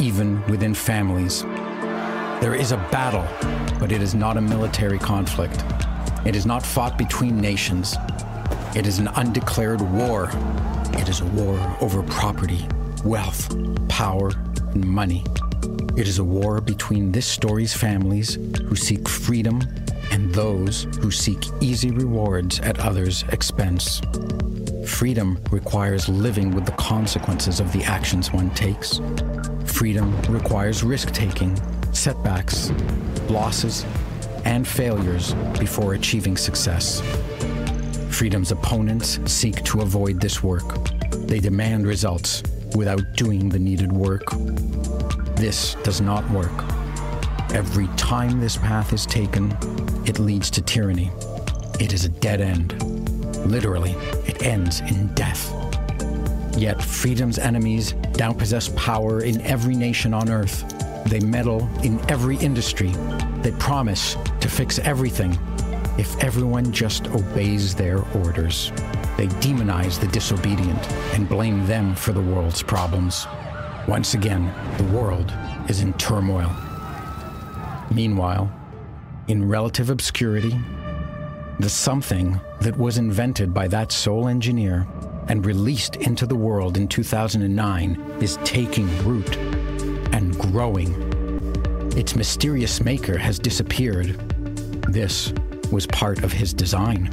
even within families. There is a battle, but it is not a military conflict. It is not fought between nations. It is an undeclared war. It is a war over property, wealth, power, and money. It is a war between this story's families who seek freedom and those who seek easy rewards at others' expense. Freedom requires living with the consequences of the actions one takes. Freedom requires risk taking, setbacks, losses, and failures before achieving success. Freedom's opponents seek to avoid this work. They demand results without doing the needed work. This does not work. Every time this path is taken, it leads to tyranny. It is a dead end. Literally, it ends in death. Yet freedom's enemies now possess power in every nation on earth. They meddle in every industry. They promise to fix everything if everyone just obeys their orders. They demonize the disobedient and blame them for the world's problems. Once again, the world is in turmoil. Meanwhile, in relative obscurity, the something that was invented by that sole engineer and released into the world in 2009 is taking root and growing. Its mysterious maker has disappeared. This was part of his design.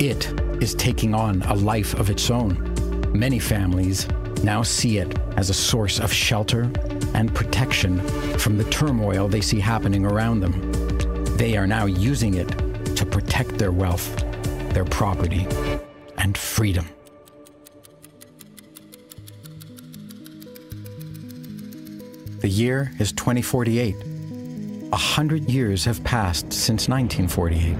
It is taking on a life of its own. Many families now see it as a source of shelter and protection from the turmoil they see happening around them. They are now using it to protect their wealth, their property, and freedom. The year is 2048. A hundred years have passed since 1948.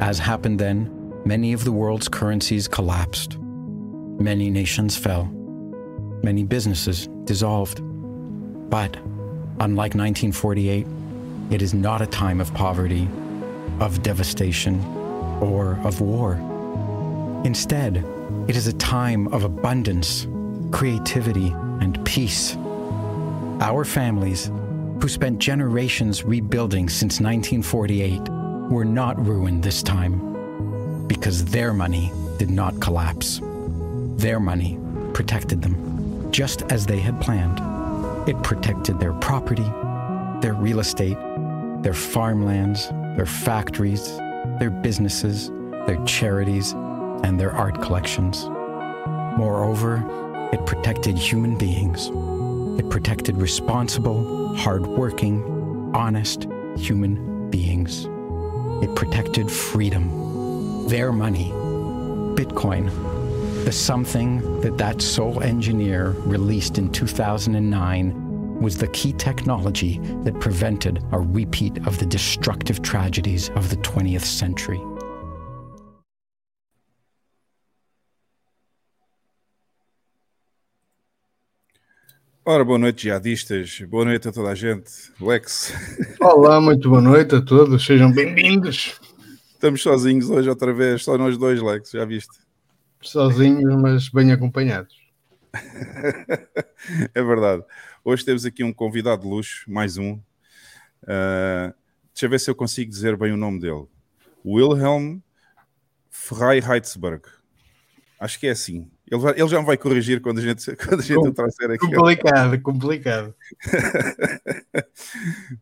As happened then, many of the world's currencies collapsed. Many nations fell. Many businesses dissolved. But, unlike 1948, it is not a time of poverty, of devastation, or of war. Instead, it is a time of abundance, creativity, and peace. Our families, who spent generations rebuilding since 1948, were not ruined this time because their money did not collapse. Their money protected them, just as they had planned. It protected their property, their real estate, their farmlands, their factories, their businesses, their charities, and their art collections. Moreover, it protected human beings. It protected responsible, hardworking, honest human beings. It protected freedom. Their money Bitcoin, the something that that sole engineer released in 2009 was the key technology that prevented a repeat of the destructive tragedies of the 20th century. Ora, boa noite, jihadistas. Boa noite a toda a gente. Lex. Olá, muito boa noite a todos. Sejam bem-vindos. Estamos sozinhos hoje outra vez, só nós dois, Lex, já viste? Sozinhos, mas bem acompanhados. é verdade. Hoje temos aqui um convidado de luxo, mais um. Uh, deixa eu ver se eu consigo dizer bem o nome dele. Wilhelm Freiheidsberg. Acho que é assim. Ele, vai, ele já me vai corrigir quando a gente, quando a gente Com, trouxer aqui. Complicado, complicado.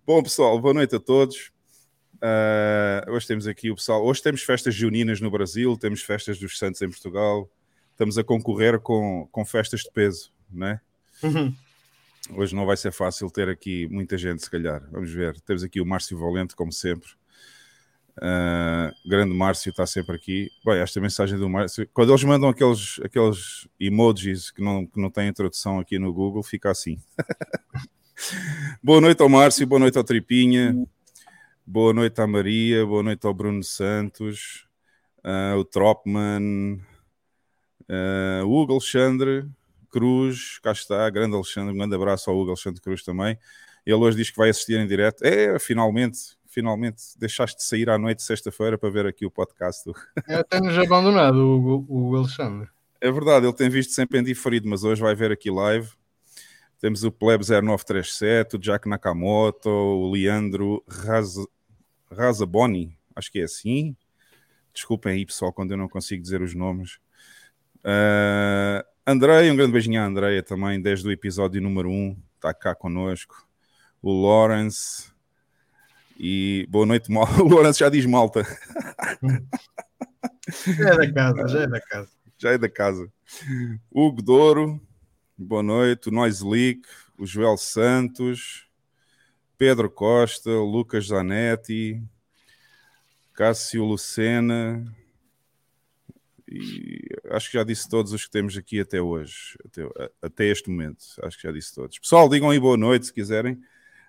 Bom, pessoal, boa noite a todos. Uh, hoje temos aqui o pessoal. Hoje temos festas juninas no Brasil, temos festas dos Santos em Portugal. Estamos a concorrer com, com festas de peso, não é? Uhum. Hoje não vai ser fácil ter aqui muita gente, se calhar. Vamos ver. Temos aqui o Márcio Valente, como sempre. Uh, grande Márcio está sempre aqui. Bem, esta mensagem do Márcio, quando eles mandam aqueles, aqueles emojis que não, que não têm introdução aqui no Google, fica assim. boa noite ao Márcio, boa noite ao Tripinha, boa noite à Maria, boa noite ao Bruno Santos, uh, o Tropman, uh, o Hugo Alexandre Cruz, cá está, grande Alexandre, um grande abraço ao Hugo Alexandre Cruz também. Ele hoje diz que vai assistir em direto. É, finalmente, finalmente deixaste de sair à noite sexta-feira para ver aqui o podcast. Eu tenho já abandonado o, o Alexandre. É verdade, ele tem visto sempre em diferido, mas hoje vai ver aqui live. Temos o Pleb 0937, o Jack Nakamoto, o Leandro Raz... Razaboni, acho que é assim. Desculpem aí, pessoal, quando eu não consigo dizer os nomes. Uh, Andrei, um grande beijinho à Andreia também, desde o episódio número 1, está cá connosco. O Lawrence, e boa noite, Mal. O Lourenço já diz malta. Já é da casa, já é da casa. Já é da casa. Hugo Douro, boa noite. O Noise Leak, o Joel Santos, Pedro Costa, Lucas Zanetti, Cássio Lucena. E acho que já disse todos os que temos aqui até hoje, até, até este momento. Acho que já disse todos. Pessoal, digam aí boa noite se quiserem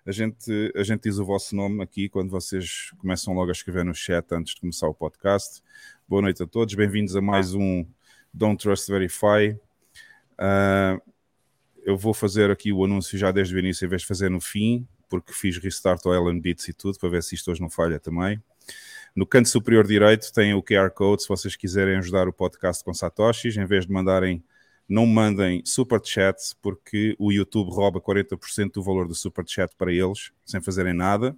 a gente, a gente diz o vosso nome aqui quando vocês começam logo a escrever no chat antes de começar o podcast. Boa noite a todos, bem-vindos a mais um Don't Trust Verify. Uh, eu vou fazer aqui o anúncio já desde o início, em vez de fazer no fim, porque fiz restart ao Ellen Beats e tudo, para ver se isto hoje não falha também. No canto superior direito tem o QR Code, se vocês quiserem ajudar o podcast com Satoshis, em vez de mandarem não mandem super chats porque o YouTube rouba 40% do valor do super chat para eles, sem fazerem nada.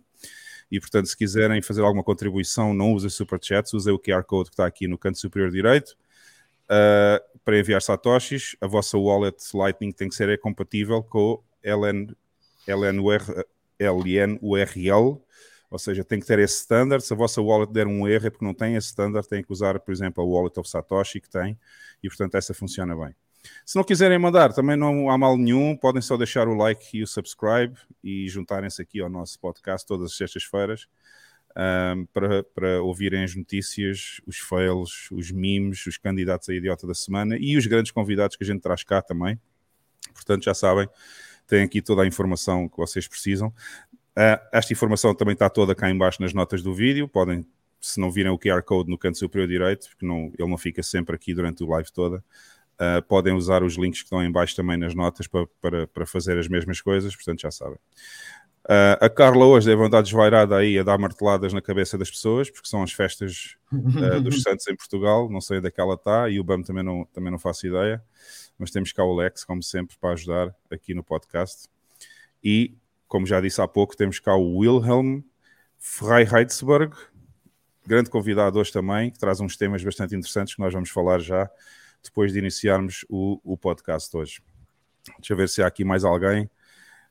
E portanto, se quiserem fazer alguma contribuição, não usem super chats, usem o QR Code que está aqui no canto superior direito. Uh, para enviar satoshis, a vossa wallet Lightning tem que ser compatível com LN, LNUR, LNURL, ou seja, tem que ter esse standard. Se a vossa wallet der um erro é porque não tem esse standard, tem que usar, por exemplo, a wallet of Satoshi que tem, e portanto essa funciona bem. Se não quiserem mandar, também não há mal nenhum, podem só deixar o like e o subscribe e juntarem-se aqui ao nosso podcast todas as sextas-feiras um, para, para ouvirem as notícias, os fails, os memes, os candidatos a idiota da semana e os grandes convidados que a gente traz cá também. Portanto, já sabem, têm aqui toda a informação que vocês precisam. Uh, esta informação também está toda cá embaixo nas notas do vídeo, podem se não virem o QR Code no canto superior direito, porque não, ele não fica sempre aqui durante o live toda, Uh, podem usar os links que estão em baixo também nas notas para, para, para fazer as mesmas coisas, portanto já sabem. Uh, a Carla hoje deve andar desvairada aí a dar marteladas na cabeça das pessoas, porque são as festas uh, dos Santos em Portugal, não sei onde é que ela está, e o BAM também não, também não faço ideia, mas temos cá o Lex, como sempre, para ajudar aqui no podcast. E, como já disse há pouco, temos cá o Wilhelm Freiheidsberg, grande convidado hoje também, que traz uns temas bastante interessantes que nós vamos falar já depois de iniciarmos o, o podcast hoje. Deixa eu ver se há aqui mais alguém.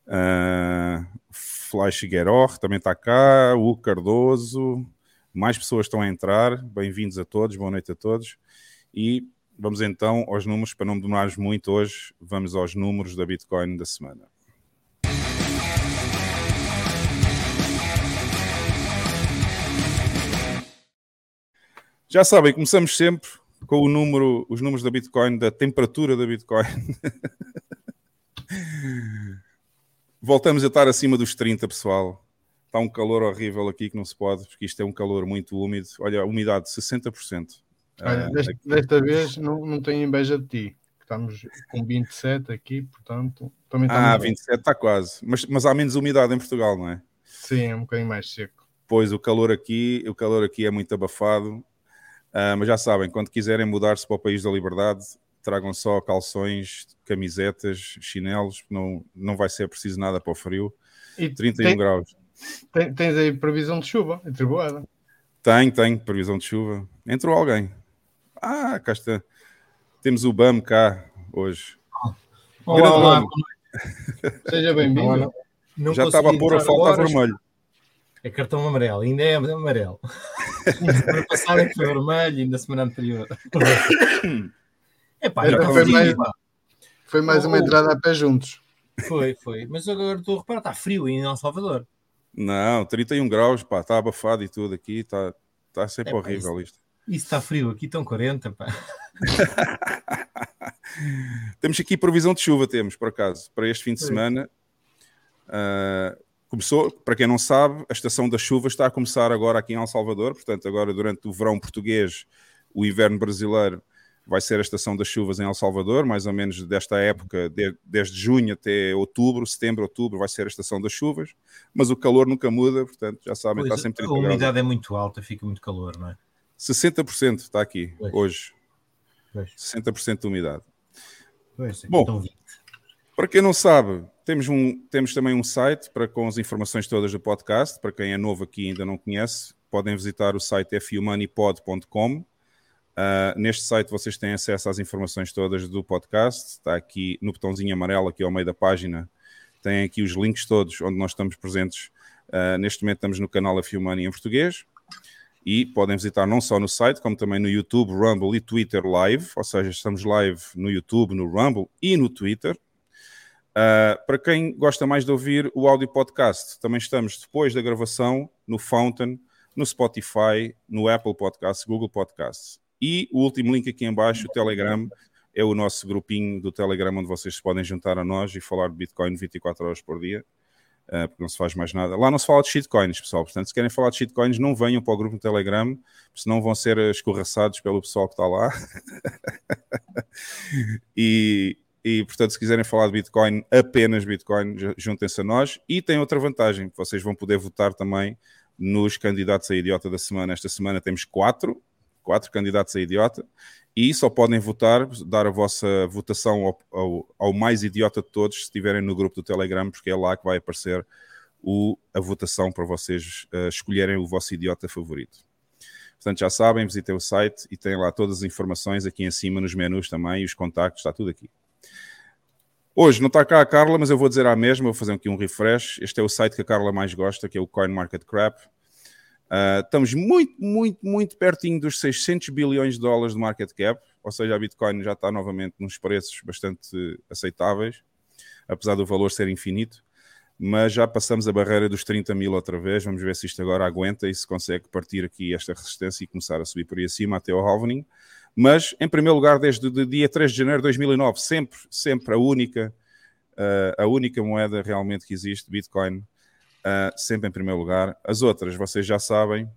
Uh, Flash Gueror também está cá. O Cardoso. Mais pessoas estão a entrar. Bem-vindos a todos. Boa noite a todos. E vamos então aos números. Para não demorarmos muito hoje, vamos aos números da Bitcoin da semana. Já sabem, começamos sempre com o número, os números da Bitcoin, da temperatura da Bitcoin. Voltamos a estar acima dos 30, pessoal. Está um calor horrível aqui que não se pode, porque isto é um calor muito úmido. Olha, a umidade 60%. Olha, Ah, desta, desta vez não, não tenho inveja de ti. Estamos com 27 aqui, portanto, também ah, estamos. 27 está quase. Mas, mas há menos umidade em Portugal, não é? Sim, é um bocadinho mais seco. Pois o calor aqui, o calor aqui é muito abafado. Ah, mas já sabem, quando quiserem mudar-se para o país da liberdade, tragam só calções, camisetas, chinelos, não, não vai ser preciso nada para o frio. E 31 tem- graus. tem- tens aí previsão de chuva em Triboada. Tem, tem, previsão de chuva. Entrou alguém. Ah, cá está. Temos o BAM cá hoje. Olá, olá, nome. boa noite. Seja bem-vindo. Já estava a pôr a falta a agora, vermelho. É cartão amarelo, ainda é amarelo. semana passada é que foi vermelho, ainda semana anterior. É pá, Então está foi mais-. Foi mais uma Oh. entrada a pé juntos. Foi, foi. Mas agora estou a reparar, está frio em El Salvador. Não, 31 graus, pá, está abafado e tudo aqui, está tá sempre É, pá, horrível isto. Isso está frio, aqui estão 40, pá. Temos aqui previsão de chuva, temos, por acaso, para este fim de Sim. semana. Ah, começou, para quem não sabe, a estação da chuva está a começar agora aqui em El Salvador, portanto, agora durante o verão português, o inverno brasileiro vai ser a estação das chuvas em El Salvador, mais ou menos desta época, de- desde junho até outubro, setembro, outubro, vai ser a estação das chuvas, mas o calor nunca muda, portanto, já sabem, está Pois, sempre a 30 graus. umidade é muito alta, fica muito calor, não é? 60% está aqui, Pois. hoje, Pois, 60% de umidade. pois, Bom. estão 20. Para quem não sabe, temos, um, temos também um site para, com as informações todas do podcast. Para quem é novo aqui e ainda não conhece, podem visitar o site fumoneypod.com. Ah, neste site vocês têm acesso às informações todas do podcast. Está aqui no botãozinho amarelo, aqui ao meio da página. Tem aqui os links todos onde nós estamos presentes. Ah, neste momento estamos no canal Money em português. E podem visitar não só no site, como também no YouTube, Rumble e Twitter Live. Ou seja, estamos live no YouTube, no Rumble e no Twitter. Uh, para quem gosta mais de ouvir o áudio podcast, também estamos depois da gravação no Fountain, no Spotify, no Apple Podcasts, Google Podcasts. E o último link aqui em baixo, o Telegram, é o nosso grupinho do Telegram onde vocês se podem juntar a nós e falar de Bitcoin 24 horas por dia, uh, porque não se faz mais nada. Lá não se fala de shitcoins, pessoal. Portanto, se querem falar de shitcoins, não venham para o grupo no Telegram, senão vão ser escorraçados pelo pessoal que está lá. e, e, portanto, se quiserem falar de Bitcoin, apenas Bitcoin, ju- juntem-se a nós. E tem outra vantagem: vocês vão poder votar também nos candidatos a idiota da semana. Esta semana temos quatro, quatro candidatos a idiota, e só podem votar, dar a vossa votação ao, ao- ao mais idiota de todos se estiverem no grupo do Telegram, porque é lá que vai aparecer o- a votação para vocês eh, escolherem o vosso idiota favorito. Portanto, já sabem, visitem o site e têm lá todas as informações aqui em cima nos menus também e os contactos, está tudo aqui. Hoje não está cá a Carla, mas eu vou dizer à mesma, vou fazer aqui um refresh. Este é o site que a Carla mais gosta, que é o CoinMarketCrap. Uh, estamos muito, muito, muito pertinho dos 600 bilhões de dólares de market cap, ou seja, a Bitcoin já está novamente nos preços bastante aceitáveis, apesar do valor ser infinito, mas já passamos a barreira dos 30 mil outra vez. Vamos ver se isto agora aguenta e se consegue partir aqui esta resistência e começar a subir por aí acima até ao halvening. Mas, em primeiro lugar, desde o dia 3 de janeiro de 2009, sempre, sempre a única, uh, a única moeda realmente que existe, Bitcoin, uh, sempre em primeiro lugar. As outras, vocês já sabem,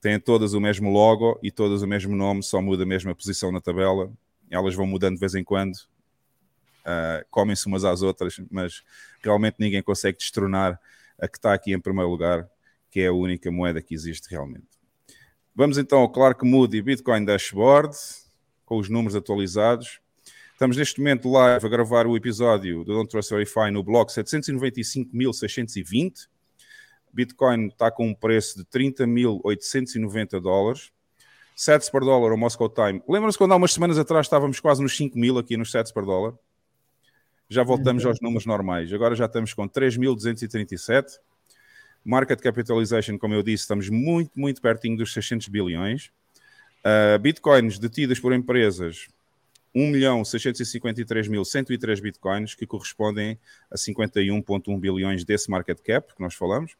têm todas o mesmo logo e todas o mesmo nome, só muda a mesma posição na tabela. Elas vão mudando de vez em quando, uh, comem-se umas às outras, mas realmente ninguém consegue destronar a que está aqui em primeiro lugar, que é a única moeda que existe realmente. Vamos então ao Clark Moody Bitcoin Dashboard, com os números atualizados. Estamos neste momento live a gravar o episódio do Don't Trust Verify no bloco 795.620. Bitcoin está com um preço de 30.890 dólares. Sets per dólar, o Moscow Time. Lembram-se quando há umas semanas atrás estávamos quase nos 5 mil aqui nos sets per dólar? Já voltamos aos números normais. Agora já estamos com 3.237. Market capitalization, como eu disse, estamos muito, muito pertinho dos 600 bilhões. Uh, bitcoins detidas por empresas, 1.653.103 bitcoins, que correspondem a 51,1 bilhões desse market cap que nós falamos.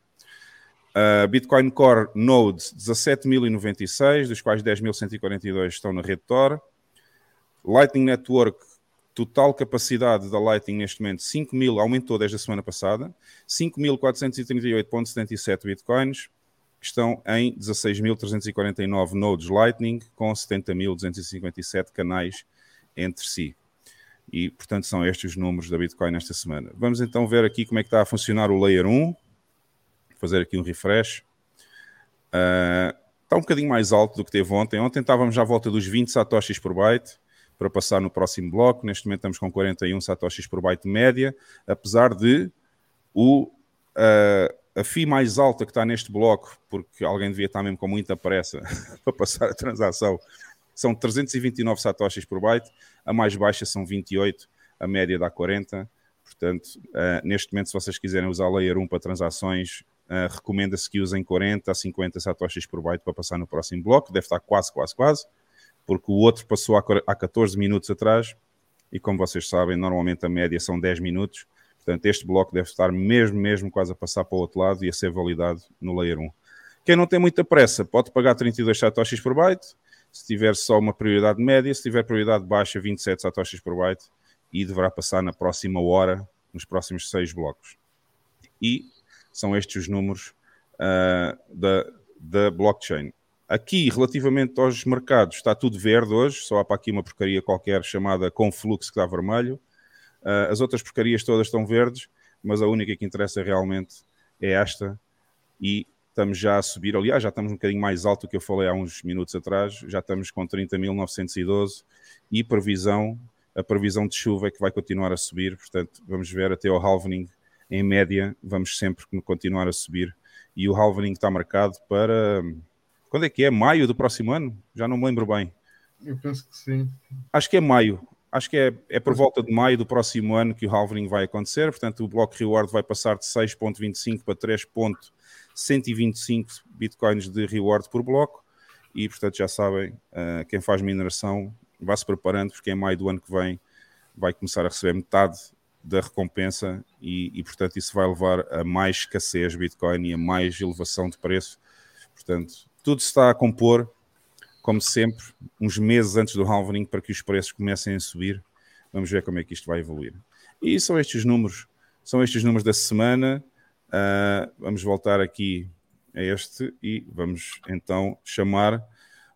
Uh, Bitcoin Core Nodes 17.096, dos quais 10.142 estão na rede Tor. Lightning Network, total capacidade da Lightning neste momento 5.000, aumentou desde a semana passada, 5.438.77 Bitcoins, estão em 16.349 nodes Lightning, com 70.257 canais entre si. E, portanto, são estes os números da Bitcoin esta semana. Vamos então ver aqui como é que está a funcionar o Layer 1 fazer aqui um refresh. Uh, está um bocadinho mais alto do que teve ontem. Ontem estávamos à volta dos 20 satoshis por byte para passar no próximo bloco. Neste momento estamos com 41 satoshis por byte média, apesar de o, uh, a FI mais alta que está neste bloco, porque alguém devia estar mesmo com muita pressa para passar a transação, são 329 satoshis por byte, a mais baixa são 28, a média dá 40. Portanto, uh, neste momento, se vocês quiserem usar Layer 1 para transações, Uh, Recomenda-se que usem 40 a 50 satoshis por byte para passar no próximo bloco. Deve estar quase, quase, quase, porque o outro passou há, há 14 minutos atrás. E como vocês sabem, normalmente a média são 10 minutos. Portanto, este bloco deve estar mesmo, mesmo quase a passar para o outro lado e a ser validado no Layer 1. Quem não tem muita pressa pode pagar 32 satoshis por byte. Se tiver só uma prioridade média, se tiver prioridade baixa, 27 satoshis por byte. E deverá passar na próxima hora, nos próximos 6 blocos. E são estes os números uh, da, da blockchain. Aqui, relativamente aos mercados, está tudo verde hoje, só há para aqui uma porcaria qualquer chamada Conflux que está vermelho. Uh, as outras porcarias todas estão verdes, mas a única que interessa realmente é esta. E estamos já a subir, aliás, já estamos um bocadinho mais alto do que eu falei há uns minutos atrás, já estamos com 30.912 e previsão, a previsão de chuva é que vai continuar a subir, portanto, vamos ver até ao halvening em média, vamos sempre continuar a subir. E o halvening está marcado para. Quando é que é? Maio do próximo ano? Já não me lembro bem. Eu penso que sim. Acho que é maio. Acho que é, é por volta de maio do próximo ano que o halvening vai acontecer. Portanto, o bloco reward vai passar de 6,25 para 3,125 bitcoins de reward por bloco. E, portanto, já sabem, uh, quem faz mineração vá se preparando, porque em maio do ano que vem vai começar a receber metade da recompensa e, e, portanto, isso vai levar a mais escassez Bitcoin e a mais elevação de preço. Portanto, tudo se está a compor, como sempre, uns meses antes do halvening para que os preços comecem a subir. Vamos ver como é que isto vai evoluir. E são estes números, são estes números da semana. Uh, vamos voltar aqui a este e vamos então chamar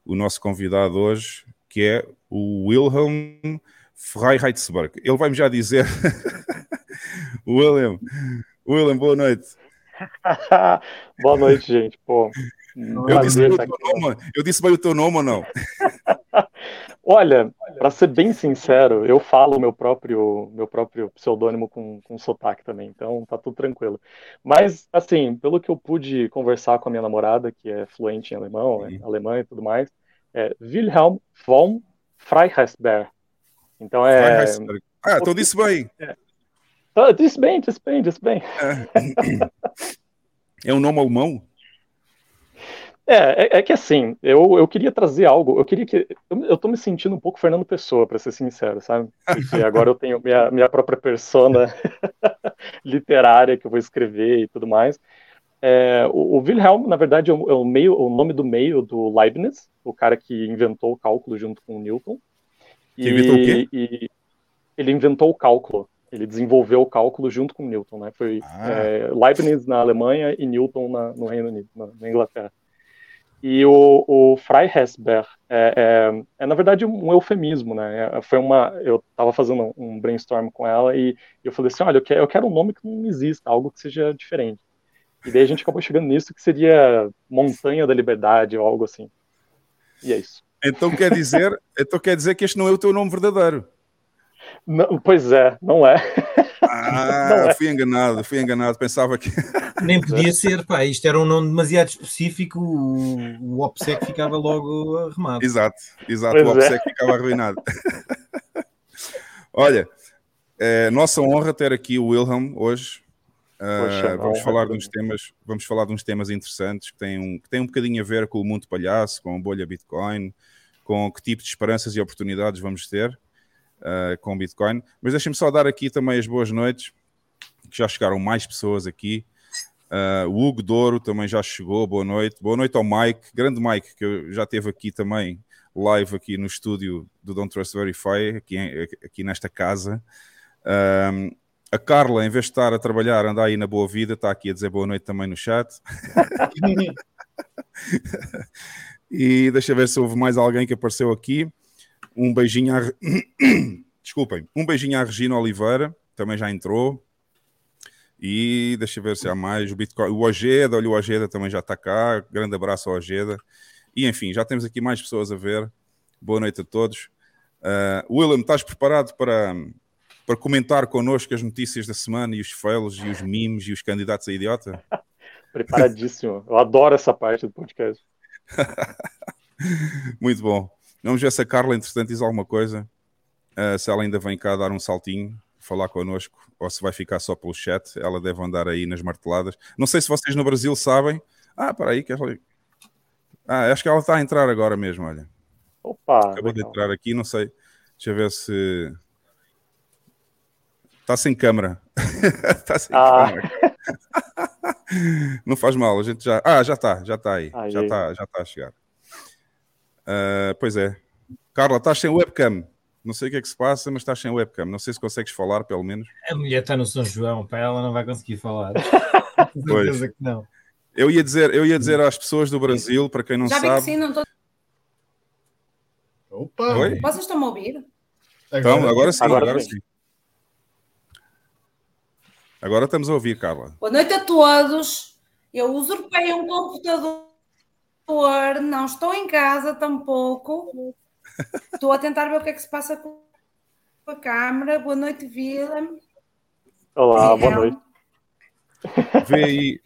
o nosso convidado hoje, que é o Wilhelm Freiheitsberg. Ele vai-me já dizer. William, William, boa noite. boa noite, gente. Pô, eu, disse bem nome, eu disse bem o teu nome ou não? Olha, para ser bem sincero, eu falo meu próprio meu próprio pseudônimo com, com sotaque também, então tá tudo tranquilo. Mas, assim, pelo que eu pude conversar com a minha namorada, que é fluente em alemão, é, alemã e tudo mais, é Wilhelm von Freiheitsberg. Então é. Ah, então disse bem. É. Ah, disse bem, disse bem, disse bem. É, é um nome alemão? É, é, é, que assim, eu, eu queria trazer algo, eu queria que. Eu, eu tô me sentindo um pouco Fernando Pessoa, para ser sincero, sabe? Porque agora eu tenho minha, minha própria persona literária que eu vou escrever e tudo mais. É, o, o, Wilhelm, na verdade, é o, é o, meio, o nome do meio do Leibniz, o cara que inventou o cálculo junto com o Newton. Que inventou o quê? E ele inventou o cálculo. Ele desenvolveu o cálculo junto com Newton, né? Foi ah. é, Leibniz na Alemanha e Newton na, no Reino Unido, na, na Inglaterra. E o, o Freiherrsberg é, é, é, na verdade, um eufemismo, né? É, foi uma, eu estava fazendo um brainstorm com ela e eu falei assim, olha, eu quero, eu quero um nome que não exista, algo que seja diferente. E daí a gente acabou chegando nisso, que seria Montanha da Liberdade ou algo assim. E é isso. Então quer dizer, então quer dizer que este não é o teu nome verdadeiro. Não, pois é, não é. Ah, não é. fui enganado, fui enganado, pensava que. Nem podia ser, pá, isto era um nome demasiado específico, o, o OPSEC ficava logo arrumado. Exato, exato, pois o OPSEC é. ficava arruinado. Olha, é nossa honra ter aqui o Wilhelm hoje. Uh, vamos falar de uns temas, vamos falar de uns temas interessantes que têm um, que têm um bocadinho a ver com o mundo palhaço, com a bolha Bitcoin, com que tipo de esperanças e oportunidades vamos ter uh, com Bitcoin. Mas deixem-me só dar aqui também as boas noites, que já chegaram mais pessoas aqui. Uh, o Hugo Douro também já chegou, boa noite. Boa noite ao Mike, grande Mike, que já esteve aqui também, live aqui no estúdio do Don't Trust Verify, aqui, aqui nesta casa. Uh, a Carla, em vez de estar a trabalhar, anda aí na boa vida, está aqui a dizer boa noite também no chat. e deixa ver se houve mais alguém que apareceu aqui. Um beijinho à... Desculpem, um beijinho à Regina Oliveira, também já entrou. E deixa eu ver se há mais. O Bitcoin, o Ojeda, olha, o Ojeda também já está cá. Grande abraço ao Ojeda. E enfim, já temos aqui mais pessoas a ver. Boa noite a todos. Uh, William, estás preparado para, para comentar connosco as notícias da semana e os fails e os memes e os candidatos a idiota? Preparadíssimo. Eu adoro essa parte do podcast. Muito bom. Vamos ver se a Carla, entretanto, diz alguma coisa. Uh, se ela ainda vem cá dar um saltinho falar connosco ou se vai ficar só pelo chat. Ela deve andar aí nas marteladas. Não sei se vocês no Brasil sabem. Ah, para aí, que ela... Ah, acho que ela está a entrar agora mesmo, olha. Opa! Acabou de entrar aqui, não sei. Deixa eu ver se. Está sem câmera. Está sem ah. câmera. não faz mal, a gente já. Ah, já está, já está aí. aí. Já está já tá a chegar. Uh, pois é. Carla, estás sem webcam. Não sei o que é que se passa, mas estás sem webcam. Não sei se consegues falar, pelo menos. A mulher está no São João, para ela não vai conseguir falar. pois. que não. Eu ia dizer, eu ia dizer às pessoas do Brasil, para quem não Já sabe. Já vi que sim, não tô... Opa! Oi? Vocês estão a ouvir? Então, agora sim, agora, agora sim. sim. Agora estamos a ouvir, Carla. Boa noite a todos. Eu usurpei um computador, não estou em casa tampouco. Estou a tentar ver o que é que se passa com a câmera. Boa noite, Vila. Olá, boa noite. Vê aí.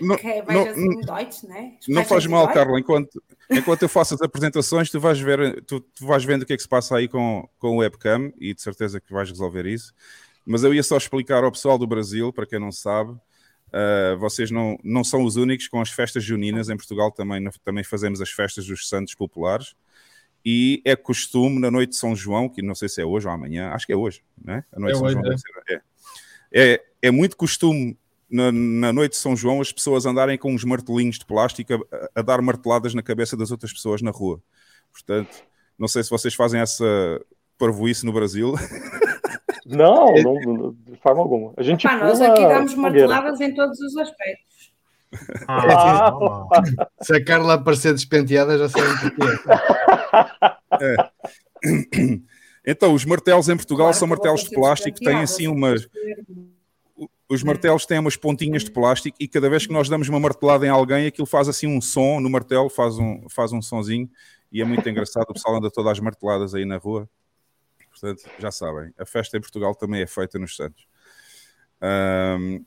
Não, não, Deutsch, né? não faz mal, Carla. Enquanto, enquanto eu faço as apresentações, tu vais, ver, tu, tu vais vendo o que é que se passa aí com, com o webcam e de certeza que vais resolver isso. Mas eu ia só explicar ao pessoal do Brasil, para quem não sabe, Uh, vocês não, não são os únicos com as festas juninas. Em Portugal também, também fazemos as festas dos Santos Populares e é costume na noite de São João, que não sei se é hoje ou amanhã, acho que é hoje, né? A noite é de São hoje, João é. É. é. É, muito costume na, na, noite de São João as pessoas andarem com uns martelinhos de plástico a, a, dar marteladas na cabeça das outras pessoas na rua. Portanto, não sei se vocês fazem essa parvoíce no Brasil. Não, não, de forma alguma. A gente Pá, nós aqui damos marteladas em todos os aspectos. Ah, Se a Carla aparecer despenteada, já sabem porquê. É. Então, os martelos em Portugal claro, são martelos de plástico, têm assim umas. Os martelos têm umas pontinhas de plástico e cada vez que nós damos uma martelada em alguém, aquilo faz assim um som no martelo, faz um, faz um sonzinho e é muito engraçado. O pessoal anda todas as marteladas aí na rua. Portanto, já sabem, a festa em Portugal também é feita nos Santos. Um,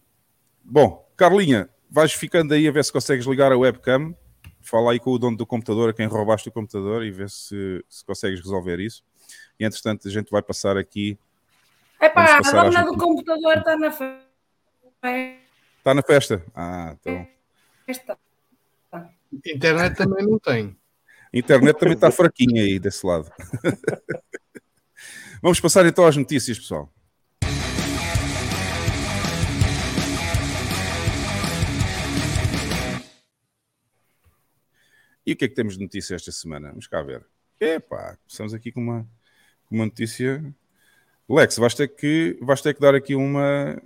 bom, Carlinha, vais ficando aí a ver se consegues ligar a webcam. Fala aí com o dono do computador, a quem roubaste o computador, e vê se, se consegues resolver isso. E entretanto, a gente vai passar aqui. Epá, a dona do computador está na festa. Está na festa? Ah, então. Festa. Internet também não tem. Internet também está fraquinha aí desse lado. Vamos passar então às notícias, pessoal. E o que é que temos de notícia esta semana? Vamos cá ver. Epá, estamos aqui com uma, uma notícia. Lex, vais ter, que, vais ter que dar aqui uma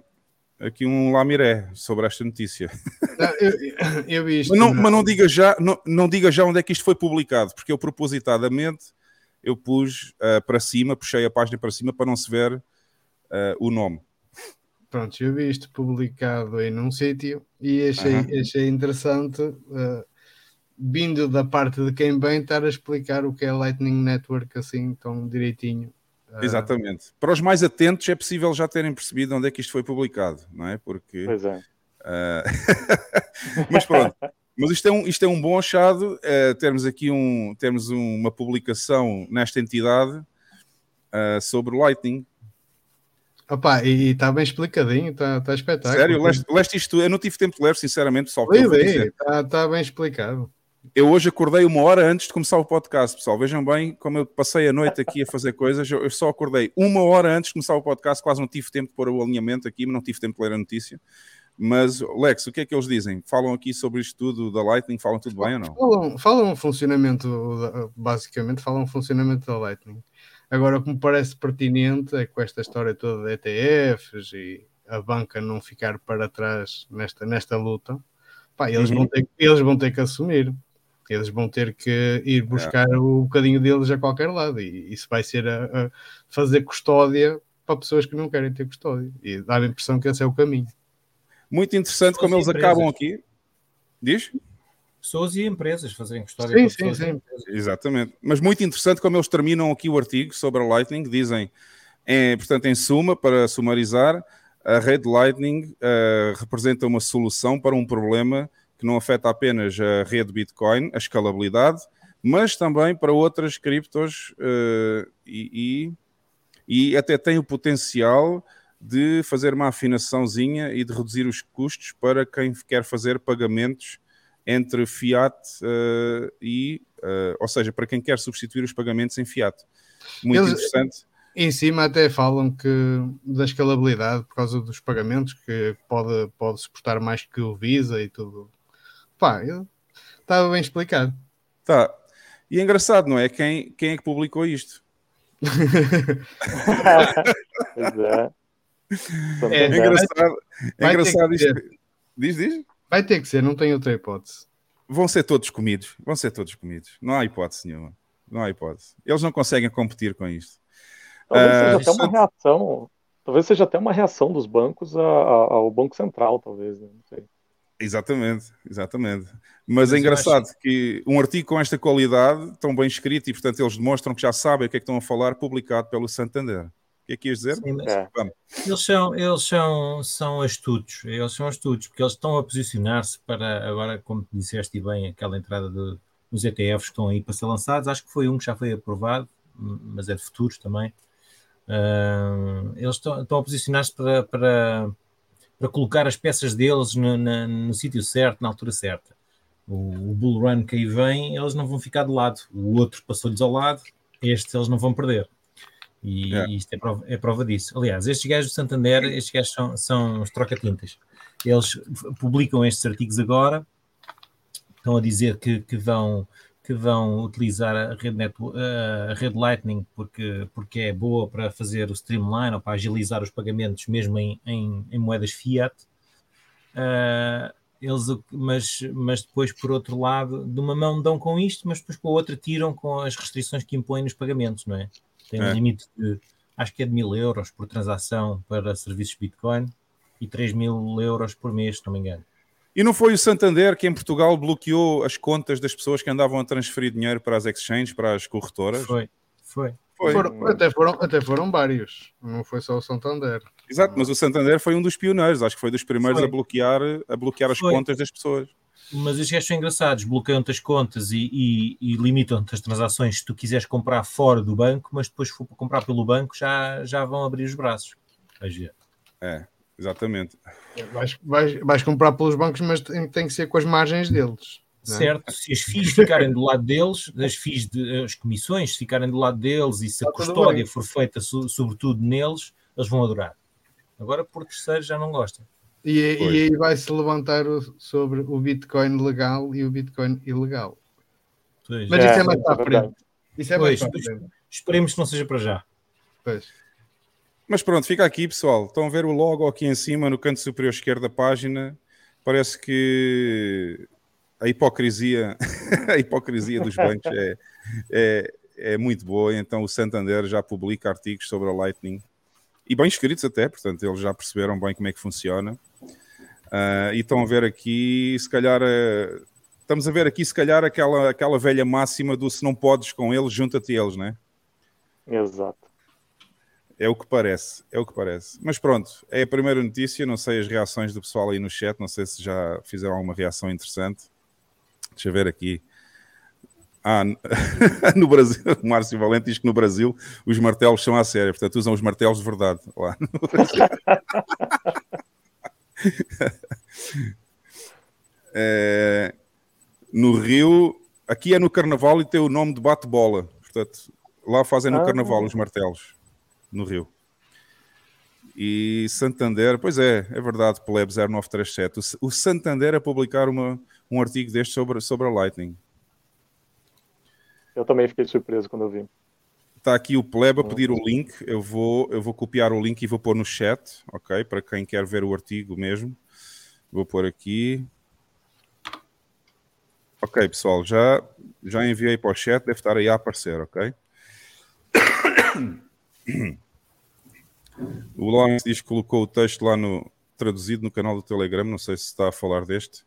aqui um lamiré sobre esta notícia. Não, eu, eu vi isto. Mas, não, mas não, diga já, não, não diga já onde é que isto foi publicado, porque eu propositadamente eu pus uh, para cima, puxei a página para cima para não se ver uh, o nome. Pronto, eu vi isto publicado aí num sítio e achei, uh -huh. achei interessante uh, vindo da parte de quem vem estar a explicar o que é Lightning Network assim tão direitinho. Ah, Exatamente. Para os mais atentos é possível já terem percebido onde é que isto foi publicado, não é? Porque. Pois é. Uh... Mas pronto. Mas isto é um, isto é um bom achado, uh, termos aqui um, termos uma publicação nesta entidade uh, sobre Lightning. Opa, e está bem explicadinho, está tá espetáculo. Sério, leste, leste isto, eu não tive tempo de ler, sinceramente, pessoal. Está tá bem explicado. Eu hoje acordei uma hora antes de começar o podcast, pessoal. Vejam bem como eu passei a noite aqui a fazer coisas. Eu só acordei uma hora antes de começar o podcast, quase não tive tempo de pôr o alinhamento aqui, mas não tive tempo de ler a notícia. Mas, Lex, o que é que eles dizem? Falam aqui sobre isto tudo da Lightning? Falam tudo bem ou não? Falam, falam o funcionamento, basicamente, falam o funcionamento da Lightning. Agora, o que me parece pertinente é com esta história toda de ETFs e a banca não ficar para trás nesta, nesta luta, pá, eles, uhum. vão ter, eles vão ter que assumir. Eles vão ter que ir buscar é. o bocadinho deles a qualquer lado. E isso vai ser a, a fazer custódia para pessoas que não querem ter custódia. E dá a impressão que esse é o caminho. Muito interessante como eles empresas. acabam aqui. Diz? Pessoas e empresas fazerem custódia. Sim, sim, sim. Exatamente. Mas muito interessante como eles terminam aqui o artigo sobre a Lightning. Dizem, é, portanto, em suma, para sumarizar, a rede Lightning uh, representa uma solução para um problema que não afeta apenas a rede Bitcoin, a escalabilidade, mas também para outras criptos uh, e, e, e até tem o potencial de fazer uma afinaçãozinha e de reduzir os custos para quem quer fazer pagamentos entre fiat uh, e, uh, ou seja, para quem quer substituir os pagamentos em fiat. Muito Eles, interessante. Em cima até falam que da escalabilidade por causa dos pagamentos que pode, pode suportar mais que o Visa e tudo. Pá, estava bem explicado. Tá. E é engraçado, não é? Quem, quem é que publicou isto? é. É, é engraçado. É engraçado isto. Diz, diz. Vai ter que ser, não tem outra hipótese. Vão ser todos comidos. Vão ser todos comidos. Não há hipótese nenhuma. Não há hipótese. Eles não conseguem competir com isto. Talvez seja uh, até uma reação. Talvez seja até uma reação dos bancos ao Banco Central, talvez. Né? Não sei. Exatamente, exatamente. Mas, Mas é engraçado acho... que um artigo com esta qualidade, tão bem escrito, e portanto eles demonstram que já sabem o que é que estão a falar, publicado pelo Santander que é que ias dizer? Sim, é. Eles, são, eles são, são astutos, eles são astutos, porque eles estão a posicionar-se para, agora, como disseste bem, aquela entrada de, dos ETFs que estão aí para ser lançados, acho que foi um que já foi aprovado, mas é de futuros também. Uh, eles estão, estão a posicionar-se para, para, para colocar as peças deles no, no, no sítio certo, na altura certa. O, o bull run que aí vem, eles não vão ficar de lado. O outro passou-lhes ao lado, estes eles não vão perder. E é. isto é prova, é prova, disso. Aliás, estes gajos do Santander, estes gajos são, são os troca-tintas. Eles publicam estes artigos agora, estão a dizer que, que vão que vão utilizar a rede, a rede Lightning porque, porque é boa para fazer o streamline ou para agilizar os pagamentos mesmo em, em, em moedas fiat. Uh, eles, mas, mas depois, por outro lado, de uma mão dão com isto, mas depois com a outra tiram com as restrições que impõem nos pagamentos, não é? Tem é. um limite de, acho que é de mil euros por transação para serviços Bitcoin e 3 mil euros por mês, se não me engano. E não foi o Santander que em Portugal bloqueou as contas das pessoas que andavam a transferir dinheiro para as exchanges, para as corretoras? Foi, foi. foi. Foram, até, foram, até foram vários, não foi só o Santander. Exato, mas o Santander foi um dos pioneiros, acho que foi dos primeiros a bloquear, a bloquear as foi. contas das pessoas mas os gajos são engraçados, bloqueiam-te as contas e, e, e limitam-te as transações se tu quiseres comprar fora do banco, mas depois se for comprar pelo banco já, já vão abrir os braços. É, exatamente. Vais, vais, vais comprar pelos bancos, mas tem, tem que ser com as margens deles. É? Certo, se as FIIs ficarem do lado deles, as FIIs, de, as comissões ficarem do lado deles e se a custódia for feita so, sobretudo neles, eles vão adorar. Agora por terceiro já não gostam. E, e aí vai-se levantar o, sobre o Bitcoin legal e o Bitcoin ilegal. Pois. Mas é, isso é mais para a frente. Isso é pois, mais para frente. Esperemos que não seja para já. Pois. Mas pronto, fica aqui, pessoal. Estão a ver o logo aqui em cima, no canto superior esquerdo da página. Parece que a hipocrisia, a hipocrisia dos bancos é, é, é muito boa. Então o Santander já publica artigos sobre a Lightning e bem escritos até, portanto, eles já perceberam bem como é que funciona. Uh, e estão a ver aqui, se calhar, uh, estamos a ver aqui, se calhar, aquela, aquela velha máxima do se não podes com eles, junta-te a eles, né? Exato. É o que parece, é o que parece. Mas pronto, é a primeira notícia, não sei as reações do pessoal aí no chat, não sei se já fizeram alguma reação interessante. Deixa eu ver aqui. Ah, no Brasil, o Márcio Valente diz que no Brasil os martelos são à séria, portanto usam os martelos de verdade lá. é, no Rio, aqui é no Carnaval e tem o nome de bate-bola, portanto lá fazem no ah, Carnaval os martelos, no Rio. E Santander, pois é, é verdade, Pleb 0937. O, o Santander a publicar uma, um artigo deste sobre, sobre a Lightning. Eu também fiquei surpreso quando eu vi. Está aqui o Pleb a pedir o link. Eu vou, eu vou copiar o link e vou pôr no chat, ok? Para quem quer ver o artigo mesmo. Vou pôr aqui. Ok, pessoal, já, já enviei para o chat, deve estar aí a aparecer, ok? O Lawrence diz que colocou o texto lá no traduzido no canal do Telegram, não sei se está a falar deste.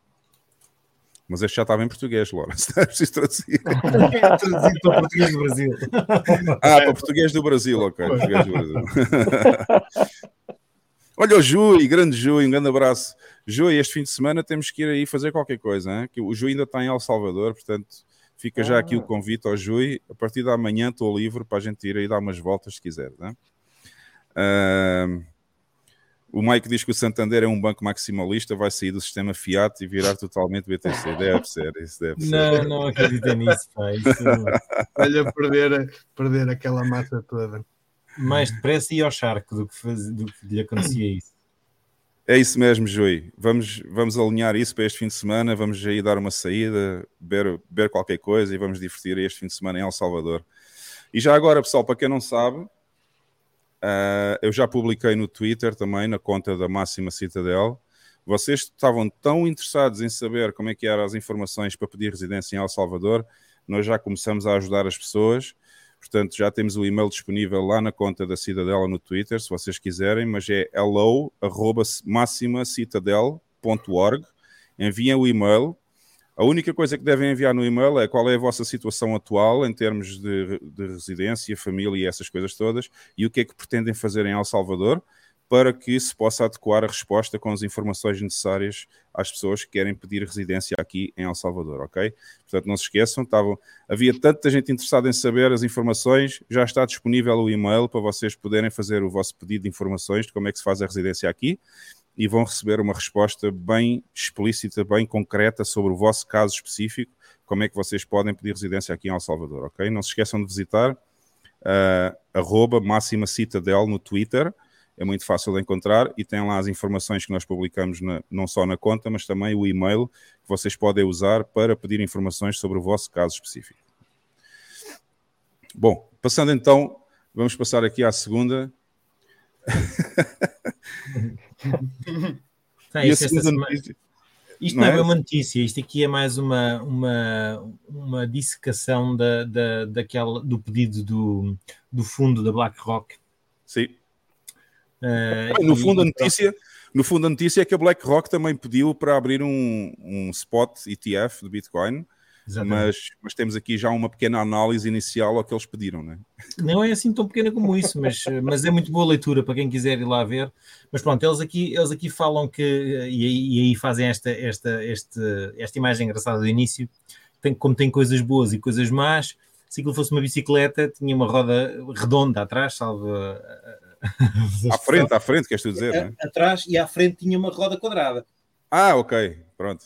Mas este já estava em português, Lawrence. Não é preciso traduzir. Traduzido para português do Brasil. Ah, para português do Brasil, ok. Português do Brasil. Olha o Jui, grande Jui, um grande abraço. Jui, este fim de semana temos que ir aí fazer qualquer coisa, hein? que o Jui ainda está em El Salvador, portanto fica já aqui o convite ao Jui. A partir da manhã estou livre para a gente ir aí dar umas voltas se quiser. Né? Uh, o Mike diz que o Santander é um banco maximalista, vai sair do sistema Fiat e virar totalmente BTC. Deve ser, isso deve ser. Não, não acredito nisso, pai. Isso... Olha, perder, perder aquela massa toda. Mais depressa ia ao charco do que, faz, do que lhe acontecia isso. É isso mesmo, Jui. Vamos, vamos alinhar isso para este fim de semana. Vamos aí dar uma saída, beber, beber qualquer coisa e vamos divertir este fim de semana em El Salvador. E já agora, pessoal, para quem não sabe, Uh, eu já publiquei no Twitter também, na conta da Máxima Citadel. Vocês estavam tão interessados em saber como é que eram as informações para pedir residência em El Salvador, nós já começamos a ajudar as pessoas. Portanto, já temos o e-mail disponível lá na conta da Cidadela no Twitter, se vocês quiserem, mas é hello.maximacitadel.org. Enviem o e-mail, a única coisa que devem enviar no e-mail é qual é a vossa situação atual em termos de, de residência, família e essas coisas todas e o que é que pretendem fazer em El Salvador para que se possa adequar a resposta com as informações necessárias às pessoas que querem pedir residência aqui em El Salvador, ok? Portanto, não se esqueçam, estavam, havia tanta gente interessada em saber as informações, já está disponível o e-mail para vocês poderem fazer o vosso pedido de informações de como é que se faz a residência aqui e vão receber uma resposta bem explícita, bem concreta sobre o vosso caso específico, como é que vocês podem pedir residência aqui em El Salvador, ok? Não se esqueçam de visitar uh, Máxima Citadel no Twitter, é muito fácil de encontrar e tem lá as informações que nós publicamos na, não só na conta, mas também o e-mail que vocês podem usar para pedir informações sobre o vosso caso específico. Bom, passando então, vamos passar aqui à segunda. Tá, isso, notícia... Isto não, não é? é uma notícia, isto aqui é mais uma, uma, uma dissecação da, da, daquela, do pedido do, do fundo da BlackRock. Sim. Uh, no, fundo, a notícia, no fundo, a notícia é que a BlackRock também pediu para abrir um, um spot ETF de Bitcoin mas, mas temos aqui já uma pequena análise inicial ao que eles pediram, não é? Não é assim tão pequena como isso, mas, mas é muito boa leitura para quem quiser ir lá ver. Mas pronto, eles aqui, eles aqui falam que, e aí, e aí fazem esta, esta, esta, esta imagem engraçada do início, tem, como tem coisas boas e coisas más, se aquilo fosse uma bicicleta, tinha uma roda redonda atrás, salvo. À frente, à frente, queres tu dizer? É, atrás e à frente tinha uma roda quadrada. Ah, ok, pronto.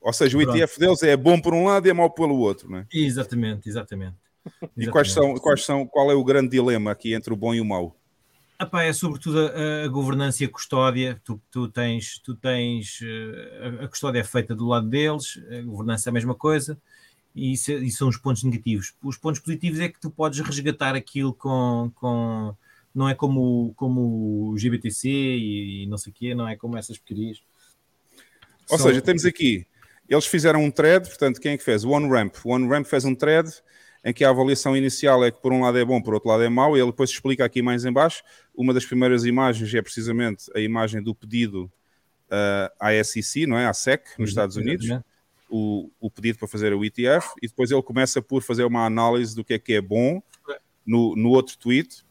Ou seja, o Pronto. ETF deles é bom por um lado e é mau pelo outro, não é? Exatamente, exatamente. E quais são, quais são, qual é o grande dilema aqui entre o bom e o mau? Epá, é sobretudo a, a, governança e a custódia. Tu, tu tens, tu tens eh, a, a custódia é feita do lado deles, a governança é a mesma coisa, e isso, isso, são os pontos negativos. Os pontos positivos é que tu podes resgatar aquilo com, com não é como, como o GBTC e, e não sei o quê, não é como essas porcarias. Ou são... seja, temos aqui eles fizeram um thread, portanto, quem é que fez? O OneRamp. O OneRamp fez um thread em que a avaliação inicial é que por um lado é bom, por outro lado é mau, e ele depois explica aqui mais em baixo. Uma das primeiras imagens é precisamente a imagem do pedido uh, à SEC, não é? À SEC, nos Estados Unidos, o, o pedido para fazer o ETF, e depois ele começa por fazer uma análise do que é que é bom no, no outro tweet.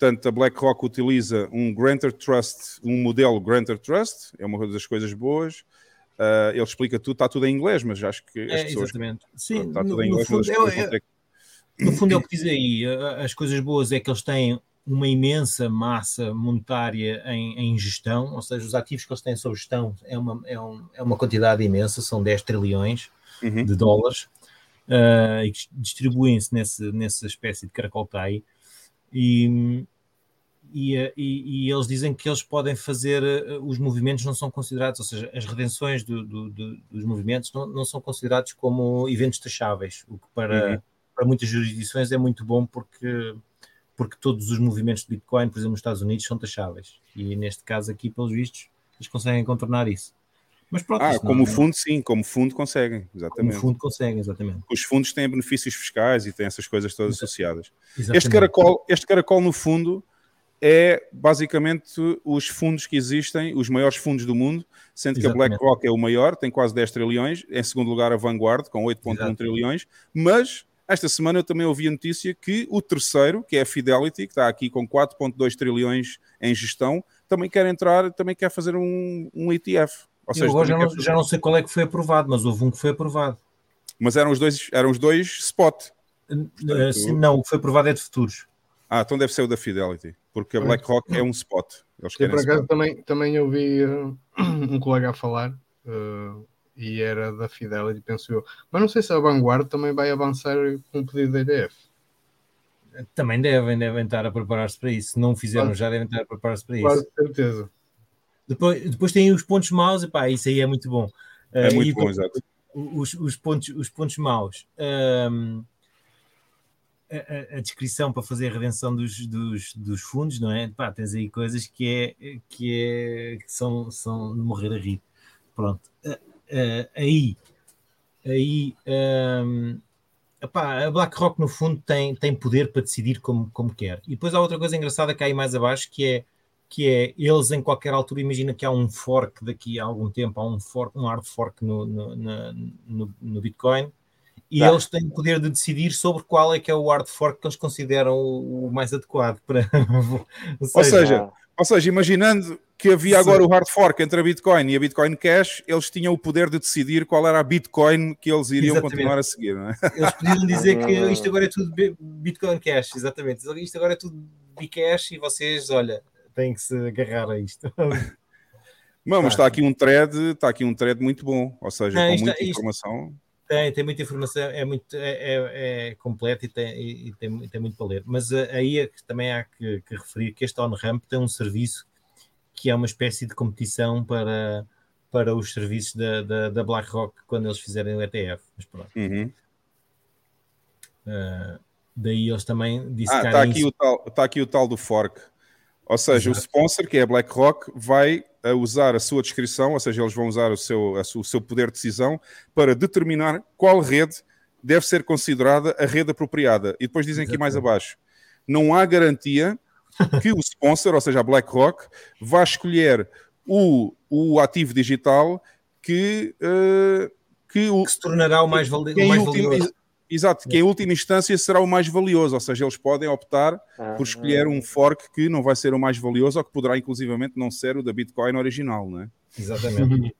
Portanto, a BlackRock utiliza um Grantor Trust, um modelo Grantor Trust, é uma das coisas boas. Uh, ele explica tudo, está tudo em inglês, mas acho que as é, pessoas. Exatamente. Sim, está tudo no, em inglês, no fundo, é, é, no fundo é o que diz aí. As coisas boas é que eles têm uma imensa massa monetária em, em, gestão, ou seja, os ativos que eles têm sob gestão é uma, é, um, é uma quantidade imensa, são 10 trilhões uhum. de dólares, uh, e distribuem-se nessa espécie de caracol E, e, e, e, eles dizem que eles podem fazer, os movimentos não são considerados, ou seja, as redenções do, do, do, dos movimentos não, não, são considerados como eventos taxáveis, o que para, uhum. para muitas jurisdições é muito bom porque, porque todos os movimentos de Bitcoin, por exemplo, nos Estados Unidos, são taxáveis. E neste caso aqui, pelos vistos, eles conseguem contornar isso. Mas pronto, ah, como não, é fundo, sim, como fundo conseguem, exatamente. Como fundo conseguem, exatamente. Os fundos têm benefícios fiscais e têm essas coisas todas associadas. Exatamente. Este caracol, este caracol, no fundo, é basicamente os fundos que existem, os maiores fundos do mundo, sendo exatamente. que a BlackRock é o maior, tem quase 10 trilhões, em segundo lugar a Vanguard, com 8,1 trilhões, mas esta semana eu também ouvi a notícia que o terceiro, que é a Fidelity, que está aqui com 4,2 trilhões em gestão, também quer entrar, também quer fazer um, um ETF. Ou seja, agora já não, já não, sei qual é que foi aprovado, mas houve um que foi aprovado. Mas eram os dois, eram os dois spot. Portanto, Sim, não, o que foi aprovado é de futuros. Ah, então deve ser o da Fidelity, porque a BlackRock é um spot. Eles Sim, por acaso também, também ouvi uh, um colega a falar uh, e era da Fidelity, penso eu. Mas não sei se a Vanguard também vai avançar com o pedido da EDF. Também devem, devem estar a preparar-se para isso. Se não fizeram claro. já, devem estar a preparar-se para isso. Claro, certeza. Depois, depois tem os pontos maus, e pá, isso aí é muito bom. É uh, muito bom, exato. Os, os, pontos, os pontos maus. Um, a, a, descrição para fazer a redenção dos, dos, dos, fundos, não é? Pá, tens aí coisas que, é, que, é, que são, são de morrer a rir. Pronto. Uh, uh, aí, aí um, epá, a BlackRock, no fundo, tem, tem poder para decidir como, como quer. E depois há outra coisa engraçada que há aí mais abaixo, que é que é eles em qualquer altura, imagina que há um fork daqui a algum tempo, há um, fork, um hard fork no, no, no, no Bitcoin, e tá. eles têm o poder de decidir sobre qual é que é o hard fork que eles consideram o mais adequado para. ou, seja, ou, seja, ou seja, imaginando que havia agora o hard fork entre a Bitcoin e a Bitcoin Cash, eles tinham o poder de decidir qual era a Bitcoin que eles iriam exatamente. continuar a seguir, não é? Eles podiam dizer que isto agora é tudo Bitcoin Cash, exatamente. Isto agora é tudo Bcash e vocês, olha, tem que se agarrar a isto. Não, mas está aqui um thread, está aqui um thread muito bom, ou seja, com isto, muita isto, informação. Tem, tem muita informação, é muito é, é, é completo e tem, e, tem, tem muito para ler. Mas uh, aí é que também há que, que referir que este OnRamp tem um serviço que é uma espécie de competição para, para os serviços da, da, da BlackRock quando eles fizerem o ETF. Mas pronto. Uhum. Uh, daí eles também disseram. Ah, está aqui, o tal, está aqui o tal do fork. Ou seja, Exato. o sponsor, que é a BlackRock, vai a usar a sua descrição, ou seja, eles vão usar o seu, o seu poder de decisão para determinar qual rede deve ser considerada a rede apropriada. E depois dizem aqui mais abaixo: não há garantia que o sponsor, ou seja, a BlackRock, vá escolher o, o ativo digital que, uh, que, o, que se tornará o mais, vali o mais valioso. Exato, que em última instância será o mais valioso, ou seja, eles podem optar ah, por escolher um fork que não vai ser o mais valioso ou que poderá inclusivamente não ser o da Bitcoin original, não é? Exatamente.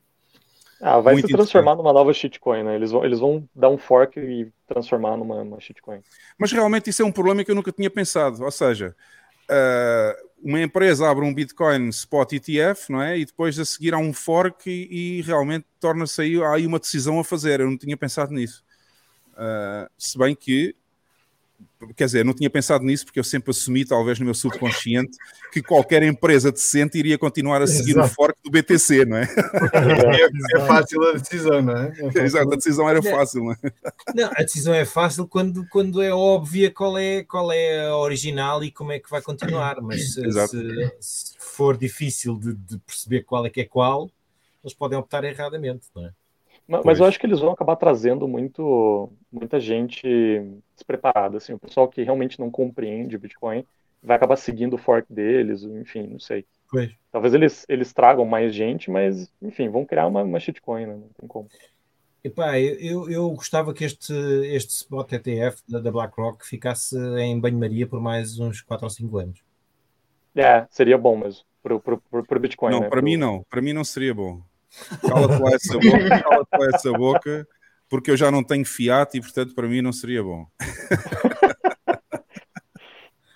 ah, vai Muito se transformar numa nova shitcoin, né? Eles vão, eles vão dar um fork e transformar numa shitcoin. Mas realmente isso é um problema que eu nunca tinha pensado, ou seja, uh, uma empresa abre um Bitcoin Spot ETF, não é? E depois a seguir há um fork e, e realmente torna-se aí, aí uma decisão a fazer, eu não tinha pensado nisso. Uh, se bem que, quer dizer, não tinha pensado nisso porque eu sempre assumi, talvez no meu subconsciente, que qualquer empresa decente iria continuar a seguir Exato. o fork do BTC, não é? É, é fácil a decisão, não é? é Exato, a decisão era fácil, não é? Não, a decisão é fácil quando, quando é óbvia qual é, qual é a original e como é que vai continuar, mas se, se, se for difícil de, de perceber qual é que é qual, eles podem optar erradamente, não é? Mas, mas, eu acho que eles vão acabar trazendo muito, muita gente despreparada, assim, o pessoal que realmente não compreende o Bitcoin vai acabar seguindo o fork deles, enfim, não sei. Pois. Talvez eles, eles tragam mais gente, mas, enfim, vão criar uma, uma shitcoin, né? não tem como. Epá, eu, eu gostava que este, este spot ETF da, da BlackRock ficasse em banho-maria por mais uns 4 ou 5 anos. É, seria bom mesmo, pro, pro Bitcoin. Não, né? para pro... mim não, para mim não seria bom. Cala-te lá essa boca, cala-te lá essa boca, porque eu já não tenho fiat e, portanto, para mim não seria bom.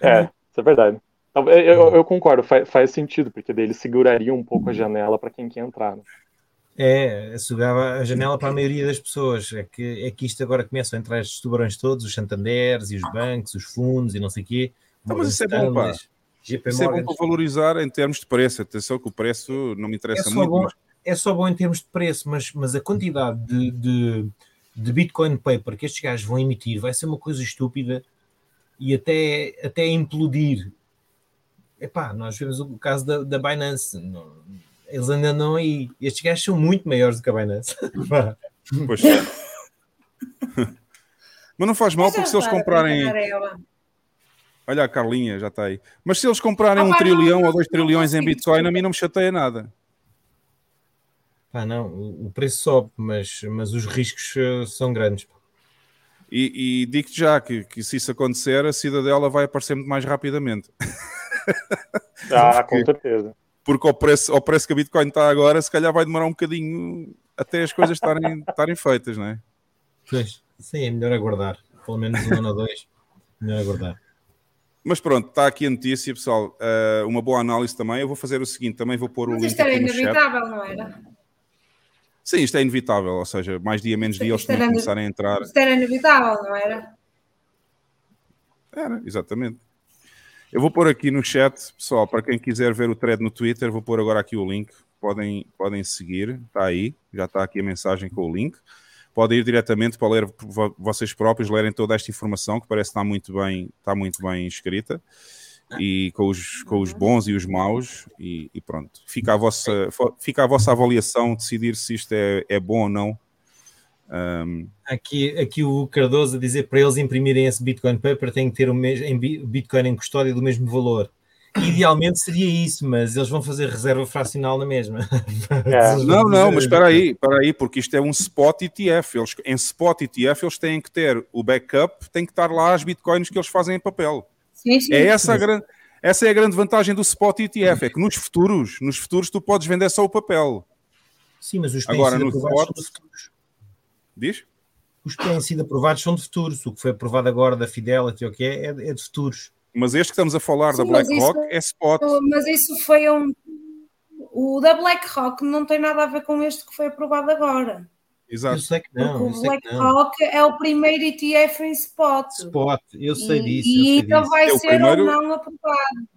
é, isso é verdade. Eu, eu, eu concordo, faz, faz, sentido, porque daí ele seguraria um pouco a janela para quem quer entrar. Né? É, sugava a janela para a maioria das pessoas. É que, é que isto agora começam a entrar estes tubarões todos, os Santanders e os bancos, os fundos e não sei o quê. Não, mas isso é bom, pá. GP Isso Morgan. é bom para valorizar em termos de preço. Atenção que o preço não me interessa é muito. Bom, mas... É só bom em termos de preço, mas, mas a quantidade de, de, de Bitcoin Paper que estes gajos vão emitir vai ser uma coisa estúpida e até, até implodir. Epá, nós vemos o caso da, da Binance. eles ainda não aí. Estes gajos são muito maiores do que a Binance. pois é. Mas não faz mal porque se eles comprarem. Olha a Carlinha, já está aí. Mas se eles comprarem um trilhão ou dois trilhões em Bitcoin, a mim não me chateia nada. Ah, não, o preço sobe, mas, mas os riscos uh, são grandes. E, e digo-te já que, que, se isso acontecer, a cidadela vai aparecer muito mais rapidamente. Ah, com certeza. Porque ao preço, ao preço que a Bitcoin está agora, se calhar vai demorar um bocadinho até as coisas estarem, estarem feitas, não é? Pois, sim, é melhor aguardar. Pelo menos um ano ou dois. Melhor aguardar. Mas pronto, está aqui a notícia, pessoal. Uh, uma boa análise também. Eu vou fazer o seguinte: também vou pôr Mas o link. Isto era inevitável, não era? Sim, isto é inevitável. Ou seja, mais dia, menos dia, eles que começar a entrar. Isto era inevitável, não era? Era, exatamente. Eu vou pôr aqui no chat, pessoal, para quem quiser ver o thread no Twitter, vou pôr agora aqui o link. Podem, podem seguir, está aí, já está aqui a mensagem com o link podem ir diretamente para ler vocês próprios, lerem toda esta informação que parece estar muito bem, está muito bem escrita e com os, com os bons e os maus e, e pronto. Fica a, vossa, fica a vossa avaliação, decidir se isto é, é bom ou não. Um... Aqui, aqui o Cardoso a dizer para eles imprimirem esse Bitcoin Paper tem que ter o mesmo Bitcoin em custódia do mesmo valor. Idealmente seria isso, mas eles vão fazer reserva fracional na mesma. É. não, não, mas espera aí, espera aí, porque isto é um spot ETF. Eles, em spot ETF eles têm que ter o backup, tem que estar lá as bitcoins que eles fazem em papel. Sim, sim, é essa. A grande, essa é a grande vantagem do spot ETF, é que nos futuros, nos futuros tu podes vender só o papel. Sim, mas os que Agora, no spot, Diz? Os que têm sido aprovados são de futuros. O que foi aprovado agora da Fidelity, o que é, é de futuros. Mas este que estamos a falar Sim, da BlackRock é spot. Mas isso foi um. O da BlackRock não tem nada a ver com este que foi aprovado agora. Exato. Eu sei que não. Porque o BlackRock é o primeiro ETF em spot. Spot, eu sei disso. E então vai é ser primeiro... ou não aprovado.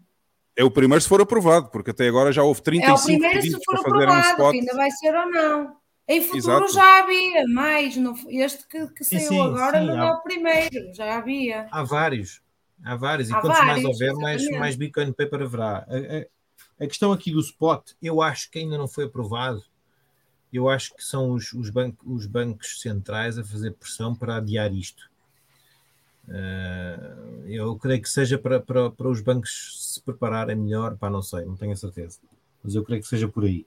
É o primeiro se for aprovado, porque até agora já houve 35 É o primeiro se for aprovado, um ainda vai ser ou não. Em futuro Exato. já havia mais. este que, que saiu sim, agora sim, não há... é o primeiro, já havia. Há vários. Há vários, e Há quantos vários, mais houver, mais, mais Bitcoin Paper haverá. A, a, a, questão aqui do spot, eu acho que ainda não foi aprovado. Eu acho que são os, os, banco, os bancos centrais a fazer pressão para adiar isto. Uh, eu creio que seja para, para, para os bancos se prepararem melhor, para não sei, não tenho a certeza. Mas eu creio que seja por aí.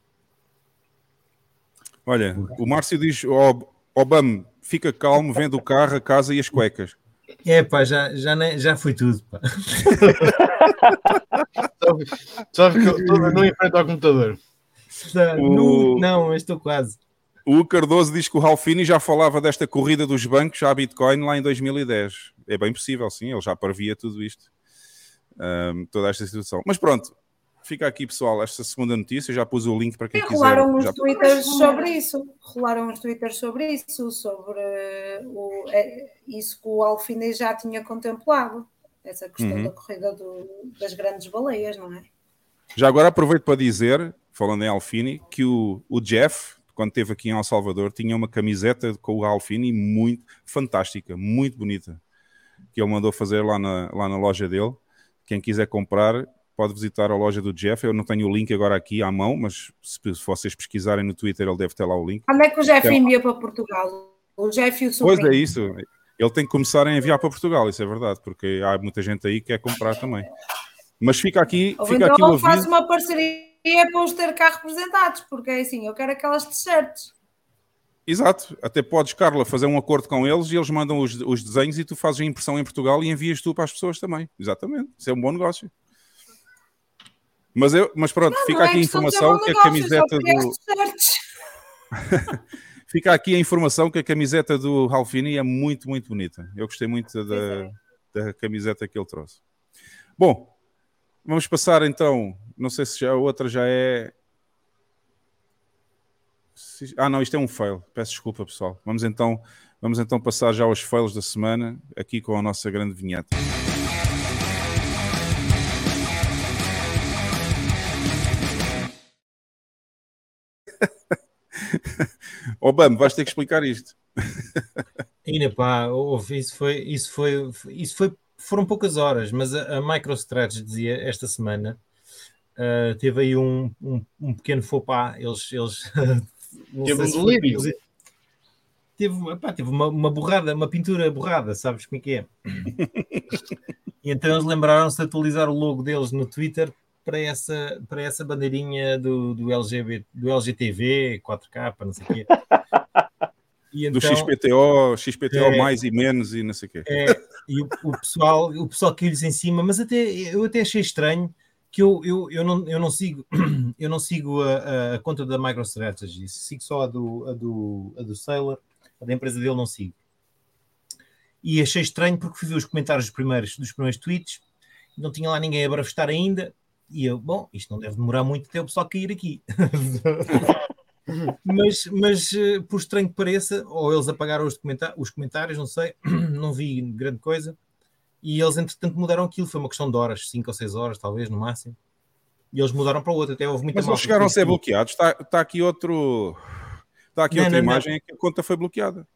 Olha, o Márcio diz: oh, Obama, fica calmo, vende o carro, a casa e as cuecas. É pá, já, já, nem, já foi tudo. Pá. só, que eu não enfrento ao computador. O... Não, mas estou quase. O Cardoso diz que o Ralfini já falava desta corrida dos bancos à Bitcoin lá em 2010. É bem possível, sim, ele já previa tudo isto, um, toda esta situação. Mas pronto, fica aqui, pessoal, esta segunda notícia. Já pus o link para quem e quiser. Rolaram uns já... twitters sobre isso. Rolaram uns twitters sobre isso, sobre o, é, isso que o Alfine já tinha contemplado. Essa questão uhum. da corrida do, das grandes baleias, não é? Já agora aproveito para dizer, falando em Alfine, que o, o Jeff, quando esteve aqui em El Salvador, tinha uma camiseta com o Alfine muito fantástica, muito bonita, que ele mandou fazer lá na, lá na loja dele. Quem quiser comprar, pode visitar a loja do Jeff. Eu não tenho o link agora aqui à mão, mas se, se vocês pesquisarem no Twitter, ele deve ter lá o link. Quando é que o Jeff então, envia para Portugal? O Jeff e o sobrinho. Pois é isso. Ele tem que começar a enviar para Portugal, isso é verdade, porque há muita gente aí que quer comprar também. Mas fica aqui, Ou fica então aqui o aviso. faz uma parceria para os ter cá representados, porque é assim, eu quero aquelas t-shirts. Exato, até podes, Carla, fazer um acordo com eles e eles mandam os, os desenhos e tu fazes a impressão em Portugal e envias tu para as pessoas também. Exatamente, isso é um bom negócio. Mas, eu, mas pronto, não, fica não é aqui a informação que a camiseta do. fica aqui a informação que a camiseta do Ralfini é muito, muito bonita. Eu gostei muito da, é. da camiseta que ele trouxe. Bom, Vamos passar então. Não sei se já a outra já é. Se... Ah, não, isto é um fail. Peço desculpa, pessoal. Vamos então, vamos então passar já aos fails da semana, aqui com a nossa grande vinheta. Oh, Obama, vais ter que explicar isto. Ainda pá, isso foi, isso foi, isso foi foram poucas horas, mas a, a MicroStrategy dizia esta semana uh, teve aí um, um, um pequeno faux pas, eles, eles teve um delírio. Teve, pá, teve uma, uma borrada, uma pintura borrada, sabes como é que é? e então eles lembraram-se de atualizar o logo deles no Twitter para essa, para essa bandeirinha do, do, LGBT, do LGTV, 4K, não sei o quê. E então, do XPTO, XPTO é, mais e menos e não sei o quê. É, e o, o, pessoal, o pessoal caiu-lhes em cima, mas até eu até achei estranho que eu, eu, eu, não, eu não sigo eu não sigo a, a conta da MicroStrategy, sigo só a do, a do, a do Sailor, a da empresa dele não sigo. E achei estranho porque fui ver os comentários dos primeiros, dos primeiros tweets, não tinha lá ninguém a brafestar ainda, e eu, bom, isto não deve demorar muito até o pessoal cair aqui. mas, mas eh, por estranho que pareça, ou eles apagaram os, comentar os comentários, não sei, não vi grande coisa. E eles, entretanto, mudaram aquilo. Foi uma questão de horas, 5 ou 6 horas, talvez, no máximo. E eles mudaram para o outro. Até houve muita Mas eles chegaram a ser bloqueados. Está, está aqui outro. Está aqui não, outra não, imagem não. em que a conta foi bloqueada.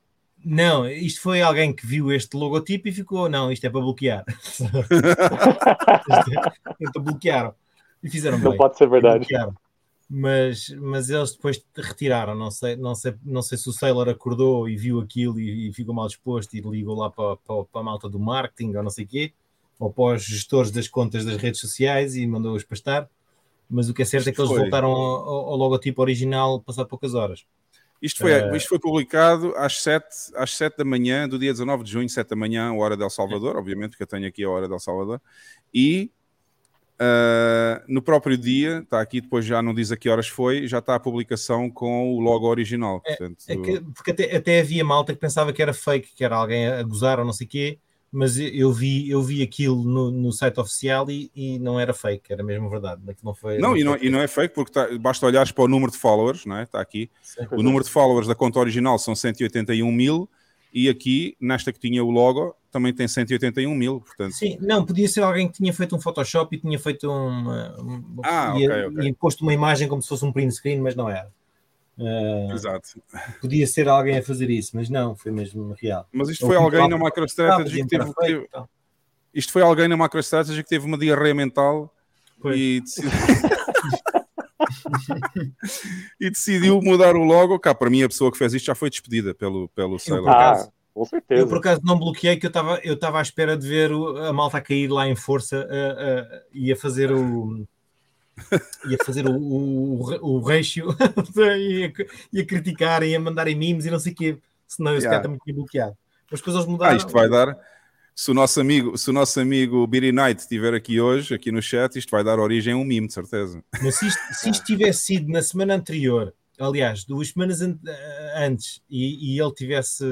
Não, isto foi alguém que viu este logotipo e ficou, não, isto é para bloquear. então bloquearam. E fizeram Não bem. pode ser verdade. Mas, mas eles depois retiraram. Não sei, não, sei, não sei se o Sailor acordou e viu aquilo e, e ficou mal disposto e ligou lá para, para, para, a malta do marketing ou não sei o quê, ou para os gestores das contas das redes sociais e mandou-os pastar. Mas o que é certo é que eles foi. voltaram ao, ao, logotipo original passado poucas horas. Isto foi, uh, isto foi publicado às 7, às 7 da manhã do dia 19 de junho, 7 da manhã, hora de El Salvador, obviamente, porque eu tenho aqui a hora de El Salvador, e Uh, no próprio dia, está aqui, depois já não diz a que horas foi, já está a publicação com o logo original. É, portanto... É que, porque até, até, havia malta que pensava que era fake, que era alguém a gozar ou não sei o quê, mas eu vi, eu vi aquilo no, no site oficial e, e, não era fake, era mesmo verdade. Não, foi, não, não e, não, e não é fake porque tá, basta olhares para o número de followers, não é? está aqui. Sim. O número de followers da conta original são 181 mil e aqui, nesta que tinha o logo, também tem 181 mil, portanto... Sim, não, podia ser alguém que tinha feito um Photoshop e tinha feito uma... ah, e, okay, okay. e posto uma imagem como se fosse um print screen, mas não era. Uh, Exato. Podia ser alguém a fazer isso, mas não, foi mesmo real. Mas isto foi alguém na MicroStrategy que teve... teve isto foi alguém na MicroStrategy que teve uma diarreia mental e decidiu... e decidiu mudar o logo. Cá, para mim, a pessoa que fez isto já foi despedida pelo, pelo Sailor. Ah, com certeza. Eu, por acaso, não bloqueei, que eu estava eu à espera de ver o, a malta a cair lá em força uh, uh, e a fazer o. ia fazer o, o, o, o ratio e, a, e a criticar e a mandarem memes e não sei o quê, senão eu yeah. também tinha bloqueado. Mas depois eles mudaram. Ah, isto vai dar, se o nosso amigo, se o nosso amigo Beery Knight estiver aqui hoje, aqui no chat, isto vai dar origem a um mime, de certeza. Mas se isto, se isto tivesse sido na semana anterior, aliás, duas semanas an antes, e, e, ele tivesse,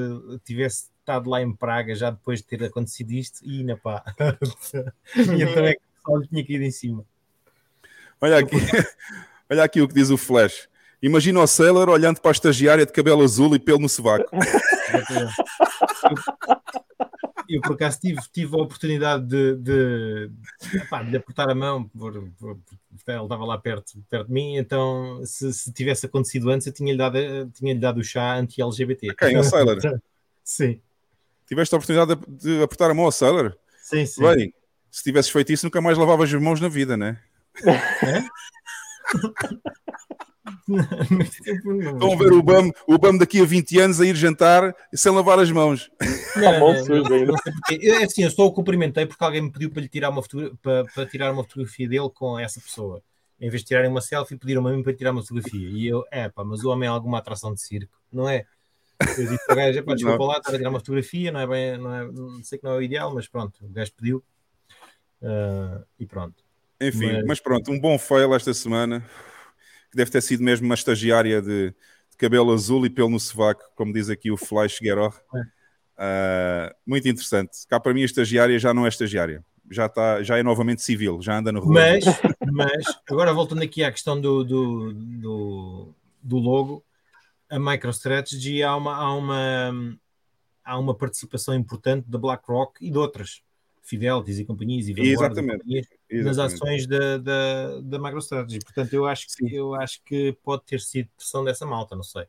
tivesse estado lá em Praga já depois de ter acontecido isto, e na pá. e então é que só lhe tinha caído em cima. Olha aqui, olha aqui o que diz o Flash. Imagina o Sailor olhando para a estagiária de cabelo azul e pelo no sovaco. eu por acaso tive, tive a oportunidade de, de, epá, de apertar a mão, por, por, estava lá perto, perto de mim, então se, se tivesse acontecido antes, eu tinha-lhe dado, tinha dado o chá anti-LGBT. Quem? O Sailor? sim. Tiveste a oportunidade de, de, apertar a mão ao Sailor? Sim, sim. Bem, se tivesses feito isso, nunca mais lavavas as mãos na vida, né? É? Estão a ver o BAM, o BAM daqui a 20 anos a ir jantar sem lavar as mãos. Não, não, não, não eu, é assim, eu só o cumprimentei porque alguém me pediu para lhe tirar uma fotografia, para, para, tirar uma fotografia dele com essa pessoa. Em vez de tirarem uma selfie, pediram-me a mim para tirar uma fotografia. E eu, é pá, mas o homem é alguma atração de circo, não é? Eu disse para o gajo, pá, desculpa lá, estar a tirar uma fotografia, não é bem, não, é, não sei que não é o ideal, mas pronto, o gajo pediu. Uh, e pronto. Enfim, mas... mas pronto, um bom fail esta semana que deve ter sido mesmo uma estagiária de, de cabelo azul e pelo no sovaco, como diz aqui o Flash Guerrero. Uh, muito interessante. Cá para mim a estagiária já não é estagiária. Já, está, já é novamente civil, já anda no rolo. Mas, mas agora voltando aqui à questão do, do, do, do logo, a MicroStrategy há uma, há, uma, há uma participação importante da BlackRock e de outras. Fidelities e companhias e Exatamente. companhias, nas ações da, da, da MicroStrategy. Portanto, eu acho, que, eu acho que pode ter sido pressão dessa malta, não sei.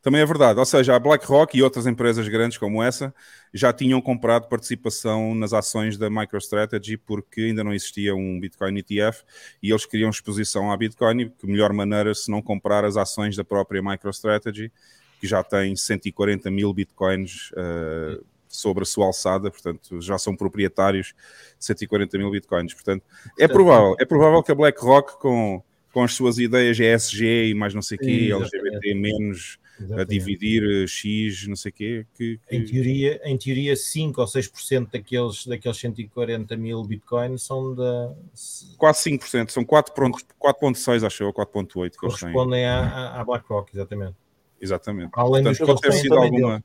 Também é verdade, ou seja, a BlackRock e outras empresas grandes como essa já tinham comprado participação nas ações da MicroStrategy porque ainda não existia um Bitcoin ETF e eles queriam exposição à Bitcoin que melhor maneira se não comprar as ações da própria MicroStrategy, que já tem 140 mil Bitcoins uh, sobre a sua alçada, portanto já são proprietários de 140 mil Bitcoins. Portanto, é provável, é provável que a BlackRock com, com as suas ideias ESG e mais não sei o quê, LGBT menos a dividir eh, X, não sei o quê. Que, que... Em, teoria, em teoria, 5 ou 6% daqueles, daqueles 140 mil bitcoins são da. Quase 5%, são 4,6, acho eu, 4,8 que Correspondem à, à BlackRock, exatamente. Exatamente. Além Portanto, pode ter sido alguma.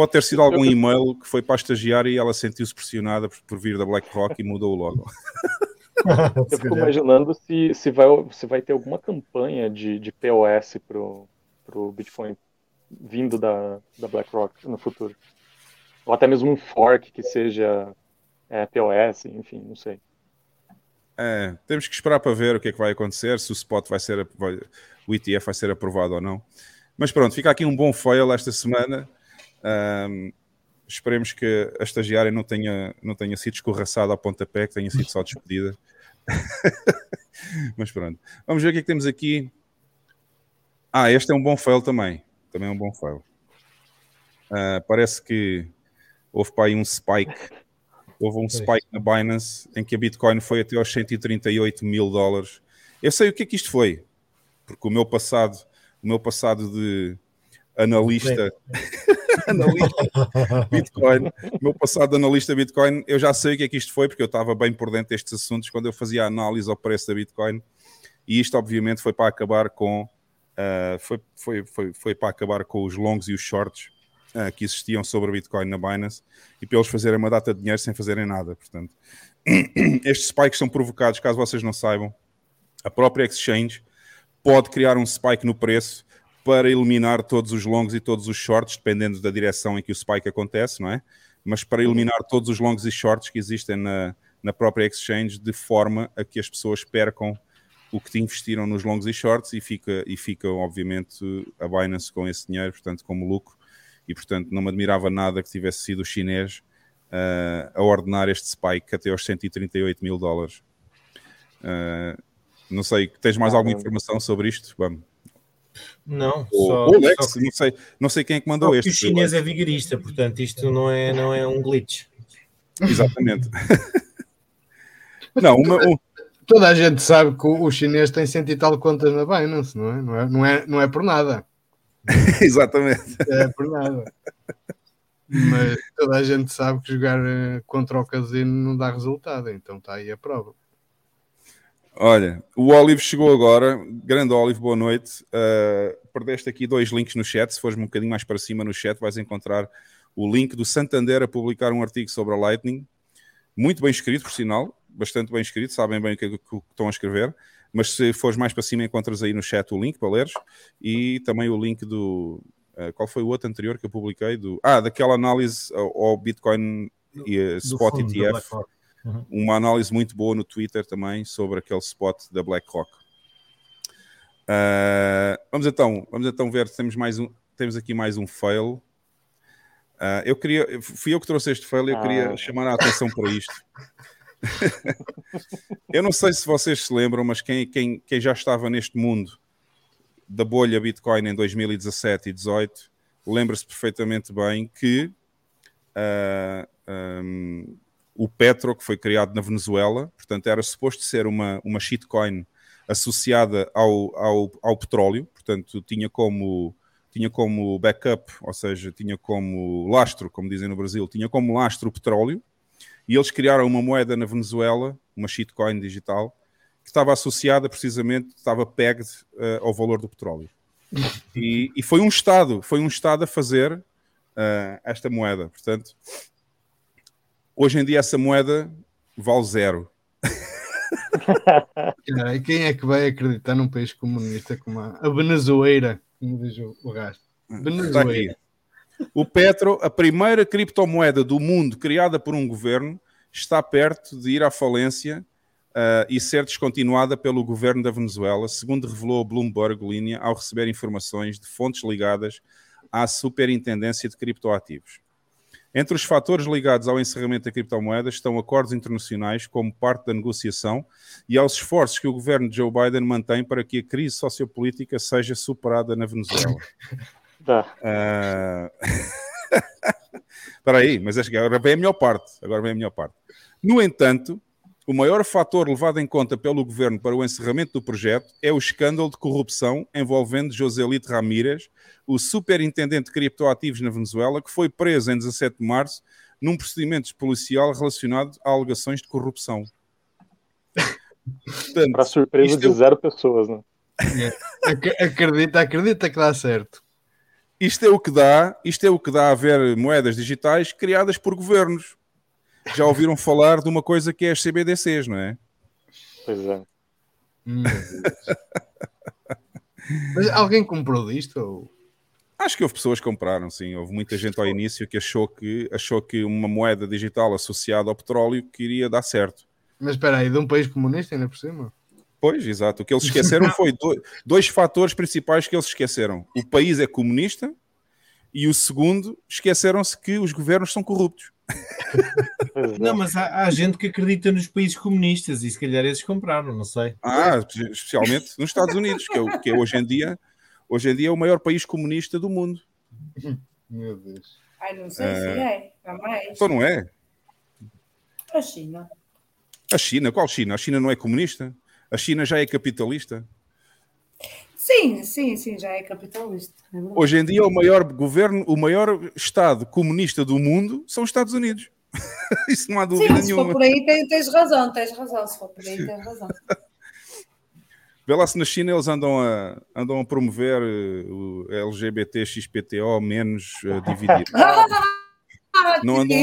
Pode ter sido algum e-mail que foi para a estagiária e ela sentiu-se pressionada por, vir da BlackRock e mudou logo. Eu fico imaginando se, se, vai, se vai ter alguma campanha de, de POS para o Bitcoin vindo da, da BlackRock no futuro. Ou até mesmo um fork que seja é, POS, enfim, não sei. É, temos que esperar para ver o que é que vai acontecer, se o spot vai ser, vai, o ETF vai ser aprovado ou não. Mas pronto, fica aqui um bom fail esta semana. Um, esperemos que a estagiária não tenha, não tenha sido escorraçada ao pontapé, que tenha sido só despedida. Mas pronto, vamos ver o que é que temos aqui. Ah, este é um bom fail também. Também é um bom fail. Uh, parece que houve para aí um spike. Houve um spike na Binance em que a Bitcoin foi até aos 138 mil dólares. Eu sei o que é que isto foi, porque o meu passado, o meu passado de analista, analista Bitcoin, meu passado analista Bitcoin, eu já sei o que é que isto foi, porque eu estava bem por dentro destes assuntos quando eu fazia a análise ao preço da Bitcoin, e isto obviamente foi para acabar com uh, foi, foi, foi, foi para acabar com os longos e os shorts uh, que existiam sobre a Bitcoin na Binance e para eles fazerem uma data de dinheiro sem fazerem nada. Portanto, estes spikes são provocados, caso vocês não saibam, a própria exchange pode criar um spike no preço para eliminar todos os longos e todos os shorts, dependendo da direção em que o spike acontece, não é? Mas para eliminar todos os longos e shorts que existem na, na própria exchange, de forma a que as pessoas percam o que investiram nos longos e shorts e fica, e fica obviamente, a Binance com esse dinheiro, portanto, como lucro. E, portanto, não me admirava nada que tivesse sido o chinês uh, a ordenar este spike até aos 138 mil dólares. Uh, não sei, tens mais alguma informação sobre isto? Vamos. Não, o, só, o Alex, só que... não, sei, não sei quem é que mandou este. O chinês é vigarista, portanto isto não é, não é um glitch. Exatamente. não, uma, um... Toda a gente sabe que o chinês tem cento e tal contas na Binance, não é? Não é, não é, não é por nada. Exatamente. É por nada. Mas toda a gente sabe que jogar eh, contra o casino não dá resultado, então está aí a prova. Olha, o Olive chegou agora. Grande Olive, boa noite. Uh, perdeste aqui dois links no chat. Se fores um bocadinho mais para cima no chat, vais encontrar o link do Santander a publicar um artigo sobre a Lightning. Muito bem escrito, por sinal. Bastante bem escrito. Sabem bem o que, é que estão a escrever. Mas se fores mais para cima, encontras aí no chat o link para leres. E também o link do. Uh, qual foi o outro anterior que eu publiquei? Do, ah, daquela análise ao, ao Bitcoin e uh, Spot ETF Uhum. Uma análise muito boa no Twitter também sobre aquele spot da BlackRock. Uh, vamos então, vamos então ver, temos mais um, temos aqui mais um fail. Uh, eu queria, fui eu que trouxe este fail, eu ah. queria chamar a atenção para isto. eu não sei se vocês se lembram, mas quem, quem, quem já estava neste mundo da bolha Bitcoin em 2017 e 2018 lembra-se perfeitamente bem que uh, um, o Petro, que foi criado na Venezuela, portanto era suposto ser uma, uma shitcoin associada ao, ao, ao petróleo, portanto tinha como, tinha como backup, ou seja, tinha como lastro, como dizem no Brasil, tinha como lastro o petróleo, e eles criaram uma moeda na Venezuela, uma shitcoin digital, que estava associada precisamente, estava pegged uh, ao valor do petróleo. E, e, foi um Estado, foi um Estado a fazer uh, esta moeda, portanto Hoje em dia essa moeda vale zero. e quem é que vai acreditar num país comunista como a, a Venezuela, como diz o, o gasto? Venezuela. O Petro, a primeira criptomoeda do mundo criada por um governo, está perto de ir à falência uh, e ser descontinuada pelo governo da Venezuela, segundo revelou a Bloomberg Linha ao receber informações de fontes ligadas à Superintendência de Criptoativos. Entre os fatores ligados ao encerramento da criptomoeda estão acordos internacionais como parte da negociação e aos esforços que o governo de Joe Biden mantém para que a crise sociopolítica seja superada na Venezuela. Tá. Uh... Espera aí, mas agora vem a melhor parte. Agora vem a melhor parte. No entanto, o maior fator levado em conta pelo governo para o encerramento do projeto é o escândalo de corrupção envolvendo Joselito Ramírez, o superintendente de criptoativos na Venezuela, que foi preso em 17 de março num procedimento policial relacionado a alegações de corrupção. Portanto, para surpresa de é... zero pessoas, né? É. Acredita, acredita que dá certo. Isto é o que dá, isto é o que dá a ver moedas digitais criadas por governos já ouviram falar de uma coisa que é as CBDCs, não é? Pois é. Hum. Mas alguém comprou disto? Ou... Acho que houve pessoas que compraram, sim. Houve muita gente ao início que achou que, achou que uma moeda digital associada ao petróleo que iria dar certo. Mas espera aí, de um país comunista ainda por cima? Pois, exato. O que eles esqueceram foi dois, dois fatores principais que eles esqueceram. O país é comunista e o segundo, esqueceram-se que os governos são corruptos. Não, mas há, há, gente que acredita nos países comunistas e se calhar eles compraram, não sei. Ah, especialmente nos Estados Unidos, que é, que é hoje em dia hoje em dia é o maior país comunista do mundo. Meu Deus. Ai, não sei se é, jamais. Então não é? A China. A China? Qual China? A China não é comunista? A China já é capitalista? Sim, sim, sim, já é capitalista. É Hoje em dia, o maior governo, o maior Estado comunista do mundo são os Estados Unidos. Isso não há dúvida sim, nenhuma. Se for por aí, tens, tens razão, tens razão. Se for por aí, tens razão. Vê lá se na China eles andam a, andam a promover uh, o LGBT XPTO menos uh, dividido. não, andam,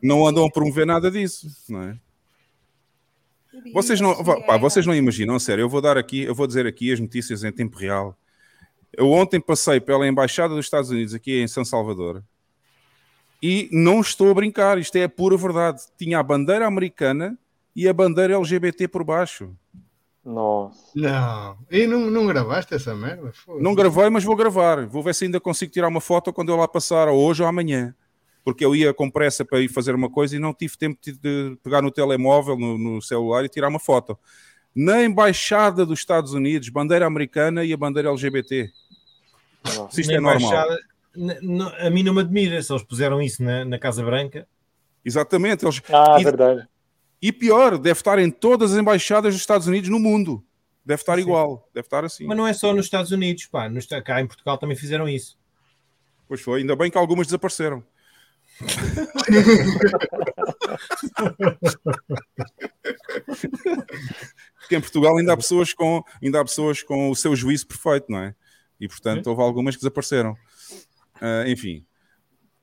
não andam a promover nada disso, não é? Vocês não, pá, vocês não imaginam, sério, eu vou dar aqui, eu vou dizer aqui as notícias em tempo real. Eu ontem passei pela embaixada dos Estados Unidos aqui em São Salvador e não estou a brincar, isto é a pura verdade. Tinha a bandeira americana e a bandeira LGBT por baixo. Nossa. Não, e não, não gravaste essa merda? Não gravei, mas vou gravar. Vou ver se ainda consigo tirar uma foto quando eu lá passar, ou hoje ou amanhã porque eu ia com pressa para ir fazer uma coisa e não tive tempo de pegar no telemóvel, no, no celular e tirar uma foto. Na embaixada dos Estados Unidos, bandeira americana e a bandeira LGBT. Se isto na é normal. A mim não me admira se eles puseram isso na, na Casa Branca. Exatamente. Eles... Ah, e, verdade. E pior, deve estar em todas as embaixadas dos Estados Unidos no mundo. Deve estar Sim. igual, deve estar assim. Mas não é só nos Estados Unidos, pá. No, cá em Portugal também fizeram isso. Pois foi, ainda bem que algumas desapareceram. Porque em Portugal ainda há pessoas com, ainda há pessoas com o seu juízo perfeito, não é? E portanto houve algumas que desapareceram. Uh, enfim,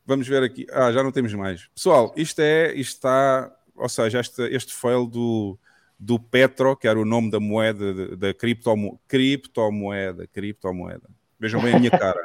vamos ver aqui. Ah, já não temos mais. Pessoal, isto é, isto está, ou seja, este, este fail do, do Petro, que era o nome da moeda, da criptomo, criptomoeda, criptomoeda. Vejam bem a minha cara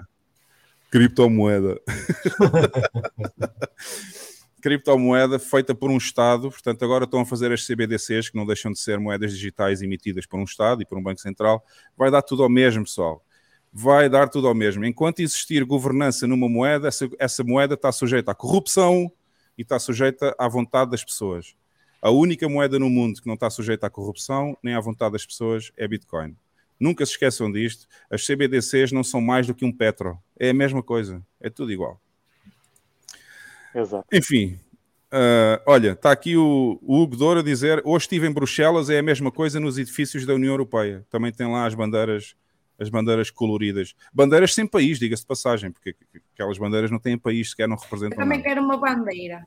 criptomoeda. criptomoeda feita por um Estado, portanto, agora estão a fazer as CBDCs, que não deixam de ser moedas digitais emitidas por um Estado e por um Banco Central. Vai dar tudo ao mesmo, pessoal. Vai dar tudo ao mesmo. Enquanto existir governança numa moeda, essa, essa moeda está sujeita à corrupção e está sujeita à vontade das pessoas. A única moeda no mundo que não está sujeita à corrupção nem à vontade das pessoas é Bitcoin. Nunca se esqueçam disto. As CBDCs não são mais do que um petro. É a mesma coisa. É tudo igual. Exato. Enfim, uh, olha, está aqui o, o Hugo Douro a dizer: hoje estive em Bruxelas, é a mesma coisa nos edifícios da União Europeia. Também tem lá as bandeiras, as bandeiras coloridas. Bandeiras sem país, diga-se de passagem, porque aquelas bandeiras não têm país, sequer não representam. Eu também nada. quero uma bandeira.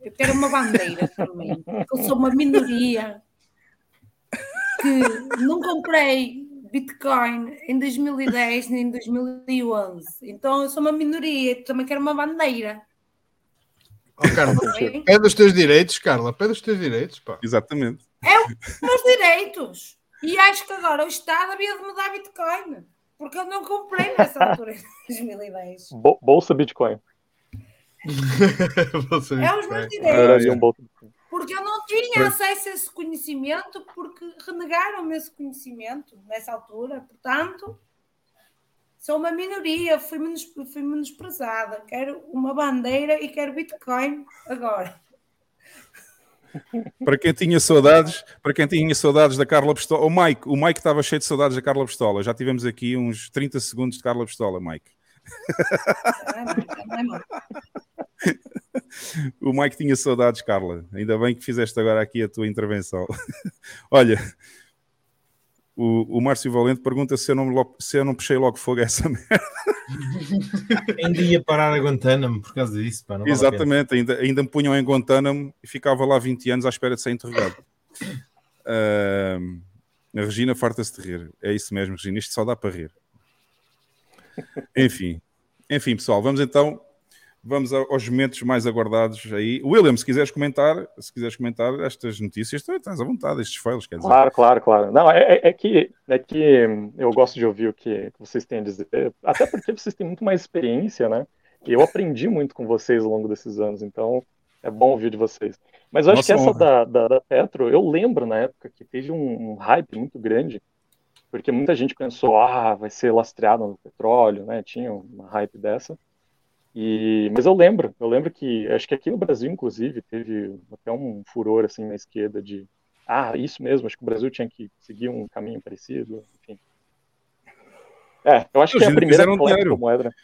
Eu quero uma bandeira também. Eu sou uma minoria que não comprei Bitcoin em 2010 nem em 2011. Então eu sou uma minoria, também quero uma bandeira. Oh, Carla, pede os teus direitos, Carla, pede os teus direitos. Pá. Exatamente. É os meus direitos. E acho que agora o Estado havia de mudar Bitcoin. Porque eu não comprei nessa altura, em 2010. Bolsa Bitcoin. é os meus direitos. Porque eu não tinha acesso a esse conhecimento, porque renegaram-me esse conhecimento nessa altura. Portanto, sou uma minoria, fui, menos, fui menosprezada. Quero uma bandeira e quero Bitcoin agora. para quem tinha saudades, para quem tinha saudades da Carla Pistola, o Mike, o Mike estava cheio de saudades da Carla Pistola. Já tivemos aqui uns 30 segundos de Carla Pistola, Mike. o Mike tinha saudades, Carla. Ainda bem que fizeste agora aqui a tua intervenção. Olha, o, o Márcio Valente pergunta se eu, não, se eu não puxei logo fogo a essa merda. Ainda ia parar a Guantánamo por causa disso. Pá, vale Exatamente, ainda, ainda me punham em Guantánamo e ficava lá 20 anos à espera de ser interrogado. Uh, a Regina farta-se de rir. É isso mesmo, Regina. Isto só dá para rir. Enfim, enfim, pessoal, vamos então vamos aos momentos mais aguardados aí. William, se quiseres comentar, se quiseres comentar estas notícias, estás à vontade, estes fails, quer dizer. Claro, claro, claro. Não, é, é, é, que, é que eu gosto de ouvir o que, vocês têm a dizer, até porque vocês têm muito mais experiência, né? E eu aprendi muito com vocês ao longo desses anos, então é bom ouvir de vocês. Mas eu acho Nossa que essa da, da, da, Petro, eu lembro na época que teve um, um hype muito grande, porque muita gente pensou, ah, vai ser lastreado no petróleo, né? Tinha uma hype dessa. E, mas eu lembro, eu lembro que acho que aqui no Brasil, inclusive, teve até um furor assim na esquerda de ah, isso mesmo, acho que o Brasil tinha que seguir um caminho parecido, enfim. É, eu acho eles que é a primeira dinheiro. moeda.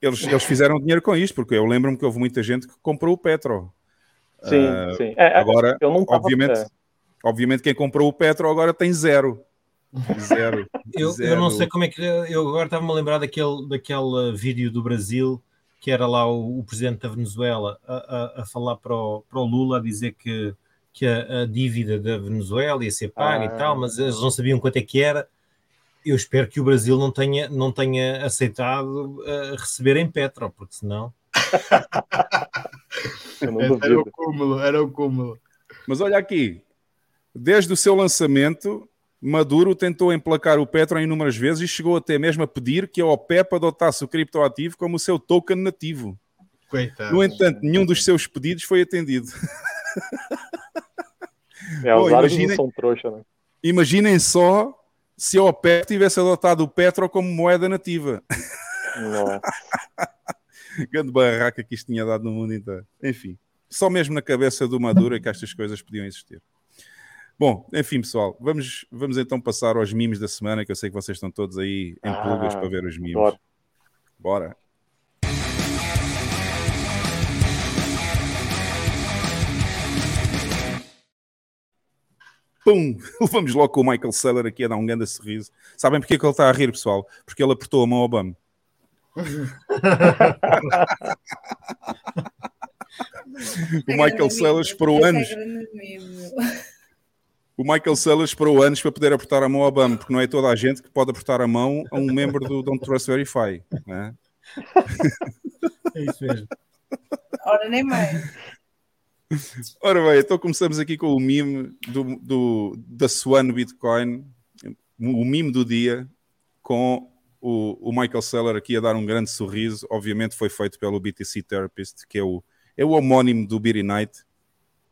Eles, eles fizeram dinheiro com isto, porque eu lembro-me que houve muita gente que comprou o Petro. Sim, uh, sim. É, é, agora, eu não tava, obviamente, é. obviamente, quem comprou o Petro agora tem zero. Zero. eu, zero. eu não sei como é que. Eu agora estava-me a lembrar daquele, daquele vídeo do Brasil que era lá o, o presidente da Venezuela a, a, a, falar para o, para o Lula a dizer que, que a, a dívida da Venezuela ia ser paga ah. e tal, mas eles não sabiam quanto é que era. Eu espero que o Brasil não tenha, não tenha aceitado uh, receber em Petro, porque senão. era o cúmulo, era o cúmulo. Mas olha aqui, desde o seu lançamento, Maduro tentou emplacar o Petro inúmeras vezes e chegou até mesmo a pedir que a OPEP adotasse o criptoativo como o seu token nativo. Coitado. No entanto, nenhum dos seus pedidos foi atendido. É, os Bom, imaginem, são trouxa, né? Imaginem só se a OPEP tivesse adotado o Petro como moeda nativa. Nossa. Grande barraca que isto tinha dado no mundo inteiro. Enfim, só mesmo na cabeça do Maduro é que estas coisas podiam existir. Bom, enfim, pessoal, vamos, vamos então passar aos memes da semana, que eu sei que vocês estão todos aí em ah, pulgas para ver os memes. Bora. bora. Pum! Vamos logo com o Michael Seller aqui a dar um grande sorriso. Sabem porque é que ele está a rir, pessoal? Porque ele apertou a mão ao Obama. o Michael Sellers esperou anos o Michael Sellers esperou anos para poder apertar a mão ao Obama, porque não é toda a gente que pode apertar a mão a um membro do Don't Trust Verify. Né? É isso mesmo. Ora, nem mais. Ora bem, então começamos aqui com o meme do, do, da Swan Bitcoin, o meme do dia, com o, o Michael Seller aqui a dar um grande sorriso. Obviamente foi feito pelo BTC Therapist, que é o, é o homónimo do Beery Night.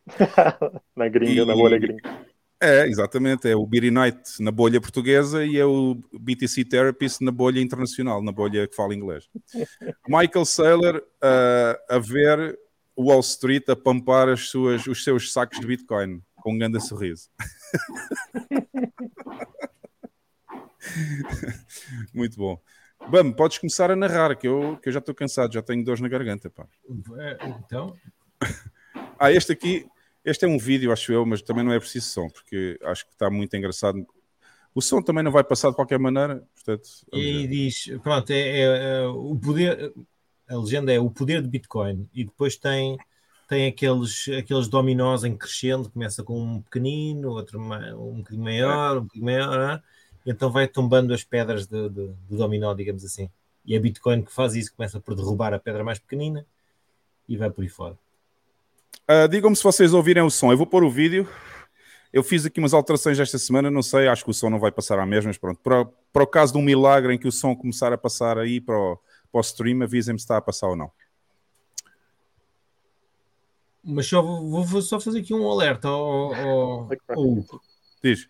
na gringa, e, na bolha gringa. É, exatamente. É o Night na bolha portuguesa e é o BTC Therapist na bolha internacional, na bolha que fala inglês. Michael Saylor uh, a ver Wall Street a pampar as suas, os seus sacos de Bitcoin com um grande sorriso. Muito bom. Bam, podes começar a narrar, que eu, que eu já estou cansado, já tenho dores na garganta. Pá. É, então. ah, este aqui, este é um vídeo, acho eu, mas também não é preciso som, porque acho que está muito engraçado. O som também não vai passar de qualquer maneira, portanto. E diz, pronto, é, é, é, o poder, a legenda é o poder de Bitcoin, e depois tem, tem aqueles, aqueles dominós em crescendo, começa com um pequenino, outro um bocadinho maior, um bocadinho maior, e então vai tombando as pedras de, de, de dominó, digamos assim. E é Bitcoin que faz isso, começa por derrubar a pedra mais pequenina e vai por aí fora. Uh, Digam-me se vocês ouvirem o som. Eu vou pôr o vídeo. Eu fiz aqui umas alterações esta semana, não sei, acho que o som não vai passar à mesma, mas pronto. Para, para o caso de um milagre em que o som começar a passar aí para o, para o stream, avisem-me se está a passar ou não. Mas só vou, vou só fazer aqui um alerta ao, ao, ao Diz.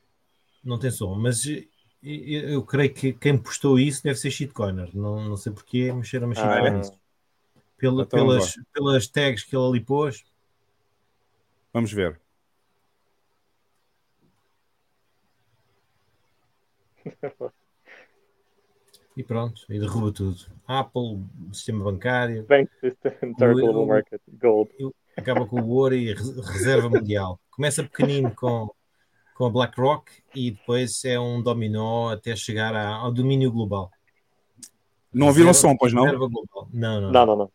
Não tem som, mas eu, eu, creio que quem postou isso deve ser shitcoiner. Não, não sei porquê, mexeram a Ah, é? nisso. Pela, Então pelas, pelas tags que ele ali pôs. Vamos ver. E pronto, e derruba tudo. Apple, sistema bancário, Bank System, Global Market, Gold. acaba com o ouro e res- reserva mundial. Começa pequenino com, com a BlackRock e depois é um dominó até chegar ao domínio global. Não ouviram som, pois não? reserva global. Não, não. Não, não, não.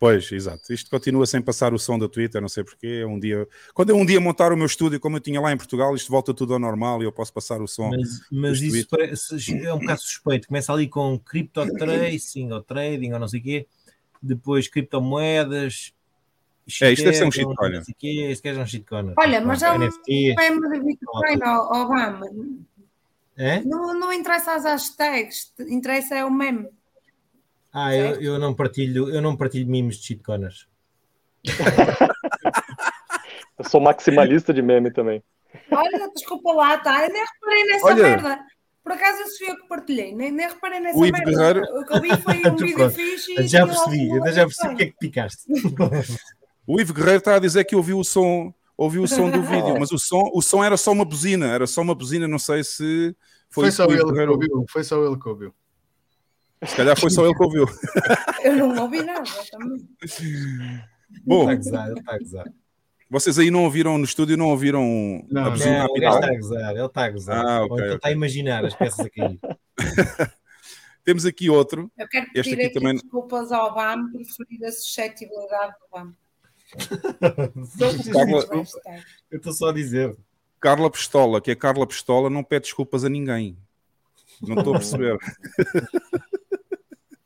Pois, exato. Isto continua sem passar o som da Twitter, não sei porquê. Um dia, quando eu um dia montar o meu estúdio, como eu tinha lá em Portugal, isto volta tudo ao normal e eu posso passar o som. Mas, mas isso parece, é um bocado suspeito. Começa ali com crypto tracing ou trading ou não sei o quê, depois criptomoedas. É, isto deve ser um não sei quê, gajo é um shitcoiner. Olha, mas é um- NFT. meme de Bitcoin, Obama. É? Não, não interessa as hashtags, interessa é o meme. Ah, eu, eu não partilho, eu não partilho memes de shitcoiners. Eu sou maximalista de meme também. Olha, desculpa lá, tá? Eu nem reparei nessa Olha. merda. Por acaso eu fui eu que partilhei, nem, nem reparei nessa merda. Guerreiro- O que eu vi foi um vídeo fixe Eu e já percebi, eu já percebi o que é que picaste. O Ivo Guerreiro está a dizer que ouviu o som, ouviu o som do vídeo, mas o som, o som era só uma buzina, era só uma buzina, não sei se foi, Foi isso só que o Ivo ele que ouviu. Foi só ele que ouviu. Se calhar foi só ele que ouviu. Eu não ouvi nada também. Bom, Está a gozar, ele está a gozar. vocês aí não ouviram no estúdio, não ouviram Não, a buzina Não, pitar? está a gozar, ele está a gozar. Ah, Ou ok, então está a imaginar as peças a cair. Temos aqui outro. Eu quero Este pedir aqui aqui, também- desculpas ao Obama por ferir a suscetibilidade do Obama. Carla-. Eu estou só a dizer. Carla Pistola, que é Carla Pistola, não pede desculpas a ninguém. Não estou a perceber.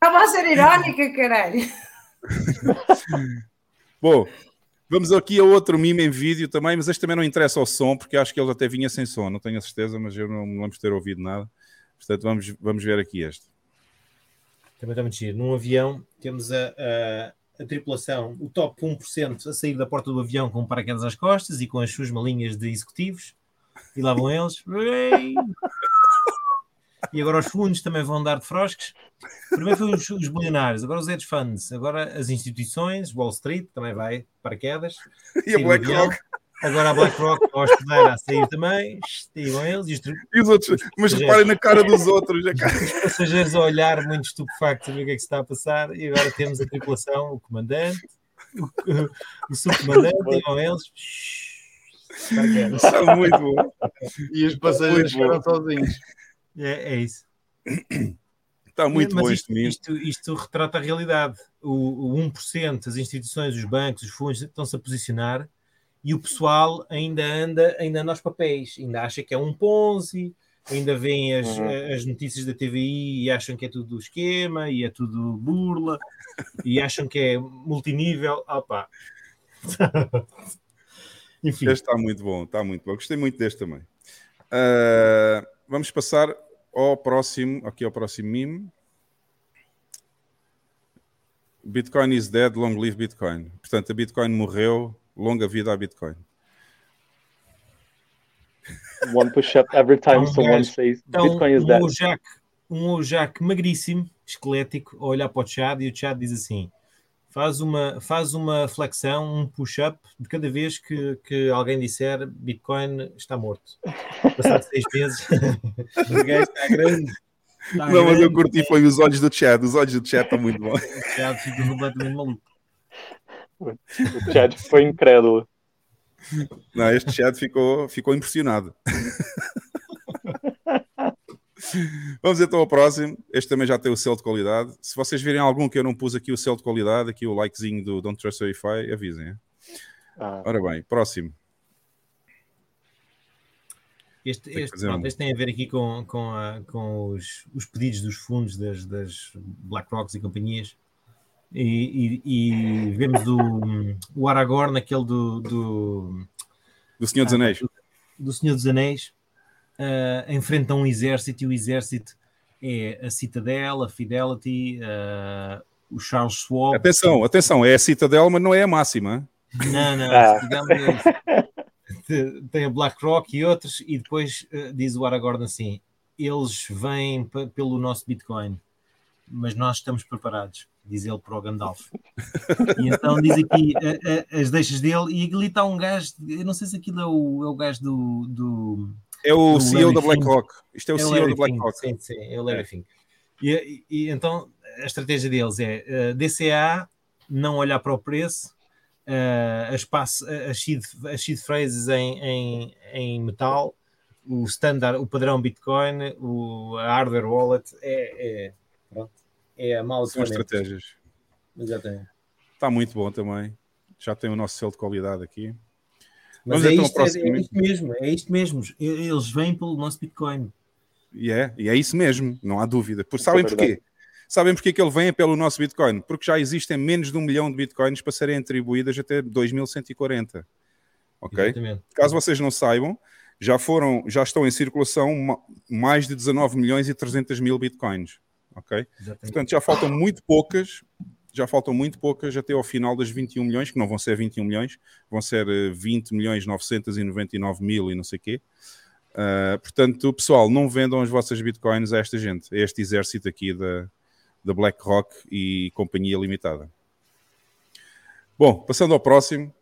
Estava a ser irónica, caralho. Bom, vamos aqui a outro mime em vídeo também, mas este também não interessa ao som, porque acho que ele até vinha sem som, não tenho a certeza, mas eu não me lembro de ter ouvido nada. Portanto, vamos, vamos ver aqui este. Também está muito giro. Num avião, temos a, a, a tripulação, o top 1% a sair da porta do avião com paraquedas às costas e com as suas malinhas de executivos. E lá vão eles. E agora os fundos também vão dar de frosques. Primeiro foi os, os bilionários, agora os hedge funds, agora as instituições, Wall Street também vai, paraquedas. E a. BlackRock? Agora a BlackRock, a hospedeira a sair também. E vão eles. E os, E os outros? Mas reparem na cara dos outros. a cara- os passageiros a olhar muito estupefactos a ver o que é que se está a passar. E agora temos a tripulação, o comandante, o, o subcomandante, e vão eles. Está muito bom. E os passageiros ficaram sozinhos. É, é isso. Está muito Mas bom isto, isto, isto retrata a realidade. O, o 1%, as instituições, os bancos, os fundos estão-se a posicionar e o pessoal ainda anda, ainda anda aos papéis, ainda acha que é um Ponzi, ainda veem as, Uhum. as notícias da TVI e acham que é tudo esquema e é tudo burla e acham que é multinível. Opa. Enfim, Este está muito bom, está muito bom. Gostei muito deste também. Ah, vamos passar ao próximo, aqui ao próximo meme. Bitcoin is dead, long live Bitcoin. Portanto, a Bitcoin morreu, longa vida à Bitcoin. One push-up every time Um someone gajo. says Então, Bitcoin is um dead. Ojak, um Ojak magríssimo, esquelético, a olhar para o Chad e o Chad diz assim: faz uma, faz uma flexão, um push-up de cada vez que, que alguém disser Bitcoin está morto. Passado seis meses, o gajo está grande. Está Não, mas eu grande, curti foi os olhos do Chad. Os olhos do Chad estão muito bons. O Chad fica completamente maluco. O Chad foi incrédulo. Não, este Chad ficou, ficou impressionado. Vamos então ao próximo. Este também já tem o selo de qualidade. Se vocês virem algum que eu não pus aqui o selo de qualidade, aqui o likezinho do Don't Trust Verify, avisem. Ah, Ora bem, próximo. Este, Tem este, pronto, um- este tem a ver aqui com, com, a- com os, os pedidos dos fundos das, das BlackRocks e companhias. E, e- e vemos o, o Aragorn, naquele do, do, Do Senhor dos Ah, Anéis. do Senhor dos Anéis, ah, enfrenta um exército e o exército é a Citadel, a Fidelity, ah, o Charles Schwab. Atenção, atenção, é a Citadel, mas não é a máxima. Não, não, ah. digamos, tem a BlackRock e outros, e depois uh, diz o Aragorn assim: eles vêm pelo nosso Bitcoin, mas nós estamos preparados, diz ele para o Gandalf. e então diz aqui uh, uh, as deixas dele, e ali está um gajo, eu não sei se aquilo é o, é o gajo do. do é o CEO da BlackRock. Isto é o é CEO da BlackRock. Sim, sim, é o Larry é. Fink. E, e, então a estratégia deles é uh, DCA, não olhar para o preço, uh, as, pass, as, seed, as seed phrases em, em, em metal, o standard, o padrão Bitcoin, o hardware wallet, é, é, pronto, é a mala São estratégias. Exatamente. Está muito bom também. Já tem o nosso selo de qualidade aqui. Mas Vamos é, então isto, é, é isto mesmo, é isto mesmo. Eles vêm pelo nosso Bitcoin. E é, e é isso mesmo, não há dúvida. Por, sabem é porquê? Sabem porque que ele vem pelo nosso Bitcoin? Porque já existem menos de um milhão de Bitcoins para serem atribuídas até 2140. Ok? Exatamente. Caso vocês não saibam, já foram, já estão em circulação mais de 19 milhões e 300 mil Bitcoins. Ok? Exatamente. Portanto, já faltam muito poucas, já faltam muito poucas até ao final das 21 milhões, que não vão ser 21 milhões, vão ser 20 eh, milhões 999 mil e não sei o quê. Uh, portanto, pessoal, não vendam as vossas bitcoins a esta gente, a este exército aqui da, da BlackRock e Companhia Limitada. Bom, passando ao próximo.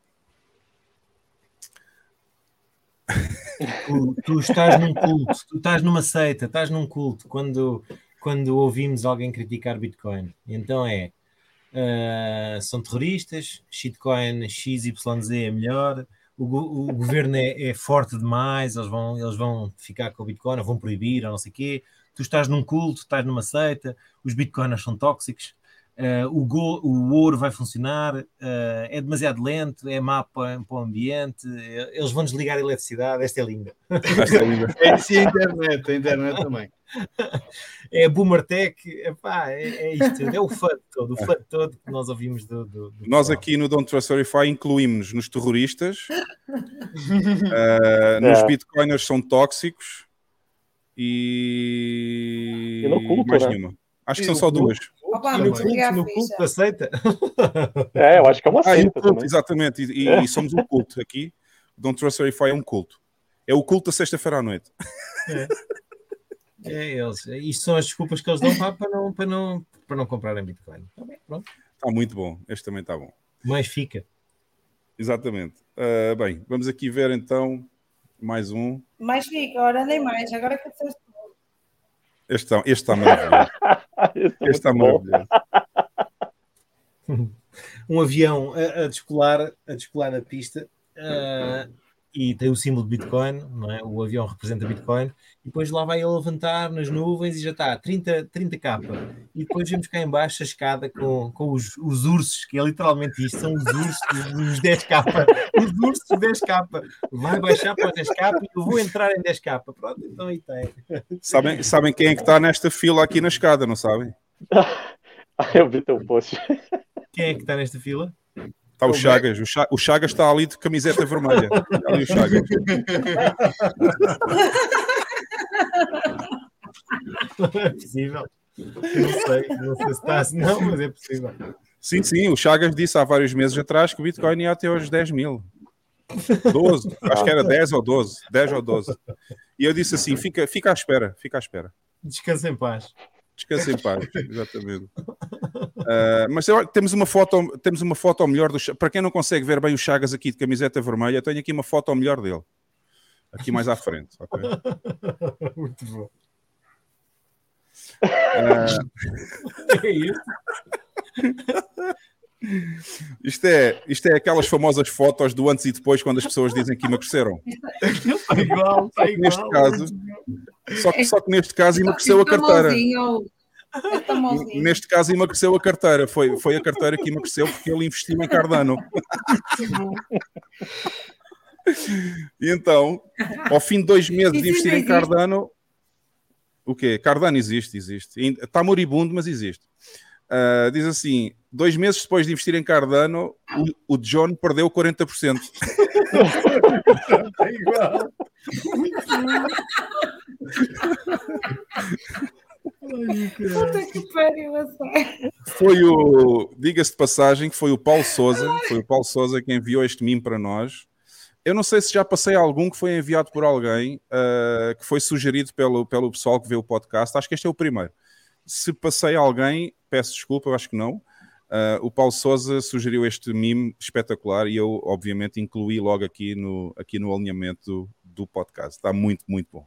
Tu, tu, estás num culto, tu estás numa seita, estás num culto quando, quando ouvimos alguém criticar Bitcoin. Então é uh, são terroristas, shitcoin XYZ é melhor, o, o governo é, é, forte demais, eles vão, eles vão ficar com o Bitcoin, ou vão proibir, ou não sei o quê tu estás num culto, estás numa seita, os bitcoiners são tóxicos, uh, o, go, o ouro vai funcionar, uh, é demasiado lento, é má para, para, o ambiente, eles vão desligar a eletricidade, esta é linda. Esta é linda. é, sim, a internet, a internet também. É Boomer Tech, epá, é, é isto, é o fã todo, o fã todo que nós ouvimos do. do, do nós aqui no Don't Trust Verify incluímos nos terroristas, uh, nos é. bitcoiners são tóxicos, e. E no culto, mais né? nenhuma. Acho que são só duas. Opa, e no culto, no culto aceita. É, eu acho que é uma ah, seita. Culto, exatamente, e, é. e, somos um culto aqui. Don't Trust Verify é um culto. É o culto da sexta-feira à noite. É. é, eles. Isto são as desculpas que eles dão para, para, não, para, não, para não comprarem Bitcoin. Está bem, pronto. Está muito bom. Este também está bom. Mas fica. Exatamente. Uh, bem, vamos aqui ver então mais um. Mais fica, ora nem mais, agora que disseste este está, este está maravilhoso. este, este está maravilhoso. um avião a, a, descolar, a descolar na pista uh, e tem o símbolo de Bitcoin, não é? o avião representa Bitcoin, e depois lá vai ele levantar nas nuvens e já está, 30, 30 capa. E depois vemos cá embaixo a escada com, com os, os ursos, que é literalmente isto, são os ursos dos 10 capa. Os ursos 10 capa. Vai baixar para os 10 capa e eu vou entrar em 10 capa. Pronto, então aí tem. Sabem, sabem quem é que está nesta fila aqui na escada, não sabem? eu vi teu post. Quem é que está nesta fila? Está o Chagas. O, Cha o Chagas está ali de camiseta vermelha. Está ali o Chagas. Não é possível. Não sei, não sei se está assim, não, mas é possível. Sim, sim, o Chagas disse há vários meses atrás que o Bitcoin ia até aos 10 mil. 12, acho que era 10 ou 12, 10 ou 12. E eu disse assim: fica, fica à espera, fica à espera. Descansa em paz. Descansa em paz, exatamente. Uh, mas temos uma foto, temos uma foto ao melhor do para quem não consegue ver bem o Chagas aqui de camiseta vermelha, tenho aqui uma foto ao melhor dele. Aqui mais à frente. Okay? Muito bom. Uh... é isso? Isto é, isto é aquelas famosas fotos do antes e depois quando as pessoas dizem que emagreceram. Está igual, está igual. Neste caso, só que, só que neste caso emagreceu a carteira. Neste caso emagreceu a carteira. Foi, foi a carteira que emagreceu porque ele investiu em Cardano. E então, ao fim de dois meses de investir em Cardano, o quê? Cardano existe, existe. Está moribundo, mas existe. Uh, diz assim: dois meses depois de investir em Cardano, o, o John perdeu 40%. é igual. Puta que pariu, a sério. Foi o, diga-se de passagem, que foi o Paulo Souza, foi o Paulo Souza que enviou este mimo para nós. Eu não sei se já passei algum que foi enviado por alguém, uh, que foi sugerido pelo, pelo pessoal que vê o podcast. Acho que este é o primeiro. Se passei alguém, peço desculpa, eu acho que não. Uh, o Paulo Souza sugeriu este mimo espetacular e eu, obviamente, incluí logo aqui no, aqui no alinhamento do, do podcast. Está muito, muito bom.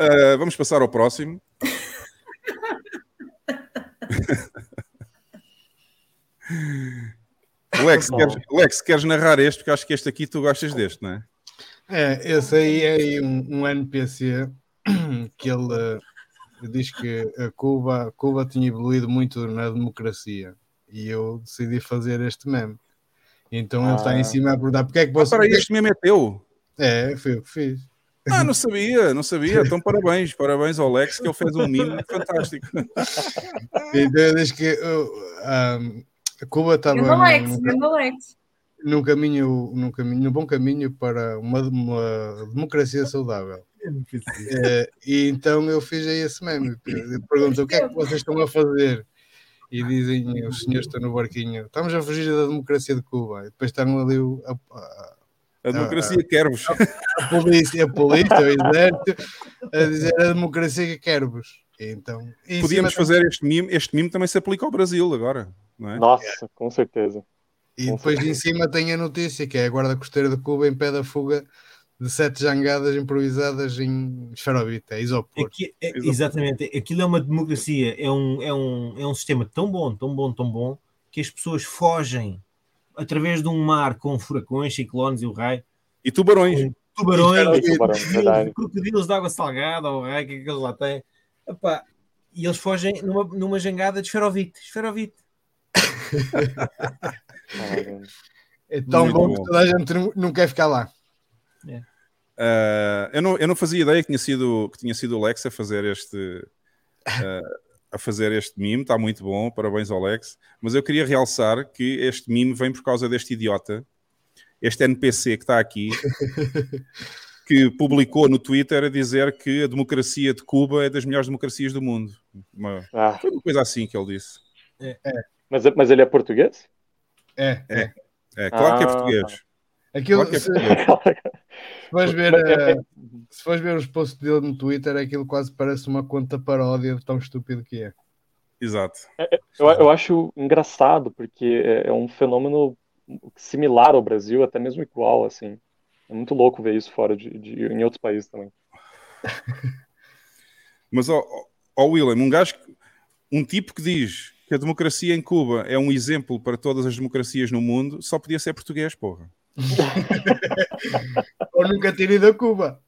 Uh, vamos passar ao próximo. Lex, queres, Lex, queres narrar este? Porque acho que este aqui tu gostas deste, não é? É, esse aí é um, um NPC que ele uh, diz que a Cuba, Cuba tinha evoluído muito na democracia e eu decidi fazer este meme. Então ah. ele está em ah. cima a perguntar porque é que você. Ah, para este meme é teu? É, foi o que fiz. Ah, não sabia, não sabia. Então, parabéns, parabéns ao Lex, que ele fez um mimo fantástico. Então, desde que um, a Cuba estava num, caminho, num caminho, num bom caminho para uma, uma democracia saudável. É, e então eu fiz aí esse meme. Pergunto o que é que vocês estão a fazer? E dizem os senhores estão no barquinho, estamos a fugir da democracia de Cuba. E depois estão ali a, a, a democracia quer-vos. A polícia, a polícia, o exército, a dizer a democracia quer-vos. Então, Podíamos fazer este mimo, este mimo também se aplica ao Brasil agora, não é? Nossa, com certeza. E com depois certeza. em cima tem a notícia que é a Guarda Costeira de Cuba em pé da fuga de sete jangadas improvisadas em esferovite, é isopor. Aqui, é, exatamente, aquilo é uma democracia, é um, é, um, é um sistema tão bom, tão bom, tão bom, que as pessoas fogem através de um mar com furacões, ciclones e o raio. E tubarões. Tubarões, e tubarões crocodilos de água salgada, o raio, que, é que eles lá têm. Epá, e eles fogem numa, numa jangada de esferovite. Esferovite. é tão bom, bom, que toda a gente não, não quer ficar lá. É. Uh, eu, não, eu não fazia ideia que tinha sido, que tinha sido o Lex a fazer este. Uh, a fazer este mime, está muito bom, parabéns ao Lex. Mas eu queria realçar que este mime vem por causa deste idiota, este NPC que está aqui, que publicou no Twitter a dizer que a democracia de Cuba é das melhores democracias do mundo. Uma, ah. Foi uma coisa assim que ele disse. É. É. Mas, mas ele é português? É. É, é claro ah. que é português. Aquilo, claro que é português. Se fores ver, uh, se fores ver os posts dele no Twitter, aquilo quase parece uma conta paródia de tão estúpido que é. Exato. É, é eu, eu acho engraçado, porque é, é um fenômeno similar ao Brasil, até mesmo igual, assim. É muito louco ver isso fora de, de em outros países também. Mas, ó, ó William, um gajo, um tipo que diz que a democracia em Cuba é um exemplo para todas as democracias no mundo, só podia ser português, porra. Ou nunca ter ido a Cuba.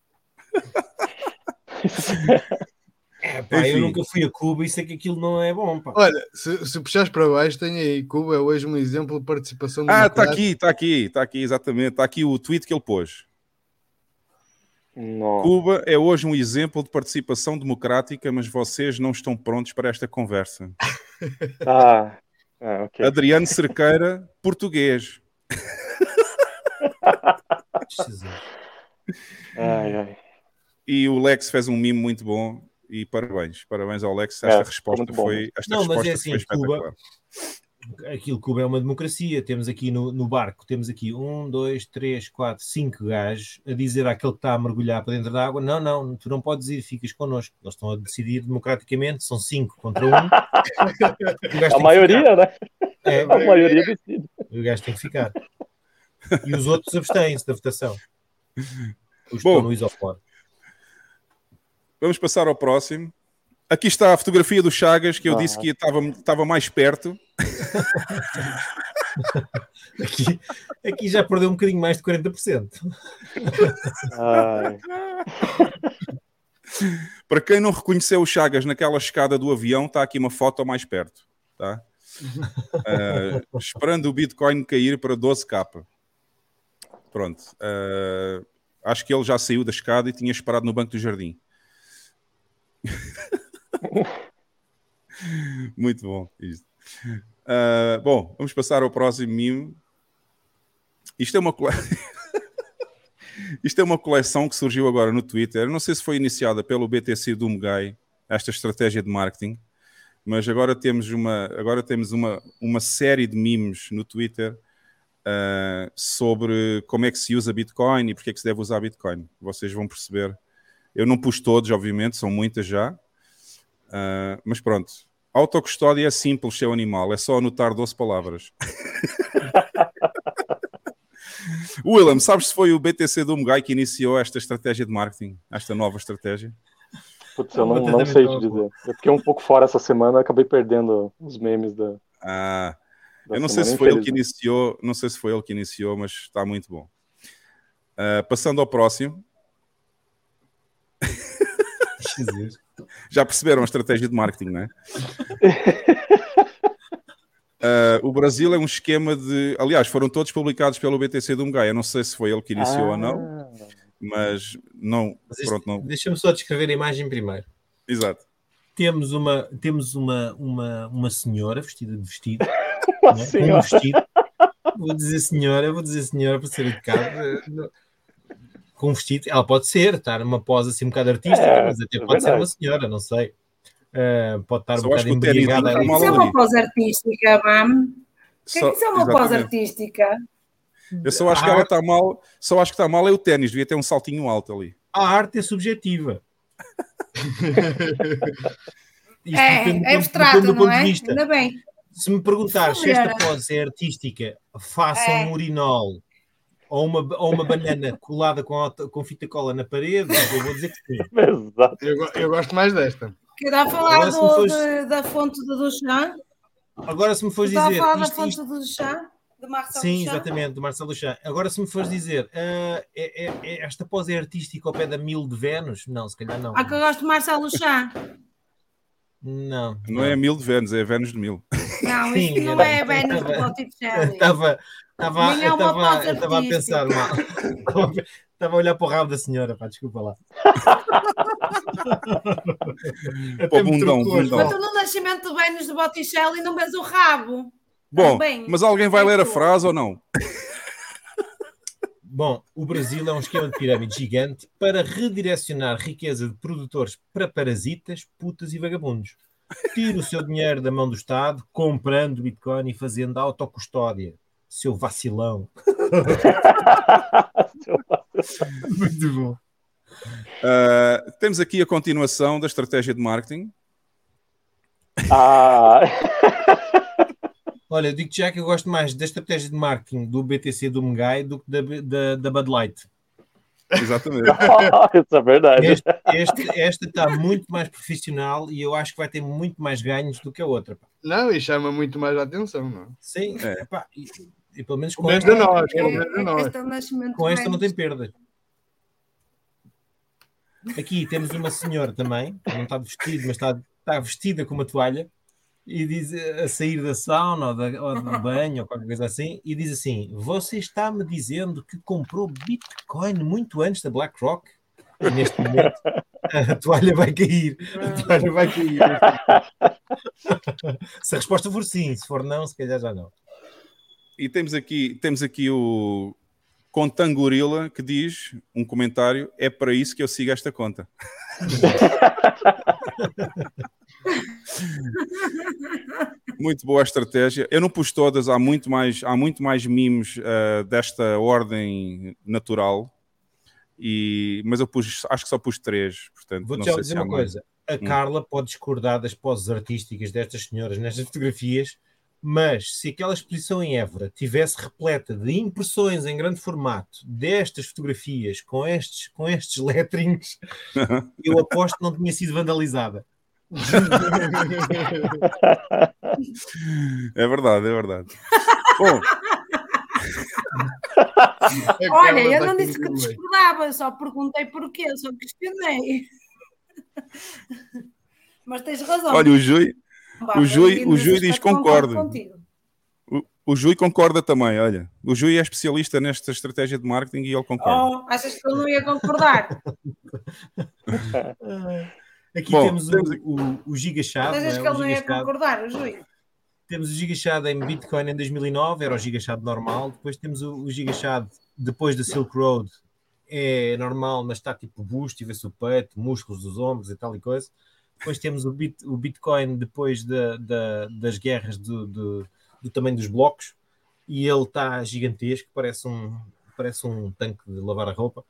É, pá, eu nunca fui a Cuba e sei que aquilo não é bom. Pá. Olha, se, se puxares para baixo, tem aí Cuba é hoje um exemplo de participação Ah, está aqui, está aqui, está aqui, exatamente. Está aqui o tweet que ele pôs. Não. Cuba é hoje um exemplo de participação democrática, mas vocês não estão prontos para esta conversa. Ah, ah okay. Adriano Cerqueira, português. ai, ai. E o Lex fez um mimo muito bom e parabéns, parabéns ao Lex. Esta é, resposta foi, esta não, resposta mas é assim, foi. Cuba, aquilo Cuba é uma democracia. Temos aqui no, no, barco, temos aqui um, dois, três, quatro, cinco gajos a dizer àquele que está a mergulhar para dentro da água: não, não, tu não podes ir, ficas connosco. Eles estão a decidir democraticamente, são cinco contra um. a maioria, né? É, a maioria decide. O gajo tem que ficar. E os outros abstêm-se da votação. Os Bom, no isopor. Vamos passar ao próximo. Aqui está a fotografia do Chagas, que eu ah. disse que estava, estava mais perto. aqui, aqui já perdeu um bocadinho mais de 40%. Para quem não reconheceu o Chagas naquela escada do avião, está aqui uma foto mais perto. Tá? Uh, esperando o Bitcoin cair para 12k. Pronto. Uh, acho que ele já saiu da escada e tinha esperado no banco do jardim. Muito bom isto. Uh, bom, vamos passar ao próximo mimo. Isto é uma cole... Isto é uma coleção que surgiu agora no Twitter. Não sei se foi iniciada pelo BTC Doom Guy. esta estratégia de marketing, mas agora temos uma, agora temos uma, uma série de memes no Twitter uh, sobre como é que se usa Bitcoin e porque é que se deve usar Bitcoin. Vocês vão perceber. Eu não pus todos, obviamente, são muitas já, uh, mas pronto. Autocustódia é simples, seu animal, é só anotar 12 palavras. William, sabes se foi o BTC do Mugai que iniciou esta estratégia de marketing, esta nova estratégia? Putz, eu não, não sei te dizer. Eu fiquei um pouco fora essa semana, acabei perdendo os memes da. Ah, da eu não sei se foi ele que iniciou, não sei se foi ele que iniciou, mas está muito bom. Uh, passando ao próximo. Já perceberam a estratégia de marketing, não é? Uh, o Brasil é um esquema de. Aliás, foram todos publicados pelo BTC do Mugai. Eu não sei se foi ele que iniciou ah. ou não, ah. mas não. pronto, não... Deixa-me só descrever a imagem primeiro. Exato. Temos uma, temos uma, uma, uma senhora vestida de vestido. uma né? senhora. Um vestido. Vou dizer senhora, vou dizer senhora para ser educado. Com um vestido, ela pode ser, estar numa pose assim um bocado artística, é, mas até é pode verdade. ser uma senhora, não sei. Uh, pode estar Só um bocado embriagada. O que é, é uma pose artística, Mam? O que é que isso é uma pose artística? Eu só acho que ela está mal, só acho que está mal é o ténis, devia ter um saltinho alto ali. A arte é subjetiva. é, é abstrato, não é? Ainda bem. Se me perguntar se esta pose é artística, faça é. um urinol ou uma, ou uma banana colada com, com fita cola na parede, eu vou dizer que sim. Exato. Eu, eu gosto mais desta. Quer falar do, fores... de, da fonte do chá? Agora, se me fores dizer. a falar isto, da fonte isto... do chá? De Marcelo Sim, Duchamp? exatamente, do Marcelo Duchamp. Agora, se me fores dizer, uh, é, é, é, esta pose é artística ao pé da Mil de Vênus? Não, se calhar não. Ah, que eu gosto de Marcelo Duchamp. Não, não. Não é Mil de Vênus, é Vênus de Mil. Não, Sim, não é Vênus do Botticelli. Estava, estava, estava, estava a pensar mal. Estava a olhar para o rabo da senhora, pá, desculpa lá. Pô, bundão, bundão. Mas tu no nascimento de Vênus de Botticelli não vês o rabo. Bom, mas alguém vai ler a frase ou não? Bom, o Brasil é um esquema de pirâmide gigante para redirecionar riqueza de produtores para parasitas, putas e vagabundos. Tira o seu dinheiro da mão do Estado, comprando Bitcoin e fazendo autocustódia. Seu vacilão. Muito bom. Uh, temos aqui a continuação da estratégia de marketing. Ah. Olha, digo já que eu gosto mais da estratégia de marketing do BTC do Mengai do que da, da, da Bud Light. Exatamente. Isso é verdade. Este, este, esta está muito mais profissional e eu acho que vai ter muito mais ganhos do que a outra. Pá. Não, e chama muito mais a atenção, não? Sim, é. Pá, e, e, pelo menos com, esta, nós, com, é, nós. com esta não tem perda. Aqui temos uma senhora também, não está vestida, mas está, está vestida com uma toalha e diz a sair da sauna ou, da, ou do banho ou qualquer coisa assim, e diz assim: Você está-me dizendo que comprou Bitcoin muito antes da BlackRock? E neste momento a toalha vai cair. A toalha vai cair. se a resposta for sim, se for não, se calhar já não. E temos aqui, temos aqui o, Contangorila que diz um comentário: é para isso que eu sigo esta conta. muito boa a estratégia. Eu não pus todas, há muito mais, há muito mais mimos uh, desta ordem natural. E, mas eu pus, acho que só pus três. Portanto, Vou-te já dizer uma coisa: a hum. Carla pode discordar das poses artísticas destas senhoras nestas fotografias mas se aquela exposição em Évora tivesse repleta de impressões em grande formato destas fotografias com estes, com estes letrinhos, eu aposto que não tinha sido vandalizada. É verdade, é verdade. Bom. Olha, eu não disse que discordava, só perguntei porquê, só questionei. Mas tens razão. Olha, o Jui, o Jui, o Jui diz concordo. O, o Jui concorda também, olha. O Jui é especialista nesta estratégia de marketing e ele concorda. Oh, achas que ele não ia concordar? Aqui Bom, temos, temos o, o, o Gigachado. Achas é? que ele não ia concordar, o Jui? Temos o Gigachado em Bitcoin em 2009, era o Gigachado normal. Depois temos o, o Gigachado depois da Silk Road, é normal, mas está tipo busto, e vê-se o peito, músculos dos ombros e tal e coisa. Depois temos o, bit, o Bitcoin depois de, de, das guerras do, do, do tamanho dos blocos, e ele está gigantesco, parece um, parece um tanque de lavar a roupa.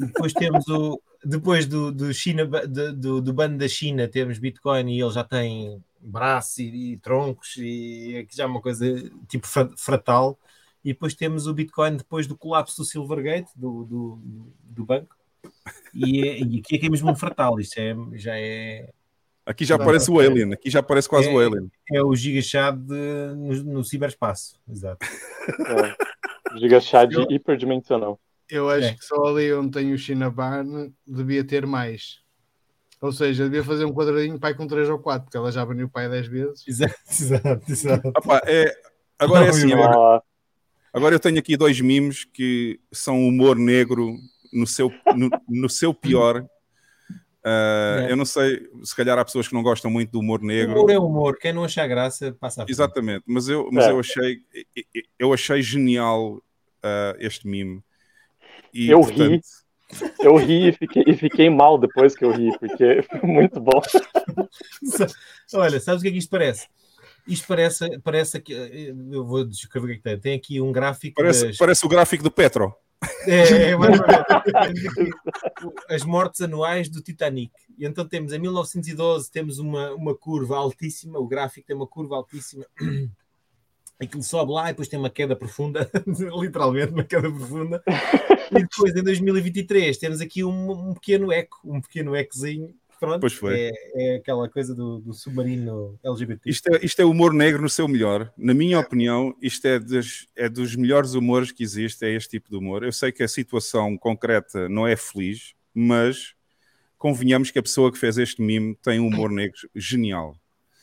E depois temos o. Depois do, do, China, do, do bando da China, temos Bitcoin e ele já tem braços e, e troncos, e aqui já é uma coisa tipo fratal. E depois temos o Bitcoin depois do colapso do Silvergate, do, do, do banco. E, é, e aqui é que é mesmo um fratal, isto é, já é. Aqui já aparece o Alien, aqui já aparece quase é, o Alien. É o gigachad no, no ciberespaço, exato. É, gigachad eu, hiperdimensional. Eu acho é. que só ali onde tem o Shinabarn devia ter mais. Ou seja, devia fazer um quadradinho pai com 3 ou 4, porque ela já baniu o pai 10 vezes. Exato, exato, exato. Opa, é, agora é assim, agora, agora eu tenho aqui dois mimos que são humor negro no seu, no, no seu pior. Uh, é. Eu não sei, se calhar há pessoas que não gostam muito do humor negro. Humor é humor, quem não achar graça passa a Exatamente, mas eu, mas é. eu achei eu achei genial uh, este mime. E, eu portanto... ri, eu ri e fiquei, e fiquei mal depois que eu ri, porque foi muito bom. Olha, sabes o que é que isto parece? Isto parece, parece que eu vou descrever o que é que tem. Tem aqui um gráfico. Parece, das... parece o gráfico do Petro. É, é as mortes anuais do Titanic. E então temos em 1912 temos uma, uma curva altíssima, o gráfico tem uma curva altíssima. Aquilo sobe lá e depois tem uma queda profunda, literalmente uma queda profunda. E depois em 2023 temos aqui um, um pequeno eco, um pequeno ecozinho pronto, pois foi. É, é aquela coisa do, do, submarino LGBT. Isto é, isto é humor negro no seu melhor. Na minha opinião, isto é dos, é dos melhores humores que existe, é este tipo de humor. Eu sei que a situação concreta não é feliz, mas convenhamos que a pessoa que fez este mime tem um humor negro genial.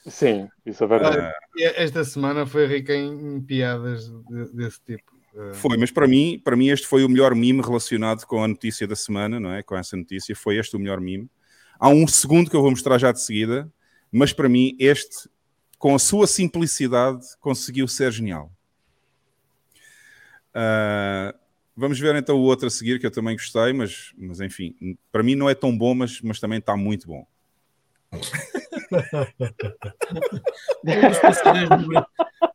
Sim, isso é verdade. Ah, esta semana foi rica em piadas desse tipo. Ah, foi, mas para mim, para mim este foi o melhor mime relacionado com a notícia da semana, não é? Com essa notícia, foi este o melhor mime. Há um segundo que eu vou mostrar já de seguida, mas para mim este, com a sua simplicidade, conseguiu ser genial. Uh, vamos ver então o outro a seguir, que eu também gostei, mas, mas enfim, para mim não é tão bom, mas, mas também está muito bom. um, dos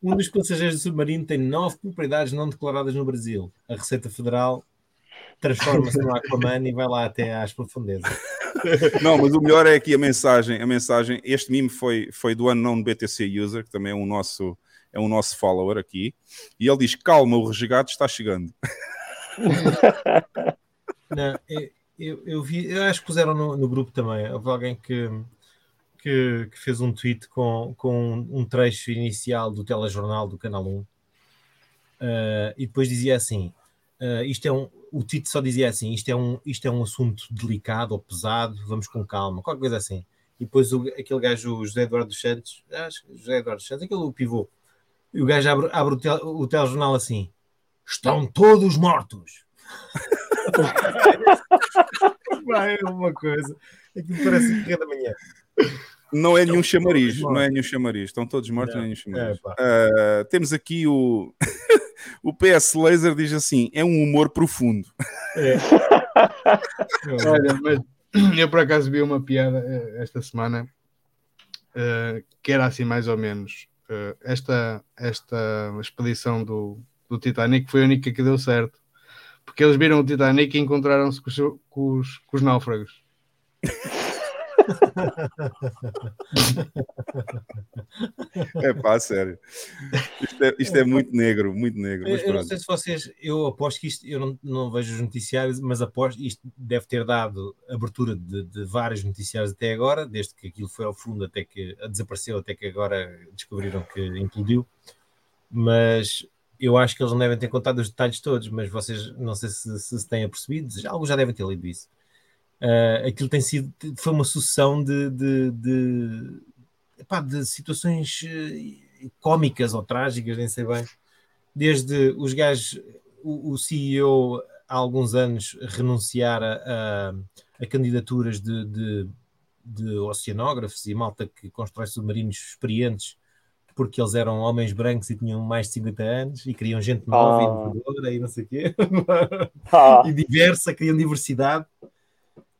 um dos passageiros do submarino tem nove propriedades não declaradas no Brasil. A Receita Federal transforma-se no Aquaman e vai lá até às profundezas. Não, mas o melhor é aqui a mensagem. A mensagem, este meme foi, foi do Unknown BTC User, que também é um nosso, é um nosso follower aqui, e ele diz: Calma, o resgate está chegando. Não, eu, eu, vi, eu acho que puseram no, no grupo também. Houve alguém que, que, que, fez um tweet com, com um trecho inicial do telejornal do Canal 1 uh, e depois dizia assim: uh, Isto é um o Tito só dizia assim: isto é, um, isto é um assunto delicado ou pesado, vamos com calma, qualquer coisa assim. E depois o, aquele gajo, o José Eduardo Santos, acho, José Eduardo Santos, aquele pivô, e o gajo abre, abre o, tel, o telejornal assim: estão todos mortos. É uma coisa. Aquilo parece que da manhã. Não é nenhum chamariz, não é nenhum chamariz, estão todos mortos, não, não é nenhum chamariz. É, uh, temos aqui o o PS Laser diz assim: é um humor profundo. É. Olha, mas eu por acaso vi uma piada eh, esta semana uh, que era assim mais ou menos. Uh, esta, esta expedição do, do Titanic foi a única que deu certo. Porque eles viram o Titanic e encontraram-se com, com, com os náufragos. É pá, sério. Isto é, isto é, muito negro, muito negro. eu não sei se vocês, eu aposto que isto, eu não, não vejo os noticiários, mas aposto isto deve ter dado abertura de, de, vários noticiários até agora, desde que aquilo foi ao fundo até que desapareceu, até que agora descobriram que implodiu. Mas eu acho que eles não devem ter contado os detalhes todos, mas vocês não sei se, se, se têm apercebido, alguns já devem ter lido isso Uh, aquilo tem sido, foi uma sucessão de, de, de, epá, de situações uh, cómicas ou trágicas, nem sei bem. Desde os gajos, o, o CEO há alguns anos renunciar a, a, a candidaturas de, de, de, oceanógrafos e malta que constrói submarinos experientes porque eles eram homens brancos e tinham mais de 50 anos e queriam gente nova oh. e inovadora e não sei o quê ah. e diversa, queriam diversidade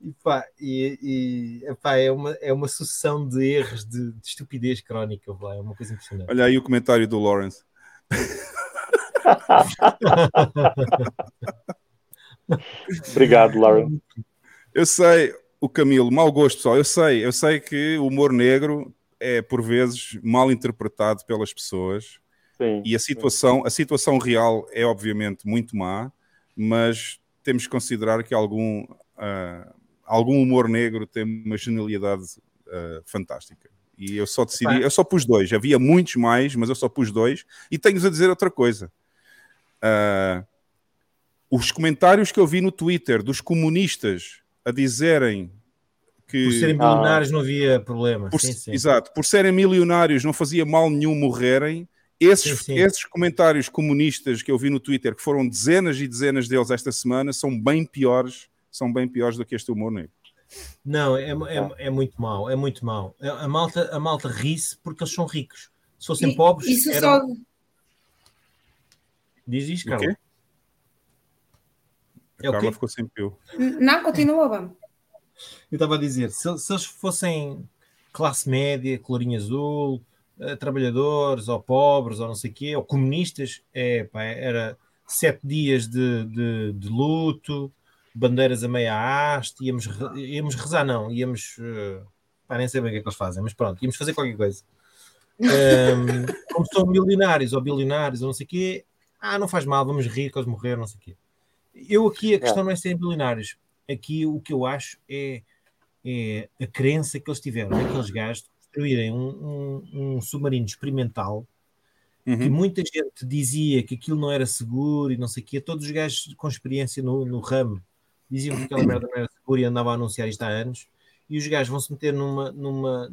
E, pá, e, e epá, é, uma, é uma sucessão de erros de, de estupidez crónica, pá, é uma coisa impressionante. Olha aí o comentário do Lawrence. Obrigado, Lawrence. Eu sei, o Camilo, mau gosto, pessoal. Eu sei, eu sei que o humor negro é por vezes mal interpretado pelas pessoas. Sim, e a situação, a situação real é obviamente muito má, mas temos que considerar que algum, uh, algum humor negro tem uma genialidade uh, fantástica. E eu só decidi, eu só pus dois. Havia muitos mais, mas eu só pus dois. E tenho-vos a dizer outra coisa. Uh, os comentários que eu vi no Twitter dos comunistas a dizerem que. Por serem milionários ah, não havia problema. Por, sim, sim. Exato, por serem milionários não fazia mal nenhum morrerem. Esses, sim, esses comentários comunistas que eu vi no Twitter, que foram dezenas e dezenas deles esta semana, são bem piores, são bem piores do que este humor negro. Não, é, é, é muito mau, é muito mau. A malta, a malta ri-se porque eles são ricos. Se fossem e, pobres. Isso eram... só... Diz isto, Carla. É Carla ficou sem pio. Não, continua, vamos. Eu estava a dizer, se, se, eles fossem classe média, colorinho azul, uh, trabalhadores ou pobres ou não sei o quê, ou comunistas, é, pá, era sete dias de, de, de, luto, bandeiras a meia haste, íamos, íamos rezar, não, íamos. Uh, pá, nem sei bem o que é que eles fazem, mas pronto, íamos fazer qualquer coisa. Um, como são milionários ou bilionários ou não sei o quê, ah, não faz mal, vamos rir que eles morreram, não sei o quê. Eu aqui a questão é. não é serem bilionários. Aqui o que eu acho é, é a crença que eles tiveram, aqueles gajos, de construírem um, um, um submarino experimental uhum. que muita gente dizia que aquilo não era seguro e não sei o quê. Todos os gajos com experiência no, no ramo diziam que aquela merda não era segura e andavam a anunciar isto há anos. E os gajos vão se meter numa, numa,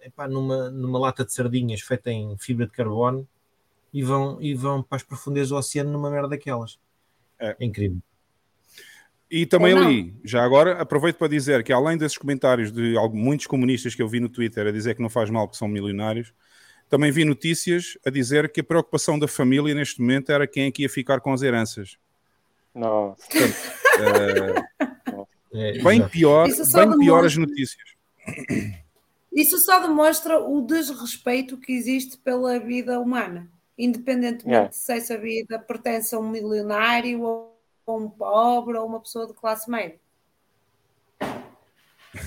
epá, numa, numa lata de sardinhas feita em fibra de carbono e vão, e vão para as profundezas do oceano numa merda daquelas. É, é incrível. E também ali, já agora, aproveito para dizer que além desses comentários de muitos comunistas que eu vi no Twitter a dizer que não faz mal que são milionários, também vi notícias a dizer que a preocupação da família neste momento era quem é que ia ficar com as heranças. Nossa. Portanto, é, bem pior, bem pior as notícias. Isso só demonstra o desrespeito que existe pela vida humana independentemente se essa vida pertence a um milionário ou a um pobre ou uma pessoa de classe média.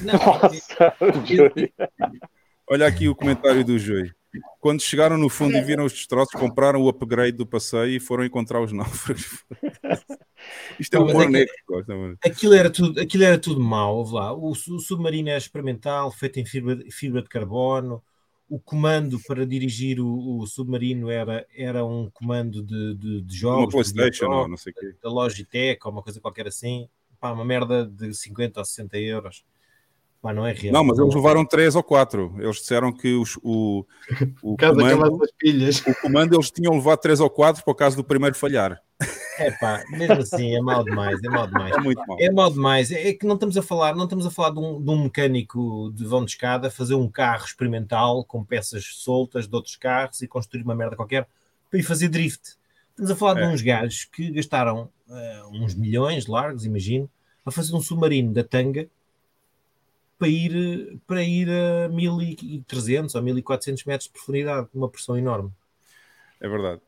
Nossa, Olha aqui o comentário do Joey. Quando chegaram no fundo e viram os destroços, compraram o upgrade do passeio e foram encontrar os náufragos. Isto é um humor é negro. Aquilo era tudo, aquilo era tudo mau. Lá. O, o submarino é experimental, feito em fibra, fibra de carbono o comando para dirigir o, o, submarino era, era um comando de, de, de jogos. Uma PlayStation, não, não sei o quê. Da Logitech ou uma coisa qualquer assim. Pá, uma merda de 50 ou 60 euros. Pá, não é real. Não, mas eles levaram 3 ou 4. Eles disseram que os, o, o, comando, pilhas. o comando eles tinham levado 3 ou 4 por causa do primeiro falhar. É pá, mesmo assim, é mal demais, é mal demais. É muito mal. É mal demais. É que não estamos a falar, não estamos a falar de um, de um mecânico de vão de escada fazer um carro experimental com peças soltas de outros carros e construir uma merda qualquer para ir fazer drift. Estamos a falar é. de uns gajos que gastaram uh, uns milhões largos, imagino, a fazer um submarino da tanga para ir, para ir a 1300 ou 1400 metros de profundidade, uma pressão enorme. É verdade.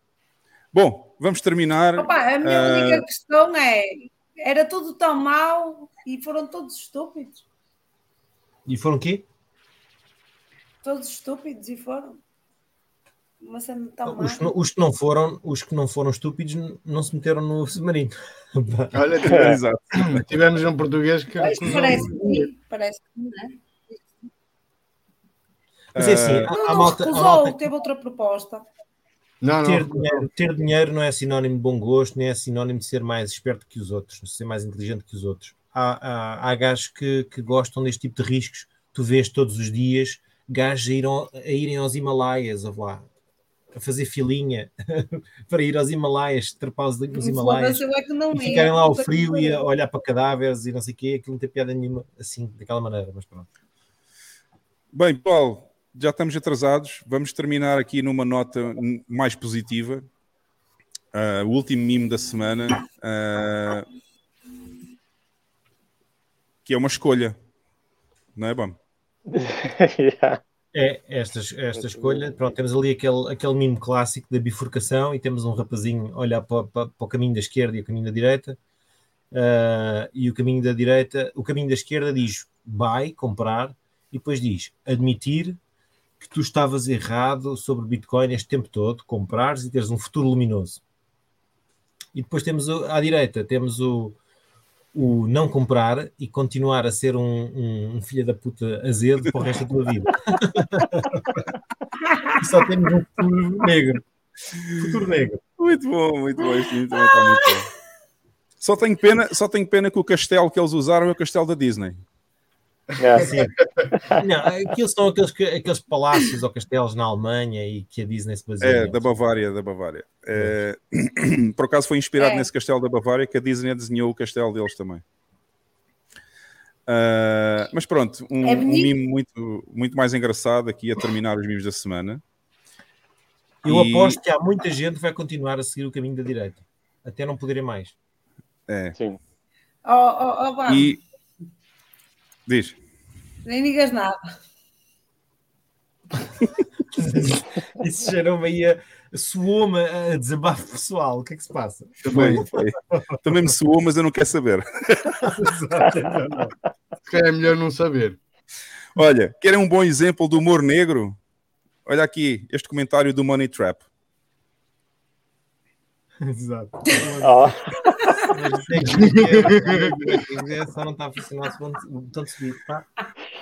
Bom, vamos terminar. Opa, a minha uh... única questão é: era tudo tão mau e foram todos estúpidos. E foram quê? Todos estúpidos e foram. Mas é tão os, os, que não foram, os que não foram estúpidos não se meteram no submarino. Olha, tivemos, tivemos um português que. Pois, parece que parece que não é. Mas é assim, a, a, a malta, recusou, a malta... teve outra proposta. Não, ter, não, dinheiro, não. ter dinheiro não é sinónimo de bom gosto, nem é sinónimo de ser mais esperto que os outros, de ser mais inteligente que os outros. Há, há, há gajos que, que gostam deste tipo de riscos. Tu vês todos os dias gajos a, ir a irem aos Himalaias, a, lá, a fazer filinha para ir aos Himalaias, trepar os, os Himalaias, é e ficarem lá ao frio e a olhar para cadáveres e não sei o quê. Aquilo não tem piada nenhuma assim, daquela maneira, mas pronto. Bem, Paulo, já estamos atrasados. Vamos terminar aqui numa nota mais positiva. Uh, o último mimo da semana. Uh, que é uma escolha, não é bom? yeah. É, esta, esta escolha, pronto, temos ali aquele, aquele mimo clássico da bifurcação e temos um rapazinho olhar para, para, para o caminho da esquerda e o caminho da direita. Uh, e o caminho da direita, o caminho da esquerda diz vai comprar e depois diz admitir que tu estavas errado sobre Bitcoin este tempo todo, comprares e teres um futuro luminoso. E depois temos à direita, temos o, o não comprar e continuar a ser um, um, um filho da puta azedo para o resto da tua vida. só temos um futuro negro. Futuro negro. Muito bom, muito bom. Este muito bom. Só tenho, pena, só tenho pena que o castelo que eles usaram é o castelo da Disney. É. Sim. Não, aquilo são aqueles, aqueles palácios ou castelos na Alemanha e que a Disney se baseia. É, da Bavária, da Bavária. É, por acaso foi inspirado é. nesse castelo da Bavária que a Disney desenhou o castelo deles também. Uh, mas pronto, um, é um mimo muito, muito mais engraçado aqui a terminar os mimos da semana. Eu e... aposto que há muita gente que vai continuar a seguir o caminho da direita, até não poderem mais. É. Sim. Oh, oh, oh, e Diz. Nem digas nada. Isso gerou-me aí a. Soou-me a desabafo pessoal. O que é que se passa? Também. Também me soou, mas eu não quero saber. é melhor não saber. Olha, querem um bom exemplo do humor negro? Olha aqui, este comentário do Money Trap. Exato. Oh. Só não está a funcionar o botão de subir, tá?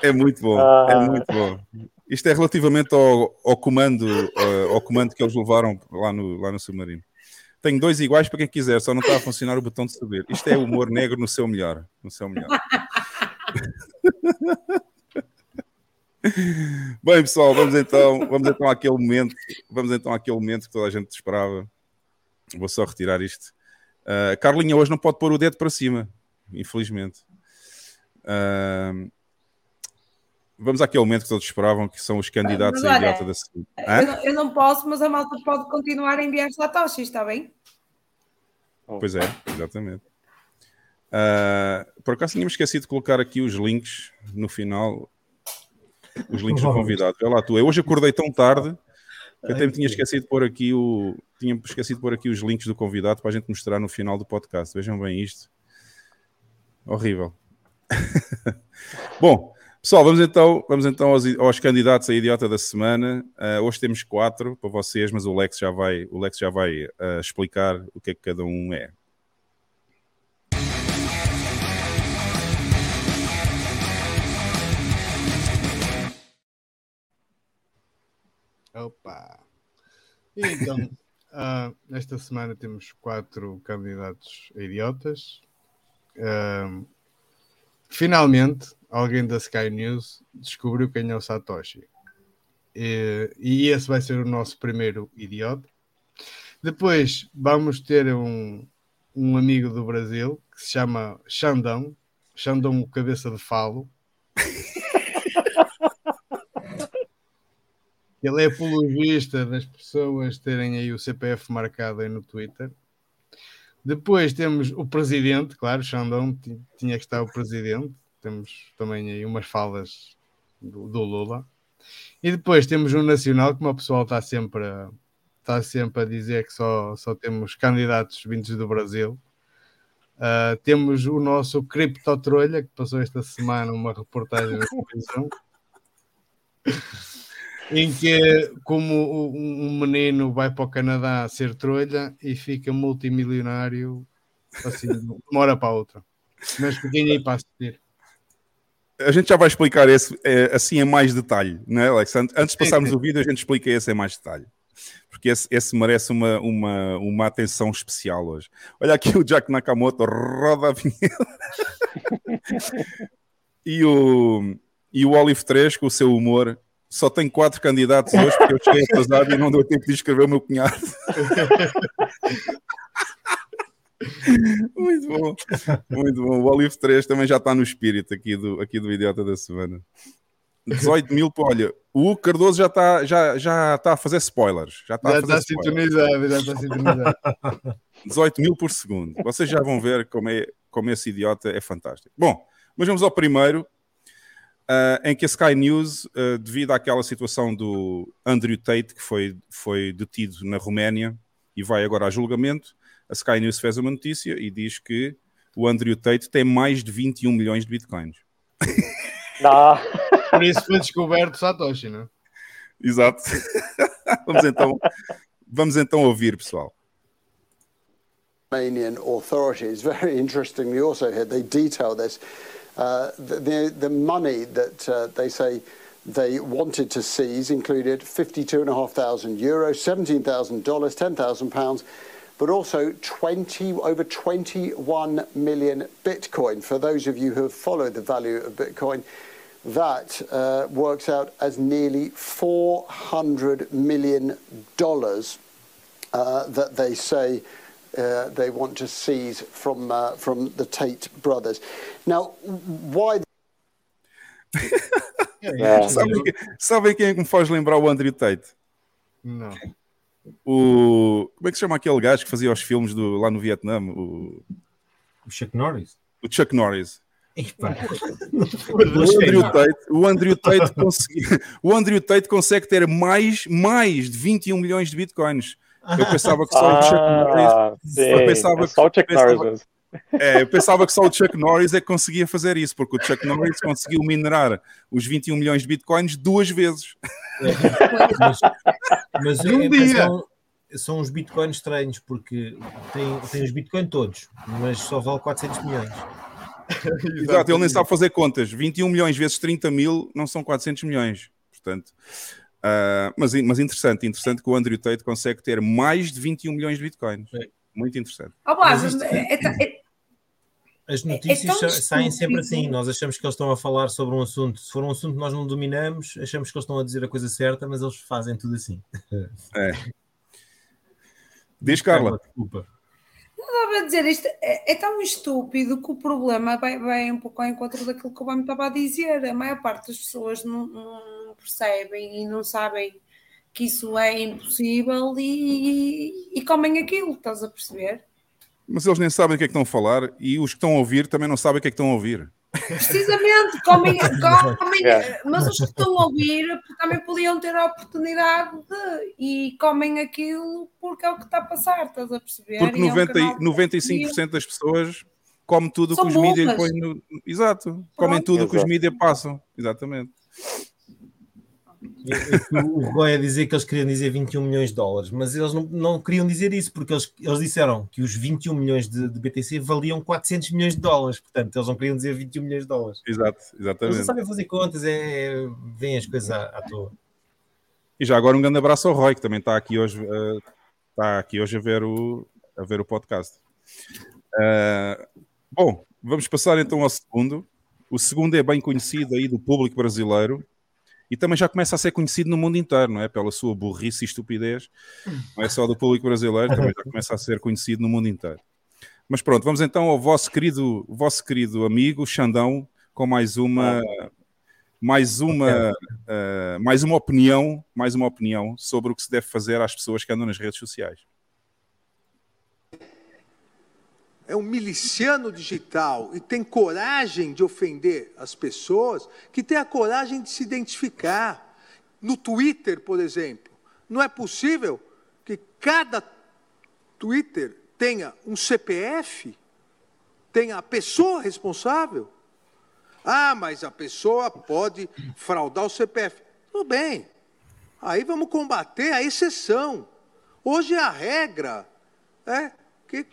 É muito bom, ah. é muito bom. Isto é relativamente ao, ao comando, uh, ao comando que eles levaram lá no, lá no submarino. Tenho dois iguais para quem quiser, só não está a funcionar o botão de subir. Isto é humor negro no seu melhor. No seu melhor. Bem, pessoal, vamos então, vamos então àquele momento, vamos então àquele momento que toda a gente esperava. Vou só retirar isto. Uh, Carlinha hoje não pode pôr o dedo para cima, infelizmente. Uh, vamos àquele momento que todos esperavam, que são os candidatos a idiota da seguinte. Eu não, eu não posso, mas a malta pode continuar a enviar satoshis, está bem? Pois é, exatamente. Uh, por acaso tínhamos esquecido de colocar aqui os links no final. Os links do convidado. Olha lá tu. Eu hoje acordei tão tarde que até me tinha esquecido de pôr aqui o, tinha esquecido de pôr aqui os links do convidado para a gente mostrar no final do podcast. Vejam bem isto. Horrível. Bom, pessoal, vamos então, vamos então aos, aos candidatos a idiota da semana. Uh, hoje temos quatro para vocês, mas o Lex já vai, o Lex já vai uh, explicar o que é que cada um é. Opa! Então, Uh, esta semana temos quatro candidatos a idiotas. Uh, finalmente, alguém da Sky News descobriu quem é o Satoshi. E, e, esse vai ser o nosso primeiro idiota. Depois vamos ter um, um amigo do Brasil que se chama Xandão, Xandão Cabeça de Falo. Ele é apologista das pessoas terem aí o CPF marcado aí no Twitter. Depois temos o presidente, claro, Xandão tinha que estar o presidente. Temos também aí umas falas do, do Lula. E depois temos o Nacional, como o pessoal está sempre a, está sempre a dizer que só, só temos candidatos vindos do Brasil. Uh, temos o nosso Cripto Trolha, que passou esta semana uma reportagem na televisão em que como um menino vai para o Canadá ser trolha e fica multimilionário assim, de uma hora para a outra. Mas fiquem aí para assistir. A gente já vai explicar esse é, assim em mais detalhe, não é, Alex? Antes de passarmos o vídeo, a gente explica esse em mais detalhe. Porque esse, esse merece uma, uma, uma atenção especial hoje. Olha aqui o Jack Nakamoto, roda a vinheta. e o, e o Olive 3 com o seu humor só tenho quatro candidatos hoje porque eu cheguei atrasado e não deu tempo de escrever o meu cunhado. muito bom, muito bom. O Olive 3 também já está no espírito aqui do, aqui do Idiota da Semana. 18 mil, olha, o Cardoso já está já, já tá a fazer spoilers. Já está já a fazer está sintonizado, já está sintonizado. 18 mil por segundo. Vocês já vão ver como, é, como esse idiota é fantástico. Bom, Mas vamos ao primeiro, uh, em que a Sky News, uh, devido àquela situação do Andrew Tate, que foi, foi detido na Roménia e vai agora a julgamento, a Sky News fez uma notícia e diz que o Andrew Tate tem mais de 21 milhões de bitcoins. Ah. Por isso foi descoberto Satoshi, não é? Exato. vamos então, vamos então ouvir, pessoal. Romanian authorities. Very interestingly, also here they detail this. Uh, the, the, money that uh, they say they wanted to seize included 52,500 euros, $17,000, 10,000 pounds, but also 20, over 21 million Bitcoin. For those of you who have followed the value of Bitcoin, that uh, works out as nearly 400 million dollars uh, that they say uh, they want to seize from uh, from the Tate brothers. Now, why? É. Sabem, sabe quem é que me faz lembrar o Andrew Tate? Não. O. Como é que se chama aquele gajo que fazia os filmes do, lá no Vietnã? O, O Chuck Norris. o Chuck Norris. O Andrew Tate, o Andrew Tate, consegui- o Andrew Tate consegue ter mais, mais de 21 milhões de bitcoins. Eu pensava que só o Chuck Norris. Ah, sim. eu pensava é só o Chuck pensava- Norris mesmo. É, eu pensava que só o Chuck Norris é que conseguia fazer isso, porque o Chuck Norris conseguiu minerar os 21 milhões de bitcoins duas vezes. mas mas Um é- dia. são, são os bitcoins estranhos, porque tem, tem os bitcoins todos, mas só vale 400 milhões. Exato, ele nem sabe fazer contas. 21 milhões vezes 30 mil não são 400 milhões. Portanto, ah, mas, mas interessante, interessante que o Andrew Tate consegue ter mais de 21 milhões de bitcoins. É. Muito interessante. Blas, isto- é- é- é- As notícias tão sa- saem sempre assim. Nós achamos que eles estão a falar sobre um assunto. Se for um assunto que nós não dominamos, achamos que eles estão a dizer a coisa certa, mas eles fazem tudo assim. Diz, Carla. Desculpa. Estava a dizer isto, é, é tão estúpido que o problema vai, vai um pouco ao encontro daquilo que o Bam estava a dizer. A maior parte das pessoas não, não percebem e não sabem que isso é impossível e, e comem aquilo, estás a perceber? Mas eles nem sabem o que é que estão a falar e os que estão a ouvir também não sabem o que é que estão a ouvir. Precisamente, comem, comem É. mas os que estão a ouvir também podiam ter a oportunidade de e comem aquilo porque é o que está a passar, estás a perceber? Porque E é um 90, canal e- 95% das pessoas comem tudo o que os mídias põem no. Exato, comem Pronto. tudo o que os mídias passam. Exatamente. O Roy a dizer que eles queriam dizer 21 milhões de dólares, mas eles não, não queriam dizer isso, porque eles, eles disseram que os 21 milhões de, de BTC valiam 400 milhões de dólares, portanto, eles não queriam dizer 21 milhões de dólares. Exato, Eles não exatamente. sabem fazer contas, é, vêm as coisas à, à toa. E já agora um grande abraço ao Roy, que também está aqui hoje, eh, está aqui hoje a, ver o, a ver o podcast. Eh, bom, vamos passar então ao segundo. O segundo é bem conhecido aí do público brasileiro e também já começa a ser conhecido no mundo inteiro, não é? Pela sua burrice e estupidez. Não é só do público brasileiro, também já começa a ser conhecido no mundo inteiro. Mas pronto, vamos então ao vosso querido, vosso querido amigo Xandão com mais uma mais uma uh, mais uma opinião, mais uma opinião sobre o que se deve fazer às pessoas que andam nas redes sociais. É um miliciano digital e tem coragem de ofender as pessoas, que tem a coragem de se identificar. No Twitter, por exemplo, não é possível que cada Twitter tenha um CPF, tenha a pessoa responsável. Ah, mas a pessoa pode fraudar o CPF. Tudo bem. Aí vamos combater a exceção. Hoje a regra é que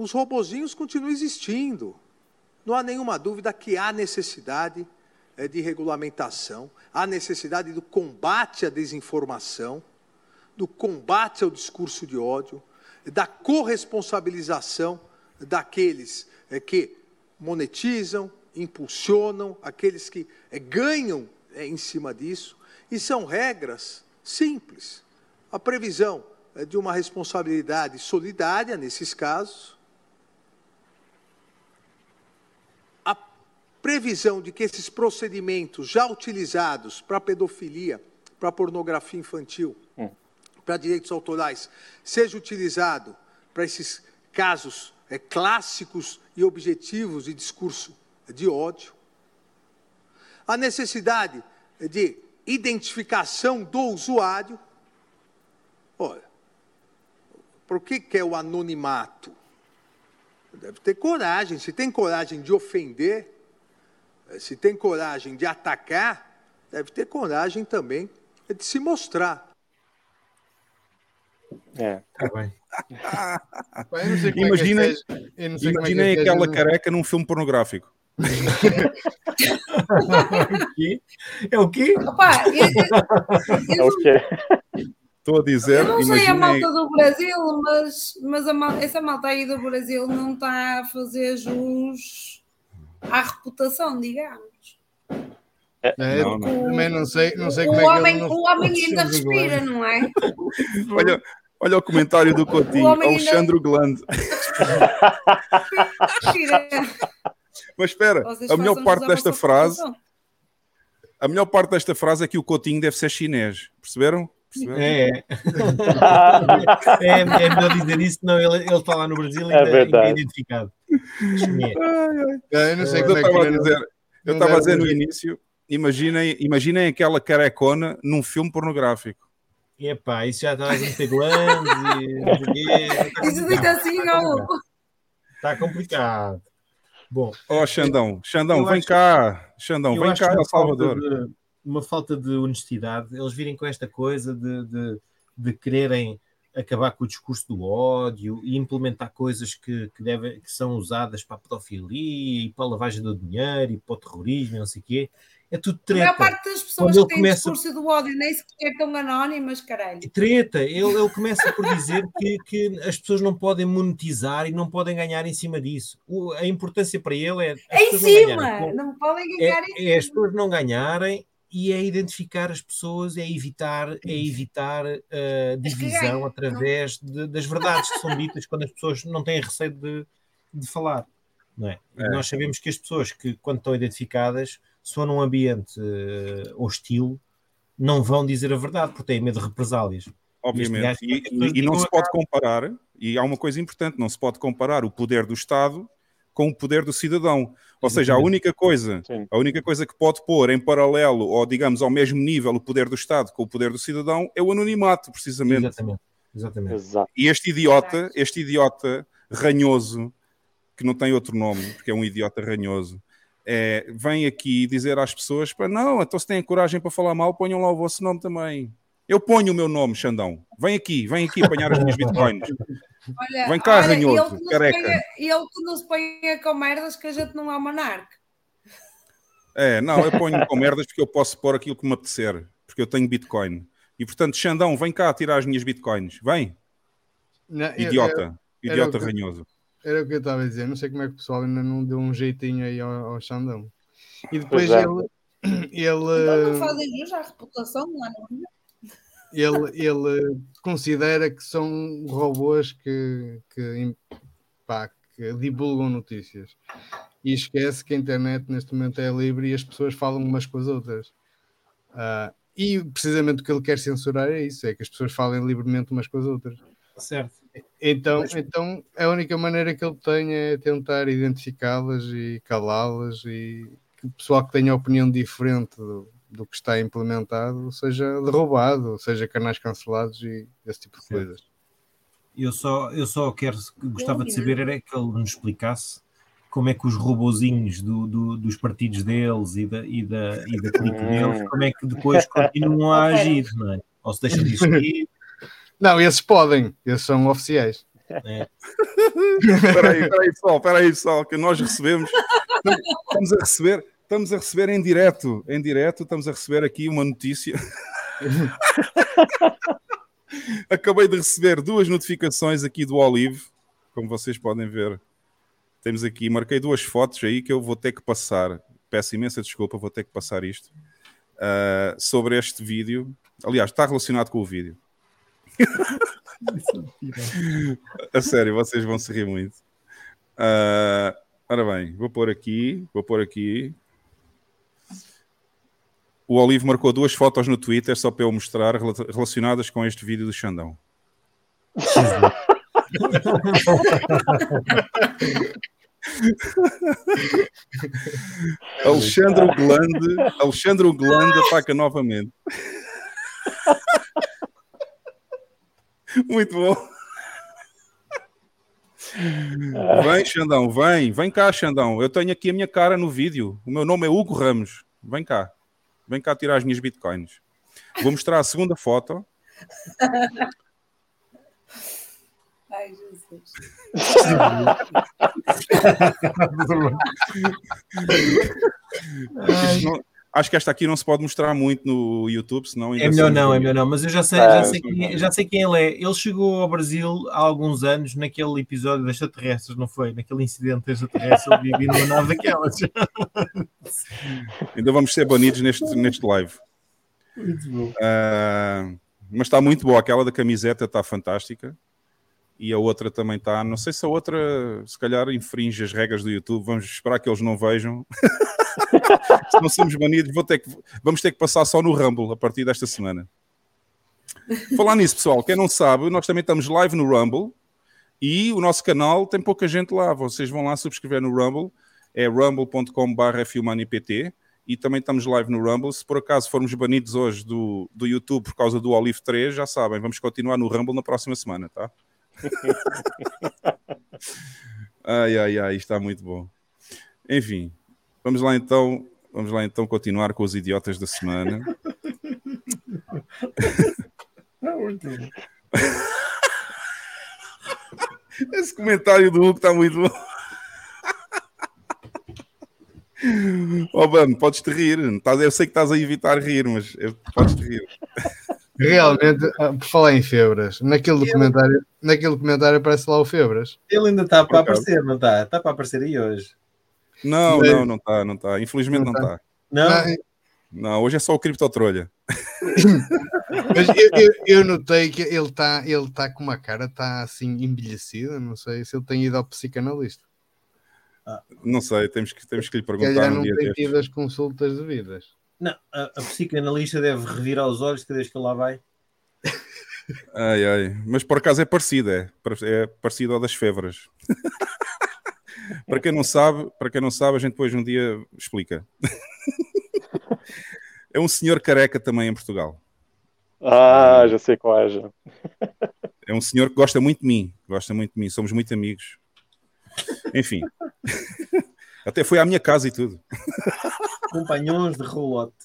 os robozinhos continuam existindo. Não há nenhuma dúvida que há necessidade é, de regulamentação, há necessidade do combate à desinformação, do combate ao discurso de ódio, da corresponsabilização daqueles é, que monetizam, impulsionam, aqueles que é, ganham em cima disso. E são regras simples. A previsão de uma responsabilidade solidária nesses casos, previsão de que esses procedimentos já utilizados para pedofilia, para pornografia infantil, para direitos autorais, seja utilizado para esses casos é, clássicos e objetivos de discurso de ódio. a necessidade de identificação do usuário. Olha, por que, que é o anonimato? Deve ter coragem. Se tem coragem de ofender, se tem coragem de atacar, deve ter coragem também de se mostrar. É. Tá bem. Imagina, imagina é aquela careca num filme pornográfico. é o quê? Opa, eu, eu, é o quê? Estou a dizer. Eu não sei a malta do Brasil, mas, mas a malta, essa malta aí do Brasil não está a fazer jus à reputação, digamos. É, não, não. Também não sei, não sei o como homem, é que O homem ainda respira, não é? olha, olha o comentário do Coutinho, Alexandre ainda... Glande. Mas espera, Vocês a melhor parte desta frase. A melhor parte desta frase é que o Coutinho deve ser chinês. Perceberam? Perceberam? É. é, é melhor dizer isso, não, ele, ele está lá no Brasil e É ainda, é identificado. Chinês. Eu não sei Eu como é que estava a não- dizer, eu estava a dizer no início, imaginem, imaginem aquela carecona num filme pornográfico. Epá, isso já está a meter glandes e Isso diz assim, não. Está complicado. Bom, Ó, Xandão, Xandão, Eu vem acho- cá, Xandão, eu vem cá, Salvador. de- uma falta de honestidade, eles virem com esta coisa de, de, de quererem acabar com o discurso do ódio e implementar coisas que, que, devem, que são usadas para a pedofilia e para a lavagem do dinheiro e para o terrorismo e não sei o quê. É tudo A maior treta. parte das pessoas que têm começa- discurso do ódio nem sequer estão anónimas, caralho. Treta, ele, ele começa por dizer que, que as pessoas não podem monetizar e não podem ganhar em cima disso. O- a importância para ele é. Em pessoas não ganharem. cima! Não podem ganhar em é, é as pessoas não ganharem e é identificar as pessoas, é evitar, é evitar a divisão através de- das verdades que são ditas quando as pessoas não têm receio de, de falar. Não é? É. Nós sabemos que as pessoas que, quando estão identificadas, se for num ambiente eh, hostil, não vão dizer a verdade porque têm medo de represálias. Obviamente. E, e- e não se pode comparar, e há uma coisa importante, não se pode comparar o poder do Estado com o poder do cidadão. Ou seja, a única coisa, Sim. a única coisa que pode pôr em paralelo, ou digamos ao mesmo nível, o poder do Estado com o poder do cidadão é o anonimato, precisamente. Exatamente. Exatamente. Exato. E este idiota, este idiota ranhoso, que não tem outro nome, porque é um idiota ranhoso, é, vem aqui dizer às pessoas: para não, então se têm coragem para falar mal, ponham lá o vosso nome também. Eu ponho o meu nome, Xandão. Vem aqui, vem aqui apanhar as minhas bitcoins. Olha, Vem cá, olha, ranhoso, ele que nos careca. ponha- Ele que nos ponha com merdas que a gente não é o monarca. É, não, eu ponho com merdas porque eu posso pôr aquilo que me apetecer, porque eu tenho bitcoin. E portanto, Xandão, vem cá tirar as minhas bitcoins. Vem, Não, eu- idiota, era idiota o que- ranhoso. Era o que eu estava a dizer. Não sei como é que o pessoal ainda não deu um jeitinho aí ao, ao Xandão. E depois Pois é. ele, Então não ele, fazem jus à reputação, não é? Ele, ele considera que são robôs que, que, pá, que divulgam notícias. E esquece que a internet neste momento é livre e as pessoas falam umas com as outras. Ah, e precisamente o que ele quer censurar é isso: é que as pessoas falem livremente umas com as outras. Certo. Então, então a única maneira que ele tem é tentar identificá-las e calá-las e que o pessoal que tenha opinião diferente do, do que está implementado seja derrubado, seja canais cancelados e esse tipo de Certo. coisas. Eu só, eu só quero, gostava de saber era que ele nos explicasse como é que os robozinhos do, do- dos partidos deles e da, e da, e da clique deles, como é que depois continuam a agir, não é? Ou se deixam de existir, Não, esses podem, esses são oficiais. Espera aí, espera aí, pessoal, espera aí, pessoal, que nós recebemos, estamos a receber, estamos a receber em direto, em direto, estamos a receber aqui uma notícia. Acabei de receber duas notificações aqui do Olive, como vocês podem ver. Temos aqui, marquei duas fotos aí que eu vou ter que passar. Peço imensa desculpa, vou ter que passar isto. ah, sobre este vídeo. Aliás, está relacionado com o vídeo. A sério, vocês vão se rir muito. Ah, ora bem, vou pôr aqui, vou pôr aqui. O Olivo marcou duas fotos no Twitter só para eu mostrar rela- relacionadas com este vídeo do Xandão. Alexandre Glande, Alexandre Glande ataca novamente. Muito bom. Vem, Xandão, vem, vem cá, Xandão. Eu tenho aqui a minha cara no vídeo. O meu nome é Hugo Ramos. Vem cá, vem cá tirar as minhas bitcoins. Vou mostrar a segunda foto. Ai, Jesus. Não, acho que esta aqui não se pode mostrar muito no YouTube, senão é melhor não, é melhor não. Mas eu já sei, já sei, quem, já sei quem ele é. Ele chegou ao Brasil há alguns anos naquele episódio das extraterrestres, não foi? Naquele incidente das extraterrestres, ele vivia numa nave daquelas. Ainda vamos ser banidos neste, neste live. Muito bom. Uh, mas está muito boa. Aquela da camiseta está fantástica. E a outra também está. Não sei se a outra, se calhar, infringe as regras do YouTube. Vamos esperar que eles não vejam. se não somos banidos, ter que, vamos ter que passar só no Rumble a partir desta semana. Falar nisso, pessoal, quem não sabe, nós também estamos live no Rumble e o nosso canal tem pouca gente lá. Vocês vão lá subscrever no Rumble, é rumble.com/fumanipt e também estamos live no Rumble. Se por acaso formos banidos hoje do, do YouTube por causa do Olive 3, já sabem, vamos continuar no Rumble na próxima semana, tá? Ai, ai, ai, está muito bom. Enfim, vamos lá então, vamos lá então continuar com os idiotas da semana. Esse comentário do Hugo está muito bom. Oh, Bam, podes te rir. Eu sei que estás a evitar rir, mas podes te rir. Realmente, ah, por falar em Febras, naquele documentário, naquele documentário aparece lá o Febras. Ele ainda está para aparecer, não está? Está para aparecer aí hoje. Não, não, não está, não está. Infelizmente não está. Não? Não, Não, hoje é só o criptotrolha. mas eu, eu, eu notei que ele está ele tá com uma cara, está assim envelhecida. Não sei se ele tem ido ao psicanalista. Não sei, temos que, temos que lhe Se perguntar calhar um não dia tem tido as consultas devidas. Não, a, a psicanalista deve revirar os olhos cada vez que ele lá vai. Ai, ai. Mas por acaso é parecido, é. É parecido ao das febras. para quem não sabe, para quem não sabe, a gente depois um dia explica. é um senhor careca também em Portugal. Ah, já sei qual é, já. É um senhor que gosta muito de mim. Gosta muito de mim. Somos muito amigos. Enfim. Até foi à minha casa e tudo. Companhões de rolote.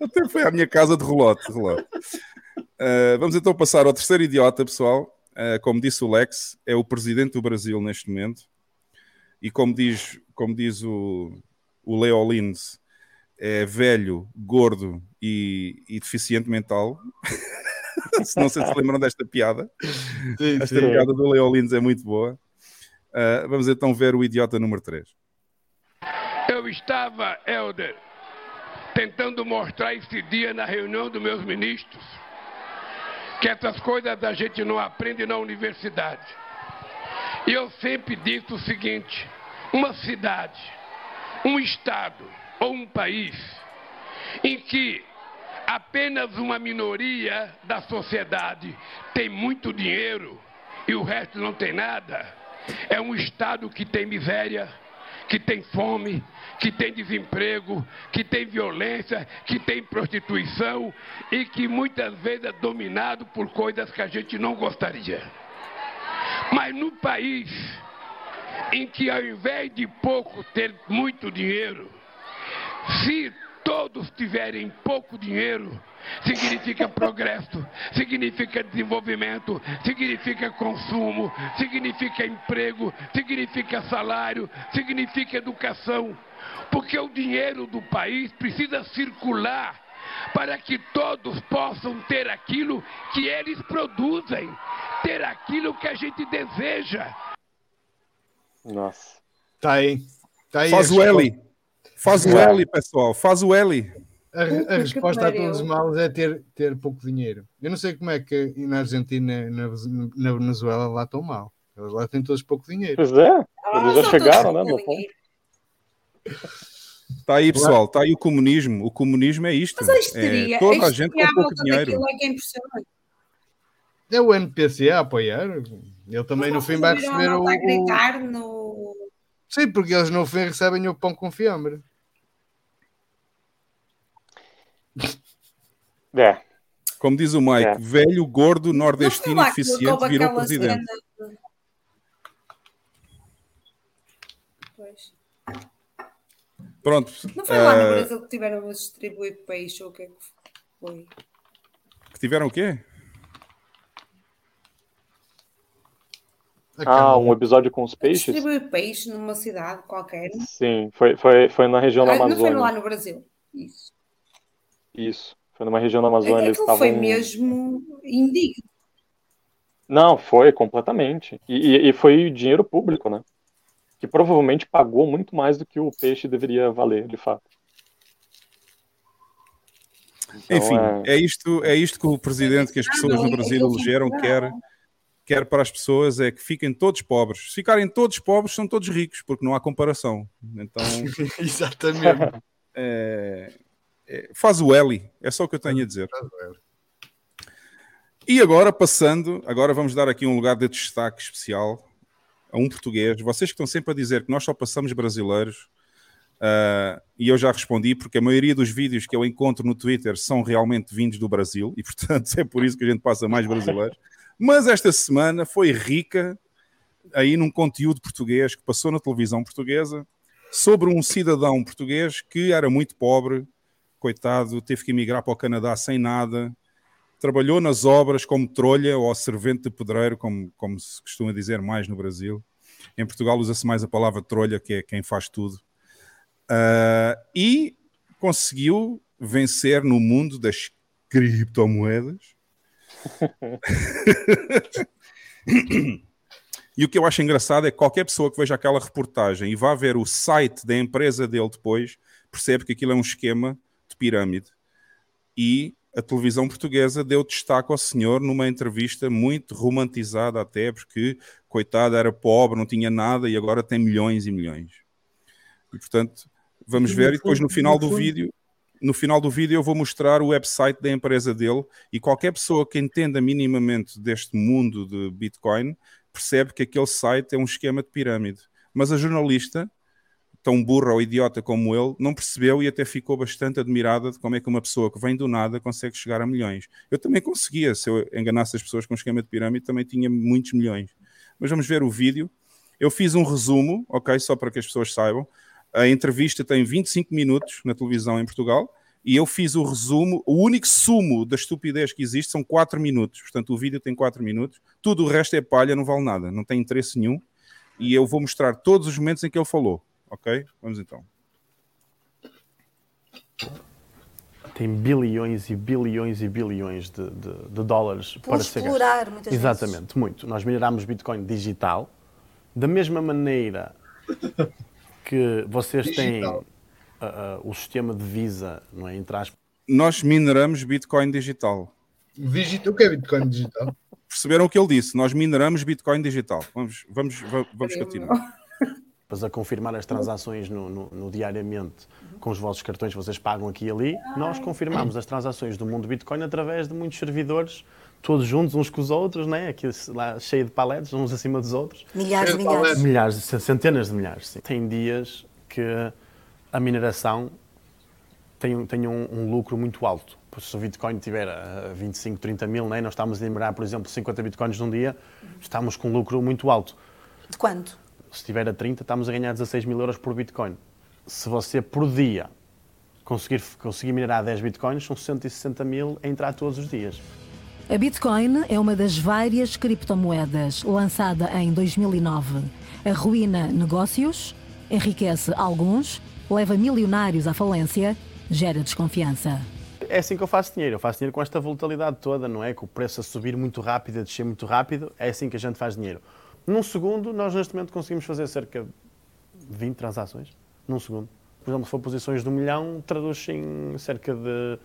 Até foi à minha casa de relote. Uh, vamos então passar ao terceiro idiota, pessoal. Uh, como disse o Lex, é o presidente do Brasil neste momento. E como diz, como diz o, o Leo Lins, é velho, gordo e, e deficiente mental. se não sei se lembram desta piada. Sim, Esta piada do Leo Lins é muito boa. Uh, vamos então ver o idiota número 3. Eu estava, Helder, tentando mostrar esse dia na reunião dos meus ministros que essas coisas a gente não aprende na universidade. E eu sempre disse o seguinte: uma cidade, um estado ou um país em que apenas uma minoria da sociedade tem muito dinheiro e o resto não tem nada, é um estado que tem miséria, que tem fome, que tem desemprego, que tem violência, que tem prostituição e que muitas vezes é dominado por coisas que a gente não gostaria. Mas no país em que ao invés de pouco ter muito dinheiro, se todos tiverem pouco dinheiro, significa progresso, significa desenvolvimento, significa consumo, significa emprego, significa salário, significa educação. Porque o dinheiro do país precisa circular para que todos possam ter aquilo que eles produzem, ter aquilo que a gente deseja. Nossa. Está aí. Tá aí Faz Faz o L, pessoal. Faz o L. A, a resposta a todos os males é ter, ter pouco dinheiro. Eu não sei como é que na Argentina, na, na Venezuela, lá estão mal. Eles lá têm todos pouco dinheiro. Pois é, eles Ah, já só chegaram, né? Está aí, pessoal. Está aí o comunismo. O comunismo é isto. Mas a histeria, É toda a a gente com pouco volta dinheiro. daquilo é que é. É o NPC a apoiar. Ele também no fim vai receber o- gritar no, Sim, porque eles no fim recebem o pão com fiambre. É. Como diz o Mike, É. velho, gordo, nordestino eficiente virou presidente. cena Pois. Pronto. Não foi lá no eh, Brasil que tiveram a distribuir peixe ou o que é que foi? que tiveram o quê? Ah, um episódio com os peixes? Distribuir peixe numa cidade qualquer. Sim, foi, foi, foi na região da Ah, não foi Amazônia. lá no Brasil. Isso. Isso. Foi numa região da Amazônia. Eles Aquilo foi estavam. mesmo indigno. Não, foi completamente. E, e- e foi dinheiro público, né? Que provavelmente pagou muito mais do que o peixe deveria valer, de fato. Então, Enfim, é- é isto, é isto que o presidente que as pessoas no Brasil elegeram quer, quer para as pessoas é que fiquem todos pobres. Se ficarem todos pobres, são todos ricos, porque não há comparação. Então, Exatamente. é- é- faz o Eli, é só o que eu tenho a dizer. E agora, passando, agora vamos dar aqui um lugar de destaque especial a um português. Vocês que estão sempre a dizer que nós só passamos brasileiros, ah, e eu já respondi, porque a maioria dos vídeos que eu encontro no Twitter são realmente vindos do Brasil, e portanto é por isso que a gente passa mais brasileiros. Mas esta semana foi rica aí num conteúdo português que passou na televisão portuguesa sobre um cidadão português que era muito pobre, coitado, teve que emigrar para o Canadá sem nada, trabalhou nas obras como trolha ou servente de pedreiro, como, como se costuma dizer mais no Brasil. Em Portugal usa-se mais a palavra trolha, que é quem faz tudo. Ah, e conseguiu vencer no mundo das criptomoedas. E o que eu acho engraçado é que qualquer pessoa que veja aquela reportagem e vá ver o site da empresa dele depois, percebe que aquilo é um esquema de pirâmide. E a televisão portuguesa deu destaque ao senhor numa entrevista muito romantizada até, porque, coitado, era pobre, não tinha nada e agora tem milhões e milhões. E, portanto, vamos No ver e depois fundo- no final no do fundo- vídeo no final do vídeo eu vou mostrar o website da empresa dele e qualquer pessoa que entenda minimamente deste mundo de Bitcoin percebe que aquele site é um esquema de pirâmide. Mas a jornalista, tão burra ou idiota como ele, não percebeu e até ficou bastante admirada de como é que uma pessoa que vem do nada consegue chegar a milhões. Eu também conseguia, se eu enganasse as pessoas com um esquema de pirâmide, também tinha muitos milhões. Mas vamos ver o vídeo. Eu fiz um resumo, ok, só para que as pessoas saibam. A entrevista tem 25 minutos na televisão em Portugal e eu fiz o resumo. O único sumo da estupidez que existe são 4 minutos. Portanto, o vídeo tem 4 minutos. Tudo o resto é palha, não vale nada, não tem interesse nenhum. E eu vou mostrar todos os momentos em que ele falou, ok? Vamos então. tem bilhões e bilhões e bilhões de, de- de dólares Por para ser explorar, muitas vezes. Exatamente, muito. Nós mineramos Bitcoin digital, da mesma maneira que vocês têm Digital. ah, ah, o sistema de Visa, não é? Entre aspas, Nós mineramos Bitcoin digital. Digita- O que é Bitcoin digital? Perceberam o que ele disse? Nós mineramos Bitcoin digital. Vamos, vamos, va- vamos continuar. A confirmar as transações no, no- no diariamente com os vossos cartões que vocês pagam aqui e ali, nós confirmamos as transações do mundo Bitcoin através de muitos servidores, todos juntos uns com os outros, né? aqui lá cheio de paletes, uns acima dos outros. Milhares e milhares. Milhares, centenas de milhares, sim. Tem dias que a mineração tem, um- tem um, um lucro muito alto. Se o Bitcoin tiver a 25, 30 mil, né? nós estamos a minerar, por exemplo, 50 Bitcoins num dia, estamos com um lucro muito alto. De quanto? Se estiver a 30, estamos a ganhar 16 mil euros por Bitcoin. Se você, por dia, conseguir, conseguir minerar 10 Bitcoins, são 160 mil a entrar todos os dias. A Bitcoin é uma das várias criptomoedas lançada em 2009. Arruína negócios, enriquece alguns, leva milionários à falência, gera desconfiança. É assim que eu faço dinheiro. Eu faço dinheiro com esta volatilidade toda, não é? Com o preço a subir muito rápido, a descer muito rápido. É assim que a gente faz dinheiro. Num segundo, nós neste momento conseguimos fazer cerca de 20 transações. Num segundo. Por exemplo, se for posições de um milhão, traduz em cerca de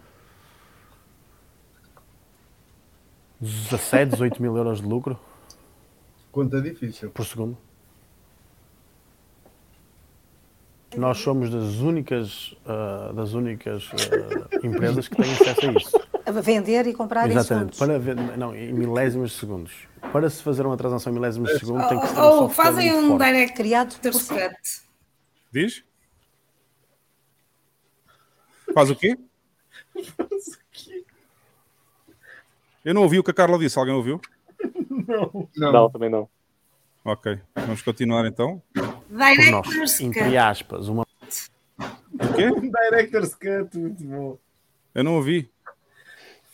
17, 18 mil euros de lucro Conta difícil. por segundo. Nós somos das únicas, ah, das únicas ah, empresas que têm acesso a isso. Vender e comprar em Exatamente, segundos. para não, em milésimos de segundos. Para se fazer uma transação em milésimos de segundo tem que ser um Ou fazem um forte. direct Criado por cut. Diz? Faz o quê? Eu não ouvi o que a Carla disse. Alguém ouviu? Não. Não. Não, também não. Ok. Vamos continuar então. Director's entre cut. aspas, uma O quê? Director's Cut, muito bom. Eu não ouvi.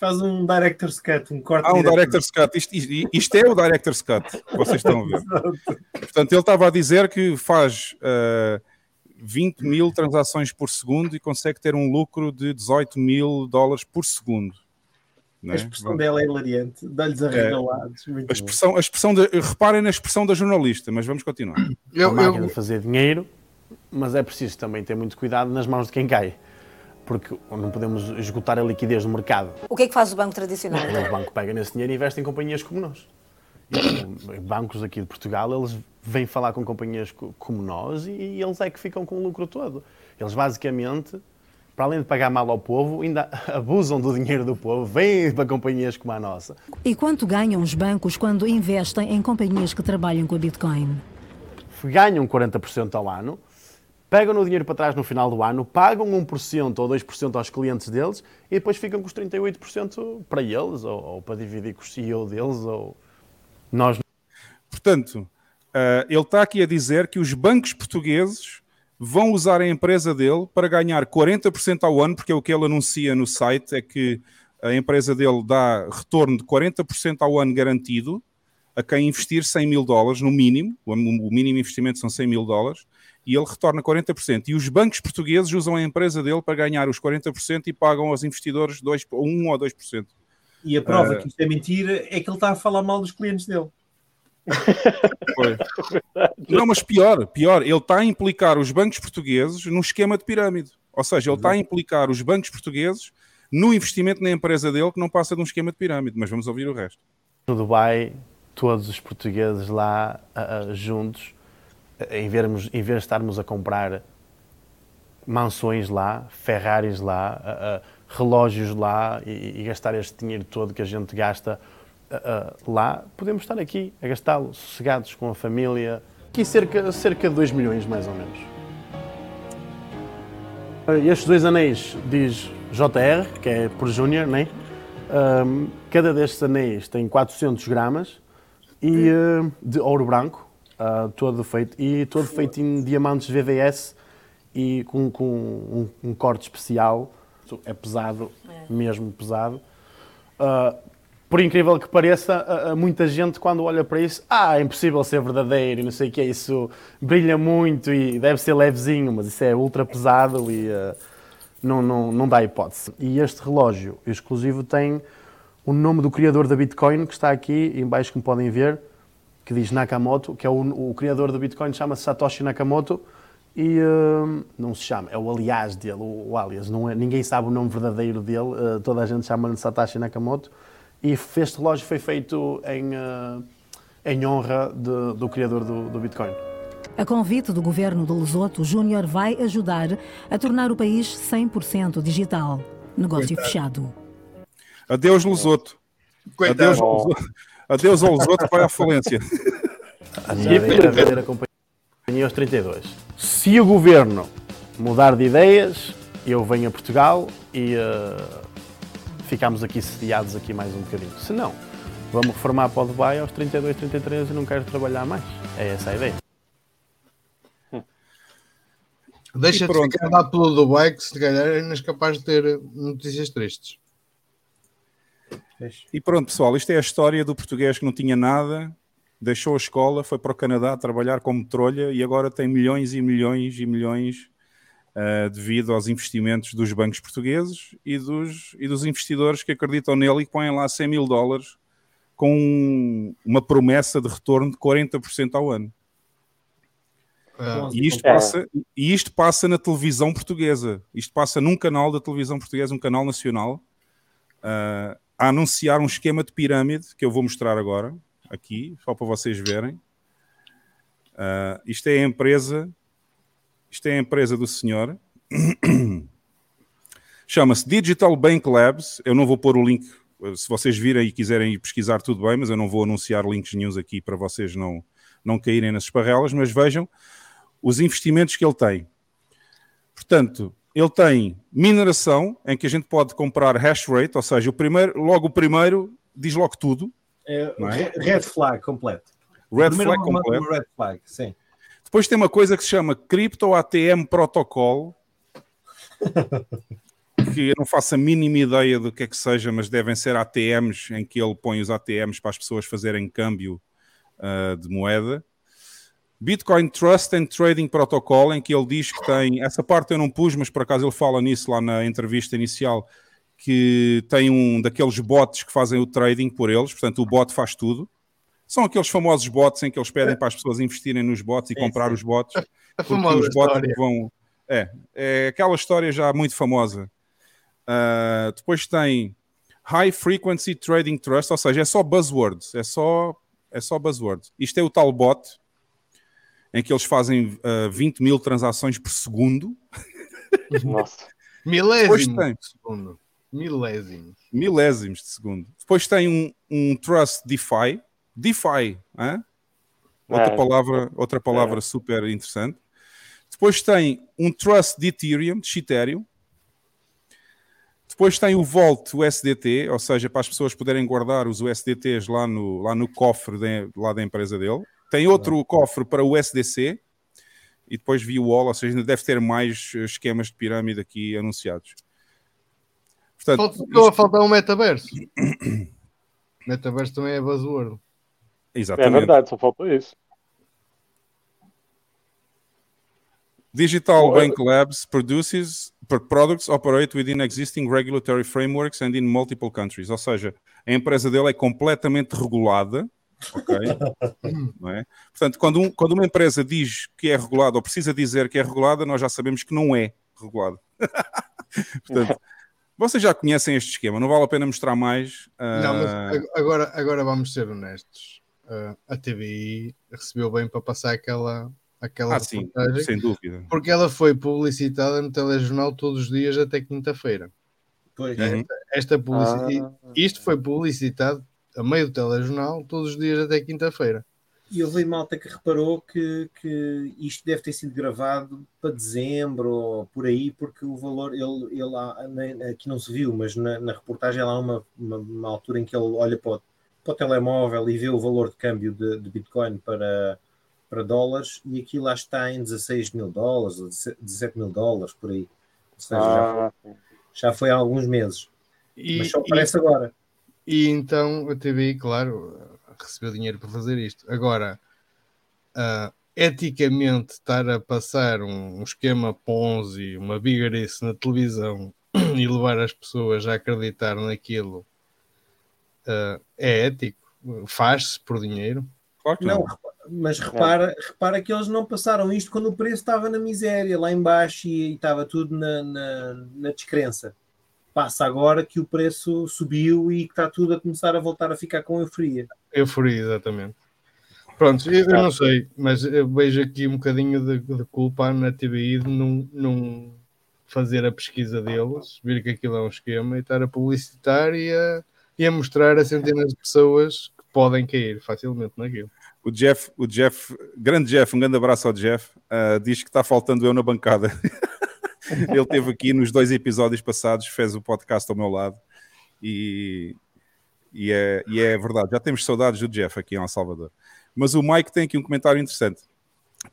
Faz um Director's Cut, um corte Ah, um direto. Director's Cut. Isto, isto- isto é o Director's Cut que vocês estão a ver. Portanto, ele estava a dizer que faz ah, 20 mil transações por segundo e consegue ter um lucro de 18 mil dólares por segundo. Não A é? expressão dela é hilariante. Dá-lhes arregalados. Muito A expressão, a expressão de, reparem na expressão da jornalista, mas vamos continuar. Eu, uma máquina eu, de fazer dinheiro, mas é preciso também ter muito cuidado nas mãos de quem cai. Porque não podemos esgotar a liquidez no mercado. O que é que faz o banco tradicional? O banco pega nesse dinheiro e investe em companhias como nós. E, bancos aqui de Portugal, eles vêm falar com companhias co- como nós e eles é que ficam com o lucro todo. Eles basicamente, para além de pagar mal ao povo, ainda abusam do dinheiro do povo, vêm para companhias como a nossa. E quanto ganham os bancos quando investem em companhias que trabalham com a Bitcoin? ganham 40% ao ano, pegam o dinheiro para trás no final do ano, pagam 1% ou 2% aos clientes deles e depois ficam com os 38% para eles, ou, ou para dividir com o CEO deles, ou nós. Portanto, ah, ele está aqui a dizer que os bancos portugueses vão usar a empresa dele para ganhar 40% ao ano, porque é o que ele anuncia no site, é que a empresa dele dá retorno de 40% ao ano garantido a quem investir 100 mil dólares, no mínimo, o mínimo investimento são 100 mil dólares, e ele retorna 40%. E os bancos portugueses usam a empresa dele para ganhar os 40% e pagam aos investidores 2, 1 ou 2%. E a prova Ah. que isto é mentira é que ele está a falar mal dos clientes dele. Foi. Não, mas pior, pior, ele está a implicar os bancos portugueses num esquema de pirâmide. Ou seja, ele está a implicar os bancos portugueses no investimento na empresa dele que não passa de um esquema de pirâmide. Mas vamos ouvir o resto. no Dubai, todos os portugueses lá ah, juntos, em, vermos, em vez de estarmos a comprar mansões lá, Ferraris lá, relógios lá e, e gastar este dinheiro todo que a gente gasta lá, podemos estar aqui a gastá-lo sossegados com a família. Aqui cerca, cerca de 2 milhões mais ou menos. Estes dois anéis diz JR, que é por Júnior, né? Ahm, cada destes anéis tem 400 gramas e, ah, de ouro branco, ah, todo feito, e todo feito em diamantes VVS e com, com um, um corte especial. É pesado, mesmo pesado. Ah, por incrível que pareça, ah, muita gente quando olha para isso, ah, é impossível ser verdadeiro e não sei o que é, isso brilha muito e deve ser levezinho, mas isso é ultra pesado e ah, não, não, não dá hipótese. E este relógio exclusivo tem o nome do criador da Bitcoin, que está aqui em baixo, como podem ver, que diz Nakamoto, que é o, o criador da Bitcoin, chama-se Satoshi Nakamoto, e hum, não se chama, é o aliás dele, o, o alias, não é, ninguém sabe o nome verdadeiro dele, eh, toda a gente chama-lhe Satoshi Nakamoto, e este relógio foi feito em, eh, em honra de- do criador do, do Bitcoin. A convite do governo de Lesoto, Júnior vai ajudar a tornar o país 100% digital. Negócio fechado. Adeus, Lusoto. Coitado. Adeus, ao Lusoto. Adeus ao Lusoto, vai à falência. A verdadeira, a verdadeira companhia aos 32. Se o governo mudar de ideias, eu venho a Portugal e eh, ficamos aqui sediados aqui mais um bocadinho. Se não, vamos reformar para o Dubai aos 32, 33 e não quero trabalhar mais. É essa a ideia. Deixa E de pronto. ficar lá pelo Dubai que se calhar és capaz de ter notícias tristes. E pronto, pessoal, isto é a história do português que não tinha nada, deixou a escola, foi para o Canadá trabalhar como trolha e agora tem milhões e milhões e milhões ah, devido aos investimentos dos bancos portugueses e dos, e dos investidores que acreditam nele e que põem lá 100 mil dólares com uma promessa de retorno de 40% ao ano. Ah, E isto, É. passa, e isto passa na televisão portuguesa. Isto passa num canal da televisão portuguesa, um canal nacional, ah, a anunciar um esquema de pirâmide que eu vou mostrar agora, aqui, só para vocês verem. Ah, isto é a empresa, isto é a empresa do senhor. Chama-se Digital Bank Labs. Eu não vou pôr o link se vocês virem e quiserem pesquisar, tudo bem, mas eu não vou anunciar links nenhums aqui para vocês não, não caírem nas esparrelas, mas vejam os investimentos que ele tem. Portanto, ele tem mineração, em que a gente pode comprar hash rate, ou seja, o primeiro, logo o primeiro diz logo tudo. É, é? Red flag completo. Red Primeiro flag completo. Red flag, sim. Depois tem uma coisa que se chama Crypto ATM Protocol, que eu não faço a mínima ideia do que é que seja, mas devem ser ATMs em que ele põe os ATMs para as pessoas fazerem câmbio ah, de moeda. Bitcoin Trust and Trading Protocol, em que ele diz que tem, essa parte eu não pus, mas por acaso ele fala nisso lá na entrevista inicial, que tem um daqueles bots que fazem o trading por eles, portanto o bot faz tudo. São aqueles famosos bots em que eles pedem para as pessoas investirem nos bots e Sim, comprar sim. os bots. A porque famosa os bots história. vão. É, é aquela história já muito famosa. Ah, depois tem High Frequency Trading Trust, ou seja, é só buzzwords, é só, é só buzzwords. Isto é o tal bot em que eles fazem ah, 20 mil transações por segundo. Nossa. Milésimos tem- de segundo. Milésimos. milésimos de segundo. Depois tem um, um Trust DeFi. DeFi, hã? outra É. palavra, outra palavra super interessante. Depois tem um Trust de Ethereum, de Ethereum. Depois tem o Vault USDT, ou seja, para as pessoas poderem guardar os USDTs lá no, lá no cofre de- lá da empresa dele. Tem outro cofre para o USDC. E depois vi o Wall, ou seja, ainda deve ter mais eh, esquemas de pirâmide aqui anunciados. Portanto, Falta- Ficou a isto- faltar um metaverso. metaverso também é buzzword. É Exatamente. verdade, só faltou isso. Digital Bank Labs produces products operate within existing regulatory frameworks and in multiple countries. Ou seja, a empresa dele é completamente regulada. Ok? Não é? Portanto, quando, um- quando uma empresa diz que é regulada ou precisa dizer que é regulada, nós já sabemos que não é regulada. Portanto, vocês já conhecem este esquema, não vale a pena mostrar mais. Não, mas ag- agora, agora vamos ser honestos. Uh, a TVI recebeu bem para passar aquela, aquela Ah, sim, sem dúvida. porque ela foi publicitada no telejornal todos os dias até quinta-feira. Pois. Esta, esta publici- Ah. Isto foi publicitado a meio do telejornal todos os dias até quinta-feira. E houve malta que reparou que, que isto deve ter sido gravado para dezembro ou por aí, porque o valor, ele, ele aqui não se viu, mas na, na reportagem há lá uma, uma, uma altura em que ele olha para o, para o telemóvel e vê o valor de câmbio de, de Bitcoin para, para dólares e aqui lá está em 16 mil dólares ou 17 mil dólares por aí. Ou seja, já, Ah, foi, já foi há alguns meses. E, mas só e- aparece agora. E então a TVI, claro, recebeu dinheiro para fazer isto. Agora, ah, eticamente, estar a passar um, um esquema Ponzi, uma bigarice na televisão e levar as pessoas a acreditar naquilo ah, é ético? Faz-se por dinheiro? Claro que Não, não. mas repara, repara que eles não passaram isto quando o preço estava na miséria, lá embaixo e, e estava tudo na, na, na descrença. Passa agora que o preço subiu e que está tudo a começar a voltar a ficar com euforia. Euforia, exatamente. Pronto, eu, eu não sei, mas eu vejo aqui um bocadinho de, de culpa na TVI de não, não fazer a pesquisa deles, ver que aquilo é um esquema e estar a publicitar e a, e a mostrar a centenas de pessoas que podem cair facilmente naquilo. O Jeff, o Jeff, grande Jeff, um grande abraço ao Jeff, ah, diz que está faltando eu na bancada. Ele esteve aqui nos dois episódios passados, fez o podcast ao meu lado e, e, é, e é verdade. Já temos saudades do Jeff aqui em El Salvador. Mas o Mike tem aqui um comentário interessante.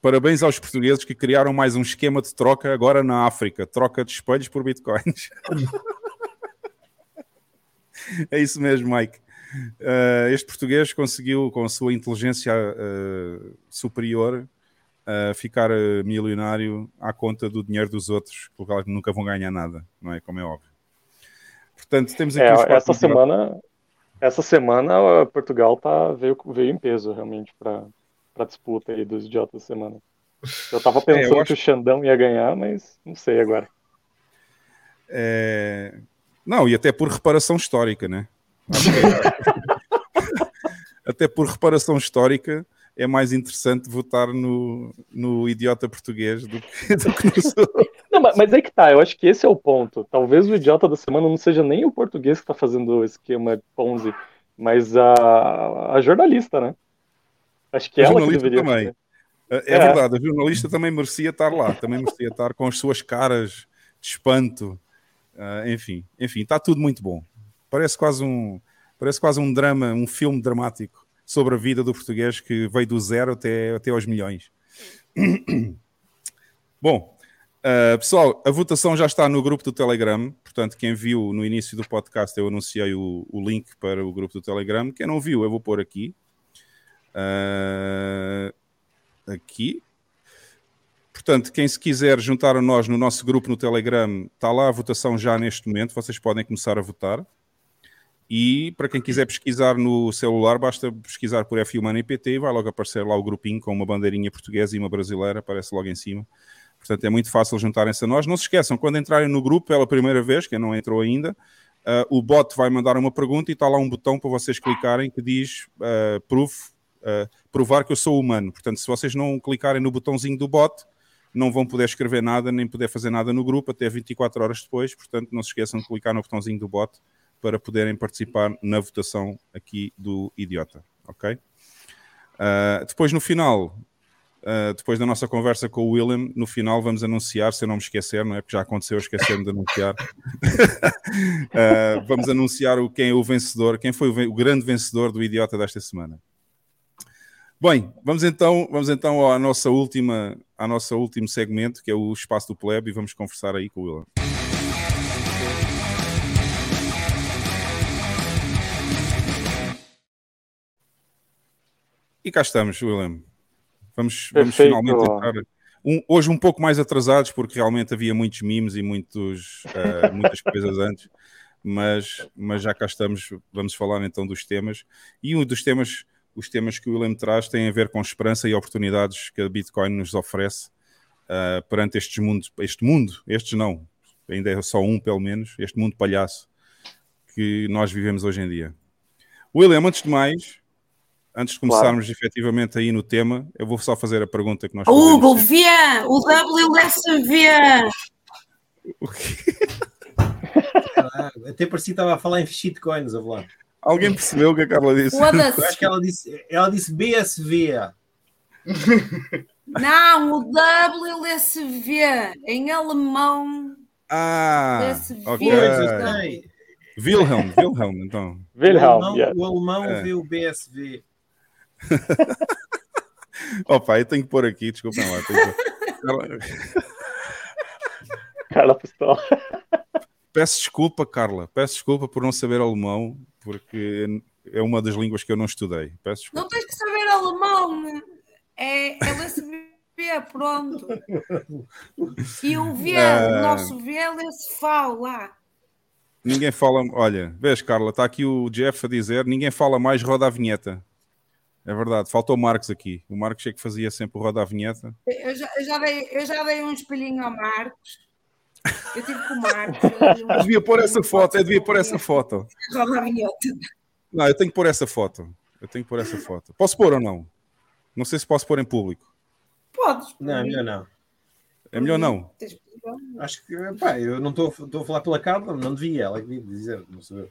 Parabéns aos portugueses que criaram mais um esquema de troca agora na África. Troca de espelhos por bitcoins. é isso mesmo, Mike. Uh, este português conseguiu, com a sua inteligência uh, superior, uh, ficar uh, milionário à conta do dinheiro dos outros, porque nunca vão ganhar nada, não é? Como é óbvio. Portanto, temos aqui É, essa semana, essa semana uh, Portugal tá, veio, veio em peso realmente para a disputa aí dos idiotas da semana. Eu tava É, eu pensando acho- que o Xandão ia ganhar, mas não sei agora. É, Não, e até por reparação histórica, né? Até por reparação histórica é mais interessante votar no, no idiota português do que, do que outros. Não, mas, é que tá, eu acho que esse é o ponto. Talvez o idiota da semana não seja nem o português que está fazendo o esquema Ponzi, mas a, a jornalista, né? Acho que A ela que deveria. também. É, É. verdade, a jornalista também merecia estar lá, também merecia estar com as suas caras de espanto. Ah, enfim, enfim, está tudo muito bom. Parece quase um, parece quase um drama, um filme dramático sobre a vida do português que veio do zero até, até aos milhões. Bom, ah, pessoal, a votação já está no grupo do Telegram. Portanto, quem viu no início do podcast, eu anunciei o, o link para o grupo do Telegram. Quem não viu, eu vou pôr aqui. Ah, aqui. Portanto, quem se quiser juntar a nós no nosso grupo no Telegram, está lá a votação já neste momento. Vocês podem começar a votar. E para quem quiser pesquisar no celular, basta pesquisar por F Humana IPT e vai logo aparecer lá o grupinho com uma bandeirinha portuguesa e uma brasileira, aparece logo em cima. Portanto, é muito fácil juntarem-se a nós. Não se esqueçam, quando entrarem no grupo pela primeira vez, quem não entrou ainda, ah, o bot vai mandar uma pergunta e está lá um botão para vocês clicarem que diz ah, proof, ah, provar que eu sou humano. Portanto, se vocês não clicarem no botãozinho do bot, não vão poder escrever nada, nem poder fazer nada no grupo até 24 horas depois. Portanto, não se esqueçam de clicar no botãozinho do bot para poderem participar na votação aqui do Idiota. Ok? Ah, depois, no final, ah, depois da nossa conversa com o William, no final vamos anunciar, se eu não me esquecer, não é? Porque já aconteceu eu esquecer-me de anunciar. Ah, vamos anunciar o, quem é o vencedor, quem foi o, o grande vencedor do Idiota desta semana. Bem, vamos então, vamos então à nossa última, à nossa último segmento, que é o espaço do plebe, e vamos conversar aí com o William. E cá estamos, William. Vamos, vamos Perfeito. finalmente entrar. um- hoje um pouco mais atrasados, porque realmente havia muitos memes e muitos, eh, muitas coisas antes, mas, mas já cá estamos, vamos falar então dos temas. E um dos temas, os temas que o William traz tem a ver com esperança e oportunidades que a Bitcoin nos oferece eh, perante estes mundos, este mundo, estes não, ainda é só um pelo menos, este mundo palhaço que nós vivemos hoje em dia. William, antes de mais, antes de começarmos efetivamente aí no tema, eu vou só fazer a pergunta que nós Hugo, vê! O WSV! Caralho, até parecia que estava a falar em shitcoins, a lá. Alguém percebeu o que a Carla disse? Eu acho que ela disse, ela disse BSV. Não, o WSV em alemão. Ah, WSV. ok. Wilhelm, Wilhelm, então. O Wilhelm, alemão, yeah. o alemão É. vê o BSV. Opa, eu tenho que pôr aqui, desculpem lá. tenho que pôr. Carla Pistola. Peço desculpa, Carla, peço desculpa por não saber alemão, porque é uma das línguas que eu não estudei. Peço desculpa. Não tens que saber alemão. É LSV, pronto. E o V, Ah. o nosso V é LSV lá. Ninguém fala. Olha, vês, Carla, está aqui o Jeff a dizer: ninguém fala mais roda a vinheta. É verdade, faltou o Marcos aqui. O Marcos é que fazia sempre o roda a vinheta. Eu já, eu já dei, eu já dei um espelhinho ao Marcos. Eu tive com o Marcos. eu um Eu devia pôr essa foto, eu devia pôr essa foto. Roda a vinheta. Não, eu tenho que pôr essa foto. Eu tenho que pôr essa foto. Posso pôr ou não? Não sei se posso pôr em público. Podes. Não, é melhor não. É melhor não. Acho que, pá, eu não estou a falar pela Carla, não devia, ela que devia dizer, não sei.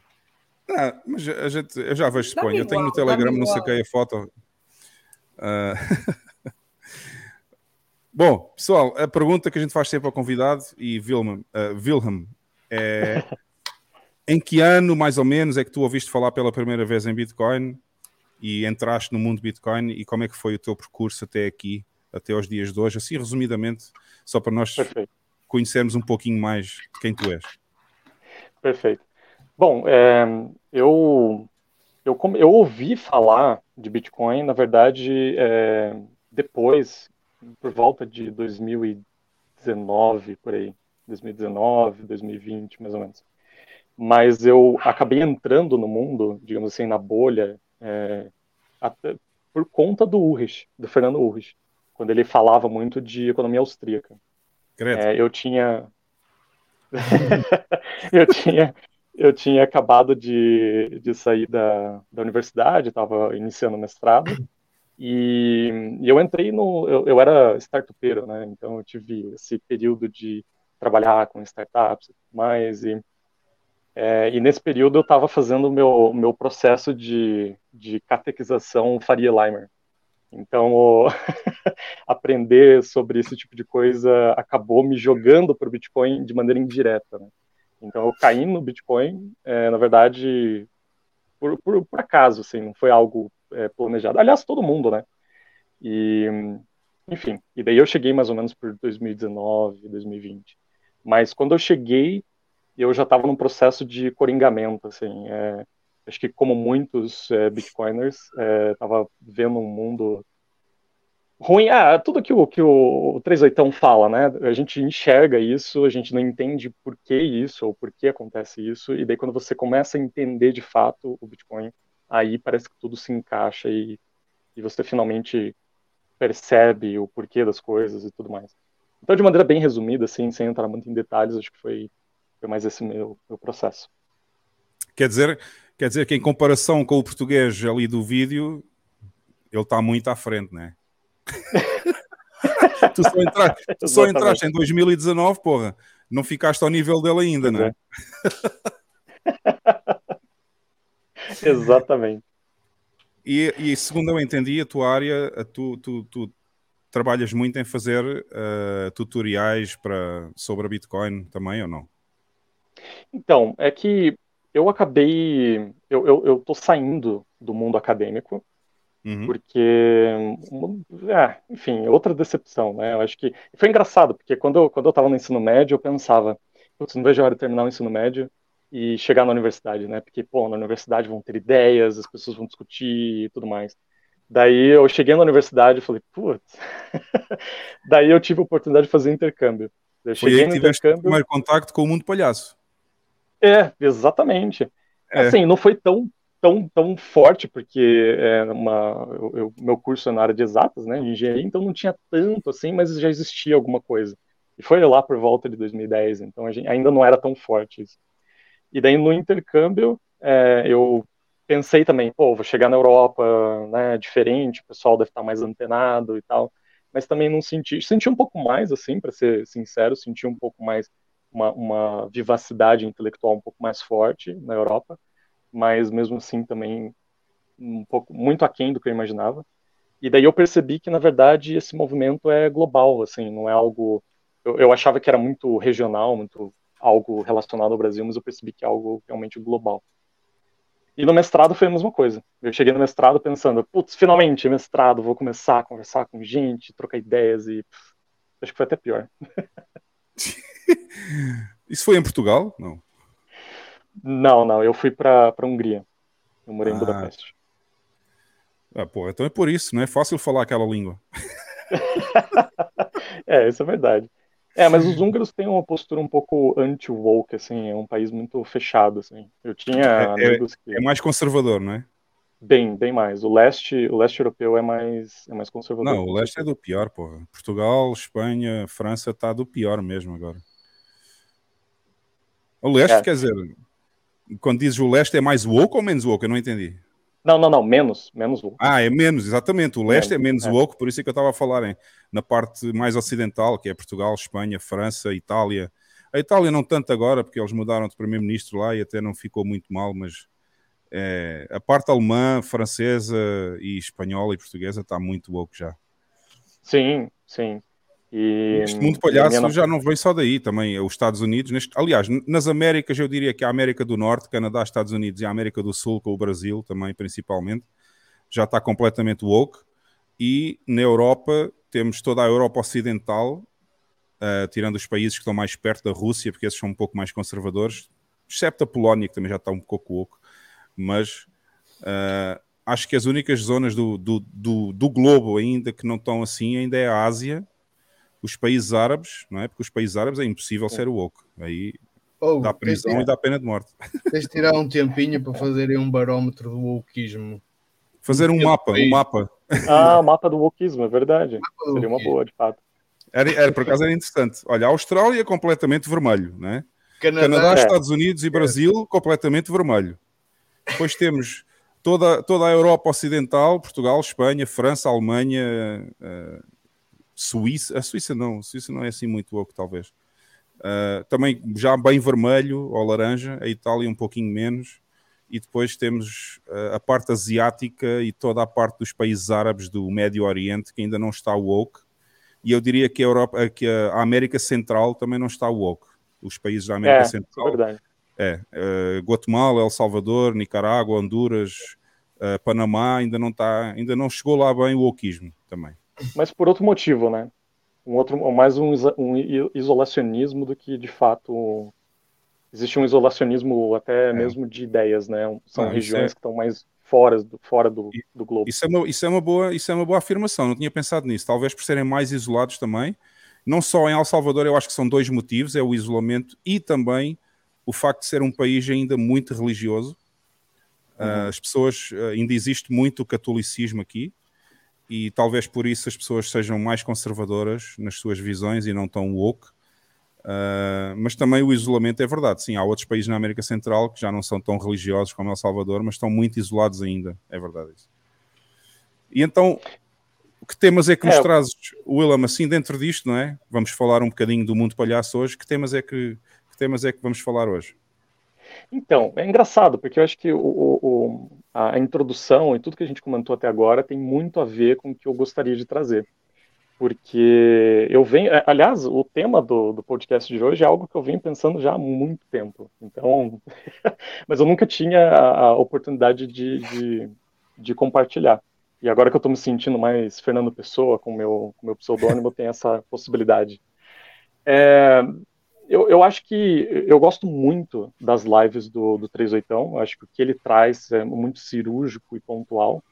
Ah, mas a gente, eu já vejo se Dá-me põe. Eu tenho no igual, Telegram, não igual. saquei a foto. Ah, Bom, pessoal, a pergunta que a gente faz sempre ao convidado e Wilhelm, ah, Wilhelm é em que ano, mais ou menos, é que tu ouviste falar pela primeira vez em Bitcoin e entraste no mundo Bitcoin e como é que foi o teu percurso até aqui, até aos dias de hoje, assim resumidamente, só para nós Perfeito. conhecermos um pouquinho mais de quem tu és. Perfeito. Bom, é, eu, eu, eu ouvi falar de Bitcoin, na verdade, é, depois, por volta de 2019, por aí. 2019, 2020, mais ou menos. Mas eu acabei entrando no mundo, digamos assim, na bolha, é, até por conta do Ulrich, do Fernando Ulrich, quando ele falava muito de economia austríaca. É, eu tinha eu tinha eu tinha acabado de, de sair da, da universidade, estava iniciando o mestrado e, e eu entrei no eu, eu era startupeiro, né? Então eu tive esse período de trabalhar com startups e tudo mais. E, é, e nesse período eu estava fazendo o meu, meu processo de, de catequização Faria Limer. Então, o... aprender sobre esse tipo de coisa acabou me jogando para o Bitcoin de maneira indireta. Né? Então, eu caí no Bitcoin, é, na verdade, por, por, por, acaso, assim, não foi algo é, planejado. Aliás, todo mundo, né? E, enfim, e daí eu cheguei mais ou menos por 2019, 2020. Mas quando eu cheguei, eu já estava num processo de coringamento, assim. É, acho que como muitos é, bitcoiners, estava é, vendo um mundo ruim. Ah, tudo que o, que o 38 fala, né? A gente enxerga isso, a gente não entende por que isso ou por que acontece isso, e daí quando você começa a entender de fato o Bitcoin, aí parece que tudo se encaixa e, e você finalmente percebe o porquê das coisas e tudo mais. Então, de maneira bem resumida, assim, sem entrar muito em detalhes, acho que foi, foi mais esse meu, meu processo. Quer dizer, quer dizer que em comparação com o português ali do vídeo, ele está muito à frente, né? tu só, entra... tu só entraste em 2019, porra. Não ficaste ao nível dele ainda, não é? Exatamente. E, e, segundo eu entendi, a tua área, a tu, tu, tu, trabalhas muito em fazer uh, tutoriais para, sobre a Bitcoin também ou não? Então, é que eu acabei. Eu, tô saindo do mundo acadêmico Uhum. Porque, é, enfim, outra decepção, né? Eu acho que foi engraçado, porque quando eu, quando eu tava no ensino médio, eu pensava, putz, não vejo a hora de terminar o ensino médio e chegar na universidade, né? Porque, pô, na universidade vão ter ideias, as pessoas vão discutir e tudo mais. Daí eu cheguei na universidade e falei, putz. Daí eu tive a oportunidade de fazer intercâmbio. Eu Foi aí que intercâmbio... primeiro contato com o mundo palhaço. É, exatamente. É. Assim, não foi tão tão, tão forte, porque é uma, eu, eu, meu curso é na área de exatas, né, de engenharia, então não tinha tanto assim, mas já existia alguma coisa. E foi lá por volta de 2010, então a gente, ainda não era tão forte isso. E daí no intercâmbio, é, eu pensei também, pô, vou chegar na Europa, né, diferente, o pessoal deve estar mais antenado e tal, mas também não senti, senti um pouco mais, assim, para ser sincero, senti um pouco mais uma, uma vivacidade intelectual um pouco mais forte na Europa, mas mesmo assim também um pouco muito aquém do que eu imaginava. E daí eu percebi que na verdade esse movimento é global, assim, não é algo eu, eu achava que era muito regional, muito algo relacionado ao Brasil, mas eu percebi que é algo realmente global. E no mestrado foi a mesma coisa. Eu cheguei no mestrado pensando, putz, finalmente, mestrado, vou começar a conversar com gente, trocar ideias e pff, acho que foi até pior. Isso foi em Portugal? Não. Não, não, eu fui para a Hungria. Eu morei ah. em Budapeste. Ah, pô, então é por isso, não é fácil falar aquela língua. é, isso é verdade. É, mas os húngaros têm uma postura um pouco anti-woke, assim, é um país muito fechado, assim. Eu tinha é, é amigos que... É mais conservador, não é? Bem, bem mais. O leste, o leste europeu é mais, é mais conservador. Não, o leste é do pior, porra. Portugal, Espanha, França tá do pior mesmo agora. O leste, é. quer dizer, quando dizes o leste é mais woke ou menos woke? Eu não entendi. Não, não, não, menos, menos woke. Ah, é menos, exatamente. O leste menos, é menos é. woke, por isso é que eu estava a falar hein, na parte mais ocidental, que é Portugal, Espanha, França, Itália. A Itália não tanto agora, porque eles mudaram de primeiro-ministro lá e até não ficou muito mal, mas é, a parte alemã, francesa e espanhola e portuguesa está muito woke já. Sim, sim. E, este mundo palhaço já não vem só daí também, os Estados Unidos, neste... aliás, nas Américas eu diria que a América do Norte, Canadá, Estados Unidos e a América do Sul, com o Brasil também principalmente, já está completamente woke, e na Europa temos toda a Europa Ocidental, uh, tirando os países que estão mais perto da Rússia, porque esses são um pouco mais conservadores, excepto a Polónia, que também já está um pouco woke, mas uh, acho que as únicas zonas do, do, do, do globo ainda que não estão assim ainda é a Ásia, os países árabes, não é? Porque os países árabes é impossível ser woke. Aí oh, dá prisão tirar, e dá pena de morte. Tens de tirar um tempinho para fazerem um barómetro do wokeismo. Fazer um mapa, um mapa. Ah, mapa do wokeismo, é verdade. Seria uma boa, de fato. Era, era, por acaso era interessante. Olha, a Austrália completamente vermelho, né? Canadá, Canadá é. Estados Unidos e Brasil completamente vermelho. Depois temos toda, toda a Europa Ocidental, Portugal, Espanha, França, Alemanha, uh, Suíça, a Suíça não, a Suíça não é assim muito woke, talvez. Uh, também já bem vermelho ou laranja, a Itália um pouquinho menos, e depois temos uh, a parte asiática e toda a parte dos países árabes do Médio Oriente que ainda não está woke, e eu diria que a, Europa, que a América Central também não está woke. Os países da América é, Central. É verdade. É, uh, Guatemala, El Salvador, Nicarágua, Honduras, Panamá, ainda não, está, ainda não chegou lá bem o wokeismo também. Mas por outro motivo, né? um outro, mais um, um isolacionismo do que de fato existe um isolacionismo até é. mesmo de ideias, né? São ah, regiões é... que estão mais fora do, fora do, do globo. Isso é, uma, isso, é uma boa, isso é uma boa afirmação, não tinha pensado nisso. Talvez por serem mais isolados também. Não só em El Salvador, eu acho que são dois motivos: é o isolamento e também o facto de ser um país ainda muito religioso. Uhum. Uh, as pessoas, uh, ainda existe muito catolicismo aqui e talvez por isso as pessoas sejam mais conservadoras nas suas visões e não tão woke. Uh, mas também o isolamento é verdade. Sim, há outros países na América Central que já não são tão religiosos como El Salvador, mas estão muito isolados ainda. É verdade isso. E então, que temas é que nos é, trazes, Willam, assim dentro disto, não é? Vamos falar um bocadinho do mundo palhaço hoje. Que temas é que, que temas é que vamos falar hoje? Então, é engraçado, porque eu acho que o, o, a introdução e tudo que a gente comentou até agora tem muito a ver com o que eu gostaria de trazer. Porque eu venho. É, aliás, o tema do, do podcast de hoje é algo que eu venho pensando já há muito tempo. Então. mas eu nunca tinha a, a oportunidade de, de, de, compartilhar. E agora que eu estou me sentindo mais Fernando Pessoa, com o meu, com meu pseudônimo, tem essa possibilidade. É, eu, eu acho que eu gosto muito das lives do, do 38. Eu acho que o que ele traz é muito cirúrgico e pontual.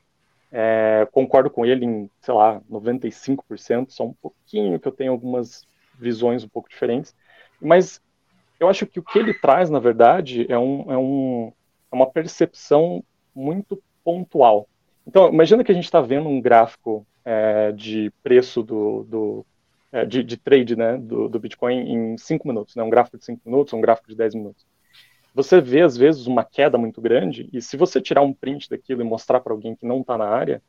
É, concordo com ele em, sei lá, 95%, só um pouquinho que eu tenho algumas visões um pouco diferentes. Mas eu acho que o que ele traz, na verdade, é, um, é, um, é uma percepção muito pontual. Então, imagina que a gente está vendo um gráfico é, de preço do, do de, de, trade né, do, do, Bitcoin em 5 minutos, né, um gráfico de 5 minutos, um gráfico de 10 minutos. Você vê, às vezes, uma queda muito grande, e se você tirar um print daquilo e mostrar para alguém que não está na área,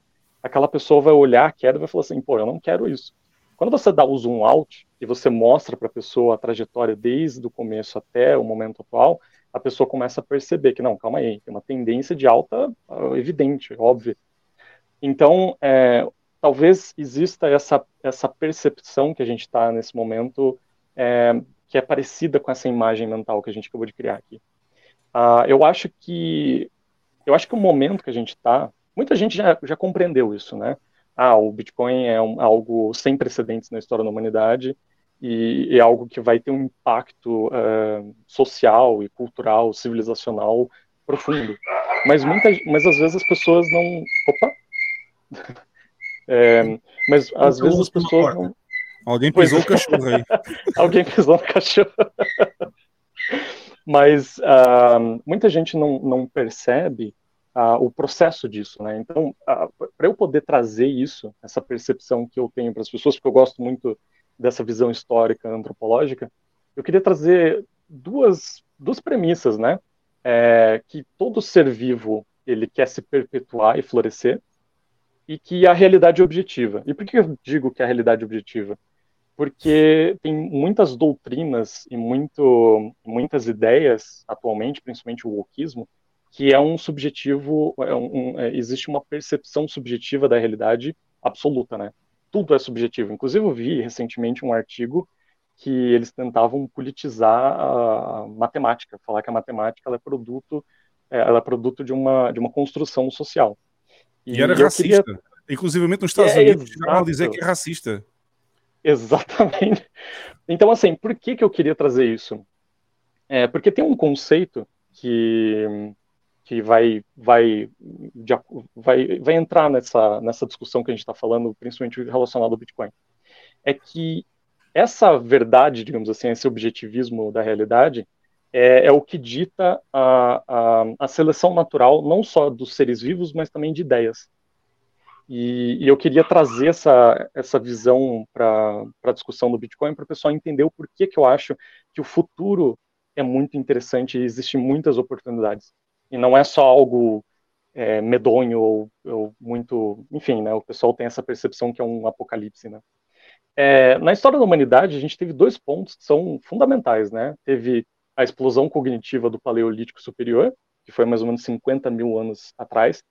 aquela pessoa vai olhar a queda e vai falar assim: pô, eu não quero isso. Quando você dá o zoom out e você mostra para a pessoa a trajetória desde o começo até o momento atual, a pessoa começa a perceber que, não, calma aí, tem uma tendência de alta uh, evidente, óbvia. Então, é, talvez exista essa, essa percepção que a gente está nesse momento é, que é parecida com essa imagem mental que a gente acabou de criar aqui. Uh, eu acho que eu acho que o momento que a gente está, muita gente já, já compreendeu isso, né? Ah, o Bitcoin é um, algo sem precedentes na história da humanidade e é algo que vai ter um impacto uh, social e cultural, civilizacional profundo. Mas muita, mas às vezes as pessoas não, opa, é, mas às vezes as pessoas não... Alguém pisou pois... o cachorro aí. Alguém pisou no cachorro. mas uh, muita gente não, não percebe uh, o processo disso, né? Então, uh, para eu poder trazer isso, essa percepção que eu tenho para as pessoas, porque eu gosto muito dessa visão histórica, antropológica, eu queria trazer duas, duas premissas, né? É, que todo ser vivo ele quer se perpetuar e florescer, e que a realidade é objetiva. E por que eu digo que a realidade é objetiva? Porque tem muitas doutrinas e muito, muitas ideias, atualmente, principalmente o wokismo, que é um subjetivo, é um, é, existe uma percepção subjetiva da realidade absoluta, né? Tudo é subjetivo. Inclusive, eu vi recentemente um artigo que eles tentavam politizar a matemática, falar que a matemática é produto, é, ela é produto de uma, de uma construção social. E, e era racista. Queria... Inclusive nos Estados é, Unidos chegaram a dizer que é racista. Exatamente. Então, assim, por que, que eu queria trazer isso? É, porque tem um conceito que, que vai, vai, vai, vai entrar nessa, nessa discussão que a gente está falando, principalmente relacionado ao Bitcoin. É que essa verdade, digamos assim, esse objetivismo da realidade, é, é o que dita a, a, a, seleção natural, não só dos seres vivos, mas também de ideias. E, e eu queria trazer essa, essa visão para a discussão do Bitcoin, para o pessoal entender o porquê que eu acho que o futuro é muito interessante e existem muitas oportunidades. E não é só algo é, medonho ou, ou, muito. Enfim, né, o pessoal tem essa percepção que é um apocalipse. Né? é, na história da humanidade, a gente teve dois pontos que são fundamentais, né? Teve a explosão cognitiva do Paleolítico Superior, que foi mais ou menos 50 mil anos atrás.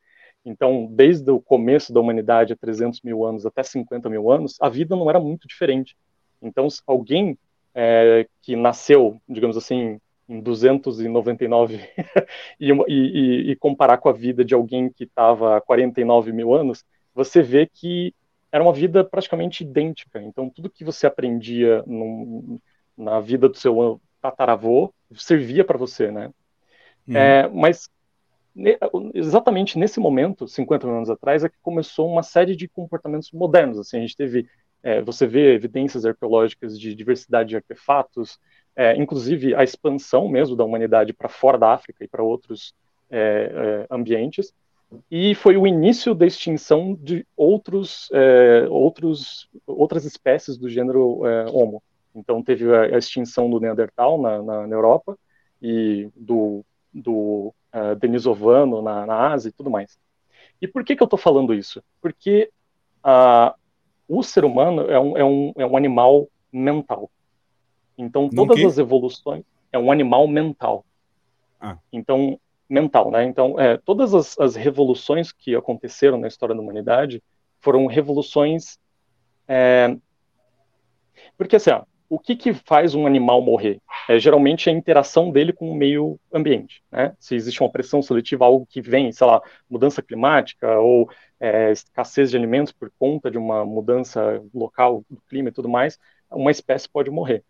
Então, desde o começo da humanidade, há 300 mil anos até 50 mil anos, a vida não era muito diferente. Então, alguém é, que nasceu, digamos assim, em 299 e, e, e, comparar com a vida de alguém que estava há 49 mil anos, você vê que era uma vida praticamente idêntica. Então, tudo que você aprendia no, na vida do seu tataravô servia para você, né? Uhum. É, mas exatamente nesse momento, 50 anos atrás, é que começou uma série de comportamentos modernos. Assim, a gente teve, é, você vê evidências arqueológicas de diversidade de artefatos, é, inclusive a expansão mesmo da humanidade para fora da África e para outros é, é, ambientes. E foi o início da extinção de outros, é, outros, outras espécies do gênero Homo. Então teve a, extinção do Neandertal na, na, na Europa e do, do uh, denisovano na, na Ásia e tudo mais. E por que, que eu estou falando isso? Porque uh, o ser humano é um, é, um, é um animal mental. Então, todas as evoluções é um animal mental. Ah. Então, mental, né? Então, é, todas as, as, revoluções que aconteceram na história da humanidade foram revoluções. É... Porque, assim, ó, o que, que faz um animal morrer? É geralmente a interação dele com o meio ambiente. Né? Se existe uma pressão seletiva, algo que vem, sei lá, mudança climática ou é, escassez de alimentos por conta de uma mudança local do clima e tudo mais, uma espécie pode morrer.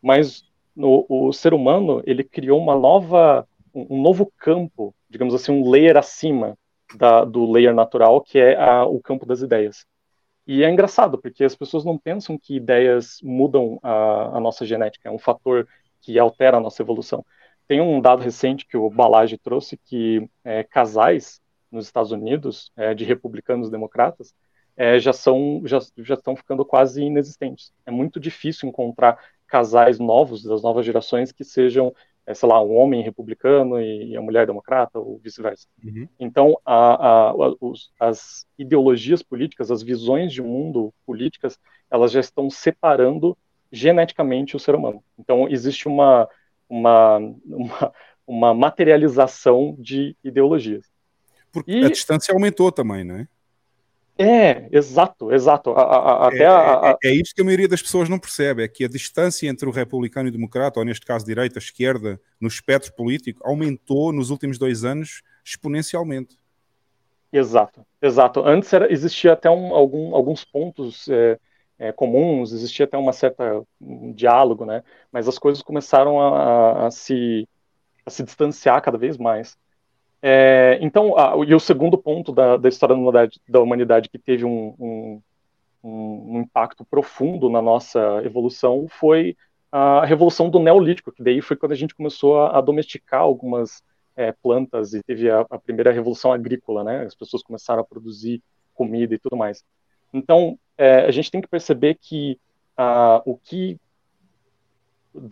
Mas no, o ser humano ele criou uma nova, um novo campo, digamos assim, um layer acima da, do layer natural, que é a, o campo das ideias. E é engraçado, porque as pessoas não pensam que ideias mudam a, a nossa genética, é um fator que altera a nossa evolução. Tem um dado recente que o Balage trouxe que é, casais nos Estados Unidos, é, de republicanos democratas, é, já são já, já estão ficando quase inexistentes. É muito difícil encontrar casais novos das novas gerações que sejam é, sei lá, um homem republicano e, a mulher democrata, ou vice-versa. Uhum. Então, a, a, os, as ideologias políticas, as visões de mundo políticas, elas já estão separando geneticamente o ser humano. Então, existe uma, uma, uma, uma materialização de ideologias. Porque e... a distância aumentou também, não é? É, exato, exato. A, a, até é, a, é, é, isso que a maioria das pessoas não percebe, é que a distância entre o republicano e o democrata, ou neste caso direita, esquerda, no espectro político, aumentou nos últimos dois anos exponencialmente. Exato, exato. Antes era, existia até um, algum, alguns pontos é, é, comuns, existia até uma certa um diálogo, né? Mas as coisas começaram a, a, se, a se distanciar cada vez mais. É, então, e o segundo ponto da, da história da humanidade, da humanidade que teve um, um, um, impacto profundo na nossa evolução foi a revolução do Neolítico, que daí foi quando a gente começou a, a domesticar algumas é, plantas e teve a, a, primeira revolução agrícola, né? As pessoas começaram a produzir comida e tudo mais. Então, é, a gente tem que perceber que o que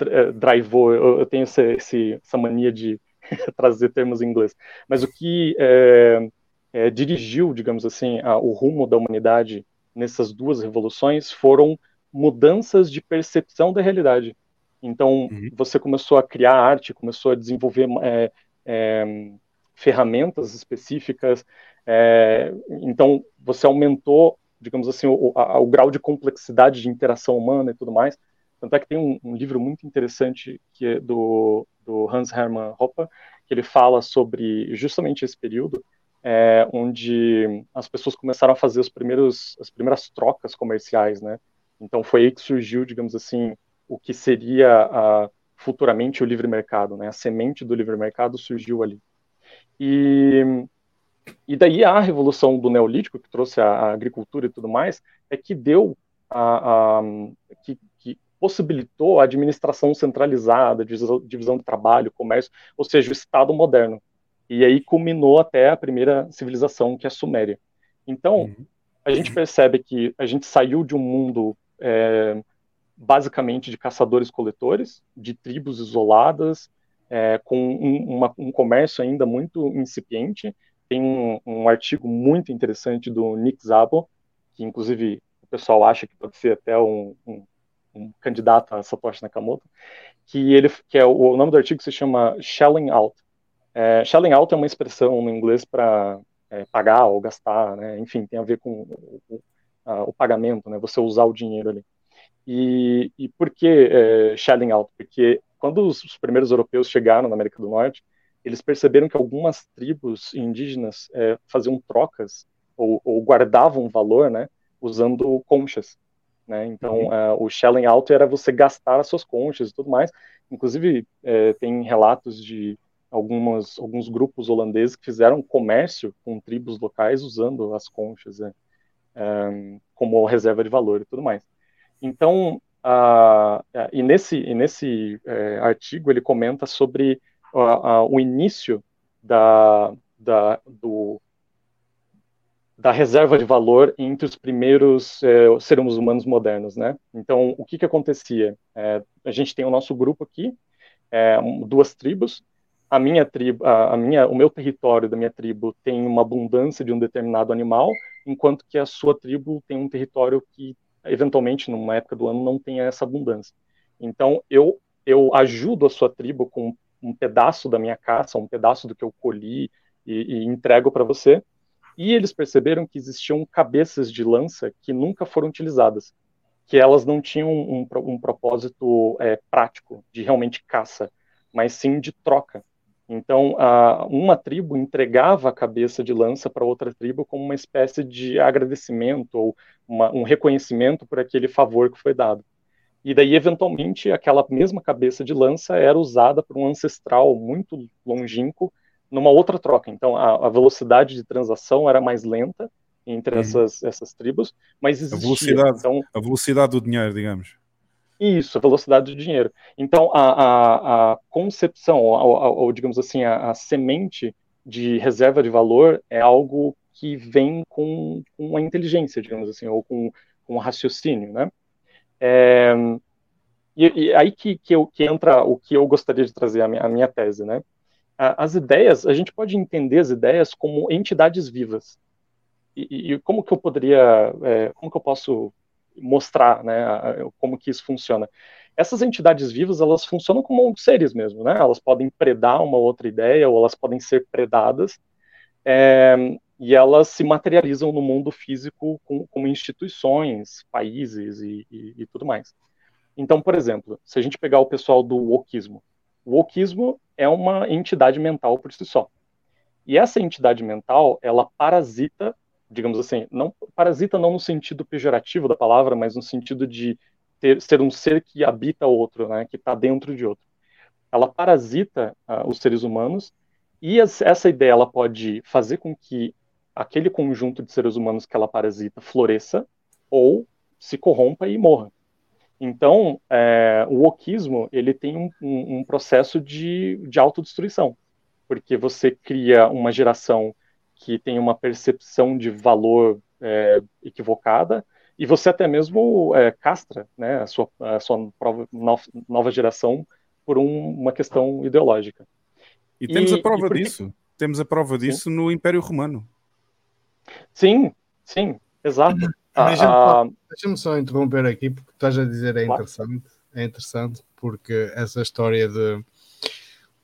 é, drivou, eu, eu tenho essa, essa mania de trazer termos em inglês, mas o que é, é, dirigiu, digamos assim, a, o rumo da humanidade nessas duas revoluções foram mudanças de percepção da realidade. Então, uhum. você começou a criar arte, começou a desenvolver é, é ferramentas específicas, é, então você aumentou, digamos assim, o, a, o grau de complexidade de interação humana e tudo mais. Tanto é que tem um, um livro muito interessante que é do do Hans Hermann Hoppe, que ele fala sobre justamente esse período, é, onde as pessoas começaram a fazer os primeiros, as primeiras trocas comerciais, né? Então foi aí que surgiu, digamos assim, o que seria a, futuramente o livre mercado, né? A semente do livre mercado surgiu ali. E, e daí a revolução do neolítico que trouxe a, a agricultura e tudo mais é que deu a, a que, que possibilitou a administração centralizada, divisão de trabalho, comércio, ou seja, o Estado moderno. E aí culminou até a primeira civilização, que é a Suméria. Então, uhum. a gente percebe que a gente saiu de um mundo é, basicamente de caçadores-coletores, de tribos isoladas, é, com um, uma, um, comércio ainda muito incipiente. Tem um, um, artigo muito interessante do Nick Szabo, que inclusive o pessoal acha que pode ser até um, um, um candidato a Satoshi Nakamoto, que ele que é o, o nome do artigo se chama shelling out. É, shelling out é uma expressão no inglês para é, pagar ou gastar, né? enfim, tem a ver com o, a, o, pagamento, né? você usar o dinheiro ali. E, e por que é, shelling out? Porque quando os, os, primeiros europeus chegaram na América do Norte, eles perceberam que algumas tribos indígenas é, faziam trocas ou, ou, guardavam valor, né, usando conchas. Né? Então, uh, o shelling out era você gastar as suas conchas e tudo mais. Inclusive, é, tem relatos de algumas, alguns grupos holandeses que fizeram comércio com tribos locais usando as conchas né, um, como reserva de valor e tudo mais. Então, uh, e nesse, e nesse uh, artigo ele comenta sobre o início da, da, do, da reserva de valor entre os primeiros é, seres humanos modernos, né? Então, o que que acontecia? É, a gente tem o nosso grupo aqui, é, duas tribos. A minha tribo, a, a, minha, o meu território da minha tribo tem uma abundância de um determinado animal, enquanto que a sua tribo tem um território que, eventualmente, numa época do ano, não tem essa abundância. Então, eu eu ajudo a sua tribo com um pedaço da minha caça, um pedaço do que eu colhi e, e entrego para você e eles perceberam que existiam cabeças de lança que nunca foram utilizadas, que elas não tinham um, um propósito é, prático de realmente caça, mas sim de troca. Então, a, uma tribo entregava a cabeça de lança para outra tribo como uma espécie de agradecimento ou uma, um reconhecimento por aquele favor que foi dado. E daí, eventualmente, aquela mesma cabeça de lança era usada por um ancestral muito longínquo numa outra troca. Então, a, a velocidade de transação era mais lenta entre uhum. essas, essas tribos, mas existia. A velocidade, então, a velocidade do dinheiro, digamos. Isso, a velocidade do dinheiro. Então, a, a, a concepção, ou, ou, digamos assim, a, a, semente de reserva de valor é algo que vem com, com a inteligência, digamos assim, ou com, com o raciocínio, né? É, e, e, aí que, que, eu, que entra o que eu gostaria de trazer a minha, a minha tese, né? As ideias, a gente pode entender as ideias como entidades vivas. E, e como que eu poderia, é, como que eu posso mostrar, né, como que isso funciona? Essas entidades vivas, elas funcionam como seres mesmo, né? Elas podem predar uma outra ideia ou elas podem ser predadas. É, e elas se materializam no mundo físico com, como instituições, países e, e, e tudo mais. Então, por exemplo, se a gente pegar o pessoal do wokismo, o wokeismo é uma entidade mental por si só. E essa entidade mental, ela parasita, digamos assim, não parasita não no sentido pejorativo da palavra, mas no sentido de ter, ser um ser que habita outro, né, que está dentro de outro. Ela parasita uh, os seres humanos e as, essa ideia ela pode fazer com que aquele conjunto de seres humanos que ela parasita floresça ou se corrompa e morra. Então, é, o wokismo ele tem um, um, um, processo de, de autodestruição, porque você cria uma geração que tem uma percepção de valor é, equivocada e você até mesmo é, castra né, a sua, a sua nova geração por um, uma questão ideológica. E temos e, a prova disso. Temos a prova disso sim. no Império Romano. Sim, sim, exato. Ah, Deixa-me só interromper aqui, porque estás a dizer é interessante. É interessante porque essa história de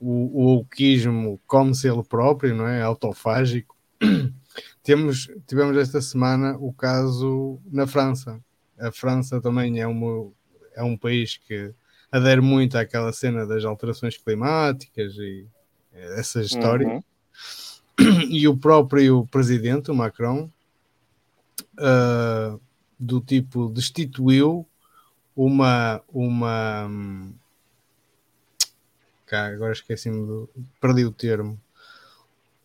o, o come-se ele próprio, não é? Autofágico. Temos, tivemos esta semana o caso na França. A França também é, uma, é um país que adere muito àquela cena das alterações climáticas e essas histórias. Uhum. E o próprio presidente, o Macron, uh, do tipo destituiu uma uma cá, agora esqueci-me do, perdi o termo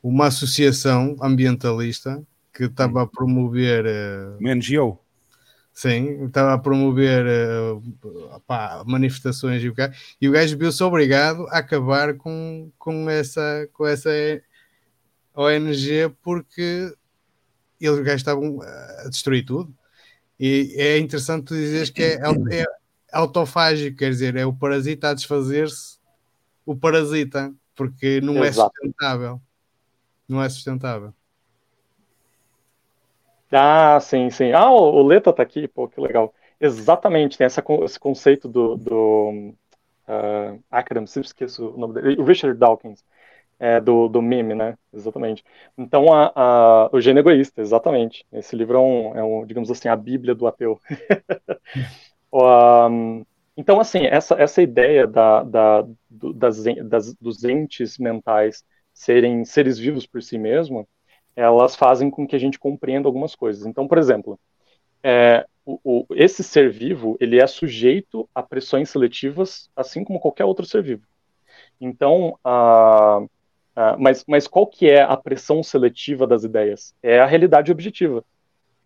uma associação ambientalista que estava a promover uh, uma NGO sim, estava a promover uh, pá, manifestações e o, e o gajo viu-se obrigado a acabar com, com essa com essa ONG porque eles gajos estavam a destruir tudo. E é interessante tu dizeres que é, é autofágico, quer dizer, é o parasita a desfazer-se o parasita, porque não é Exato. é sustentável. Não é sustentável. Ah, sim, sim. Ah, o, o Leta tá aqui, pô, que legal. Exatamente, tem essa, esse conceito do, do uh, Akram, sempre esqueço o nome dele, Richard Dawkins, é, do, do meme, né? Exatamente. Então, a, a, o gênio egoísta, exatamente. Esse livro é um, é um digamos assim, a bíblia do ateu. um, então, assim, essa, essa ideia da, da, do, das, das, dos entes mentais serem seres vivos por si mesmo, elas fazem com que a gente compreenda algumas coisas. Então, por exemplo, é, o, o, esse ser vivo ele é sujeito a pressões seletivas, assim como qualquer outro ser vivo. Então, a, a, mas, mas qual que é a pressão seletiva das ideias? É a realidade objetiva.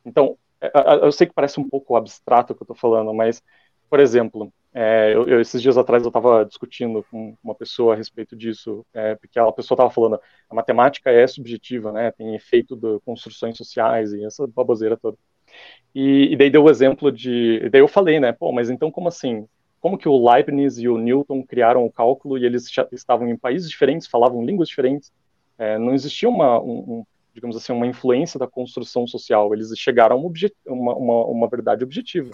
Então, é, eu sei que parece um pouco abstrato o que eu estou falando, mas, por exemplo, é, eu, eu, esses dias atrás eu estava discutindo com uma pessoa a respeito disso, é, porque a pessoa estava falando a matemática é subjetiva, né, tem efeito de construções sociais e essa baboseira toda. E, e daí deu o exemplo de, daí eu falei, né, pô, mas então como assim? Como que o Leibniz e o Newton criaram o cálculo e eles estavam em países diferentes, falavam línguas diferentes? É, não existia uma, um, um, digamos assim, uma influência da construção social. Eles chegaram a uma, uma, uma verdade objetiva.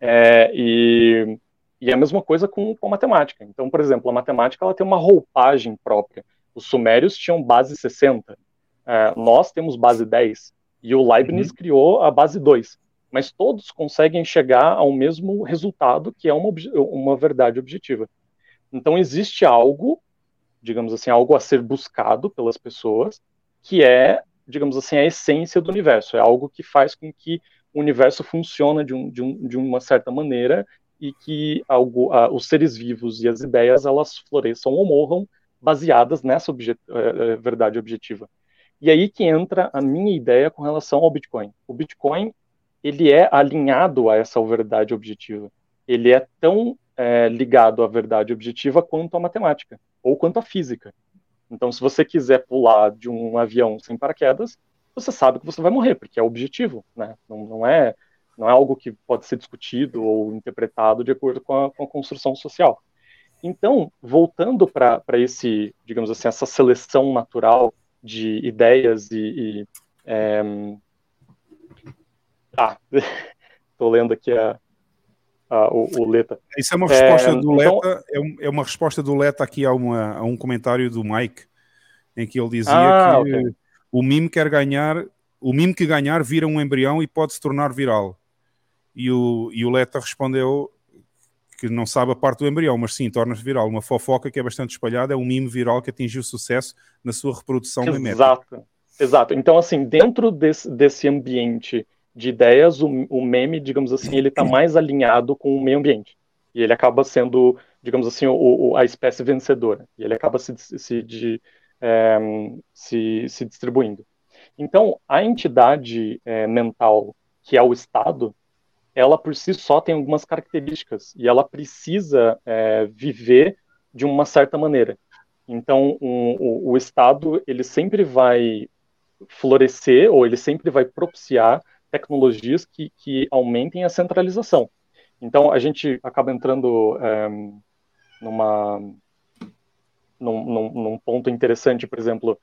É, e e é a mesma coisa com, com a matemática. Então, por exemplo, a matemática ela tem uma roupagem própria. Os sumérios tinham base 60, é, nós temos base 10, e o Leibniz uhum. criou a base 2. Mas todos conseguem chegar ao mesmo resultado, que é uma, uma verdade objetiva. Então, existe algo, digamos assim, algo a ser buscado pelas pessoas, que é, digamos assim, a essência do universo. É algo que faz com que o universo funcione de, um, de, um, de uma certa maneira e que algo, os seres vivos e as ideias elas floresçam ou morram baseadas nessa objet uh, verdade objetiva. E aí que entra a minha ideia com relação ao Bitcoin. O Bitcoin ele é alinhado a essa verdade objetiva. Ele é tão é, ligado à verdade objetiva quanto a matemática ou quanto a física. Então, se você quiser pular de um avião sem paraquedas, você sabe que você vai morrer, porque é objetivo, né? Não, não é não é algo que pode ser discutido ou interpretado de acordo com a, com a construção social. Então, voltando para esse, digamos assim, essa seleção natural de ideias e. e é... Ah, estou lendo aqui a, a, o, o, Leta. Isso é uma resposta é, do então... Leta, é, uma resposta do Leta aqui a, uma, a um comentário do Mike, em que ele dizia ah, que okay. o mime quer ganhar, o mime que ganhar vira um embrião e pode se tornar viral e o, e o Leta respondeu que não sabe a parte do embrião, mas sim, torna-se viral. Uma fofoca que é bastante espalhada, é um mime viral que atingiu sucesso na sua reprodução. Exato, exato. Então, assim, dentro desse, desse ambiente de ideias, o, o meme, digamos assim, ele está mais alinhado com o meio ambiente. E ele acaba sendo, digamos assim, o, o, a espécie vencedora. E ele acaba se, se, de, é, se, se distribuindo. Então, a entidade é, mental, que é o Estado, ela por si só tem algumas características e ela precisa é, viver de uma certa maneira. Então, um, o, o, Estado ele sempre vai florescer ou ele sempre vai propiciar tecnologias que, que aumentem a centralização. Então, a gente acaba entrando é, numa num, num, num, ponto interessante, por exemplo,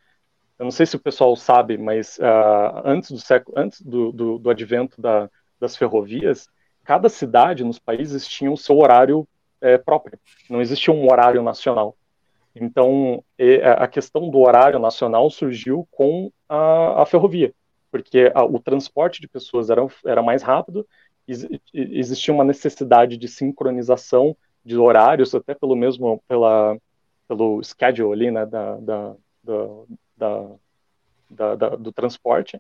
eu não sei se o pessoal sabe, mas uh, antes do século, antes do, do, do advento da, das ferrovias, cada cidade nos países tinha o seu horário é, próprio. Não existia um horário nacional. Então, a questão do horário nacional surgiu com a, a ferrovia, porque a, o transporte de pessoas era, era mais rápido, existia uma necessidade de sincronização de horários, até pelo mesmo, pela, pelo schedule ali, né, da, da, da, da do transporte,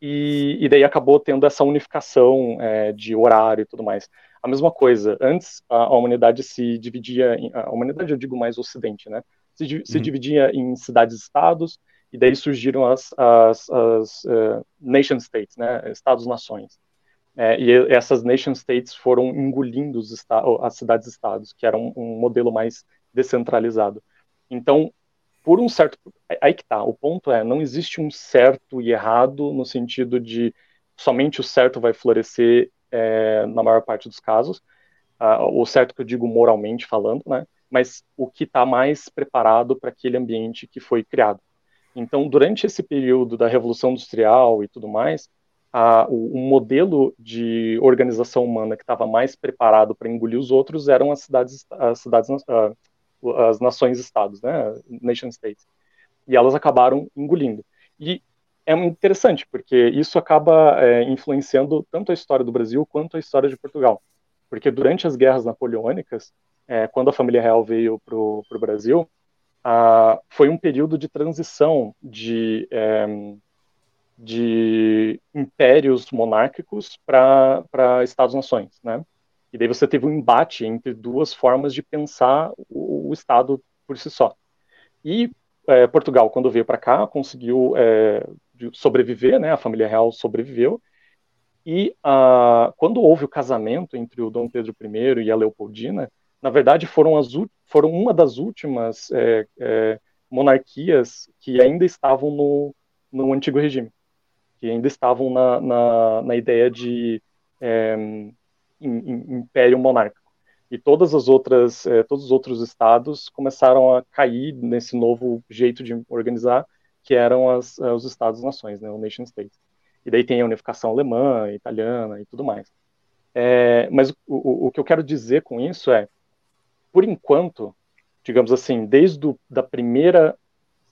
e, e daí acabou tendo essa unificação é, de horário e tudo mais. A mesma coisa, antes a, a humanidade se dividia, em, a humanidade eu digo mais ocidente, né? Se, se uhum. dividia em cidades-estados, e daí surgiram as, as, as uh, nation states, né? Estados-nações. É, e essas nation states foram engolindo as cidades-estados, que era um, um modelo mais descentralizado. Então, por um certo. Aí que tá. O ponto é: não existe um certo e errado no sentido de somente o certo vai florescer é, na maior parte dos casos. Uh, o certo que eu digo moralmente falando, né? Mas o que está mais preparado para aquele ambiente que foi criado. Então, durante esse período da Revolução Industrial e tudo mais, a, o, o, modelo de organização humana que estava mais preparado para engolir os outros eram as cidades, as cidades, uh, as nações-estados, né, nation states, e elas acabaram engolindo. E é interessante porque isso acaba é, influenciando tanto a história do Brasil quanto a história de Portugal, porque durante as guerras napoleônicas, é, quando a família real veio para o Brasil, ah, foi um período de transição de é, de impérios monárquicos para Estados-nações, né? E daí você teve um embate entre duas formas de pensar o, o Estado por si só. E é, Portugal, quando veio para cá, conseguiu é, sobreviver, né? A família real sobreviveu. E ah, quando houve o casamento entre o Dom Pedro I e a Leopoldina, na verdade foram, as, foram uma das últimas é, é, monarquias que ainda estavam no, no antigo regime que ainda estavam na, na, na ideia de é, império monárquico. E todas as outras, é, todos os outros estados começaram a cair nesse novo jeito de organizar, que eram as, os estados-nações, né, o nation states. E daí tem a unificação alemã, italiana e tudo mais. É, mas o, o, que eu quero dizer com isso é, por enquanto, digamos assim, desde do, da primeira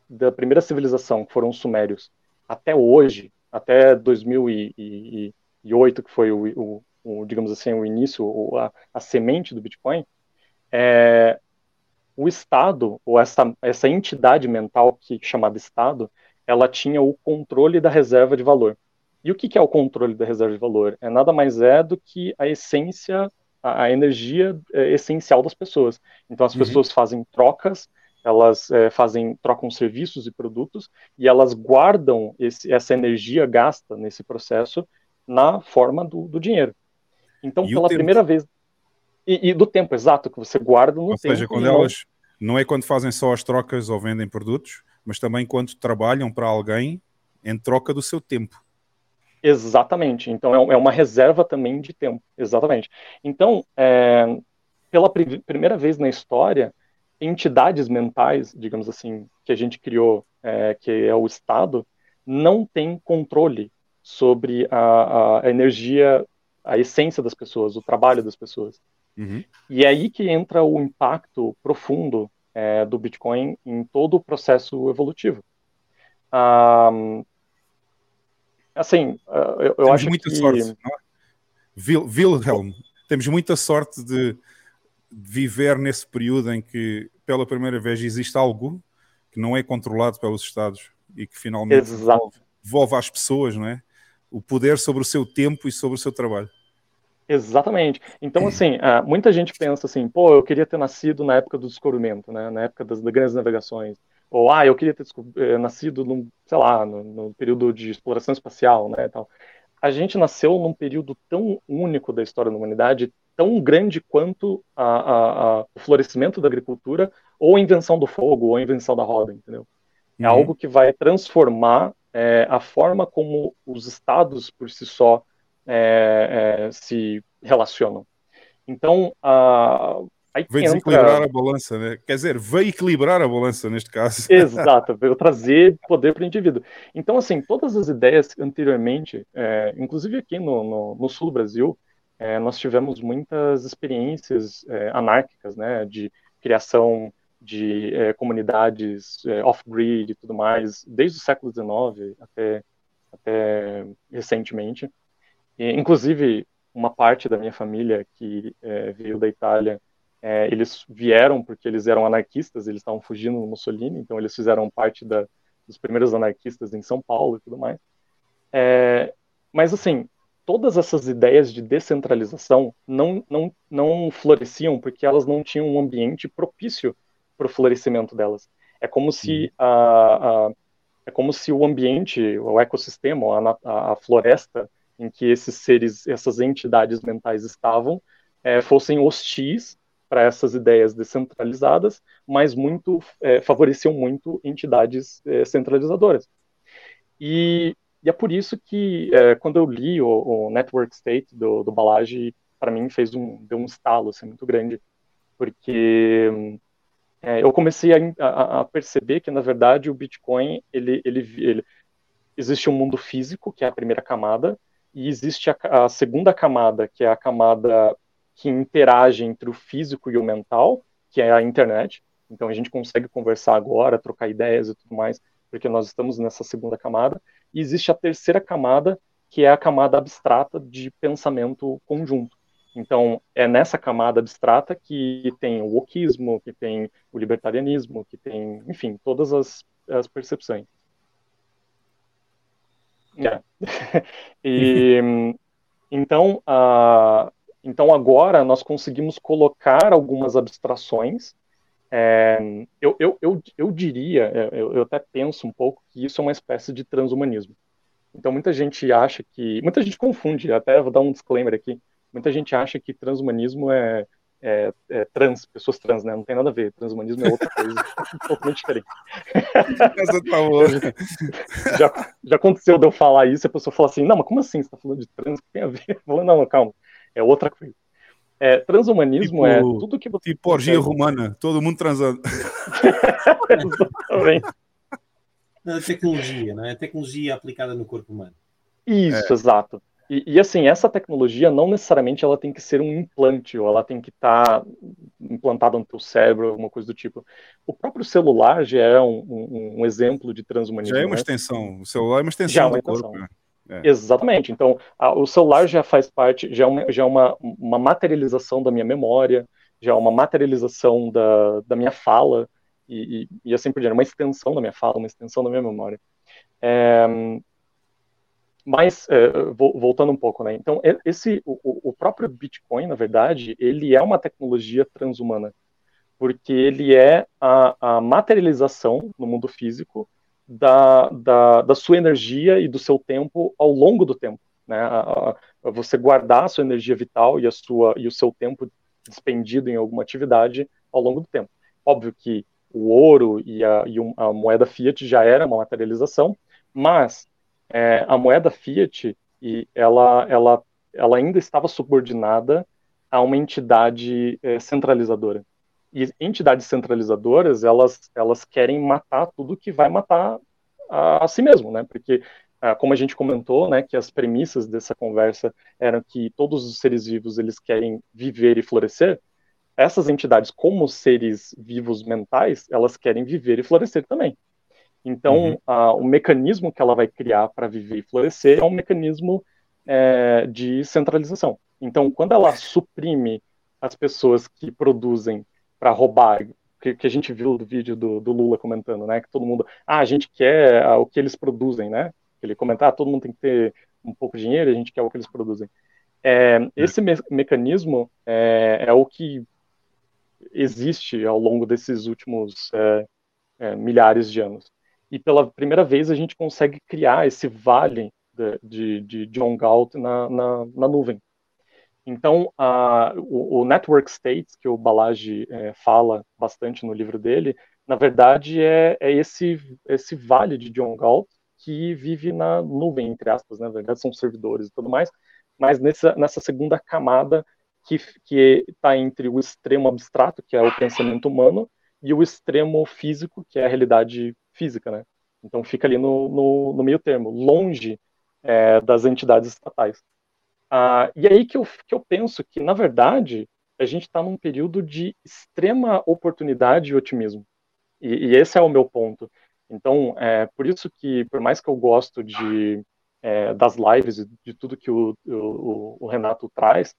da primeira civilização, que foram os sumérios, até hoje, até 2008, que foi o, o, o digamos assim, o início, a, a semente do Bitcoin, é, o Estado, ou essa, essa entidade mental que chamada Estado, ela tinha o controle da reserva de valor. E o que, que é o controle da reserva de valor? É nada mais é do que a essência, a, a energia é, essencial das pessoas. Então as uhum. pessoas fazem trocas elas é, fazem trocam serviços e produtos e elas guardam esse, essa energia gasta nesse processo na forma do, do dinheiro. Então, e pela primeira vez e, e, do tempo exato que você guarda no ou tempo. Ou seja, quando elas não... não é quando fazem só as trocas ou vendem produtos, mas também quando trabalham para alguém em troca do seu tempo. Exatamente. Então é, é uma reserva também de tempo. Exatamente. Então, é, pela pr primeira vez na história, entidades mentais, digamos assim, que a gente criou, é, que é o Estado, não tem controle sobre a, a, energia, a essência das pessoas, o trabalho das pessoas. Uhum. E é aí que entra o impacto profundo é, do Bitcoin em todo o processo evolutivo. Ah, assim, eu, eu temos acho muita que... sorte, não é? Wilhelm, temos muita sorte de viver nesse período em que, pela primeira vez, existe algo que não é controlado pelos Estados e que finalmente devolve, devolve às pessoas não é? o poder sobre o seu tempo e sobre o seu trabalho. Exatamente. Então, assim, ah, muita gente pensa assim, pô, eu queria ter nascido na época do descobrimento, né, na época das, das grandes navegações. Ou, ah, eu queria ter eh, nascido, num, sei lá, no, no, período de exploração espacial, né, tal. A gente nasceu num período tão único da história da humanidade, tão grande quanto a, a, a, o florescimento da agricultura, ou a invenção do fogo, ou a invenção da roda, entendeu? É uhum. algo que vai transformar é, a forma como os estados por si só é, é, se relacionam. Então, a, Aí veio desequilibrar a balança, né? Quer dizer, veio equilibrar a balança neste caso. Exato, veio trazer poder para o indivíduo. Então, assim, todas as ideias anteriormente, é, inclusive aqui no, no, no, sul do Brasil, é, nós tivemos muitas experiências é, anárquicas, né, de criação de é, comunidades é, off-grid e tudo mais, desde o século XIX até, até recentemente. E, inclusive, uma parte da minha família que é, veio da Itália, eles vieram porque eles eram anarquistas, eles estavam fugindo do Mussolini, então eles fizeram parte da, dos primeiros anarquistas em São Paulo e tudo mais. mas, assim, todas essas ideias de descentralização não, não, não floresciam porque elas não tinham um ambiente propício para o florescimento delas. É como se uhum. a, a, é como se o ambiente, o ecossistema, a, a floresta em que esses seres, essas entidades mentais estavam, é, fossem hostis para essas ideias descentralizadas, mas muito é, favoreciam muito entidades é, centralizadoras. E e é por isso que, é, quando eu li o, o, Network State do, do para mim fez um, deu um estalo assim, muito grande, porque é, eu comecei a, a, a, perceber que, na verdade, o Bitcoin, ele, ele, ele existe um mundo físico, que é a primeira camada, e existe a, a, segunda camada, que é a camada que interage entre o físico e o mental, que é a internet. Então a gente consegue conversar agora, trocar ideias e tudo mais, porque nós estamos nessa segunda camada. E existe a terceira camada, que é a camada abstrata de pensamento conjunto. Então, é nessa camada abstrata que tem o wokismo, que tem o libertarianismo, que tem, enfim, todas as, as percepções. É. e, então, uh, então, agora nós conseguimos colocar algumas abstrações. É, eu, eu, eu, eu diria, é, eu, eu até penso um pouco que isso é uma espécie de transhumanismo. Então, muita gente acha que. Muita gente confunde, até vou dar um disclaimer aqui. Muita gente acha que transhumanismo é, é, é, trans, pessoas trans, né? Não tem nada a ver. Transhumanismo é outra coisa, totalmente diferente. já, já aconteceu de eu falar isso e a pessoa fala assim: não, mas como assim? Você está falando de trans? O que tem a ver? Eu falo, não, calma. É outra coisa. É, transhumanismo tipo, é tudo que você. Tipo orgia romana, todo mundo transando. Exatamente. A tecnologia, não é? A tecnologia aplicada no corpo humano. Isso, é. exato. E, e, assim, essa tecnologia não necessariamente ela tem que ser um implante, ou ela tem que estar tá implantada no teu cérebro, alguma coisa do tipo. O próprio celular já é um, um, um exemplo de transhumanismo. Já é uma né? extensão. O celular é uma extensão é uma do extensão. corpo. Né? É. Exatamente. Então, a, o celular já faz parte, já é, uma, já é uma, uma materialização da minha memória, já é uma materialização da, da minha fala, e, e, e assim por diante, uma extensão da minha fala, uma extensão da minha memória. É, mas, é, voltando um pouco, né? Então, esse, o, o, próprio Bitcoin, na verdade, ele é uma tecnologia transhumana, porque ele é a, a materialização no mundo físico da, da, da, sua energia e do seu tempo ao longo do tempo, né? Você guardar a sua energia vital e, a sua, e o seu tempo despendido em alguma atividade ao longo do tempo. Óbvio que o ouro e a, e a moeda fiat já era uma materialização, mas é, a moeda fiat e ela, ela, ela ainda estava subordinada a uma entidade é, centralizadora. E entidades centralizadoras, elas, elas querem matar tudo que vai matar a, a si mesmo, né? Porque, ah, como a gente comentou, né, que as premissas dessa conversa eram que todos os seres vivos, eles querem viver e florescer, essas entidades, como seres vivos mentais, elas querem viver e florescer também. Então, uhum. a, o mecanismo que ela vai criar para viver e florescer é um mecanismo é, de centralização. Então, quando ela suprime as pessoas que produzem para roubar, que, que, a gente viu do vídeo do, do, Lula comentando, né, que todo mundo, ah, a gente quer ah, o que eles produzem, né? Ele comentar, ah, todo mundo tem que ter um pouco de dinheiro, a gente quer o que eles produzem. É, esse me mecanismo é, é, o que existe ao longo desses últimos é, é milhares de anos e pela primeira vez a gente consegue criar esse vale de, de, de John Galt na, na, na, nuvem. Então, a, o, o, Network States, que o Balaji é, fala bastante no livro dele, na verdade é, é, esse, esse vale de John Galt que vive na nuvem, entre aspas, né? na verdade são servidores e tudo mais, mas nessa, nessa segunda camada que está entre o extremo abstrato, que é o pensamento humano, e o extremo físico, que é a realidade física, né? Então fica ali no, no, no meio termo, longe é, das entidades estatais. Ah, e aí que eu, que eu penso que, na verdade, a gente está num período de extrema oportunidade e otimismo. E, e esse é o meu ponto. Então, é por isso que, por mais que eu gosto de, é, das lives e de tudo que o, o, o Renato traz,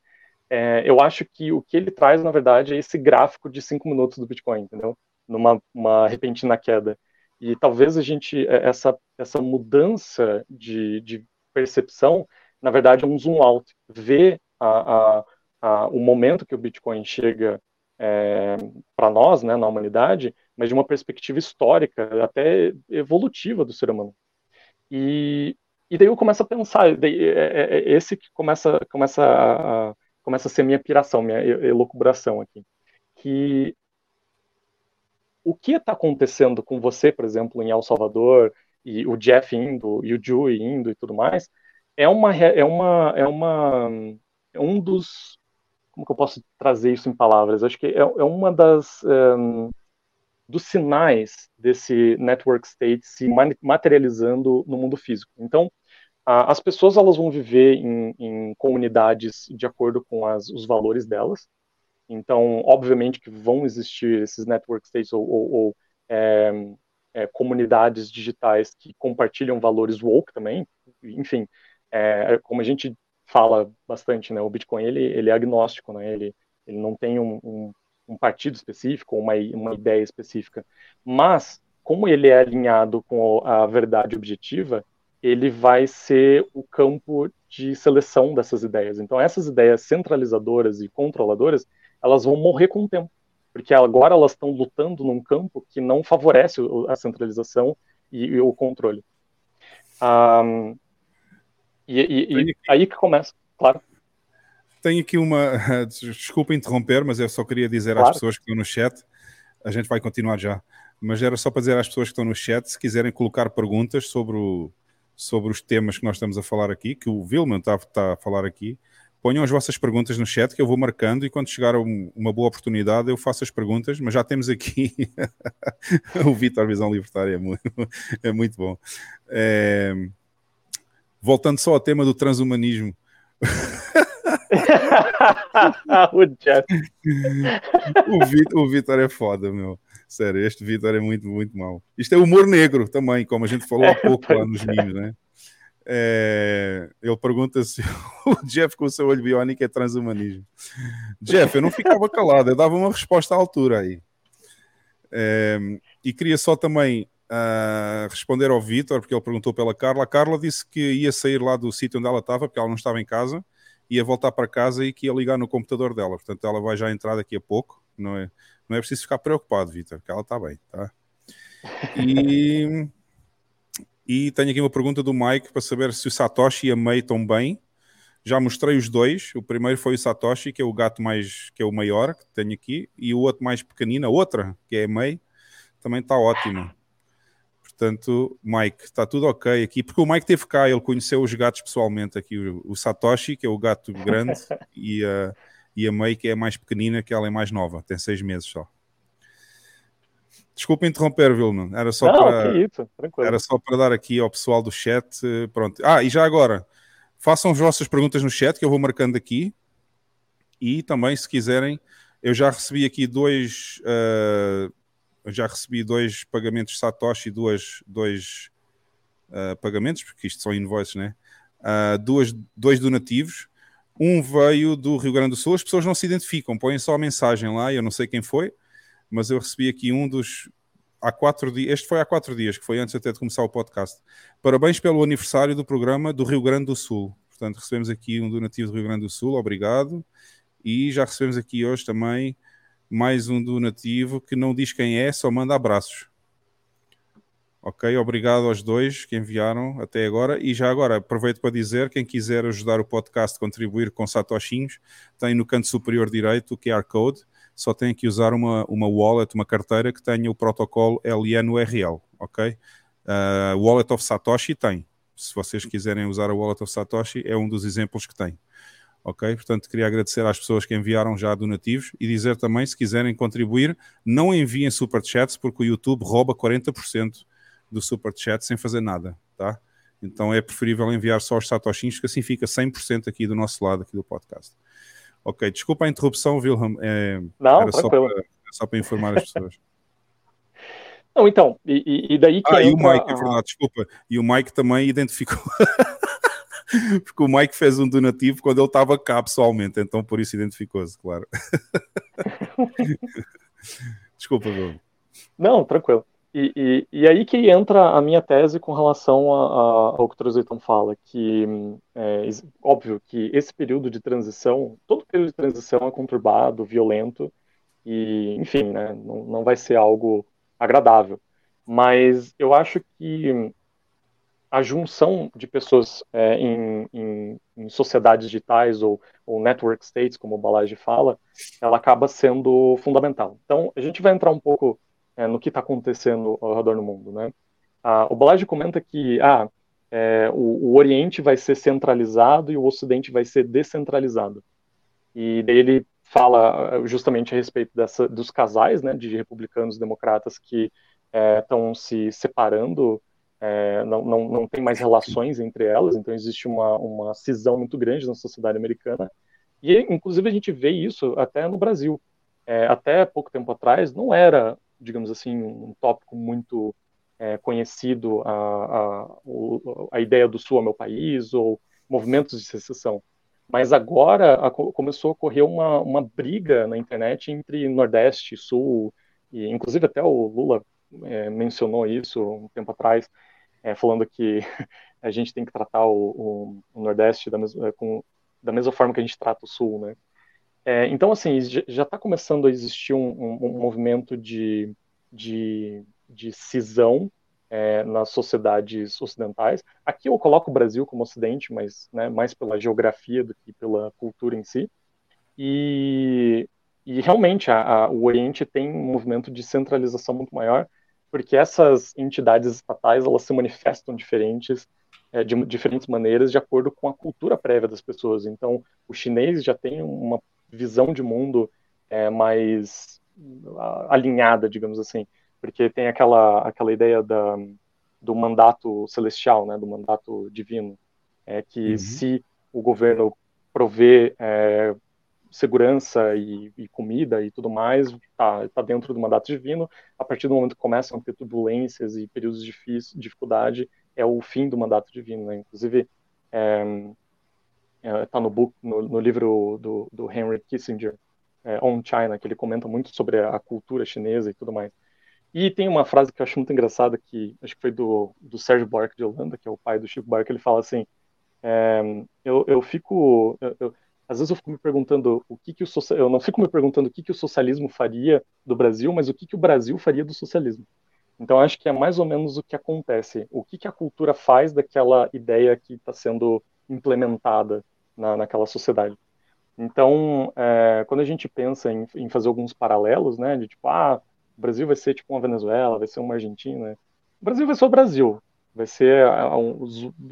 é, eu acho que o que ele traz, na verdade, é esse gráfico de cinco minutos do Bitcoin, entendeu? Numa uma repentina queda. E talvez a gente, é, essa, essa mudança de, de percepção, na verdade, é um zoom out. Ver a, a, a, o momento que o Bitcoin chega é, para nós, né, na humanidade, mas de uma perspectiva histórica, até evolutiva do ser humano. E, e daí eu começo a pensar, daí, é, é, é esse que começa, começa, a, começa a ser minha piração, minha elucubração aqui. Que o que está acontecendo com você, por exemplo, em El Salvador, e o Jeff indo, e o Joey indo e tudo mais, é uma, é uma, é uma, é um dos, como que eu posso trazer isso em palavras? Acho que é, é uma das, um, dos sinais desse network state se materializando no mundo físico. Então, a, as pessoas elas vão viver em, em comunidades de acordo com as, os valores delas. Então, obviamente que vão existir esses network states ou, ou, ou é, é, comunidades digitais que compartilham valores woke também. Enfim, é, como a gente fala bastante, né, o Bitcoin ele, ele é agnóstico, né, ele, ele não tem um, um um partido específico, uma, uma ideia específica, mas como ele é alinhado com a verdade objetiva, ele vai ser o campo de seleção dessas ideias. Então, essas ideias centralizadoras e controladoras, elas vão morrer com o tempo, porque agora elas estão lutando num campo que não favorece a centralização e, e o controle. Um, e, e, e aí que começa, claro. Tenho aqui uma. Desculpa interromper, mas eu só queria dizer claro. às pessoas que estão no chat. A gente vai continuar já. Mas era só para dizer às pessoas que estão no chat, se quiserem colocar perguntas sobre, o, sobre os temas que nós estamos a falar aqui, que o Vilman está, está a falar aqui, ponham as vossas perguntas no chat que eu vou marcando e quando chegar uma boa oportunidade eu faço as perguntas, mas já temos aqui o Vitor Visão Libertária, é muito, é muito bom. É... Voltando só ao tema do transhumanismo. o Vitor, é foda, meu. Sério, este Vitor é muito, muito mau. Isto é humor negro também, como a gente falou há pouco lá nos memes, né? É, ele pergunta se o Jeff com o seu olho biónico é transhumanismo. Jeff, eu não ficava calado, eu dava uma resposta à altura aí. É, e queria só também uh, responder ao Vitor, porque ele perguntou pela Carla. A Carla disse que ia sair lá do sítio onde ela estava, porque ela não estava em casa ia voltar para casa e que ia ligar no computador dela. Portanto, ela vai já entrar daqui a pouco. Não é, não é preciso ficar preocupado, Vitor, que ela está bem, tá? E, e tenho aqui uma pergunta do Mike para saber se o Satoshi e a Mei estão bem. Já mostrei os dois. O primeiro foi o Satoshi, que é o gato mais, que é o maior que tenho aqui, e o outro mais pequenino, a outra, que é a Mei, também está ótima. Portanto, Mike, está tudo ok aqui, porque o Mike teve cá, ele conheceu os gatos pessoalmente aqui, o, o Satoshi, que é o gato grande, e, a, e a May, que é a mais pequenina, que ela é mais nova, tem seis meses só. Desculpa interromper, Vilma. Era só Não, para isso, era só para dar aqui ao pessoal do chat. Pronto. Ah, e já agora, façam as vossas perguntas no chat que eu vou marcando aqui. E também, se quiserem, eu já recebi aqui dois uh, já recebi dois pagamentos Satoshi, duas, dois uh, pagamentos, porque isto são invoices, né? Uh, duas, dois donativos. Um veio do Rio Grande do Sul, as pessoas não se identificam, põem só a mensagem lá, eu não sei quem foi, mas eu recebi aqui um dos. Há quatro dias, este foi há quatro dias, que foi antes até de começar o podcast. Parabéns pelo aniversário do programa do Rio Grande do Sul. Portanto, recebemos aqui um donativo do Rio Grande do Sul, obrigado. E já recebemos aqui hoje também mais um donativo que não diz quem é, só manda abraços. Ok, obrigado aos dois que enviaram até agora. E já agora aproveito para dizer: quem quiser ajudar o podcast, contribuir com satoshinhos, tem no canto superior direito o QR Code. Só tem que usar uma, uma wallet, uma carteira que tenha o protocolo LNURL. Ok? Uh, wallet of Satoshi tem. Se vocês quiserem usar a Wallet of Satoshi, é um dos exemplos que tem ok? Portanto, queria agradecer às pessoas que enviaram já donativos e dizer também, se quiserem contribuir, não enviem superchats, porque o YouTube rouba 40% do superchat sem fazer nada, tá? Então é preferível enviar só os satoshinhos, que assim fica 100% aqui do nosso lado, aqui do podcast. Ok, desculpa a interrupção, Wilhelm. É, não, era só para, só para, informar as pessoas. Não, então, e, e daí que. Ah, e o Mike, é verdade, desculpa. E o Mike também identificou. Porque o Mike fez um donativo quando ele estava cá pessoalmente, então por isso identificou-se, claro. Desculpa, Bruno. Não, tranquilo. E, e, e, aí que entra a minha tese com relação a, a, ao que o Trozeiton fala, que é óbvio que esse período de transição, todo período de transição é conturbado, violento, e enfim, né, não, não vai ser algo agradável. Mas eu acho que a junção de pessoas é, em, em, em, sociedades digitais ou, ou, network states, como o Balaji fala, ela acaba sendo fundamental. Então, a gente vai entrar um pouco é, no que está acontecendo ao redor do mundo. Né? Ah, o Balaji comenta que ah, é, o, o, Oriente vai ser centralizado e o Ocidente vai ser descentralizado. E daí ele fala justamente a respeito dessa, dos casais, né, de republicanos e democratas que estão se separando, não, não, não tem mais relações entre elas, então existe uma, uma cisão muito grande na sociedade americana. E, inclusive, a gente vê isso até no Brasil. até pouco tempo atrás, não era, digamos assim, um tópico muito é, conhecido a, a, a, ideia do Sul é meu país ou movimentos de secessão. Mas agora a, começou a ocorrer uma, uma briga na internet entre Nordeste Sul, e inclusive até o Lula é, mencionou isso um tempo atrás, é, falando que a gente tem que tratar o, o, o Nordeste da mesma, com, da mesma forma que a gente trata o Sul, né? É, então, assim, já está começando a existir um, um, um movimento de, de de cisão é, nas sociedades ocidentais. Aqui eu coloco o Brasil como Ocidente, mas né, mais pela geografia do que pela cultura em si. E, e realmente a, a, o Oriente tem um movimento de centralização muito maior, porque essas entidades estatais elas se manifestam diferentes é, de diferentes maneiras de acordo com a cultura prévia das pessoas. Então, o chinês já tem uma visão de mundo é, mais alinhada, digamos assim porque tem aquela, aquela ideia da, do mandato celestial, né, do mandato divino, é que uhum. se o governo prover é, segurança e, e, comida e tudo mais, está tá dentro do mandato divino. A partir do momento que começam a ter turbulências e períodos de dificuldade, é o fim do mandato divino. Né? Inclusive, é, é, tá no, no, no livro do, do, Henry Kissinger, é, On China, que ele comenta muito sobre a cultura chinesa e tudo mais. E tem uma frase que eu acho muito engraçada, que acho que foi do, do Sérgio Buarque de Holanda, que é o pai do Chico Buarque, ele fala assim, é, eu, eu fico... Eu, eu, às vezes eu fico me perguntando o que que o social, eu não fico me perguntando o que que o socialismo faria do Brasil, mas o que que o Brasil faria do socialismo. Então acho que é mais ou menos o que acontece. O que que a cultura faz daquela ideia que está sendo implementada na, naquela sociedade. Então, é, quando a gente pensa em, em, fazer alguns paralelos, né, de tipo, ah, o Brasil vai ser tipo uma Venezuela, vai ser uma Argentina. O Brasil vai ser o Brasil. Vai ser é, um,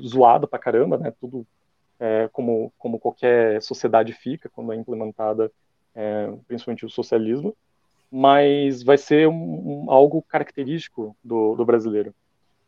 zoado pra caramba, né? Tudo é, como, como qualquer sociedade fica quando é implementada, é, principalmente o socialismo. Mas vai ser um, um, algo característico do, do brasileiro.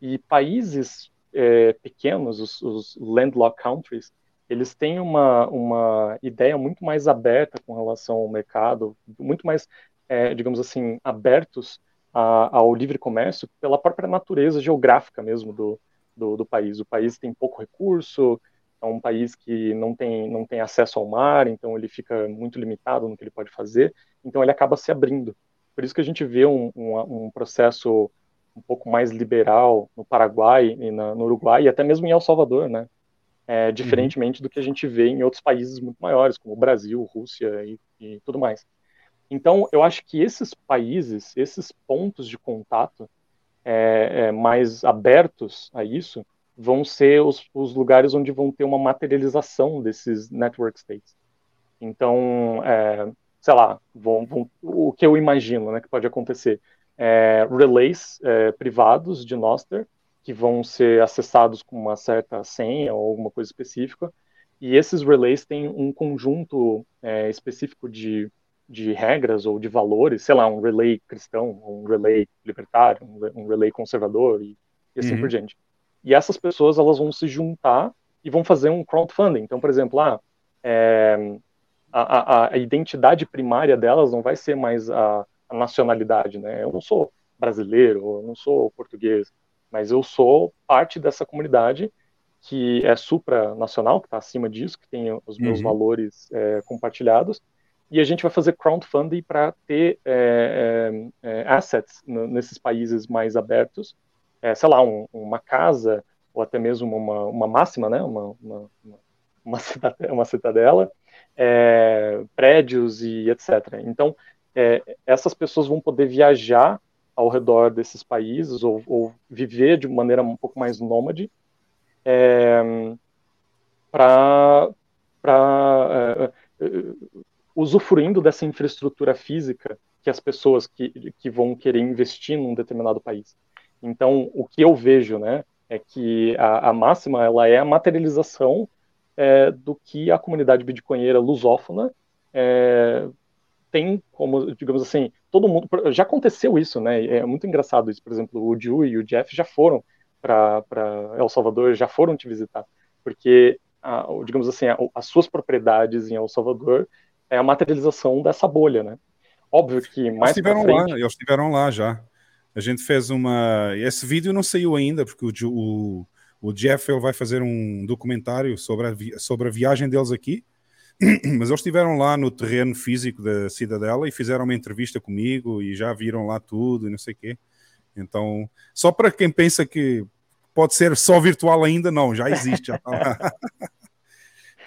E países é, pequenos, os, os landlocked countries, eles têm uma, uma ideia muito mais aberta com relação ao mercado, muito mais é, digamos assim, abertos a, ao livre comércio pela própria natureza geográfica mesmo do, do, do, país. O país tem pouco recurso, é um país que não tem, não tem acesso ao mar, então ele fica muito limitado no que ele pode fazer, então ele acaba se abrindo. Por isso que a gente vê um, um, um processo um pouco mais liberal no Paraguai e na, no Uruguai e até mesmo em El Salvador, né? É, diferentemente uhum. do que a gente vê em outros países muito maiores, como o Brasil, Rússia e, e tudo mais. Então, eu acho que esses países, esses pontos de contato é, é, mais abertos a isso, vão ser os, os, lugares onde vão ter uma materialização desses network states. Então, é, sei lá, vão, vão, o que eu imagino né, que pode acontecer é, relays é, privados de Noster que vão ser acessados com uma certa senha ou alguma coisa específica, e esses relays têm um conjunto é, específico de de regras ou de valores, sei lá, um relay cristão, um relay libertário, um relay conservador e, e assim uhum. por diante. E essas pessoas elas vão se juntar e vão fazer um crowdfunding. Então, por exemplo, ah, é, a, a, a, identidade primária delas não vai ser mais a, a, nacionalidade, né? Eu não sou brasileiro, eu não sou português, mas eu sou parte dessa comunidade que é supranacional, que está acima disso, que tem os meus uhum. valores é, compartilhados, e a gente vai fazer crowdfunding para ter é, é, é assets nesses países mais abertos, é, sei lá, um, uma casa ou até mesmo uma, uma máxima, né, uma, uma, uma, cidadela, uma cidadela é, prédios e etc. Então, é, essas pessoas vão poder viajar ao redor desses países ou, ou viver de maneira um pouco mais nômade para usufruindo dessa infraestrutura física que as pessoas que, que vão querer investir num determinado país. Então, o que eu vejo, né, é que a, a máxima ela é a materialização é, do que a comunidade bitcoinheira lusófona é, tem como, digamos assim, todo mundo. Já aconteceu isso, né? É muito engraçado isso. Por exemplo, o Ju e o Jeff já foram para El Salvador, já foram te visitar, porque, a, digamos assim, a, as suas propriedades em El Salvador é a materialização dessa bolha, né? Óbvio que mais eles estiveram frente... lá, eles estiveram lá já. A gente fez uma. Esse vídeo não saiu ainda, porque o, o, o Jeff ele vai fazer um documentário sobre a, vi... sobre a viagem deles aqui. Mas eles estiveram lá no terreno físico da Cidadela e fizeram uma entrevista comigo e já viram lá tudo e não sei o quê. Então, só para quem pensa que pode ser só virtual ainda, não, já existe, já lá.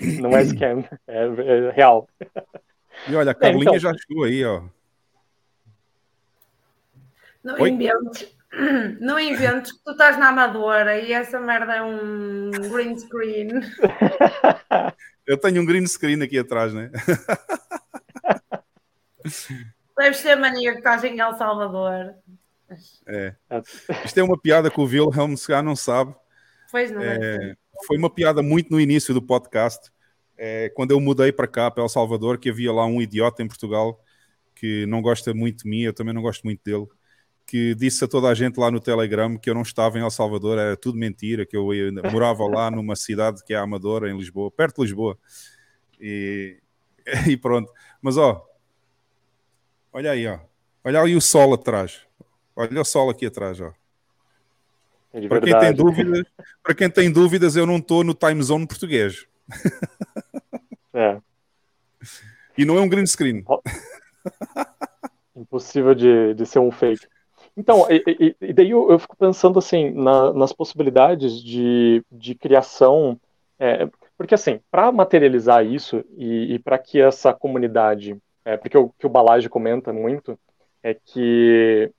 Não é scam, é, é real. E olha, a Carlinha é, então... já chegou aí, ó. Não Oi? inventes, não inventes que tu estás na amadora e essa merda é um green screen. Eu tenho um green screen aqui atrás, né? Deves ter mania que estás em El Salvador. É. Isto é uma piada que o Wilhelm se não sabe. Pois não. É, foi uma piada muito no início do podcast é, quando eu mudei para cá, para El Salvador, que havia lá um idiota em Portugal que não gosta muito de mim, eu também não gosto muito dele, que disse a toda a gente lá no Telegram que eu não estava em El Salvador, era tudo mentira, que eu ia, morava lá numa cidade que é Amadora, em Lisboa, perto de Lisboa. E, e pronto. Mas ó, olha aí, ó. Olha aí o sol atrás. Olha o sol aqui atrás, ó. É para quem tem dúvidas, para quem tem dúvidas, eu não estou no time zone português. É. E não é um green screen. Impossível de, de ser um fake. Então, e, e daí eu, eu, fico pensando assim na, nas possibilidades de, de criação, é, porque assim, para materializar isso e, e para que essa comunidade, é, porque o que o Balage comenta muito é que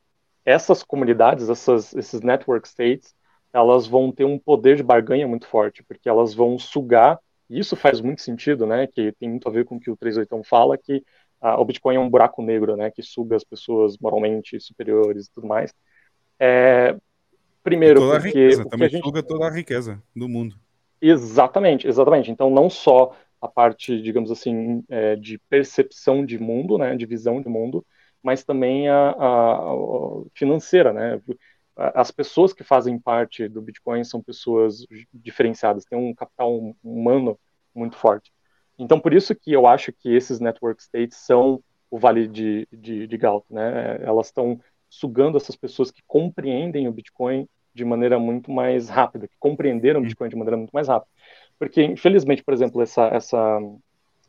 essas comunidades, essas, esses network states, elas vão ter um poder de barganha muito forte, porque elas vão sugar e isso faz muito sentido, né? Que tem muito a ver com o que o 38 fala, que ah, o Bitcoin é um buraco negro, né? Que suga as pessoas moralmente superiores e tudo mais. É, primeiro, toda porque, a riqueza, também gente... suga toda a riqueza do mundo. Exatamente, exatamente. Então, não só a parte, digamos assim, é, de percepção de mundo, né? De visão de mundo, mas também a, a, a financeira, né? as pessoas que fazem parte do Bitcoin são pessoas diferenciadas, têm um capital humano muito forte. Então, por isso que eu acho que esses network states são o vale de, de, de Galto, né? Elas estão sugando essas pessoas que compreendem o Bitcoin de maneira muito mais rápida, que compreenderam o Bitcoin de maneira muito mais rápida. Porque, infelizmente, por exemplo, essa, essa,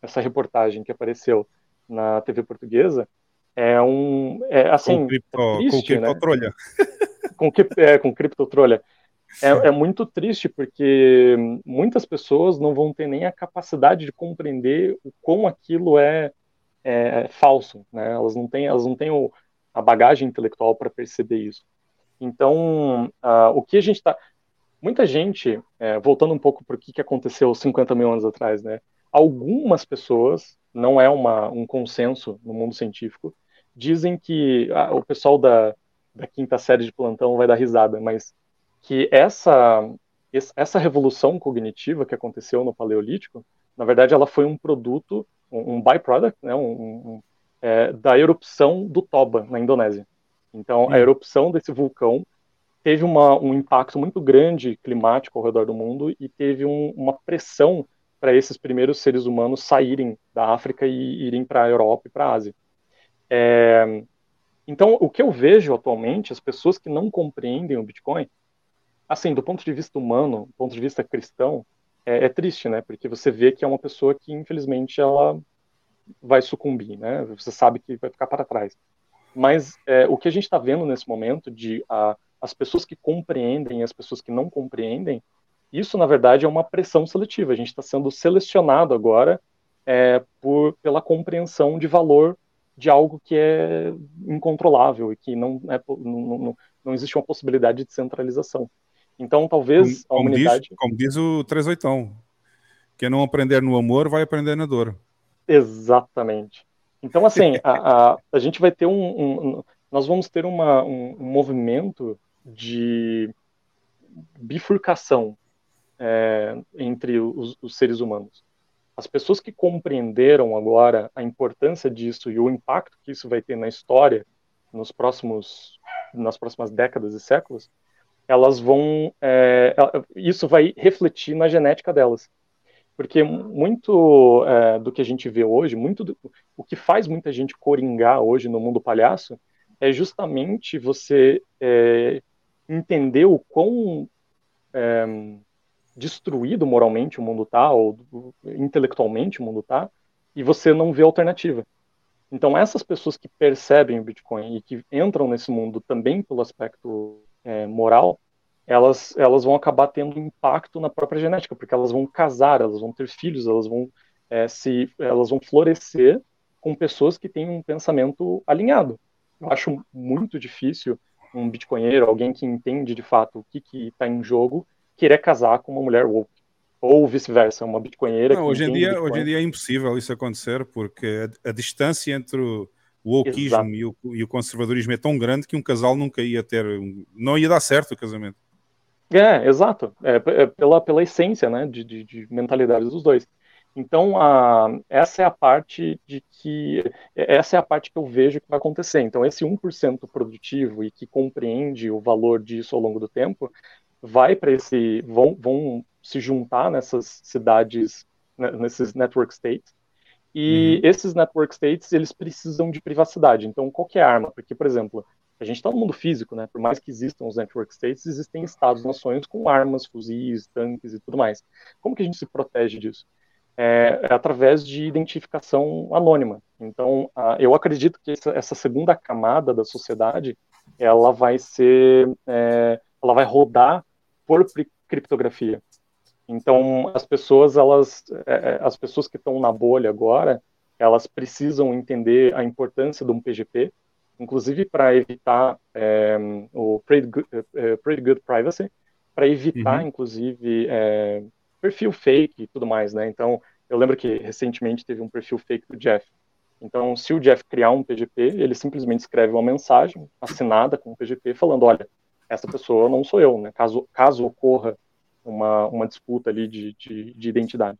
essa reportagem que apareceu na TV portuguesa é um... É, assim, com cripto, é triste, com né? com, é, com criptotrolha. É, é, muito triste porque muitas pessoas não vão ter nem a capacidade de compreender o quão aquilo é, é falso, né? Elas não têm, elas não têm o, a bagagem intelectual para perceber isso. Então, uh, o que a gente está, muita gente, é, voltando um pouco para o que, que aconteceu 50 mil anos atrás, né? Algumas pessoas, não é uma, um consenso no mundo científico, dizem que ah, o pessoal da da quinta série de plantão vai dar risada, mas que essa essa revolução cognitiva que aconteceu no Paleolítico, na verdade, ela foi um produto, um, um byproduct, né, um, um, é, da erupção do Toba na Indonésia. Então, a erupção desse vulcão teve uma, um impacto muito grande climático ao redor do mundo e teve uma pressão para esses primeiros seres humanos saírem da África e irem para a Europa e para a Ásia. É, então, o que eu vejo atualmente, as pessoas que não compreendem o Bitcoin, assim, do ponto de vista humano, do ponto de vista cristão, é, é triste, né? Porque você vê que é uma pessoa que, infelizmente, ela vai sucumbir, né? Você sabe que vai ficar para trás. Mas é, o que a gente está vendo nesse momento de a, as pessoas que compreendem e as pessoas que não compreendem, isso na verdade é uma pressão seletiva. A gente está sendo selecionado agora é, por, pela compreensão de valor de algo que é incontrolável e que não, é, não, não, não existe uma possibilidade de centralização. Então, talvez como, a humanidade. Diz, como diz o 38, quem não aprender no amor vai aprender na dor. Exatamente. Então, assim, a, a, a gente vai ter um. um nós vamos ter uma, um, um movimento de bifurcação é, entre os, os, seres humanos. as pessoas que compreenderam agora a importância disso e o impacto que isso vai ter na história nos próximos, nas próximas décadas e séculos, elas vão, é, isso vai refletir na genética delas. Porque muito é, do que a gente vê hoje, muito do, o que faz muita gente coringar hoje no mundo palhaço, é justamente você é, entender o quão é, destruído moralmente o mundo tá, ou intelectualmente o mundo tá, e você não vê alternativa. Então, essas pessoas que percebem o Bitcoin e que entram nesse mundo também pelo aspecto é, moral, elas, elas vão acabar tendo impacto na própria genética, porque elas vão casar, elas vão ter filhos, elas vão é, se, elas vão florescer com pessoas que têm um pensamento alinhado. Eu acho muito difícil um bitcoinheiro, alguém que entende de fato o que está em jogo, querer casar com uma mulher woke. Ou vice-versa, uma bitcoinheira. Não, hoje, em dia, hoje em dia é impossível isso acontecer, porque a, a distância entre o wokeismo e o, e o, conservadorismo é tão grande que um casal nunca ia ter. Não ia dar certo o casamento. É, exato. É, é pela, pela essência né, de, de, de mentalidade dos dois. Então, a, essa é a parte de que essa é a parte que eu vejo que vai acontecer. Então, esse 1% produtivo e que compreende o valor disso ao longo do tempo, vai para esse vão, vão se juntar nessas cidades, né, nesses network states. E uhum. esses network states, eles precisam de privacidade. Então, qual que é arma? Porque, por exemplo, a gente está no mundo físico, né? Por mais que existam os network states, existem estados-nações com armas, fuzis, tanques e tudo mais. Como que a gente se protege disso? É, é através de identificação anônima. Então, a, eu acredito que essa, essa, segunda camada da sociedade, ela vai ser, é, ela vai rodar por criptografia. Então, as pessoas, elas, é, as pessoas que estão na bolha agora, elas precisam entender a importância de um PGP, inclusive para evitar é, o Pretty Good, é, Pretty Good Privacy, para evitar, uhum. inclusive, é, perfil fake e tudo mais, né? Então, eu lembro que recentemente teve um perfil fake do Jeff. Então, se o Jeff criar um PGP, ele simplesmente escreve uma mensagem assinada com o PGP falando, olha, essa pessoa não sou eu, né? Caso, caso ocorra uma, uma disputa ali de, de, de identidade.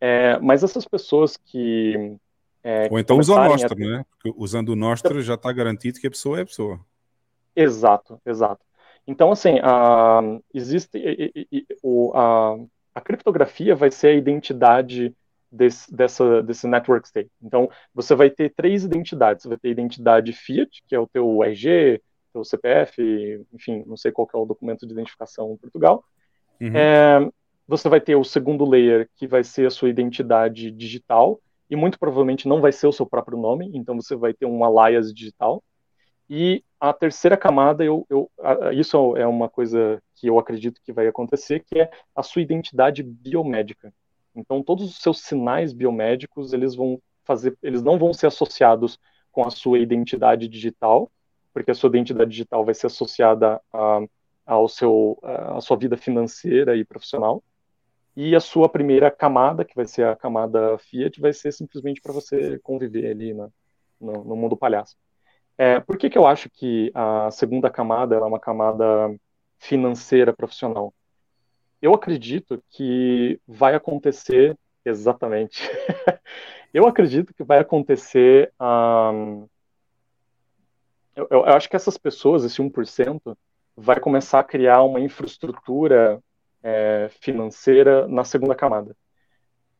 É, mas essas pessoas que é, Ou então usa o Nostro, a... né? Porque usando o Nostro já está garantido que a pessoa é a pessoa. Exato, exato. Então, assim, a, existe o, a, a criptografia vai ser a identidade desse, dessa, desse network state. Então, você vai ter três identidades. Você vai ter a identidade Fiat, que é o teu RG, teu CPF, enfim, não sei qual é o documento de identificação em Portugal. Uhum. É, você vai ter o segundo layer, que vai ser a sua identidade digital, e muito provavelmente não vai ser o seu próprio nome, então você vai ter um alias digital. E a terceira camada, eu, eu, isso é uma coisa que eu acredito que vai acontecer, que é a sua identidade biomédica. Então, todos os seus sinais biomédicos, eles vão fazer, eles não vão ser associados com a sua identidade digital, porque a sua identidade digital vai ser associada a, ao seu, a sua vida financeira e profissional. E a sua primeira camada, que vai ser a camada Fiat, vai ser simplesmente para você conviver ali no, no, mundo palhaço. É, por que, que eu acho que a segunda camada é uma camada financeira profissional? Eu acredito que vai acontecer exatamente. eu acredito que vai acontecer. Um, eu, eu, acho que essas pessoas, esse 1%, vai começar a criar uma infraestrutura é, financeira na segunda camada.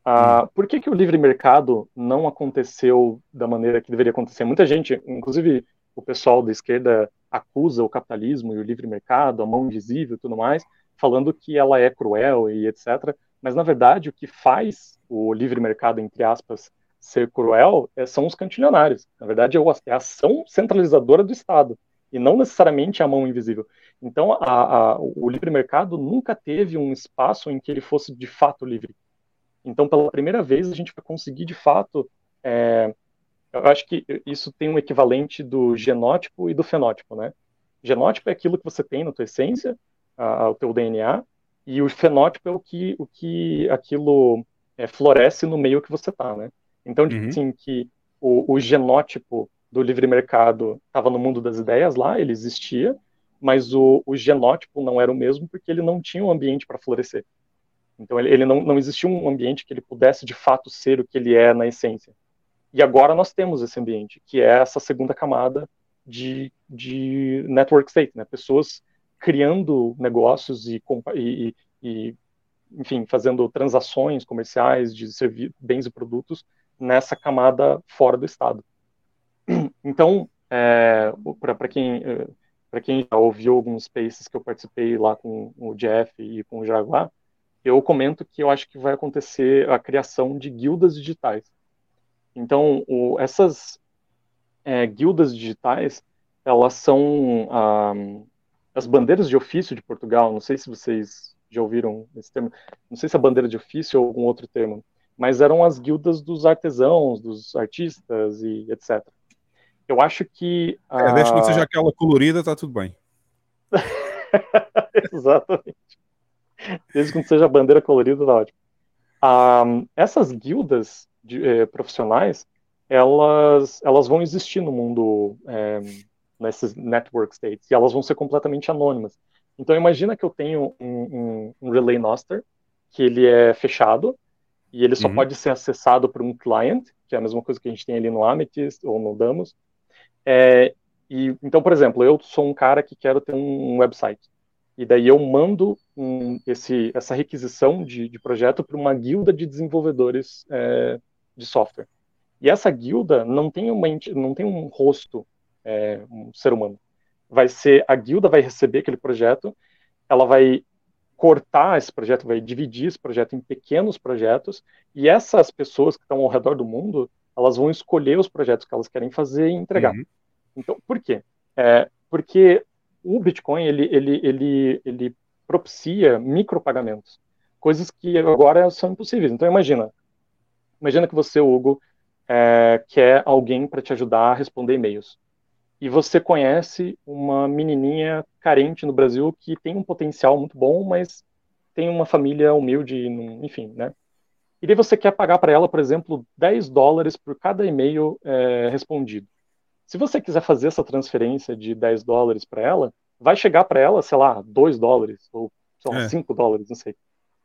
Ah, hum. por que, que o livre mercado não aconteceu da maneira que deveria acontecer? Muita gente, inclusive o pessoal da esquerda, acusa o capitalismo e o livre mercado, a mão invisível e tudo mais, falando que ela é cruel e etc. Mas, na verdade, o que faz o livre mercado, entre aspas, ser cruel é, são os cantilionários. Na verdade, é, é a ação centralizadora do Estado e não necessariamente a mão invisível. Então, a, a, o livre mercado nunca teve um espaço em que ele fosse de fato livre. Então, pela primeira vez, a gente vai conseguir de fato. É, eu acho que isso tem um equivalente do genótipo e do fenótipo, né? Genótipo é aquilo que você tem na tua essência, a, o teu DNA, e o fenótipo é o que, o que aquilo é, floresce no meio que você está, né? Então, uhum. assim, que o, o genótipo do livre mercado estava no mundo das ideias lá, ele existia, mas o, o genótipo não era o mesmo porque ele não tinha um ambiente para florescer. Então ele, ele não, não existia um ambiente que ele pudesse de fato ser o que ele é na essência. E agora nós temos esse ambiente, que é essa segunda camada de, de network state, né? Pessoas criando negócios e, e, e enfim, fazendo transações comerciais de bens e produtos nessa camada fora do Estado. Então, é, para quem para quem já ouviu alguns spaces que eu participei lá com o Jeff e com o Jaguar, eu comento que eu acho que vai acontecer a criação de guildas digitais. Então, o, essas é, guildas digitais, elas são ah, as bandeiras de ofício de Portugal. Não sei se vocês já ouviram esse termo. Não sei se é bandeira de ofício ou algum outro termo, mas eram as guildas dos artesãos, dos artistas e etc. Eu acho que. É, desde que seja aquela colorida, tá tudo bem. Exatamente. Desde que não seja a bandeira colorida, tá ótimo. Um, essas guildas de, eh, profissionais, elas, elas vão existir no mundo, eh, nesses network states, e elas vão ser completamente anônimas. Então imagina que eu tenho um, um, um Relay Noster, que ele é fechado, e ele só uhum. pode ser acessado por um client, que é a mesma coisa que a gente tem ali no Amethyst ou no Damos. É, e, então, por exemplo, eu sou um cara que quero ter um website. E daí eu mando um, esse, essa requisição de, de projeto para uma guilda de desenvolvedores é, de software. E essa guilda não tem, uma, não tem um rosto, é, um ser humano vai ser a guilda vai receber aquele projeto, ela vai cortar esse projeto, vai dividir esse projeto em pequenos projetos, e essas pessoas que estão ao redor do mundo, elas vão escolher os projetos que elas querem fazer e entregar. Uhum. Então, por quê? É, porque o Bitcoin, ele, ele, ele, ele propicia micropagamentos, coisas que agora são impossíveis. Então, imagina, imagina que você, Hugo, é, quer alguém para te ajudar a responder e-mails e você conhece uma menininha carente no Brasil que tem um potencial muito bom, mas tem uma família humilde, enfim, né? E daí você quer pagar para ela, por exemplo, 10 dólares por cada e-mail é, respondido. Se você quiser fazer essa transferência de 10 dólares para ela, vai chegar para ela, sei lá, 2 dólares, ou sei lá, é. 5 dólares, não sei,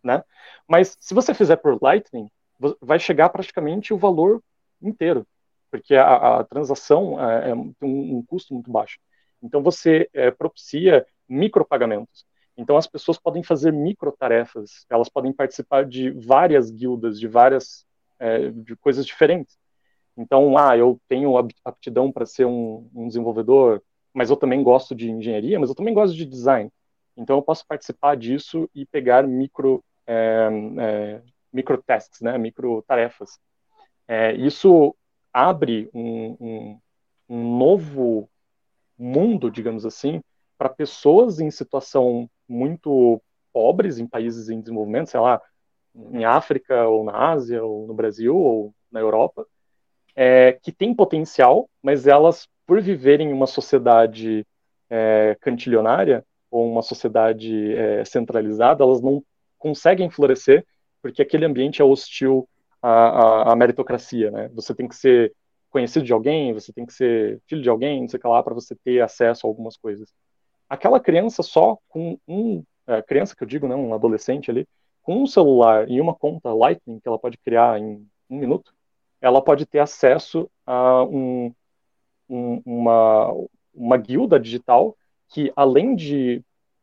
né? Mas se você fizer por Lightning, vai chegar praticamente o valor inteiro porque a, a transação é, é um, um, custo muito baixo. Então você é, propicia micropagamentos. Então as pessoas podem fazer microtarefas, elas podem participar de várias guildas, de várias é, de coisas diferentes. Então, ah, eu tenho aptidão para ser um, um, desenvolvedor, mas eu também gosto de engenharia, mas eu também gosto de design. Então eu posso participar disso e pegar micro é, é, micro tasks, né, micro tarefas. É, isso abre um, um, um novo mundo, digamos assim, para pessoas em situação muito pobres em países em desenvolvimento, sei lá, em África ou na Ásia ou no Brasil ou na Europa, é, que tem potencial, mas elas, por viverem em uma sociedade é, cantilionária ou uma sociedade é, centralizada, elas não conseguem florescer porque aquele ambiente é hostil a, a, a, meritocracia, né? Você tem que ser conhecido de alguém, você tem que ser filho de alguém, não sei o que lá, para você ter acesso a algumas coisas. Aquela criança só com um, é, criança que eu digo, né, um adolescente ali, com um celular e uma conta Lightning que ela pode criar em um minuto, ela pode ter acesso a um, um, uma, uma guilda digital que, além de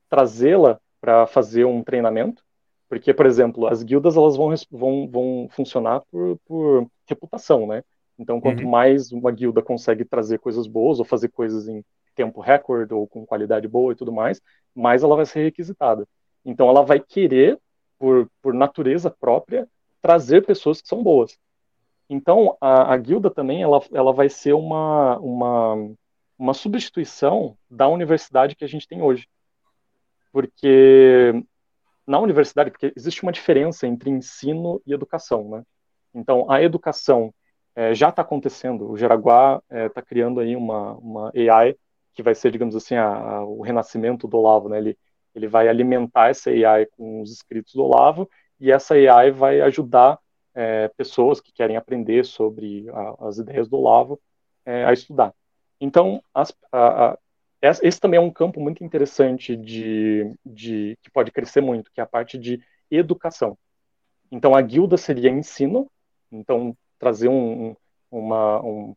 trazê-la para fazer um treinamento, porque, por exemplo, as guildas elas vão, vão, vão funcionar por, por reputação, né? Então, quanto uhum. mais uma guilda consegue trazer coisas boas ou fazer coisas em tempo recorde ou com qualidade boa e tudo mais, mais ela vai ser requisitada. Então, ela vai querer, por, por natureza própria, trazer pessoas que são boas. Então, a, a guilda também ela, ela vai ser uma, uma, uma substituição da universidade que a gente tem hoje. Porque na universidade, porque existe uma diferença entre ensino e educação, né? Então, a educação é, já está acontecendo. O Jaraguá está é, tá criando aí uma, uma AI que vai ser, digamos assim, a, a, o renascimento do Olavo, né? Ele, ele vai alimentar essa AI com os escritos do Olavo e essa AI vai ajudar é, pessoas que querem aprender sobre a, as ideias do Olavo é, a estudar. Então, as, a, esse também é um campo muito interessante de, de que pode crescer muito, que é a parte de educação. Então, a guilda seria ensino, então, trazer um, uma, um,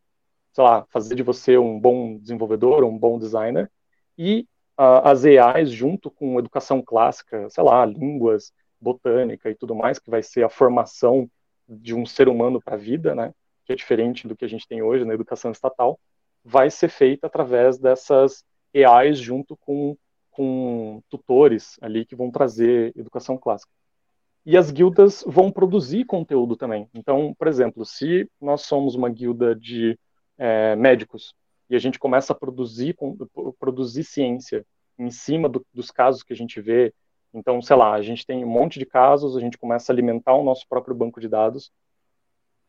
sei lá, fazer de você um bom desenvolvedor, um bom designer, e uh, as AIs junto com educação clássica, sei lá, línguas, botânica e tudo mais, que vai ser a formação de um ser humano para a vida, né, que é diferente do que a gente tem hoje na educação estatal, vai ser feita através dessas AIs junto com, com tutores ali que vão trazer educação clássica. E as guildas vão produzir conteúdo também. Então, por exemplo, se nós somos uma guilda de é, médicos e a gente começa a produzir, produzir ciência em cima do, dos casos que a gente vê, então, sei lá, a gente tem um monte de casos, a gente começa a alimentar o nosso próprio banco de dados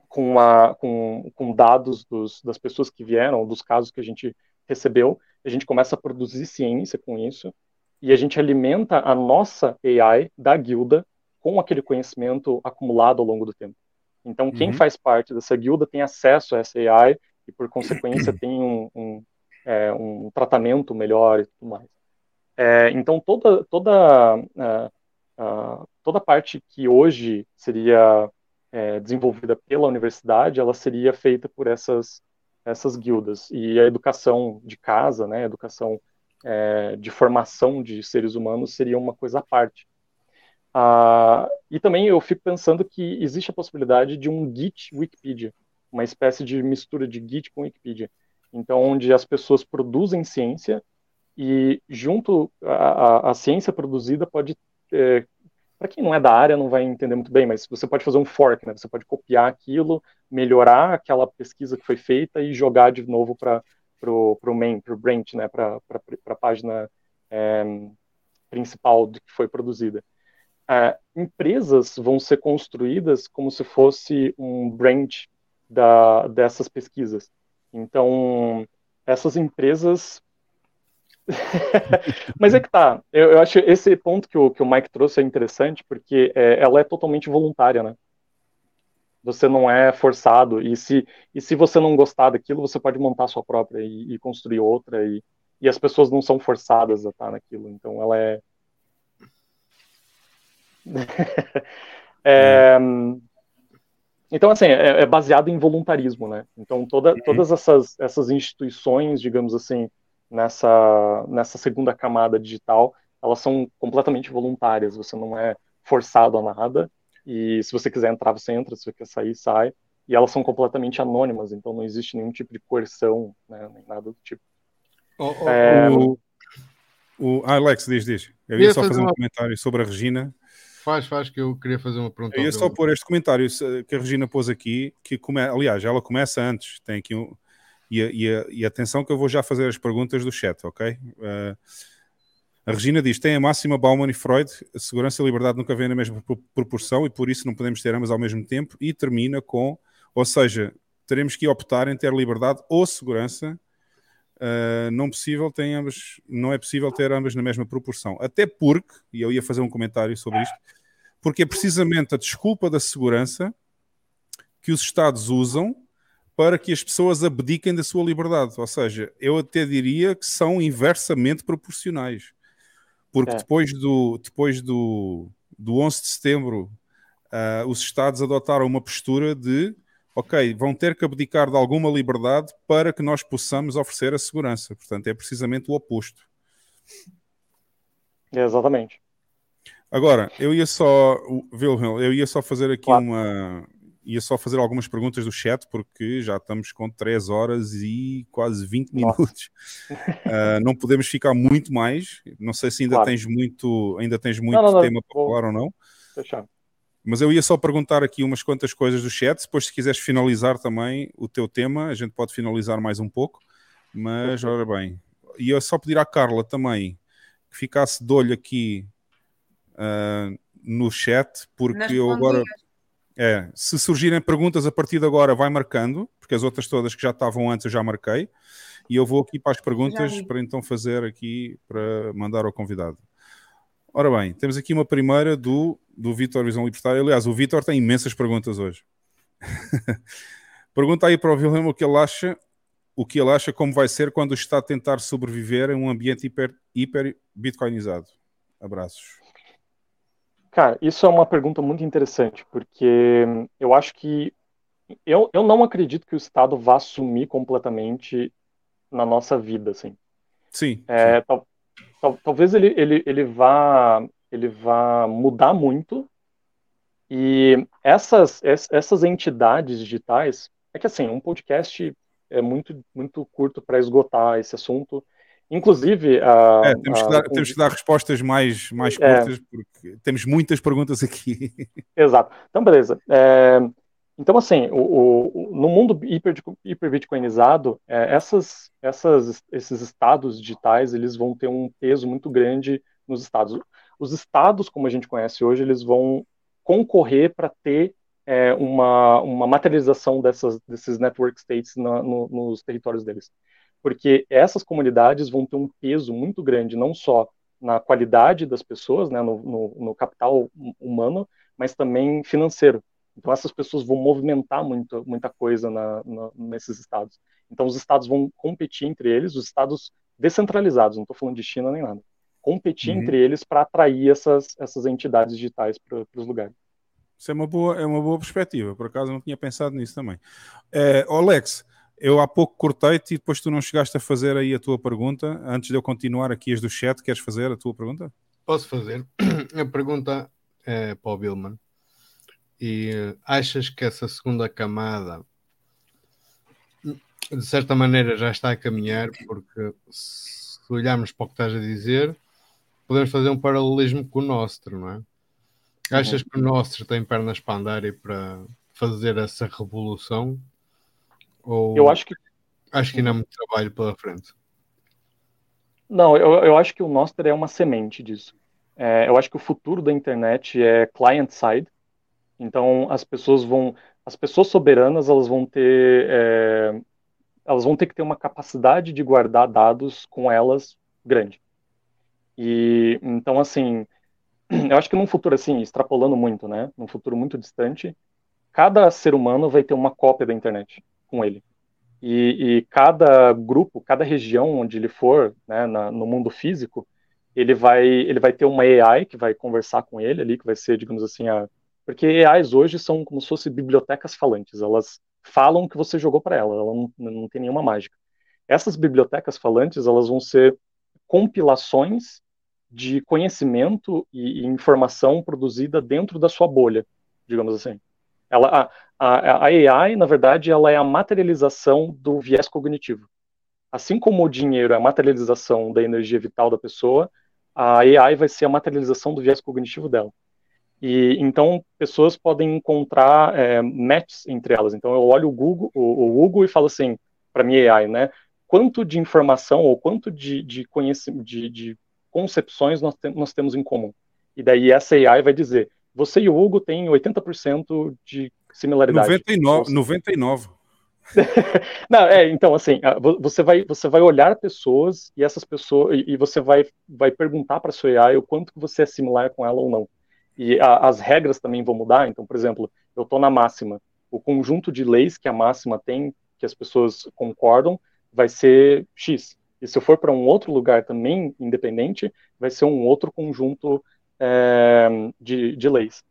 com, a, com, com dados dos, das pessoas que vieram, dos casos que a gente recebeu, a gente começa a produzir ciência com isso, e a gente alimenta a nossa AI da guilda com aquele conhecimento acumulado ao longo do tempo. Então, quem uhum. faz parte dessa guilda tem acesso a essa AI e, por consequência, tem um, um, é, um tratamento melhor e tudo mais. É, então, toda, toda, uh, toda parte que hoje seria é, desenvolvida pela universidade, ela seria feita por essas, essas guildas. E a educação de casa, né, a educação é, de formação de seres humanos seria uma coisa à parte. Ah, e também eu fico pensando que existe a possibilidade de um Git Wikipedia, uma espécie de mistura de Git com Wikipedia. Então, onde as pessoas produzem ciência e junto a, a, a ciência produzida pode é, para quem não é da área não vai entender muito bem, mas você pode fazer um fork, né? Você pode copiar aquilo, melhorar aquela pesquisa que foi feita e jogar de novo para pro main, pro branch, né? Para a página é, principal que foi produzida é, empresas vão ser construídas como se fosse um branch da, dessas pesquisas. Então, essas empresas. Mas é que tá. Eu, eu, acho esse ponto que o, que o Mike trouxe é interessante porque é, ela é totalmente voluntária, né? Você não é forçado. E se, e se você não gostar daquilo, você pode montar a sua própria e, e construir outra. E, e as pessoas não são forçadas a estar naquilo. Então, ela é, é, então, assim, é, é, baseado em voluntarismo, né? Então, toda, uhum. todas essas, essas instituições, digamos assim, nessa, nessa segunda camada digital, elas são completamente voluntárias, você não é forçado a nada, e se você quiser entrar, você entra, se você quer sair, sai, e elas são completamente anônimas, então não existe nenhum tipo de coerção, né, nem nada do tipo. Oh, oh, é... o, o, Alex, diz, diz. Eu ia só fazer um uma... comentário sobre a Regina, Faz, faz, que eu queria fazer uma pergunta. Eu ia só pôr este comentário que a Regina pôs aqui, que come... aliás, ela começa antes, tem aqui um. E, e, e, atenção que eu vou já fazer as perguntas do chat, ok? Uh, a Regina diz: tem a máxima Bauman e Freud, a segurança e liberdade nunca vêm na mesma proporção e por isso não podemos ter ambas ao mesmo tempo. E termina com: ou seja, teremos que optar em ter liberdade ou segurança. Uh, não possível tem ambas, não é possível ter ambas na mesma proporção. Até porque, e eu ia fazer um comentário sobre isto, porque é precisamente a desculpa da segurança que os Estados usam para que as pessoas abdiquem da sua liberdade. Ou seja, eu até diria que são inversamente proporcionais. Porque é. depois, do, depois do, do 11 de setembro, uh, os Estados adotaram uma postura de ok, vão ter que abdicar de alguma liberdade para que nós possamos oferecer a segurança. Portanto, é precisamente o oposto. É exatamente. Agora, eu ia só, Wilhelm, eu ia só fazer aqui claro. uma. Ia só fazer algumas perguntas do chat, porque já estamos com 3 horas e quase 20 minutos. uh, não podemos ficar muito mais. Não sei se ainda claro. tens muito, ainda tens muito não, não, tema para falar ou não. Fechado. Mas eu ia só perguntar aqui umas quantas coisas do chat. Depois, se quiseres finalizar também o teu tema, a gente pode finalizar mais um pouco. Mas, ora bem, ia só pedir à Carla também que ficasse de olho aqui uh, no chat, porque eu agora. É, se surgirem perguntas a partir de agora, vai marcando, porque as outras todas que já estavam antes eu já marquei. E eu vou aqui para as perguntas para então fazer aqui para mandar ao convidado. Ora bem, temos aqui uma primeira do, do Vitor Visão Libertária. Aliás, o Vitor tem imensas perguntas hoje. Pergunta aí para o Wilhelm o que ele acha, o que ele acha como vai ser quando está a tentar sobreviver em um ambiente hiper, hiper bitcoinizado. Abraços. Cara, isso é uma pergunta muito interessante, porque eu acho que eu, eu não acredito que o Estado vá sumir completamente na nossa vida, assim. Sim. É, tal, talvez ele, ele, ele vá ele vá mudar muito e essas essas entidades digitais é que assim um podcast é muito muito curto para esgotar esse assunto Inclusive, a, é, temos, que dar, a, temos, que dar, respostas mais, mais é. curtas, é, porque temos muitas perguntas aqui. Exato. Então, beleza. É, então, assim, o, o, no mundo hiper, hiperbitcoinizado, é, essas, essas, esses estados digitais eles vão ter um peso muito grande nos estados. Os estados, como a gente conhece hoje, eles vão concorrer para ter é, uma, uma materialização dessas, desses network states na, no, nos territórios deles porque essas comunidades vão ter um peso muito grande, não só na qualidade das pessoas, né, no, no, no capital humano, mas também financeiro. Então essas pessoas vão movimentar muito, muita coisa na, na, nesses estados. Então os estados vão competir entre eles, os estados descentralizados, não estou falando de China nem nada, competir uhum. entre eles para atrair essas, essas entidades digitais para os lugares. Isso é uma boa, é uma boa perspectiva. Por acaso não tinha pensado nisso também. É, Alex, eu há pouco cortei-te e depois tu não chegaste a fazer aí a tua pergunta. Antes de eu continuar aqui as do chat, queres fazer a tua pergunta? Posso fazer. A pergunta é para o Billman. E achas que essa segunda camada de certa maneira já está a caminhar, porque se olharmos para o que estás a dizer, podemos fazer um paralelismo com o Nostro, não é? Achas uhum. que o Nostro tem pernas para andar e para fazer essa revolução? Ou eu acho que. Acho que ainda há muito trabalho pela frente. Não, eu, eu acho que o Nostr é uma semente disso. É, eu acho que o futuro da internet é client-side. Então, as pessoas vão. As pessoas soberanas, elas vão ter. É, elas vão ter que ter uma capacidade de guardar dados com elas grande. E então, assim, eu acho que num futuro assim, extrapolando muito, né? Num futuro muito distante, cada ser humano vai ter uma cópia da internet com ele. E, e cada grupo, cada região onde ele for, né, na, no mundo físico, ele vai, ele vai ter uma AI que vai conversar com ele ali, que vai ser, digamos assim, a... porque AIs hoje são como se fossem bibliotecas falantes, elas falam o que você jogou para ela, ela não, não tem nenhuma mágica. Essas bibliotecas falantes, elas vão ser compilações de conhecimento e, e informação produzida dentro da sua bolha, digamos assim. Ela, a, a, AI, na verdade, ela é a materialização do viés cognitivo. Assim como o dinheiro é a materialização da energia vital da pessoa, a AI vai ser a materialização do viés cognitivo dela. E então pessoas podem encontrar é, matches entre elas. Então eu olho o Google, o, o Google e falo assim para minha AI, né? Quanto de informação ou quanto de, de conhecimento, de, de concepções nós, te, nós temos em comum? E daí essa AI vai dizer você e o Hugo têm 80% de similaridade. 99. 99. Não, é, então assim, você vai, você vai olhar pessoas e essas pessoas e, você vai, vai perguntar para sua AI o quanto que você é similar com ela ou não. E a, as regras também vão mudar. Então, por exemplo, eu estou na máxima, o conjunto de leis que a máxima tem, que as pessoas concordam, vai ser X. E se eu for para um outro lugar também independente, vai ser um outro conjunto é, de, de, leis.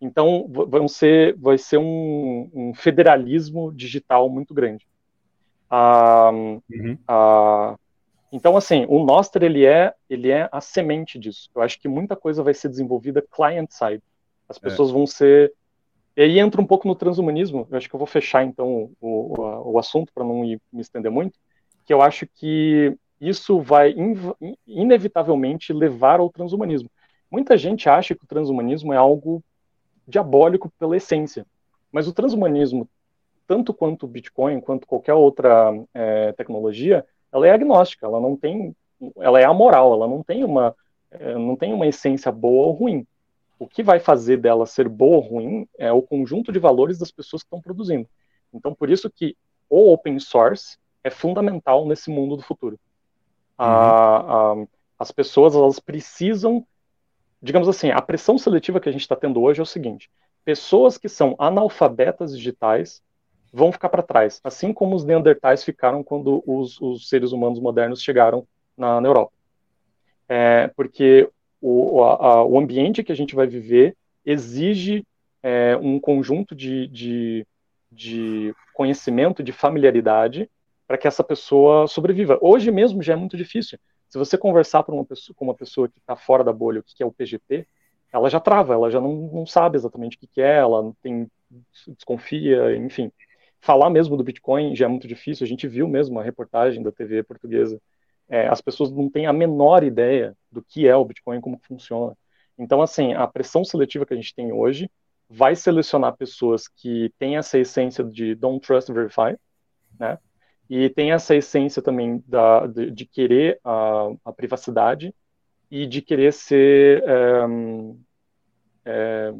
Então, vão ser, vai ser um, um federalismo digital muito grande. Ah, uhum. ah, então, assim, o Nostr, ele é, ele é a semente disso. Eu acho que muita coisa vai ser desenvolvida client-side. As é. pessoas é. vão ser... E aí entra um pouco no transhumanismo, eu acho que eu vou fechar, então, o, o, o assunto, para não me estender muito, que eu acho que isso vai inevitavelmente levar ao transhumanismo. Muita gente acha que o transhumanismo é algo diabólico pela essência, mas o transhumanismo, tanto quanto o Bitcoin, quanto qualquer outra é, tecnologia, ela é agnóstica, ela não tem, ela é amoral, ela não tem uma, é, não tem uma essência boa ou ruim. O que vai fazer dela ser boa ou ruim é o conjunto de valores das pessoas que estão produzindo. Então, por isso que o open source é fundamental nesse mundo do futuro. Uhum. A, a, as pessoas elas precisam digamos assim, a pressão seletiva que a gente está tendo hoje é o seguinte: pessoas que são analfabetas digitais vão ficar para trás, assim como os neandertais ficaram quando os, os seres humanos modernos chegaram na, na Europa. É, porque o, a, o ambiente que a gente vai viver exige é, um conjunto de, de, de conhecimento, de familiaridade, para que essa pessoa sobreviva. Hoje mesmo já é muito difícil. Se você conversar uma pessoa, com uma pessoa que está fora da bolha, o que é o PGP, ela já trava, ela já não, não sabe exatamente o que, é, ela tem, desconfia, enfim. Falar mesmo do Bitcoin já é muito difícil, a gente viu mesmo a reportagem da TV portuguesa. É, as pessoas não têm a menor ideia do que é o Bitcoin, como funciona. Então, assim, a pressão seletiva que a gente tem hoje vai selecionar pessoas que têm essa essência de don't trust, verify, né? E tem essa essência também da, de, de querer a, a, privacidade e de querer ser um, é,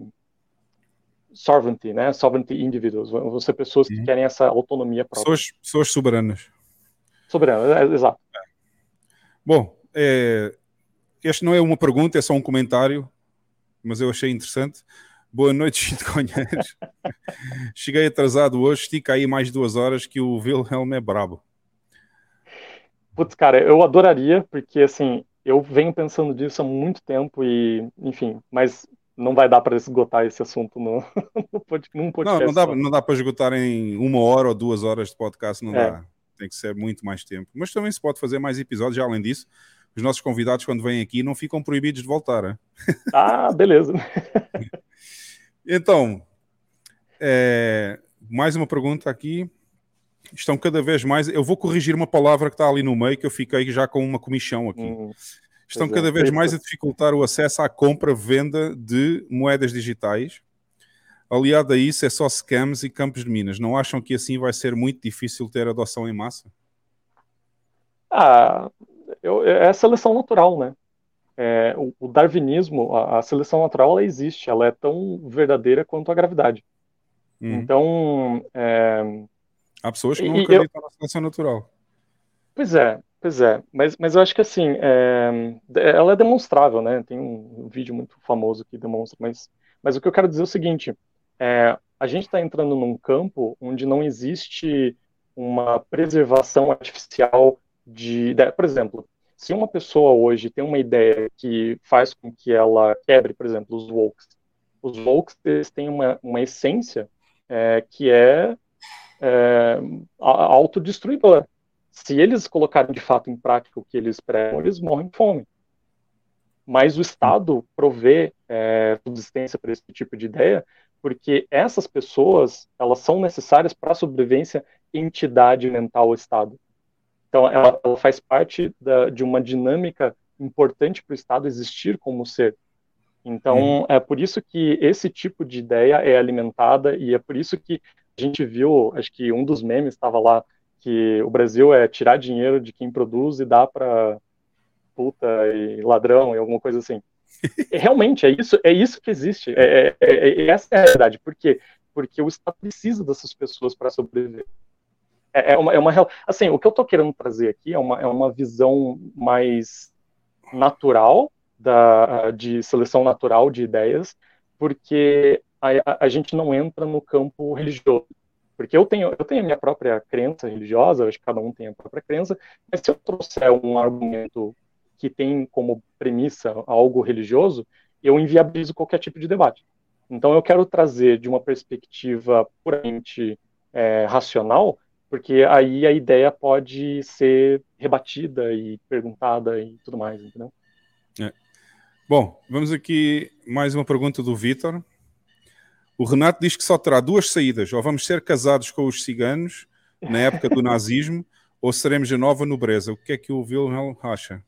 sovereignty, né? Sovereignty individuals. Vão ser pessoas que querem essa autonomia própria. Pessoas, pessoas soberanas. Soberanas, é, exato. Bom, é, este não é uma pergunta, é só um comentário, mas eu achei interessante. Boa noite, Bitcoinheiros. Cheguei atrasado hoje, estica aí mais duas horas que o Wilhelm é brabo. Putz, cara, eu adoraria, porque assim, eu venho pensando disso há muito tempo e, enfim, mas não vai dar para esgotar esse assunto no, no podcast. Não, não dá, não dá para esgotar em uma hora ou duas horas de podcast, não é. dá. Tem que ser muito mais tempo. Mas também se pode fazer mais episódios, além disso, os nossos convidados, quando vêm aqui, não ficam proibidos de voltar. Hein? Ah, beleza. Então, é, mais uma pergunta aqui. Estão cada vez mais. Eu vou corrigir uma palavra que está ali no meio, que eu fiquei já com uma comissão aqui. Hum, Estão cada vez mais a dificultar o acesso à compra-venda de moedas digitais. Aliado a isso, é só scams e campos de minas. Não acham que assim vai ser muito difícil ter adoção em massa? Ah, eu, é a seleção natural, né? é, o, o, darwinismo, a, a, seleção natural, ela existe, ela é tão verdadeira quanto a gravidade. Uhum. Então. É... Há pessoas que não acreditam eu... na seleção natural. Pois é, pois é. Mas, mas eu acho que assim, é... ela é demonstrável, né? Tem um, um, vídeo muito famoso que demonstra, mas, mas o que eu quero dizer é o seguinte: é, a gente está entrando num campo onde não existe uma preservação artificial de, de por exemplo, se uma pessoa hoje tem uma ideia que faz com que ela quebre, por exemplo, os wokes, os wokes eles têm uma, uma essência é, que é, é autodestruidora. Se eles colocarem de fato em prática o que eles pregam, eles morrem de fome. Mas o Estado provê é, subsistência para esse tipo de ideia, porque essas pessoas elas são necessárias para a sobrevivência entidade mental Estado. Então, ela, ela faz parte da, de uma dinâmica importante para o Estado existir como ser. Então, uhum. é por isso que esse tipo de ideia é alimentada e é por isso que a gente viu, acho que um dos memes estava lá, que o Brasil é tirar dinheiro de quem produz e dar para puta e ladrão e alguma coisa assim. Realmente, é isso, é isso que existe. É, é, é, é essa é a realidade. Por quê? Porque o Estado precisa dessas pessoas para sobreviver. É, é, uma, é uma. Assim, o que eu estou querendo trazer aqui é uma, é uma visão mais natural da, de seleção natural de ideias, porque a, a gente não entra no campo religioso. Porque eu tenho, eu tenho a minha própria crença religiosa, acho que cada um tem a própria crença, mas se eu trouxer um argumento que tem como premissa algo religioso, eu inviabilizo qualquer tipo de debate. Então eu quero trazer de uma perspectiva puramente é, racional porque aí a ideia pode ser rebatida e perguntada e tudo mais, entendeu? É. Bom, vamos aqui mais uma pergunta do Vitor. O Renato diz que só terá duas saídas: ou vamos ser casados com os ciganos na época do nazismo, ou seremos a nova nobreza. O que é que o Wilhelm acha?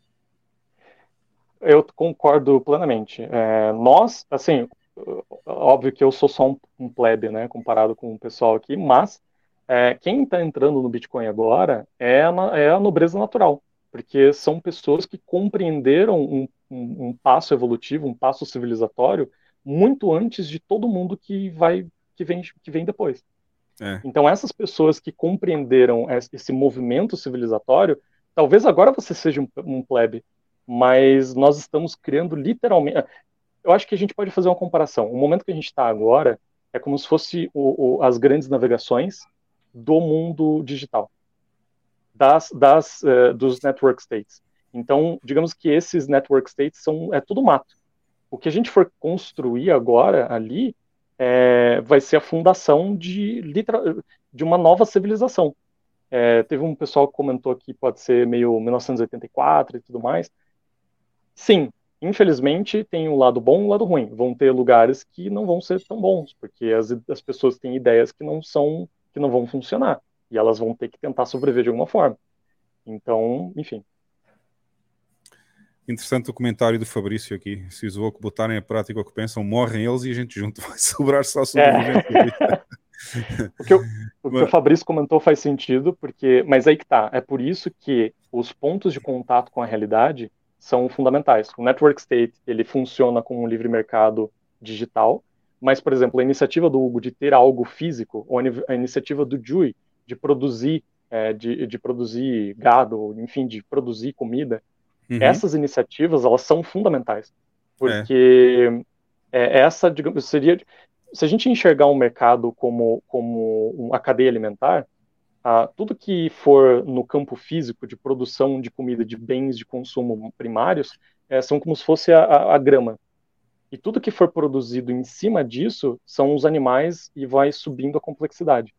Eu concordo plenamente. É, nós, assim, óbvio que eu sou só um, um plebe, né, comparado com o pessoal aqui, mas é, quem está entrando no Bitcoin agora é a, é a, nobreza natural, porque são pessoas que compreenderam um, um, um, passo evolutivo, um passo civilizatório, muito antes de todo mundo que vai que vem, que vem depois. É. Então essas pessoas que compreenderam esse movimento civilizatório, talvez agora você seja um, um plebe, mas nós estamos criando literalmente. Eu acho que a gente pode fazer uma comparação. O momento que a gente está agora é como se fosse o, o, as grandes navegações do mundo digital, das, das, uh, dos network states. Então, digamos que esses network states são é tudo mato. O que a gente for construir agora ali é, vai ser a fundação de, de uma nova civilização. É, teve um pessoal que comentou que pode ser meio 1984 e tudo mais. Sim, infelizmente tem um lado bom e um lado ruim. Vão ter lugares que não vão ser tão bons, porque as, as pessoas têm ideias que não são, que não vão funcionar. E elas vão ter que tentar sobreviver de alguma forma. Então, enfim. Interessante o comentário do Fabrício aqui. Se os Woke botarem a prática o que pensam, morrem eles e a gente junto vai sobrar só sobreviventes. É. o que, eu, o, que o Fabrício comentou faz sentido, porque, mas aí que tá. É por isso que os pontos de contato com a realidade são fundamentais. O Network State ele funciona como um livre mercado digital, mas, por exemplo, a iniciativa do Hugo de ter algo físico, ou a iniciativa do Jui de produzir, é, de, de produzir gado, enfim, de produzir comida, uhum. essas iniciativas elas são fundamentais, porque é. É, essa, digamos, seria se a gente enxergar um mercado como, como uma cadeia alimentar, ah, tudo que for no campo físico de produção de comida, de bens de consumo primários, é, são como se fosse a, a, a, grama. E tudo que for produzido em cima disso são os animais e vai subindo a complexidade.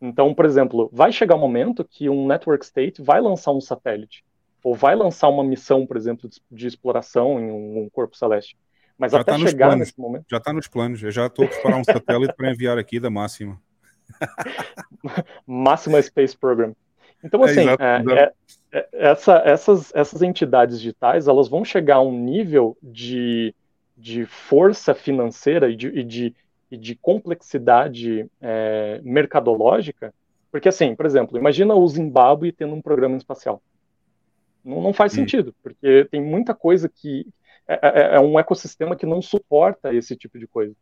Então, por exemplo, vai chegar um momento que um network state vai lançar um satélite, ou vai lançar uma missão, por exemplo, de, de exploração em um, um corpo celeste. Mas já até tá chegar planos, nesse momento. Já está nos planos. Eu já estou a preparar um satélite para enviar aqui da Máxima. Máxima Space Program. Então, assim, é, exato, é, é, é, essa, essas, essas entidades digitais elas vão chegar a um nível de, de força financeira e de, e de, e de complexidade é, mercadológica, porque, assim, por exemplo, imagina o Zimbábue tendo um programa espacial. Não, não faz hum. sentido, porque tem muita coisa que é, é, é, um ecossistema que não suporta esse tipo de coisa.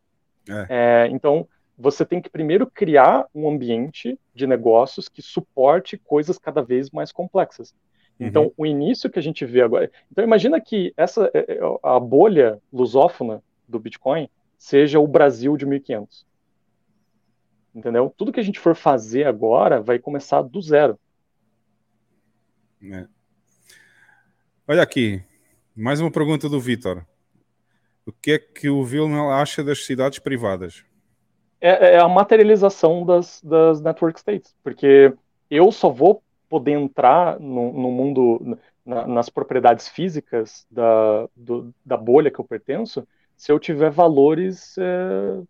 É. É, então, você tem que primeiro criar um ambiente de negócios que suporte coisas cada vez mais complexas. Uhum. Então, o início que a gente vê agora. Então, imagina que essa é, a bolha lusófona do Bitcoin seja o Brasil de 1500. Entendeu? Tudo que a gente for fazer agora vai começar do zero. É. Olha aqui, mais uma pergunta do Vitor. O que é que o Vilmel acha das cidades privadas? É, é a materialização das, das network states, porque eu só vou poder entrar no, no mundo, na, nas propriedades físicas da, do, da bolha que eu pertenço, se eu tiver valores é,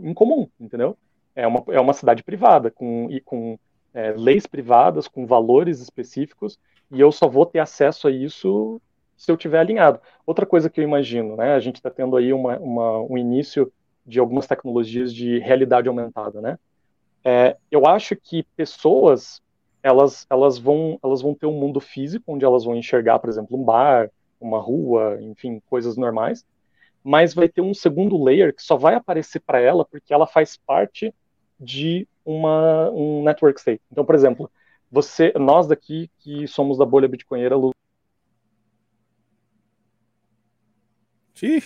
em comum, entendeu? É uma, é uma cidade privada, com, e com é, leis privadas, com valores específicos, e eu só vou ter acesso a isso se eu tiver alinhado. Outra coisa que eu imagino, né, a gente está tendo aí uma, uma, um início de algumas tecnologias de realidade aumentada, né? É, eu acho que pessoas elas elas vão elas vão ter um mundo físico onde elas vão enxergar, por exemplo, um bar, uma rua, enfim, coisas normais, mas vai ter um segundo layer que só vai aparecer para ela porque ela faz parte de uma um network state. Então, por exemplo, você, nós daqui que somos da bolha bitcoinheira Ih,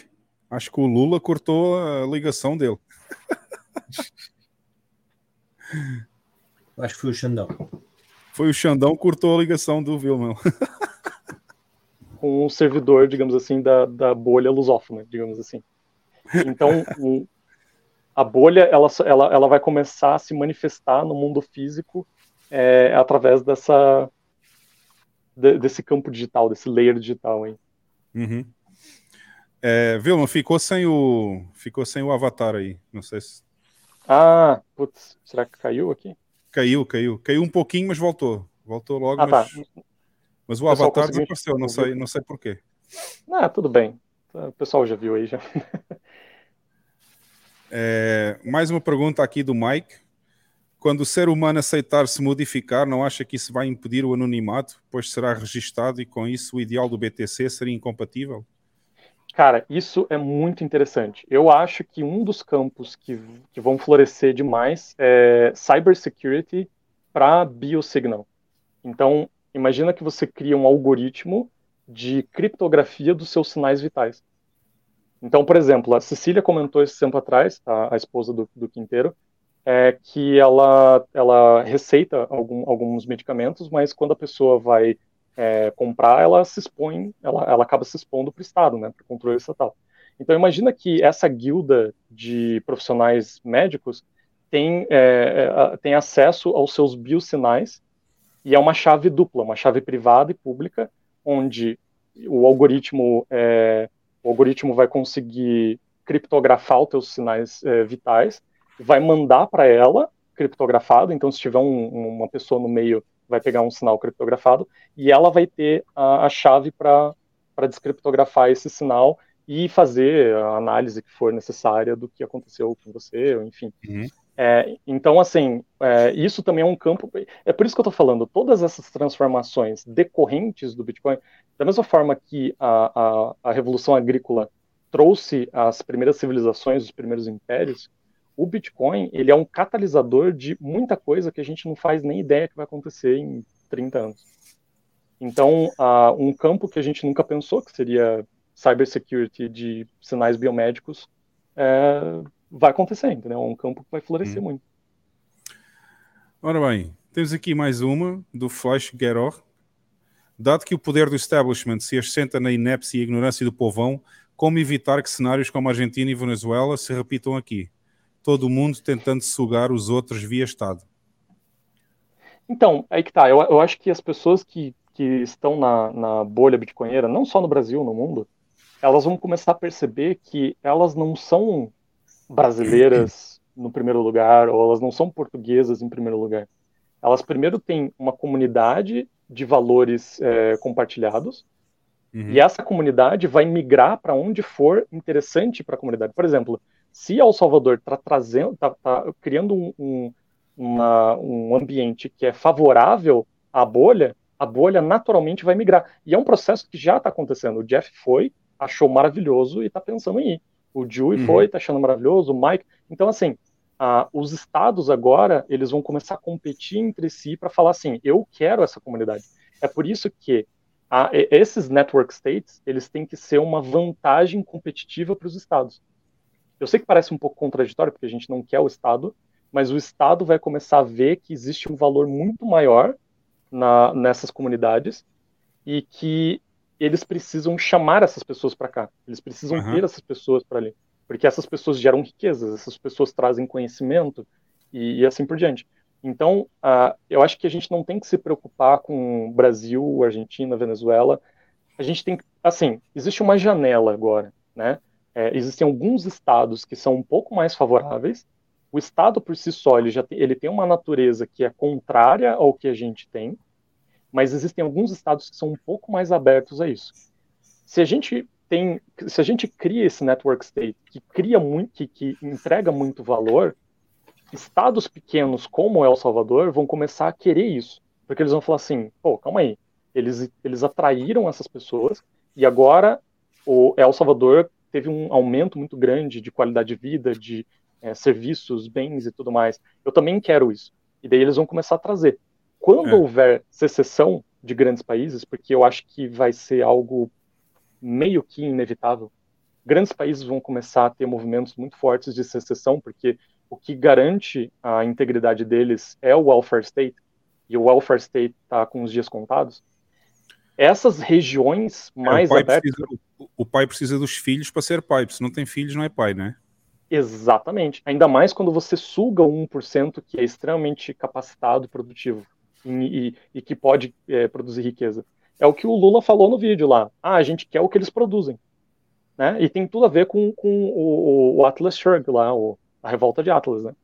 acho que o Lula cortou a ligação dele. acho que foi o Xandão. Foi o Xandão que cortou a ligação do Vilma. Com um servidor, digamos assim, da, da bolha lusófona, digamos assim. Então, o, a bolha ela, ela, ela vai começar a se manifestar no mundo físico é, através dessa de, desse campo digital, desse layer digital aí. Uhum. É, Vilma, ficou sem o ficou sem o avatar aí, não sei se. Ah, putz, será que caiu aqui? Caiu, caiu, caiu um pouquinho, mas voltou, voltou logo. Ah, mas... tá. Mas o, o avatar desapareceu, não sei, não sei porquê. Ah, tudo bem. O pessoal já viu aí já. É, mais uma pergunta aqui do Mike. Quando o ser humano aceitar se modificar, não acha que isso vai impedir o anonimato, pois será registado e com isso o ideal do BTC seria incompatível? Cara, isso é muito interessante. Eu acho que um dos campos que, que vão florescer demais é cybersecurity para biosignal. Então, imagina que você cria um algoritmo de criptografia dos seus sinais vitais. Então, por exemplo, a Cecília comentou esse tempo atrás, a, a esposa do, do Quinteiro, é que ela, ela receita algum, alguns medicamentos, mas quando a pessoa vai é, comprar, ela se expõe, ela, ela acaba se expondo para o Estado, né, para o controle estatal. Então imagina que essa guilda de profissionais médicos tem, é, é tem acesso aos seus biosinais e é uma chave dupla, uma chave privada e pública, onde o algoritmo, é, o algoritmo vai conseguir criptografar os teus sinais é, vitais, vai mandar para ela criptografado, então se tiver um, uma pessoa no meio, vai pegar um sinal criptografado, e ela vai ter a, a chave para descriptografar esse sinal e fazer a análise que for necessária do que aconteceu com você, enfim. Uhum. É, então, assim, é, isso também é um campo. É por isso que eu estou falando, todas essas transformações decorrentes do Bitcoin, da mesma forma que a, a, a revolução agrícola trouxe as primeiras civilizações, os primeiros impérios, o Bitcoin ele é um catalisador de muita coisa que a gente não faz nem ideia que vai acontecer em 30 anos. Então, uh, um campo que a gente nunca pensou, que seria cybersecurity de sinais biomédicos, é, vai acontecer, entendeu? É um campo que vai florescer hum. muito. Ora bem, temos aqui mais uma do Flash Geror. Dado que o poder do establishment se assenta na inépcia e ignorância do povão, como evitar que cenários como a Argentina e Venezuela se repitam aqui? Todo mundo tentando sugar os outros via Estado. Então, aí que tá. Eu, eu acho que as pessoas que, que estão na, na bolha bitcoinheira, não só no Brasil, no mundo, elas vão começar a perceber que elas não são brasileiras no primeiro lugar, ou elas não são portuguesas em primeiro lugar. Elas primeiro têm uma comunidade de valores é, compartilhados, uhum. e essa comunidade vai migrar para onde for interessante para a comunidade. Por exemplo, se El Salvador está trazendo, tá, tá criando um, um, uma, um ambiente que é favorável à bolha, a bolha naturalmente vai migrar. E é um processo que já está acontecendo. O Jeff foi, achou maravilhoso e está pensando em ir. O Dewey uhum. foi, tá achando maravilhoso, o Mike. Então, assim, os estados agora, eles vão começar a competir entre si para falar assim, eu quero essa comunidade. É por isso que esses network states, eles têm que ser uma vantagem competitiva para os estados. Eu sei que parece um pouco contraditório, porque a gente não quer o estado, mas o estado vai começar a ver que existe um valor muito maior na, nessas comunidades e que eles precisam chamar essas pessoas para cá. Eles precisam uhum. ter essas pessoas para ali. Porque essas pessoas geram riquezas, essas pessoas trazem conhecimento e, e assim por diante. Então, uh, eu acho que a gente não tem que se preocupar com Brasil, Argentina, Venezuela. A gente tem, assim, existe uma janela agora, né? É, existem alguns estados que são um pouco mais favoráveis. O estado por si só, ele já tem, ele tem uma natureza que é contrária ao que a gente tem, mas existem alguns estados que são um pouco mais abertos a isso. Se a gente tem, se a gente cria esse network state que cria muito, que, que entrega muito valor, estados pequenos como El Salvador vão começar a querer isso, porque eles vão falar assim, pô, calma aí, eles eles atraíram essas pessoas e agora o El Salvador teve um aumento muito grande de qualidade de vida, de é, serviços, bens e tudo mais. Eu também quero isso. E daí eles vão começar a trazer. Quando é. houver secessão de grandes países, porque eu acho que vai ser algo meio que inevitável, grandes países vão começar a ter movimentos muito fortes de secessão, porque o que garante a integridade deles é o welfare state, e o welfare state está com os dias contados. Essas regiões mais é, abertas. O pai precisa dos filhos para ser pai, se não tem filhos, não é pai, né? Exatamente. Ainda mais quando você suga o 1% que é extremamente capacitado e produtivo e, e que pode é, produzir riqueza. É o que o Lula falou no vídeo lá. Ah, a gente quer o que eles produzem. Né? E tem tudo a ver com, com o, o Atlas Shrugged lá, o, a revolta de Atlas. Né?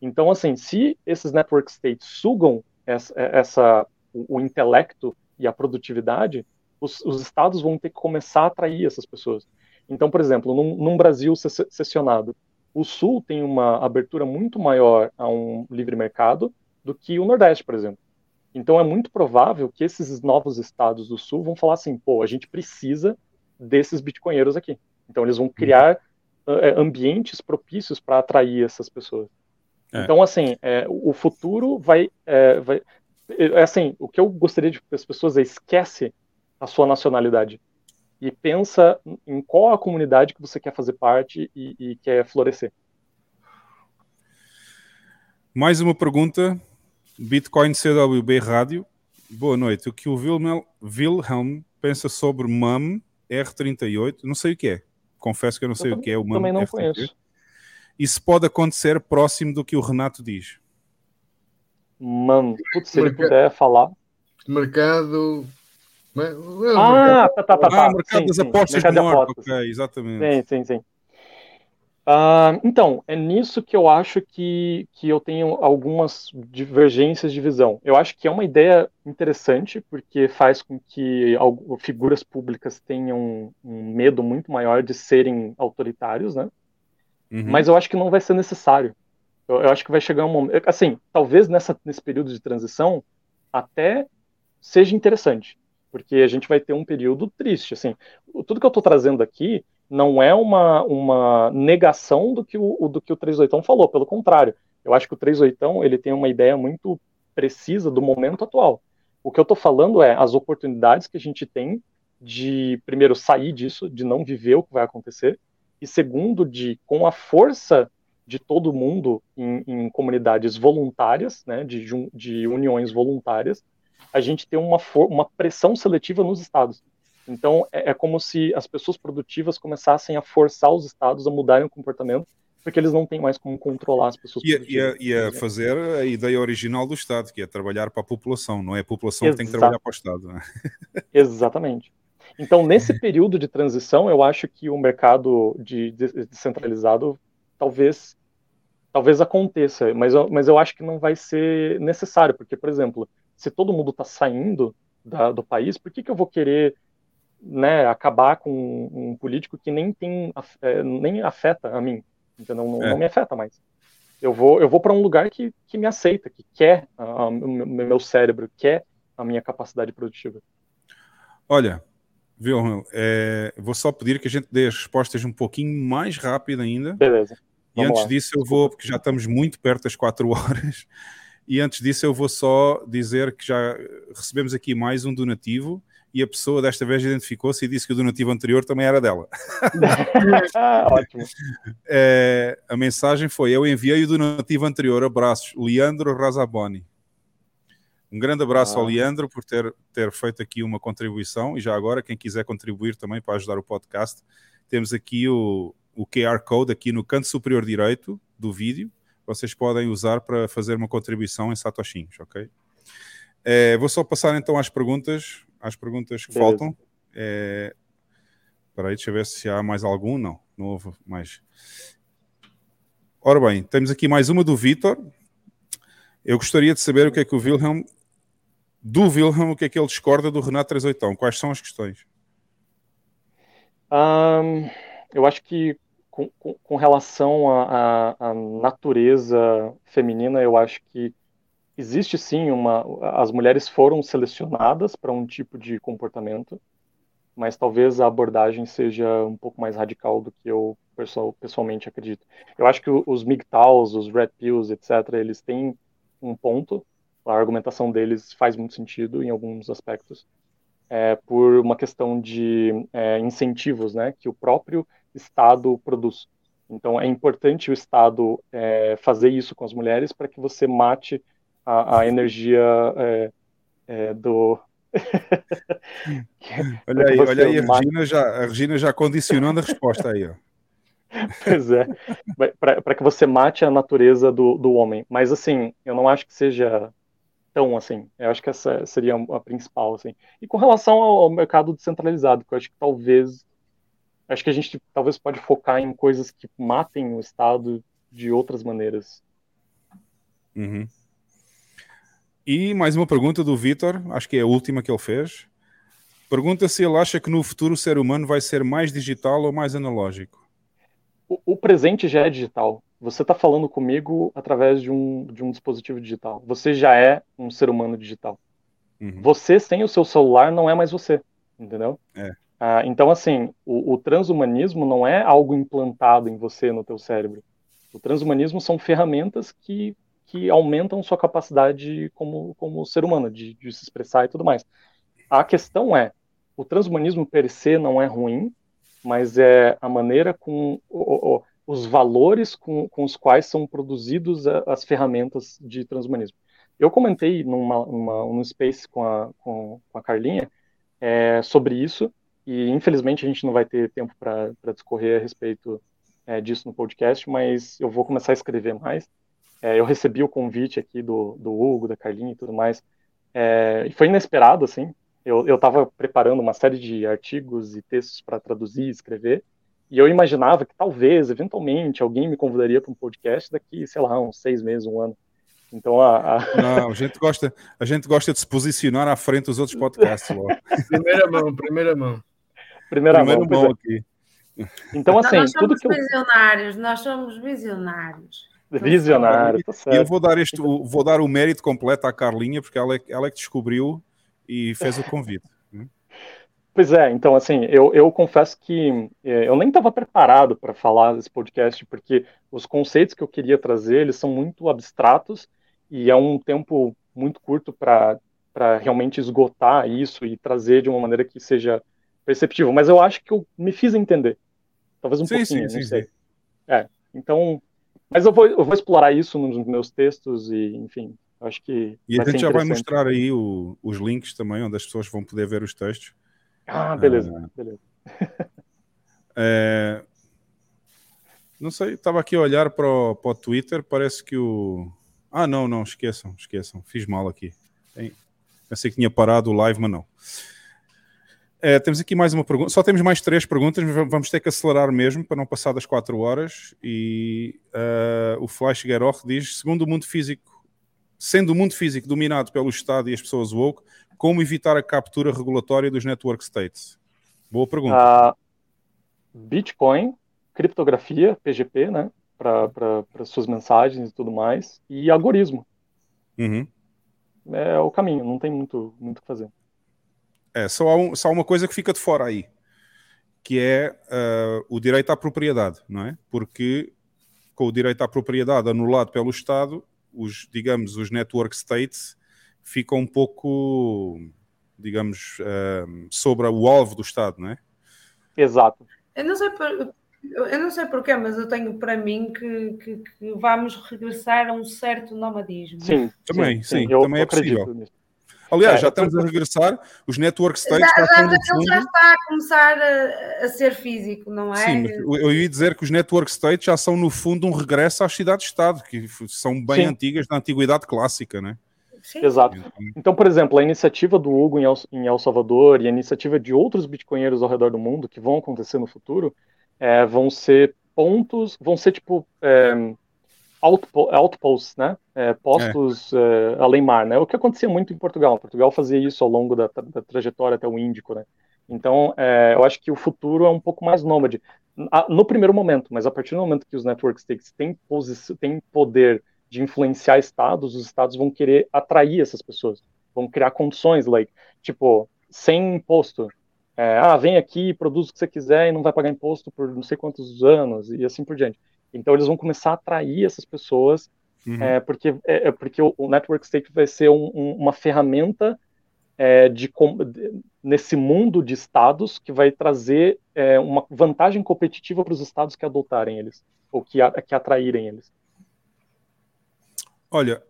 Então, assim, se esses network states sugam essa, essa o, o, intelecto e a produtividade, os, os, estados vão ter que começar a atrair essas pessoas. Então, por exemplo, num, num Brasil secessionado, o Sul tem uma abertura muito maior a um livre mercado do que o Nordeste, por exemplo. Então é muito provável que esses novos estados do sul vão falar assim, pô, a gente precisa desses bitcoinheiros aqui. Então eles vão uhum. criar uh, ambientes propícios para atrair essas pessoas. É. Então assim, é, o futuro vai, é, vai, é, assim, o que eu gostaria de que as pessoas é, esquece a sua nacionalidade e pensa em qual a comunidade que você quer fazer parte e, e quer florescer. Mais uma pergunta Bitcoin CWB Rádio. boa noite. O que o Wilhelm, Wilhelm pensa sobre MAM R38, não sei o que é. Confesso que eu não sei Eu o que é o MAM também não R38. conheço. Isso pode acontecer próximo do que o Renato diz. Mano, putz, se ele puder falar. Mercado. Ah, tá, tá, tá. tá. Ah, mercado Sim, das sim, apostas mercado de apostas. Ok, exatamente. Sim, sim, sim. Ah, então, é nisso que eu acho que, que eu tenho algumas divergências de visão. Eu acho que é uma ideia interessante, porque faz com que figuras públicas tenham um medo muito maior de serem autoritários, né? Uhum. Mas eu acho que não vai ser necessário. Eu, eu acho que vai chegar um momento. Assim, talvez nessa, nesse período de transição até seja interessante, porque a gente vai ter um período triste. Assim, tudo que eu estou trazendo aqui não é uma, uma negação do que o, do que o 38 falou, pelo contrário. Eu acho que o 38 ele tem uma ideia muito precisa do momento atual. O que eu estou falando é as oportunidades que a gente tem de, primeiro, sair disso, de não viver o que vai acontecer, e segundo, de com a força de todo mundo em, em comunidades voluntárias, né, de, de uniões voluntárias, a gente ter uma, uma pressão seletiva nos estados. Então, é, é como se as pessoas produtivas começassem a forçar os estados a mudarem o comportamento, porque eles não têm mais como controlar as pessoas E a, e, produtivas. a, e a fazer a ideia original do Estado, que é trabalhar para a população, não é a população que tem que Exato. trabalhar para o Estado. não é? Exatamente. Então, nesse período de transição, eu acho que o mercado de, de- descentralizado talvez talvez aconteça, mas mas eu acho que não vai ser necessário, porque, por exemplo, se todo mundo está saindo da- do país, por que, que eu vou querer né, acabar com um, um político que nem tem é, nem afeta a mim, entendeu? Não, É. não me afeta mais. Eu vou eu vou para um lugar que, que me aceita, que quer o meu cérebro, quer a minha capacidade produtiva. Olha, Wilhelm, é, vou só pedir que a gente dê as respostas um pouquinho mais rápido ainda. Beleza. E Vamos antes lá. disso eu vou, porque já estamos muito perto das 4 horas, e antes disso eu vou só dizer que já recebemos aqui mais um donativo e a pessoa desta vez identificou-se e disse que o donativo anterior também era dela. Ótimo. É, a mensagem foi: Eu enviei o donativo anterior. Abraços, Leandro Razaboni. Um grande abraço ao Ah. Leandro por ter, ter feito aqui uma contribuição. E já agora, quem quiser contribuir também para ajudar o podcast, temos aqui o, o QR Code aqui no canto superior direito do vídeo. Vocês podem usar para fazer uma contribuição em satoshinhos, ok? É, vou só passar então às perguntas, às perguntas que Beleza. faltam. É, Espera aí, deixa eu ver se há mais algum. Não, não houve mais. Ora bem, temos aqui mais uma do Vitor. Eu gostaria de saber o que é que o Wilhelm, do Wilhelm, o que é que ele discorda do Renato 38. Quais são as questões? Ahn, eu acho que com, com- relação à natureza feminina, eu acho que existe sim uma. As mulheres foram selecionadas para um tipo de comportamento, mas talvez a abordagem seja um pouco mais radical do que eu pessoal- pessoalmente acredito. Eu acho que os MGTOWs, os Red Pills, etc., eles têm um ponto. A argumentação deles faz muito sentido em alguns aspectos é, por uma questão de é, incentivos, né, que o próprio Estado produz. Então, é importante o Estado é, fazer isso com as mulheres para que você mate a, a energia é, é, do. Olha Para que aí, olha aí a, Regina já, a Regina já condicionando a resposta aí. Ó. Pois é, para que você mate a natureza do, do homem. Mas, assim, eu não acho que seja tão assim. Eu acho que essa seria a principal, assim. E com relação ao, ao mercado descentralizado, que eu acho que talvez. Acho que a gente talvez pode focar em coisas que matem o Estado de outras maneiras. Uhum. E mais uma pergunta do Vitor, acho que é a última que ele fez. Pergunta se ele acha que no futuro o ser humano vai ser mais digital ou mais analógico. O, o presente já é digital. Você está falando comigo através de um, de um dispositivo digital. Você já é um ser humano digital. Uhum. Você sem o seu celular não é mais você, entendeu? É. Ah, então, assim, o, o transhumanismo não é algo implantado em você, no teu cérebro. O transhumanismo são ferramentas que, que aumentam sua capacidade como, como ser humano, de, de se expressar e tudo mais. A questão é, o transhumanismo per se não é ruim, mas é a maneira com o, o, os valores com, com os quais são produzidos a, as ferramentas de transhumanismo. Eu comentei numa, numa, num space com a, com, com a Carlinha é, sobre isso, e infelizmente a gente não vai ter tempo para discorrer a respeito é, disso no podcast, mas eu vou começar a escrever mais. É, eu recebi o convite aqui do, do Hugo, da Carlinha e tudo mais, é, e foi inesperado, assim. Eu estava preparando uma série de artigos e textos para traduzir e escrever, e eu imaginava que talvez, eventualmente, alguém me convidaria para um podcast daqui, sei lá, uns seis meses, um ano. Então a, a... Não, a gente gosta, a gente gosta de se posicionar à frente dos outros podcasts. primeira mão, primeira mão. Primeira Primeiro mão, mão é. aqui. Então, assim, nós tudo que eu... visionários, nós somos visionários. Visionário, tá certo. E eu vou dar, este, vou dar o mérito completo à Carlinha, porque ela é, ela é que descobriu e fez o convite. Pois é, então assim, eu, eu confesso que é, eu nem estava preparado para falar desse podcast, porque os conceitos que eu queria trazer, eles são muito abstratos e é um tempo muito curto para realmente esgotar isso e trazer de uma maneira que seja perceptível. Mas eu acho que eu me fiz entender. Talvez um sim, pouquinho, sim, não sim, sei. É, então, mas eu vou, eu vou explorar isso nos meus textos e, enfim, acho que. E a gente já vai mostrar aí o, os links também, onde as pessoas vão poder ver os textos. Ah, beleza, ah, beleza. É... Não sei, estava aqui a olhar para o Twitter, parece que o. Ah, não, não, esqueçam, esqueçam, fiz mal aqui. Pensei que tinha parado o live, mas não. É, temos aqui mais uma pergunta. Só temos mais três perguntas, vamos ter que acelerar mesmo para não passar das quatro horas. E uh, o Flash Geroch diz: segundo o mundo físico, sendo o mundo físico dominado pelo Estado e as pessoas woke, como evitar a captura regulatória dos network states? Boa pergunta. Uh, Bitcoin, criptografia, PGP, né? Para suas mensagens e tudo mais, e algoritmo. Uhum. É o caminho, não tem muito muito o que fazer. É, só há, um, só há uma coisa que fica de fora aí, que é uh, o direito à propriedade, não é? Porque com o direito à propriedade anulado pelo Estado, os, digamos, os network states fica um pouco, digamos, uh, sobre o alvo do Estado, não é? Exato. Eu não sei por, eu não sei porquê, mas eu tenho para mim que, que, que vamos regressar a um certo nomadismo. Sim, também, sim, sim, sim também é possível. Nisso. Aliás, é, já estamos a regressar, os network states já, já, já, fundo... já está a começar a, a, ser físico, não é? Sim, eu ia dizer que os network states já são no fundo um regresso às cidades-estado, que são bem Sim. antigas da antiguidade clássica, né? Sim. Exato. Então, por exemplo, a iniciativa do Hugo em El, em El, Salvador e a iniciativa de outros bitcoinheiros ao redor do mundo que vão acontecer no futuro é, vão ser pontos, vão ser tipo é, outposts, né? É, postos é. além mar, né? O que acontecia muito em Portugal. Portugal fazia isso ao longo da, da trajetória até o Índico, né? Então, é, eu acho que o futuro é um pouco mais nômade. No primeiro momento, mas a partir do momento que os network states têm, têm poder de influenciar estados, os estados vão querer atrair essas pessoas, vão criar condições, like, tipo, sem imposto. É, ah, vem aqui, produz o que você quiser e não vai pagar imposto por não sei quantos anos e assim por diante. Então eles vão começar a atrair essas pessoas, uhum. é, porque, é, é, porque o, o, Network State vai ser um, um, uma ferramenta é, de, de, nesse mundo de estados que vai trazer é, uma vantagem competitiva para os estados que adotarem eles, ou que, que atraírem eles. Olha,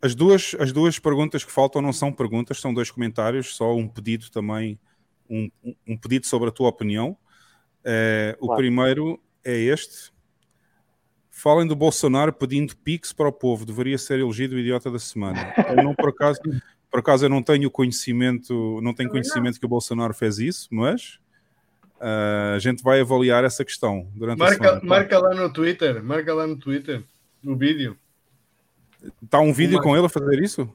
as duas, as duas perguntas que faltam não são perguntas, são dois comentários, só um pedido também, um, um pedido sobre a tua opinião. É, o claro. primeiro é este. Falem do Bolsonaro pedindo pix para o povo, deveria ser elegido o idiota da semana. Eu não, por acaso, por acaso eu não tenho conhecimento, não tenho conhecimento que o Bolsonaro fez isso, mas uh, a gente vai avaliar essa questão durante marca, a semana. Marca lá no Twitter, marca lá no Twitter, no vídeo. Está um vídeo com ele a fazer isso?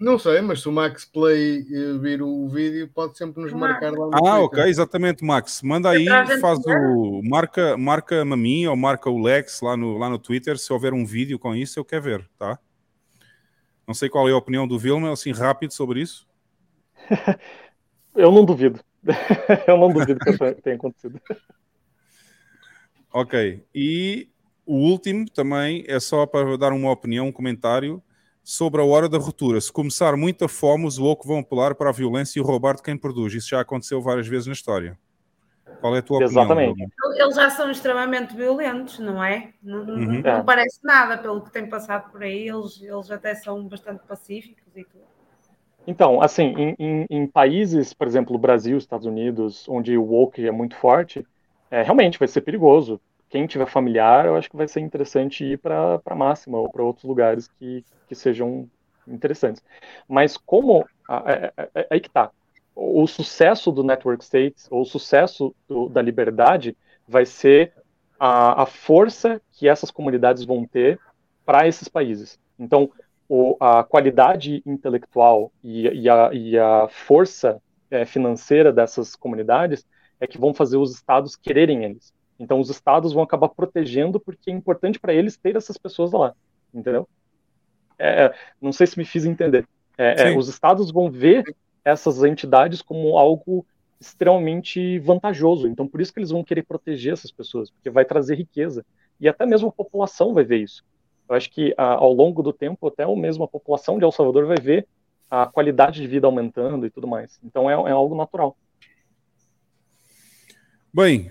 Não sei, mas se o Max Play eh, vir o vídeo, pode sempre nos marcar lá no Ah, Twitter. ok, exatamente, Max. Manda aí, faz o. Marca, marca-me a mim ou marca o Lex lá no, lá no Twitter. Se houver um vídeo com isso, eu quero ver, tá? Não sei qual é a opinião do Vilma, assim, rápido sobre isso. eu não duvido. eu não duvido que tenha acontecido. Ok, e o último também é só para dar uma opinião, um comentário sobre a hora da ruptura. Se começar muita fome, os woke vão apelar para a violência e roubar de quem produz. Isso já aconteceu várias vezes na história. Qual é a tua opinião? Exatamente. Eles já são extremamente violentos, não é? Não, não- Uhum. não É. parece nada pelo que tem passado por aí. Eles, eles até são bastante pacíficos e tudo. Então, assim, em, em- em países, por exemplo, Brasil, Estados Unidos, onde o woke é muito forte, é, realmente vai ser perigoso. Quem tiver familiar, eu acho que vai ser interessante ir para para Máxima ou para outros lugares que, que sejam interessantes. Mas como a- é, é- é- aí que tá. O, sucesso do Network States, ou o sucesso do- da liberdade, vai ser a, a força que essas comunidades vão ter para esses países. Então, o- a qualidade intelectual e, e a, e a força eh, financeira dessas comunidades é que vão fazer os estados quererem eles. Então, os estados vão acabar protegendo porque é importante para eles ter essas pessoas lá, entendeu? É, não sei se me fiz entender. É, é, os estados vão ver essas entidades como algo extremamente vantajoso. Então, por isso que eles vão querer proteger essas pessoas, porque vai trazer riqueza. E até mesmo a população vai ver isso. Eu acho que ah, ao longo do tempo, até o mesmo a população de El Salvador vai ver a qualidade de vida aumentando e tudo mais. Então é, é algo natural. Bem,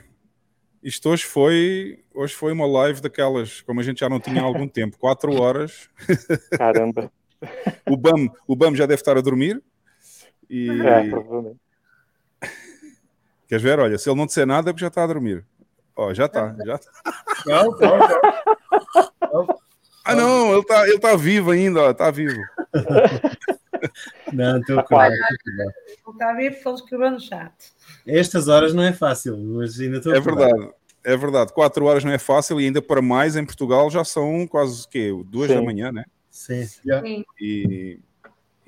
isto hoje foi, hoje foi uma live daquelas, como a gente já não tinha há algum tempo, quatro horas. Caramba. o, BAM, o BAM já deve estar a dormir. E... É, provavelmente. Queres ver? Olha, se ele não disser nada é porque já está a dormir. Ó, já está, já está. Não, não, não. Ah não, ele está ele tá vivo ainda, ó, está vivo. Não, estou. Ele está a ver porque ele escreveu no chat. Estas horas não é fácil, mas ainda estou a É verdade, é verdade. Quatro horas não é fácil e ainda para mais em Portugal já são quase o quê? Duas Sim. da manhã, né? Sim. Sim. E,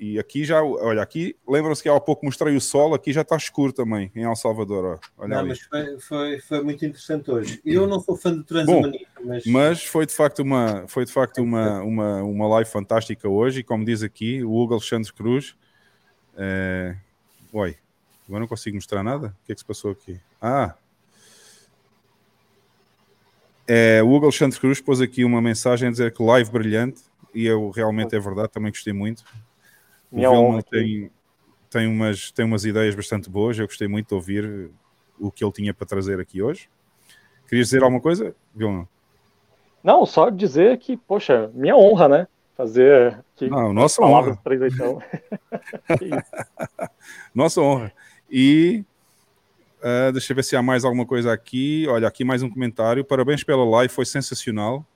e aqui já, olha, aqui, lembram-se que há pouco mostrei o sol, aqui já está escuro também, em El Salvador, ó. Olha Não, ali. mas foi, foi, foi muito interessante hoje. Eu não sou fã do transhumanismo, mas, Mas foi de facto uma, foi de facto uma, uma, uma live fantástica hoje, e como diz aqui, o Hugo Alexandre Cruz. É... Oi, agora não consigo mostrar nada? O que é que se passou aqui? Ah! É, o Hugo Alexandre Cruz pôs aqui uma mensagem a dizer que live brilhante, e eu realmente é verdade, também gostei muito. O Minha Vilma honra aqui. tem, tem, umas, tem umas ideias bastante boas, eu gostei muito de ouvir o que ele tinha para trazer aqui hoje. Querias dizer alguma coisa, Vilma? Não, só dizer que, poxa, minha honra, né? Fazer aqui Não, nossa palavras honra. Que isso. Nossa honra. E ah, deixa eu ver se há mais alguma coisa aqui. Olha, aqui mais um comentário. Parabéns pela live, foi sensacional.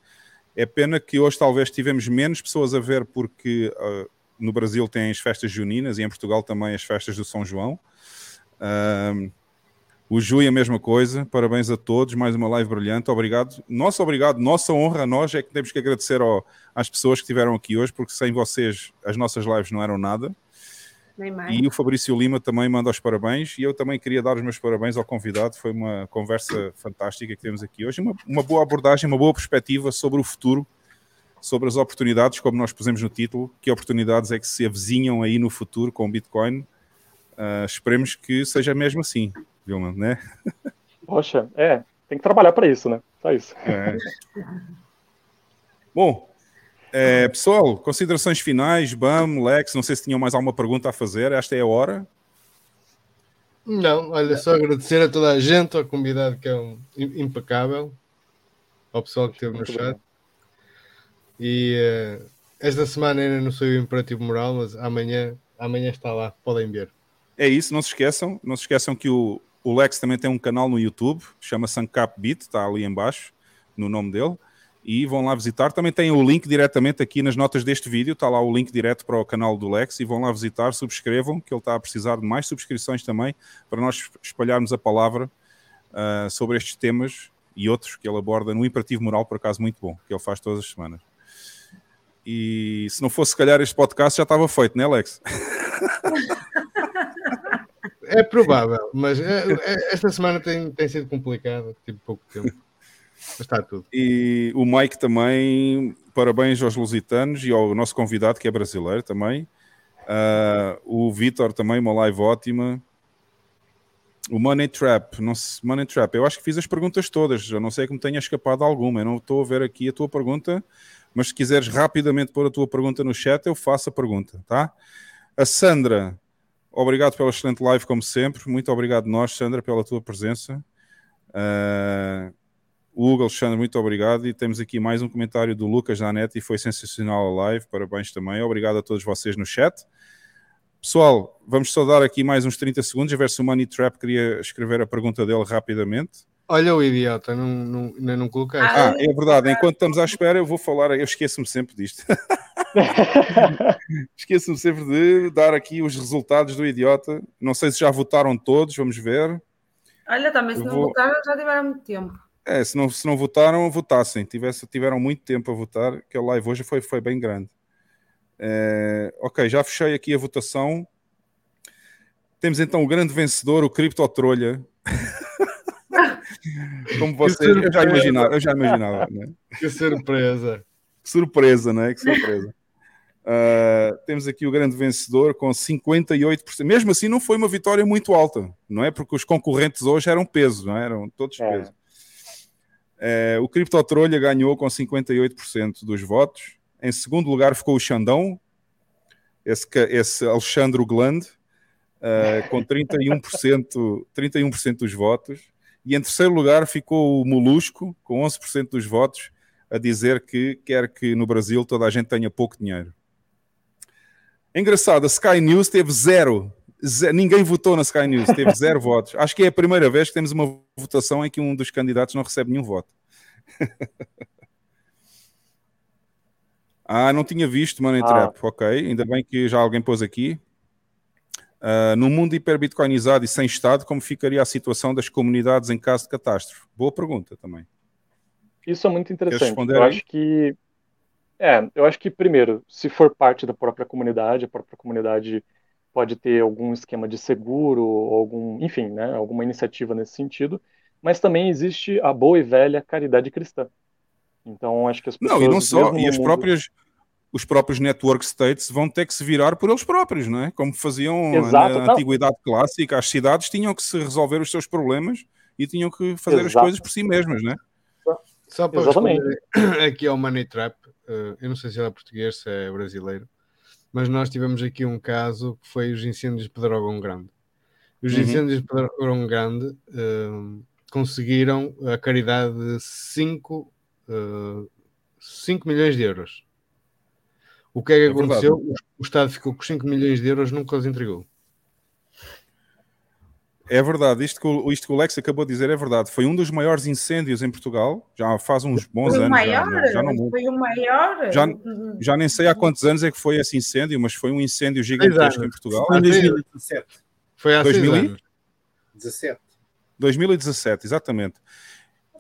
É pena que hoje talvez tivemos menos pessoas a ver porque ah, no Brasil tem as festas juninas e em Portugal também as festas do São João. Ah, o Jui a mesma coisa. Parabéns a todos. Mais uma live brilhante. Obrigado. Nosso obrigado, nossa honra a nós é que temos que agradecer ao- às pessoas que estiveram aqui hoje, porque sem vocês as nossas lives não eram nada. Nem mais. E o Fabrício Lima também manda os parabéns. E eu também queria dar os meus parabéns ao convidado. Foi uma conversa fantástica que temos aqui hoje. Uma, uma boa abordagem, uma boa perspectiva sobre o futuro, sobre as oportunidades, como nós pusemos no título. Que oportunidades é que se avizinham aí no futuro com o Bitcoin? Ah, esperemos que seja mesmo assim, Vilma, né? Poxa, é, tem que trabalhar para isso, né? Só isso. É. Bom, é, pessoal, considerações finais, Bam, Lex, não sei se tinham mais alguma pergunta a fazer. Esta é a hora. Não, olha, só agradecer a toda a gente, ao convidado que é um im- impecável, ao pessoal que esteve no chat. E eh, esta semana ainda não sou o imperativo moral, mas amanhã, amanhã está lá, podem ver. É isso, não se esqueçam. Não se esqueçam que o, o Lex também tem um canal no YouTube, chama-se Beat, está ali em baixo, no nome dele. E vão lá visitar. Também tem o link diretamente aqui nas notas deste vídeo, está lá o link direto para o canal do Lex. E vão lá visitar, subscrevam, que ele está a precisar de mais subscrições também, para nós espalharmos a palavra ah, sobre estes temas e outros que ele aborda no Imperativo Moral, por acaso muito bom, que ele faz todas as semanas. E se não fosse, se calhar, este podcast já estava feito, né, Lex? É provável, mas eh, eh, esta semana tem, tem sido complicada, tive pouco tempo. Mas está tudo. E o Mike também, parabéns aos lusitanos e ao nosso convidado que é brasileiro também. Ah, o Vitor também, uma live ótima. O Money Trap, não se, Money Trap, eu acho que fiz as perguntas todas, eu não sei me tenha escapado alguma, eu não estou a ver aqui a tua pergunta, mas se quiseres rapidamente pôr a tua pergunta no chat, eu faço a pergunta, tá? A Sandra, obrigado pela excelente live, como sempre, muito obrigado nós, Sandra, pela tua presença. Uh, Hugo Alexandre, muito obrigado. E temos aqui mais um comentário do Lucas da net e foi sensacional a live. Parabéns também. Obrigado a todos vocês no chat. Pessoal, vamos só dar aqui mais uns 30 segundos a ver se o Money Trap queria escrever a pergunta dele rapidamente. Olha o idiota, não, não, ainda não colocaste. Ah, é verdade. Enquanto estamos à espera, eu vou falar. Eu esqueço-me sempre disto. esqueço-me sempre de dar aqui os resultados do idiota. Não sei se já votaram todos, vamos ver. Olha, também se Eu não vou- votaram já tiveram muito tempo. É, se não, se não votaram, votassem. Tivesse, tiveram muito tempo a votar, que a live hoje foi, foi bem grande. É, ok, já fechei aqui a votação. Temos então o grande vencedor, o Cripto Trolha. Como vocês, eu já imaginava, eu já imaginava, né? Que surpresa. Que surpresa, né? Que surpresa. Ah, temos aqui o grande vencedor com 58%. Mesmo assim, não foi uma vitória muito alta, não é? Porque os concorrentes hoje eram peso, não é? Eram todos peso. Eh, o Cripto Trolha ganhou com 58% dos votos. Em segundo lugar ficou o Xandão, esse, esse Alexandre Gland, eh, com 31%, 31% dos votos. E em terceiro lugar ficou o Molusco, com 11% dos votos, a dizer que quer que no Brasil toda a gente tenha pouco dinheiro. Engraçado, a Sky News teve zero. Ze- Ninguém votou na Sky News, teve zero votos. Acho que é a primeira vez que temos uma votação em que um dos candidatos não recebe nenhum voto. ah, não tinha visto Money Ah. Trap. Ok, ainda bem que já alguém pôs aqui. Ah, no mundo hiperbitcoinizado e sem Estado, como ficaria a situação das comunidades em caso de catástrofe? Boa pergunta também. Isso é muito interessante. Eu acho que é, eu acho que primeiro, se for parte da própria comunidade, a própria comunidade pode ter algum esquema de seguro, algum, enfim, né, alguma iniciativa nesse sentido, mas também existe a boa e velha caridade cristã. Então, acho que as pessoas Não, e não só, e as mundo- próprias, os próprios network states vão ter que se virar por eles próprios, não é? Como faziam Exato, na não. antiguidade clássica, as cidades tinham que se resolver os seus problemas e tinham que fazer as Exato. coisas por si mesmas, não é? Só para Exatamente. responder aqui ao Money Trap, eh, eu não sei se ele é português, se é brasileiro, mas nós tivemos aqui um caso que foi os incêndios de Pedrógão Grande. Os Uhum. incêndios de Pedrógão Grande eh, conseguiram a caridade de 5 milhões de euros. O que é que É verdade. aconteceu? O, o Estado ficou com 5 milhões de euros, nunca os entregou. É verdade, isto que, o, isto que o Lex acabou de dizer é verdade. Foi um dos maiores incêndios em Portugal, já faz uns bons Foi o anos. já- maior? já, já não muito. Foi o maior? Já, já nem sei há quantos anos é que foi esse incêndio, mas foi um incêndio gigantesco em Portugal. Foi em 2017. Foi há 2000 seis e- anos. 17. 2017, exatamente.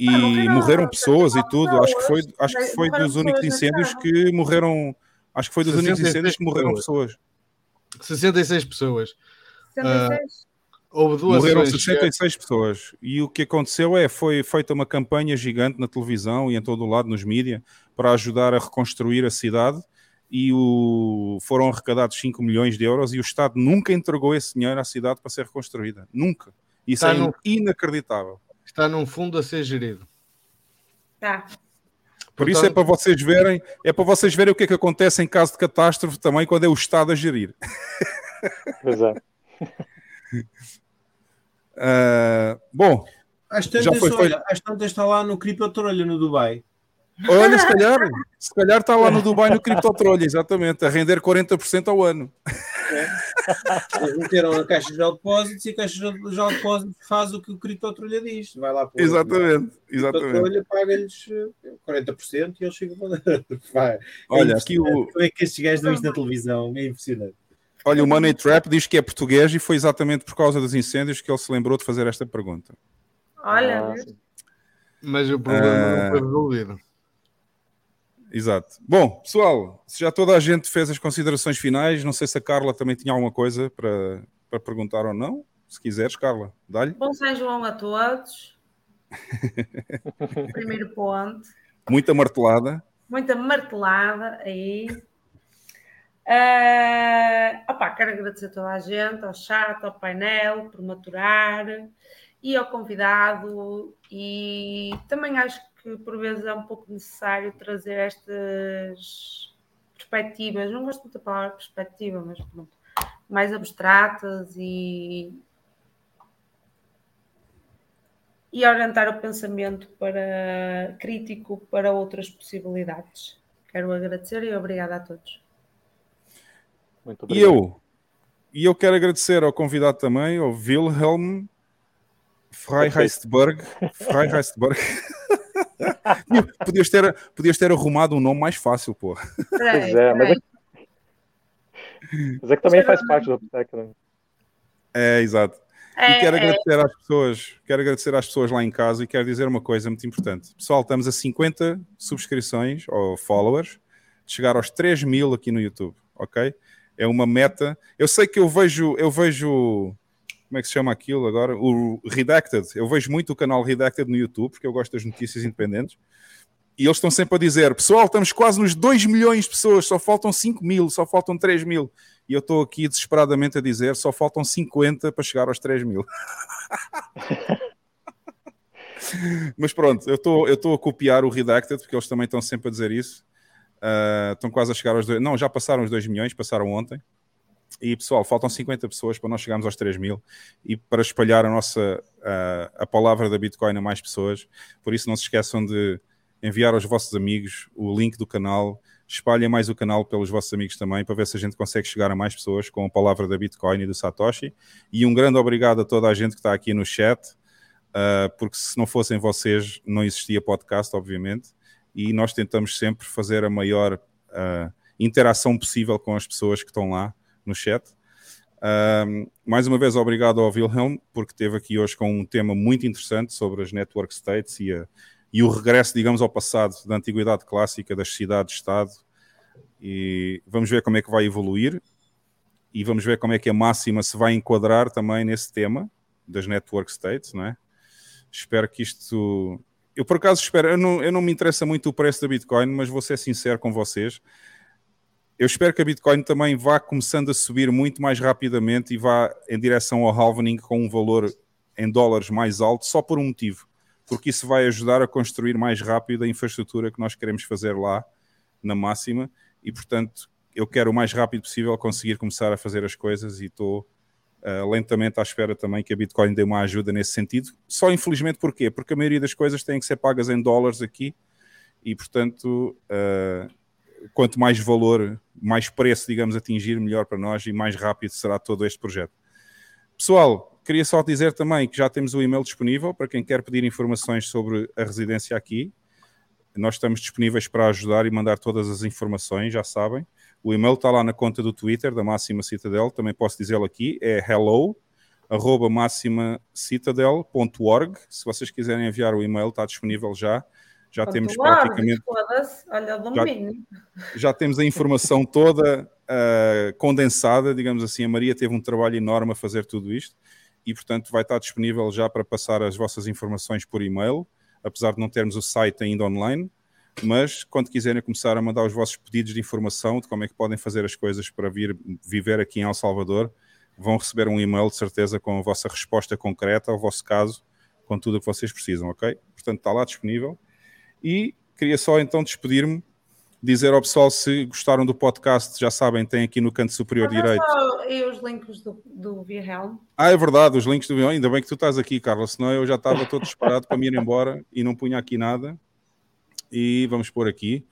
E Ah, morreram pessoas e tudo. Acho que foi, acho que foi dos únicos incêndios que morreram. Acho que foi dos únicos 66 incêndios que morreram pessoas. pessoas. 66 pessoas. 66? Houve duas Morreram ações- 66 pessoas. E o que aconteceu é foi feita uma campanha gigante na televisão e em todo o lado nos mídias para ajudar a reconstruir a cidade e o... foram arrecadados 5 milhões de euros e o Estado nunca entregou esse dinheiro à cidade para ser reconstruída. Nunca. Isso Está é no- inacreditável. Está num fundo a ser gerido. Tá. Por isso é para vocês verem, é para vocês verem o que é que acontece em caso de catástrofe também quando é o Estado a gerir. Pois é. Ah, bom, Às já tantas, foi olha, às tantas está lá no Criptotrolha, no Dubai. Olha, se calhar, se calhar está lá no Dubai no Criptotrolha, exatamente, a render 40% ao ano. Eles meteram a Caixa de Depósitos e a Caixa de Depósitos faz o que o Criptotrolha diz. Vai lá para o Exatamente, O exatamente. Criptotrolha paga-lhes eh, 40% e eles ficam Vai. É Olha, aqui o-. Como é que estes gajos dão isto na televisão? É impressionante. Olha, o Money Trap diz que é português e foi exatamente por causa dos incêndios que ele se lembrou de fazer esta pergunta. Olha, Ah. Mas o problema Ah. não foi resolvido. Exato. Bom, pessoal, se já toda a gente fez as considerações finais, não sei se a Carla também tinha alguma coisa para, para perguntar ou não. Se quiseres, Carla, dá-lhe. Bom São João a todos. Primeiro ponto. Muita martelada. Muita martelada aí. Ah, opá, quero agradecer a toda a gente, ao chat, ao painel, por maturar e ao convidado. E também acho que por vezes é um pouco necessário trazer estas perspectivas. Não gosto muito da palavra perspectiva, mas pronto, mais abstratas e e orientar o pensamento para crítico para outras possibilidades. Quero agradecer e obrigada a todos. Muito e eu? E eu quero agradecer ao convidado também, ao Wilhelm Freiheistberg. Freiheistberg. podias, ter, podias ter arrumado um nome mais fácil, pô. Pois é, mas é, mas é que também faz parte do Uptech, né? É, exato. É, e quero é. agradecer às pessoas, quero agradecer às pessoas lá em casa e quero dizer uma coisa muito importante. Pessoal, estamos a 50 subscrições ou followers de chegar aos 3 mil aqui no YouTube, ok? É uma meta. Eu sei que eu vejo, eu vejo, como é que se chama aquilo agora? O Redacted. Eu vejo muito o canal Redacted no YouTube, porque eu gosto das notícias independentes. E eles estão sempre a dizer: pessoal, estamos quase nos 2 milhões de pessoas, só faltam 5 mil, só faltam 3 mil. E eu estou aqui desesperadamente a dizer: só faltam 50 para chegar aos 3 mil. Mas pronto, eu estou a copiar o Redacted, porque eles também estão sempre a dizer isso. Uh, estão quase a chegar aos 2 Não, já passaram os 2 milhões, passaram ontem. E pessoal, faltam 50 pessoas para nós chegarmos aos 3 mil e para espalhar a nossa uh, a palavra da Bitcoin a mais pessoas. Por isso, não se esqueçam de enviar aos vossos amigos o link do canal, espalhem mais o canal pelos vossos amigos também, para ver se a gente consegue chegar a mais pessoas com a palavra da Bitcoin e do Satoshi. E um grande obrigado a toda a gente que está aqui no chat, uh, porque se não fossem vocês, não existia podcast, obviamente. E nós tentamos sempre fazer a maior uh, interação possível com as pessoas que estão lá no chat. Uh, mais uma vez, obrigado ao Wilhelm, porque esteve aqui hoje com um tema muito interessante sobre as network states e a, e o regresso, digamos, ao passado da antiguidade clássica das cidades-estado. E vamos ver como é que vai evoluir e vamos ver como é que a máxima se vai enquadrar também nesse tema das network states, não é? Espero que isto. Eu por acaso espero, eu não, eu não me interessa muito o preço da Bitcoin, mas vou ser sincero com vocês. Eu espero que a Bitcoin também vá começando a subir muito mais rapidamente e vá em direção ao halvening com um valor em dólares mais alto, só por um motivo porque isso vai ajudar a construir mais rápido a infraestrutura que nós queremos fazer lá na máxima e, portanto, eu quero o mais rápido possível conseguir começar a fazer as coisas e estou uh, lentamente à espera também que a Bitcoin dê uma ajuda nesse sentido. Só infelizmente porquê? Porque a maioria das coisas têm que ser pagas em dólares aqui e, portanto, uh, quanto mais valor, mais preço, digamos, atingir, melhor para nós e mais rápido será todo este projeto. Pessoal, Queria só dizer também que já temos o e-mail disponível para quem quer pedir informações sobre a residência aqui. Nós estamos disponíveis para ajudar e mandar todas as informações, já sabem. O e-mail está lá na conta do Twitter da Máxima Citadel, também posso dizê-lo aqui, é hello arroba maximacitadel.org. Se vocês quiserem enviar o e-mail, está disponível já. Já Ponto temos praticamente. Olha, já, já temos a informação toda uh, condensada, digamos assim. A Maria teve um trabalho enorme a fazer tudo isto e, portanto, vai estar disponível já para passar as vossas informações por e-mail, apesar de não termos o site ainda online. Mas quando quiserem começar a mandar os vossos pedidos de informação de como é que podem fazer as coisas para vir viver aqui em El Salvador, vão receber um e-mail de certeza com a vossa resposta concreta ao vosso caso, com tudo o que vocês precisam, ok? Portanto, está lá disponível. E queria só então despedir-me dizer ao pessoal se gostaram do podcast, já sabem, tem aqui no canto superior Mas direito. E os links do, do Wilhelm. Ah, é verdade, os links do Wilhelm. Ainda bem que tu estás aqui, Carla, senão eu já estava todo esperado para me ir embora e não punha aqui nada. E vamos pôr aqui.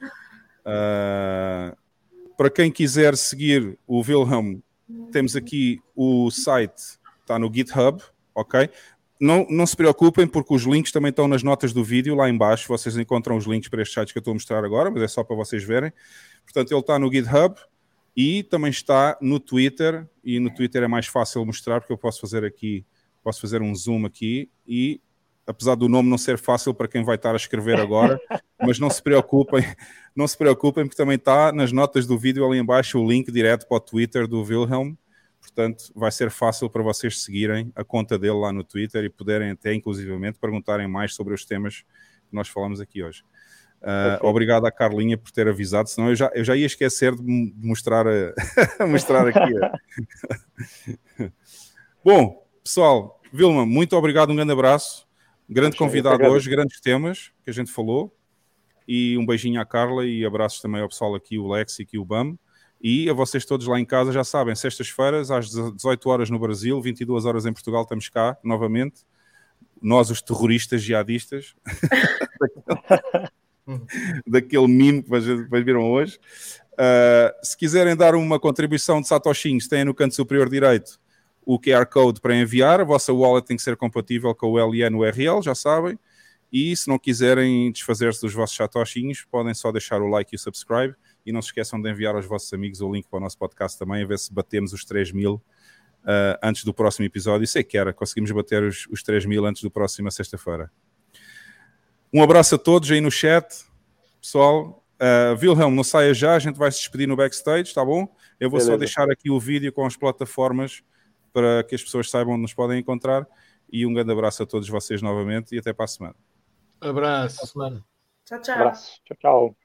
Uh, para quem quiser seguir o Wilhelm, temos aqui o site, está no GitHub, ok? Não, não se preocupem, porque os links também estão nas notas do vídeo, lá embaixo. Vocês encontram os links para estes sites que eu estou a mostrar agora, mas é só para vocês verem. Portanto, ele está no GitHub e também está no Twitter, e no Twitter é mais fácil mostrar, porque eu posso fazer aqui, posso fazer um zoom aqui, e apesar do nome não ser fácil para quem vai estar a escrever agora, mas não se preocupem, não se preocupem, porque também está nas notas do vídeo ali embaixo o link direto para o Twitter do Wilhelm, Portanto, vai ser fácil para vocês seguirem a conta dele lá no Twitter e poderem até, inclusivamente, perguntarem mais sobre os temas que nós falamos aqui hoje. Uh, obrigado à Carlinha por ter avisado, senão eu já, eu já ia esquecer de mostrar, a, mostrar aqui. A... Bom, pessoal, Vilma, muito obrigado, um grande abraço. Grande convidado hoje, grandes temas que a gente falou. E um beijinho à Carla e abraços também ao pessoal aqui, o Lex e o BAM. E a vocês todos lá em casa já sabem, sextas-feiras às 18 horas no Brasil, 22 horas em Portugal, estamos cá novamente. nós os terroristas jihadistas, daquele meme que vocês viram hoje. Uh, se quiserem dar uma contribuição de satoshinhos, têm no canto superior direito o QR Code para enviar. A vossa wallet tem que ser compatível com o LN URL, já sabem. E se não quiserem desfazer-se dos vossos satoshinhos, podem só deixar o like e o subscribe. E não se esqueçam de enviar aos vossos amigos o link para o nosso podcast também, a ver se batemos os 3 mil uh, antes do próximo episódio. Sei que era, conseguimos bater os, os 3 mil antes do próximo sexta-feira. Um abraço a todos aí no chat, pessoal. Uh, Wilhelm, não saia já, a gente vai se despedir no backstage, tá bom? Eu vou Beleza. só deixar aqui o vídeo com as plataformas para que as pessoas saibam onde nos podem encontrar. E um grande abraço a todos vocês novamente e até para a semana. Abraço. Tchau, tchau. Abraço. Tchau, tchau.